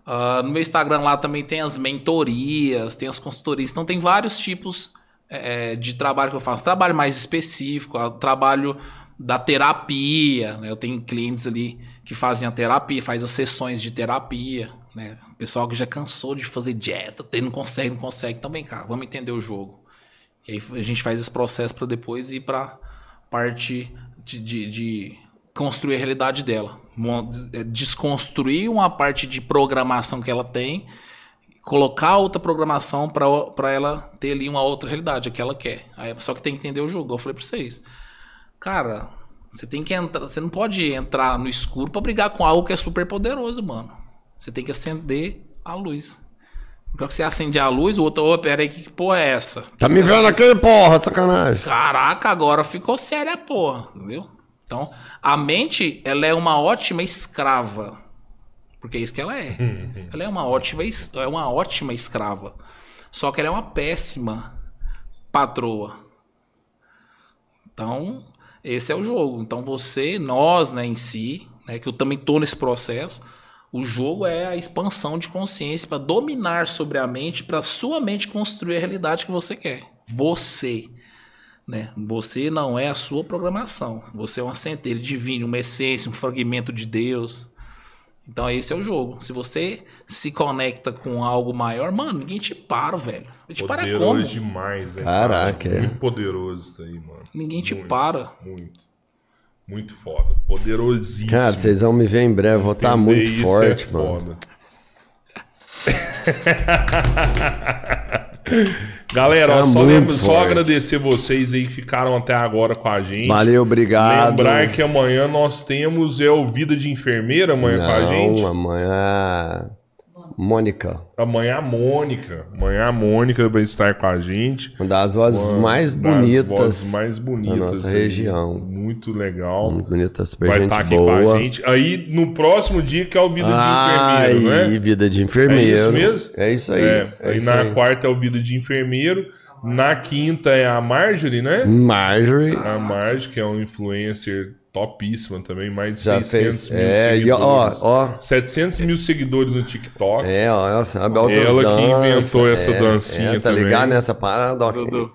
Ah, no meu Instagram lá também tem as mentorias, tem as consultorias, então tem vários tipos é, de trabalho que eu faço. Trabalho mais específico, ah, trabalho da terapia, né? Eu tenho clientes ali que fazem a terapia, faz as sessões de terapia, né? Pessoal que já cansou de fazer dieta, não consegue, não consegue. Então vem cá, vamos entender o jogo. E aí a gente faz esse processo para depois ir para parte de, de- de construir a realidade dela. É, Desconstruir uma parte de programação que ela tem, colocar outra programação para ela ter ali uma outra realidade, a que ela quer. Aí, só que tem que entender o jogo, eu falei para vocês. Cara, você tem que entrar, você não pode entrar no escuro para brigar com algo que é super poderoso, mano. Você tem que acender a luz. Porque você acende a luz, o outro, ô, pera aí, que porra é essa? Tá me vendo aqui, porra, sacanagem. Caraca, agora ficou séria a porra, entendeu? Então, a mente, ela é uma ótima escrava. Porque é isso que ela é. ela é uma ótima, é uma ótima escrava. Só que ela é uma péssima patroa. Então, esse é o jogo. Então, você, nós, né, em si, né, que eu também tô nesse processo, o jogo é a expansão de consciência para dominar sobre a mente, para sua mente construir a realidade que você quer. Você né? Você não é a sua programação. Você é uma centelha divina, uma essência, um fragmento de Deus. Então esse é o jogo. Se você se conecta com algo maior, mano, ninguém te para, velho. Te para como? Poderoso demais, né? Caraca, cara? é. Muito poderoso isso aí, mano. Ninguém te Muito, para. Muito. Muito foda. Poderosíssimo. Cara, vocês vão me ver em breve, vou estar Entender muito isso forte, é mano. foda. Galera, ó, Tá só, lembro, só agradecer vocês aí que ficaram até agora com a gente. Valeu, obrigado. Lembrar que amanhã nós temos é o Vida de Enfermeira amanhã com a gente. Não, amanhã. Mônica, Amanhã a Mônica. Amanhã a Mônica vai estar com a gente. uma das vozes Uma mais das bonitas vozes mais bonitas da nossa aí. região. Muito legal. Muito bonita, super vai gente estar aqui boa. com a gente. Aí no próximo dia que é o Vida de Ai, Enfermeiro, né? vida de enfermeiro. É isso mesmo? É isso aí. É, é aí isso na aí. quarta é o Vida de Enfermeiro. Na quinta é a Marjorie, né? Marjorie A Marjorie, que é um influencer topíssima também, mais de já 600 fez. mil É, e ó, seguidores. ó. 700 mil seguidores no TikTok. É, ó, ela sabe altas Ela que inventou essa é, dancinha é, tá também. ligado nessa parada? Dudu.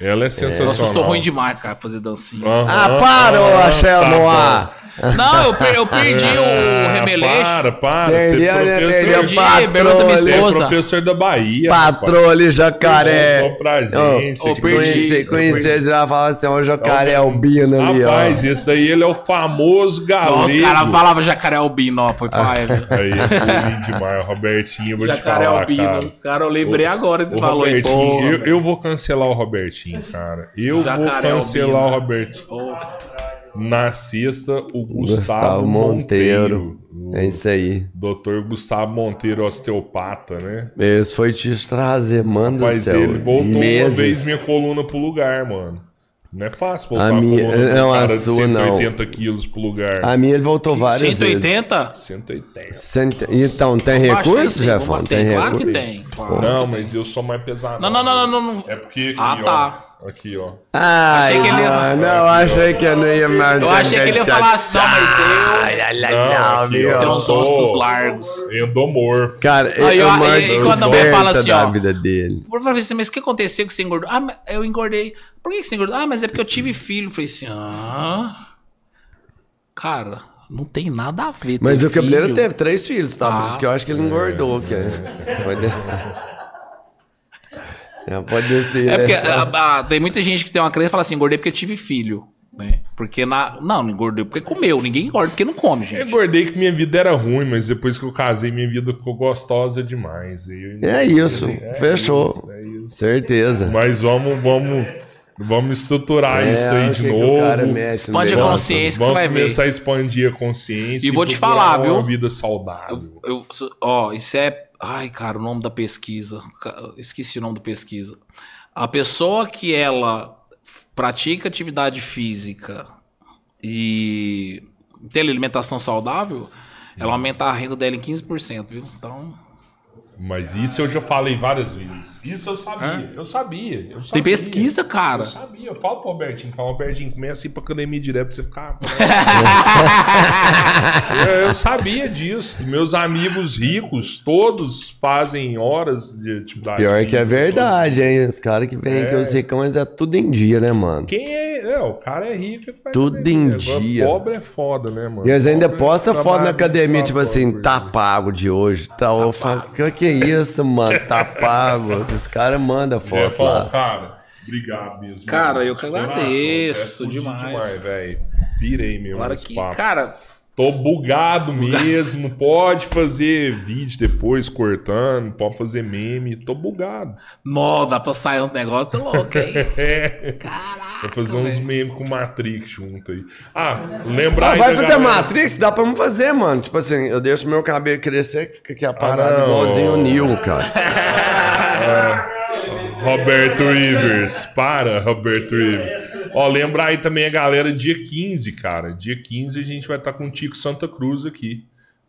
Ela é sensacional. Nossa, eu sou ruim demais, cara, fazer dancinha. Ah, para, ô, ah, Axel tá Moá. Não, eu, per- eu perdi o Ah, remeleixo. Para, para. Perdi Você é professor, Perdi, patrão pergunta da minha você é esposa. professor da Bahia. Ali, jacaré. Contou pra gente. Te perdi, conheci, conheci, eles já falavam assim, ó, o jacaré É o- albino ali, ó. Rapaz, esse daí ele é o famoso galego. Nossa, os caras falavam jacaré albino, ó, foi pai, viu? Aí, é lindo demais. O Robertinho, eu vou Jacaré te falar, albino. cara. Os caras, eu lembrei agora, O falou, hein, Robertinho, porra, eu, eu vou cancelar o Robertinho, cara. Eu vou Jacaré cancelar albino. o Robertinho. Porra. Na sexta, o Gustavo, Gustavo Monteiro. Monteiro. É isso aí. Doutor Gustavo Monteiro, osteopata, né? Esse foi te trazer, mano do Mas céu. ele voltou uma meses. vez minha coluna pro lugar, mano. Não é fácil voltar A a, minha- coluna de um não, a cara de sua, não. 180 quilos pro lugar. A minha ele voltou várias vezes. 180? 180. Cento- Então, tem Baixei, recurso, Jefão? como Tem Claro que recurso? tem. Claro Não, que mas eu sou mais pesado. Não, não, não, não, não, não. É porque aqui, Ah, ó, tá. Aqui, ó. Ai, Achei que ele ia- mano, não, achei que eu não ia mais. Eu achei que ele ia falar assim, não, mas eu Ai, ai, ai, Não, não, aqui, meu. ó. tenho uns ossos largos. Endomorfo. Cara, Aí, eu ó, mando aí, quando a mulher fala assim, da ó, vida dele. Por favor, assim, mas o que aconteceu que você engordou? Ah, eu engordei. Por que você engordou? Ah, mas é porque eu tive filho. Eu falei assim, ah... Cara, não tem nada a ver Mas o cabeleiro filho. teve três filhos, tá? Por Ah. isso que eu acho que ele engordou. Que é. Pode... É, pode ser. É porque né? a- a- tem muita gente que tem uma crença e fala assim, engordei porque tive filho. Né? Porque na. Não, não engordei porque comeu. Ninguém engorda porque não come, Eu gente. engordei que minha vida era ruim, mas depois que eu casei, minha vida ficou gostosa demais. Eu É isso. É fechou. isso, é isso. Certeza. Mas vamos, vamos, vamos estruturar É, isso aí de novo. mexe Expande a negócio? consciência que você Vamos vai ver. começar a expandir a consciência. E vou te falar, uma viu? vida saudável. Eu, ó, isso é. Ai, cara, o nome da pesquisa. Esqueci o nome da pesquisa. A pessoa que ela pratica atividade física e tem alimentação saudável, ela aumenta a renda dela em 15%, viu? Então. Mas isso eu já falei várias vezes. Isso eu sabia. Eu sabia. Eu Tem sabia. pesquisa, cara. Eu sabia. Eu falo pro Albertinho, fala, Albertinho, começa a ir pra academia direto pra você ficar. eu, eu sabia disso. Meus amigos ricos, todos fazem horas de atividade. Pior que é verdade, hein? Os caras que vêm aqui, os ricões, é tudo em dia, né, mano? Quem é, é, O cara é rico e faz Tudo academia. em Agora, dia. Pobre é foda, né, mano? E eles ainda Pobre postam foto na academia, pra tipo assim, pobre. tá pago de hoje. Tá, eu falo, que que é isso, mano? Tá pago. Os caras mandam foto Jefão, lá. cara, obrigado mesmo. Cara, mano. eu que agradeço você é fudido demais. velho. Pirei mesmo Agora nesse que, cara, Tô bugado mesmo. Pode fazer vídeo depois cortando, pode fazer meme. Tô bugado. nó, dá pra sair um negócio, tá louco, hein? É. Caraca. Vou fazer uns memes com Matrix junto aí. Ah, lembrar Ah, vai fazer galera- Matrix? Dá pra me fazer, mano. Tipo assim, eu deixo meu cabelo crescer que fica aqui a parada Ah, não. igualzinho o Nil, cara. Roberto Rivers. Para, Roberto Rivers. Ó, lembrar aí também a galera, dia 15, cara. Dia 15 a gente vai estar com o Tico Santa Cruz aqui.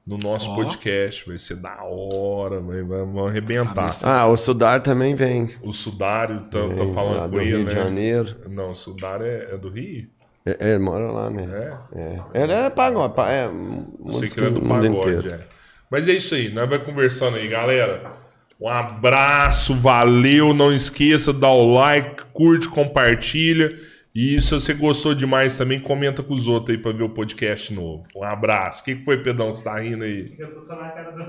No nosso Ó. podcast. Vai ser da hora, vai, vamos arrebentar. Ah, o Sudar também vem. O Sudário, tá, tá Vem lá falando do com ele, Rio de né? Janeiro. Não, o Sudário é, é do Rio? É, Ele mora lá, né? É? É. Ele é pagode, pa- é Eu sei que ele é do pagode, inteiro. é. Mas é isso aí, nós vai conversando aí, galera. Um abraço, valeu. Não esqueça, dá o like, curte, compartilha. E se você gostou demais também, comenta com os outros aí pra ver o podcast novo. Um abraço. O que foi, Pedão? Você tá rindo aí? Eu tô só na cara do.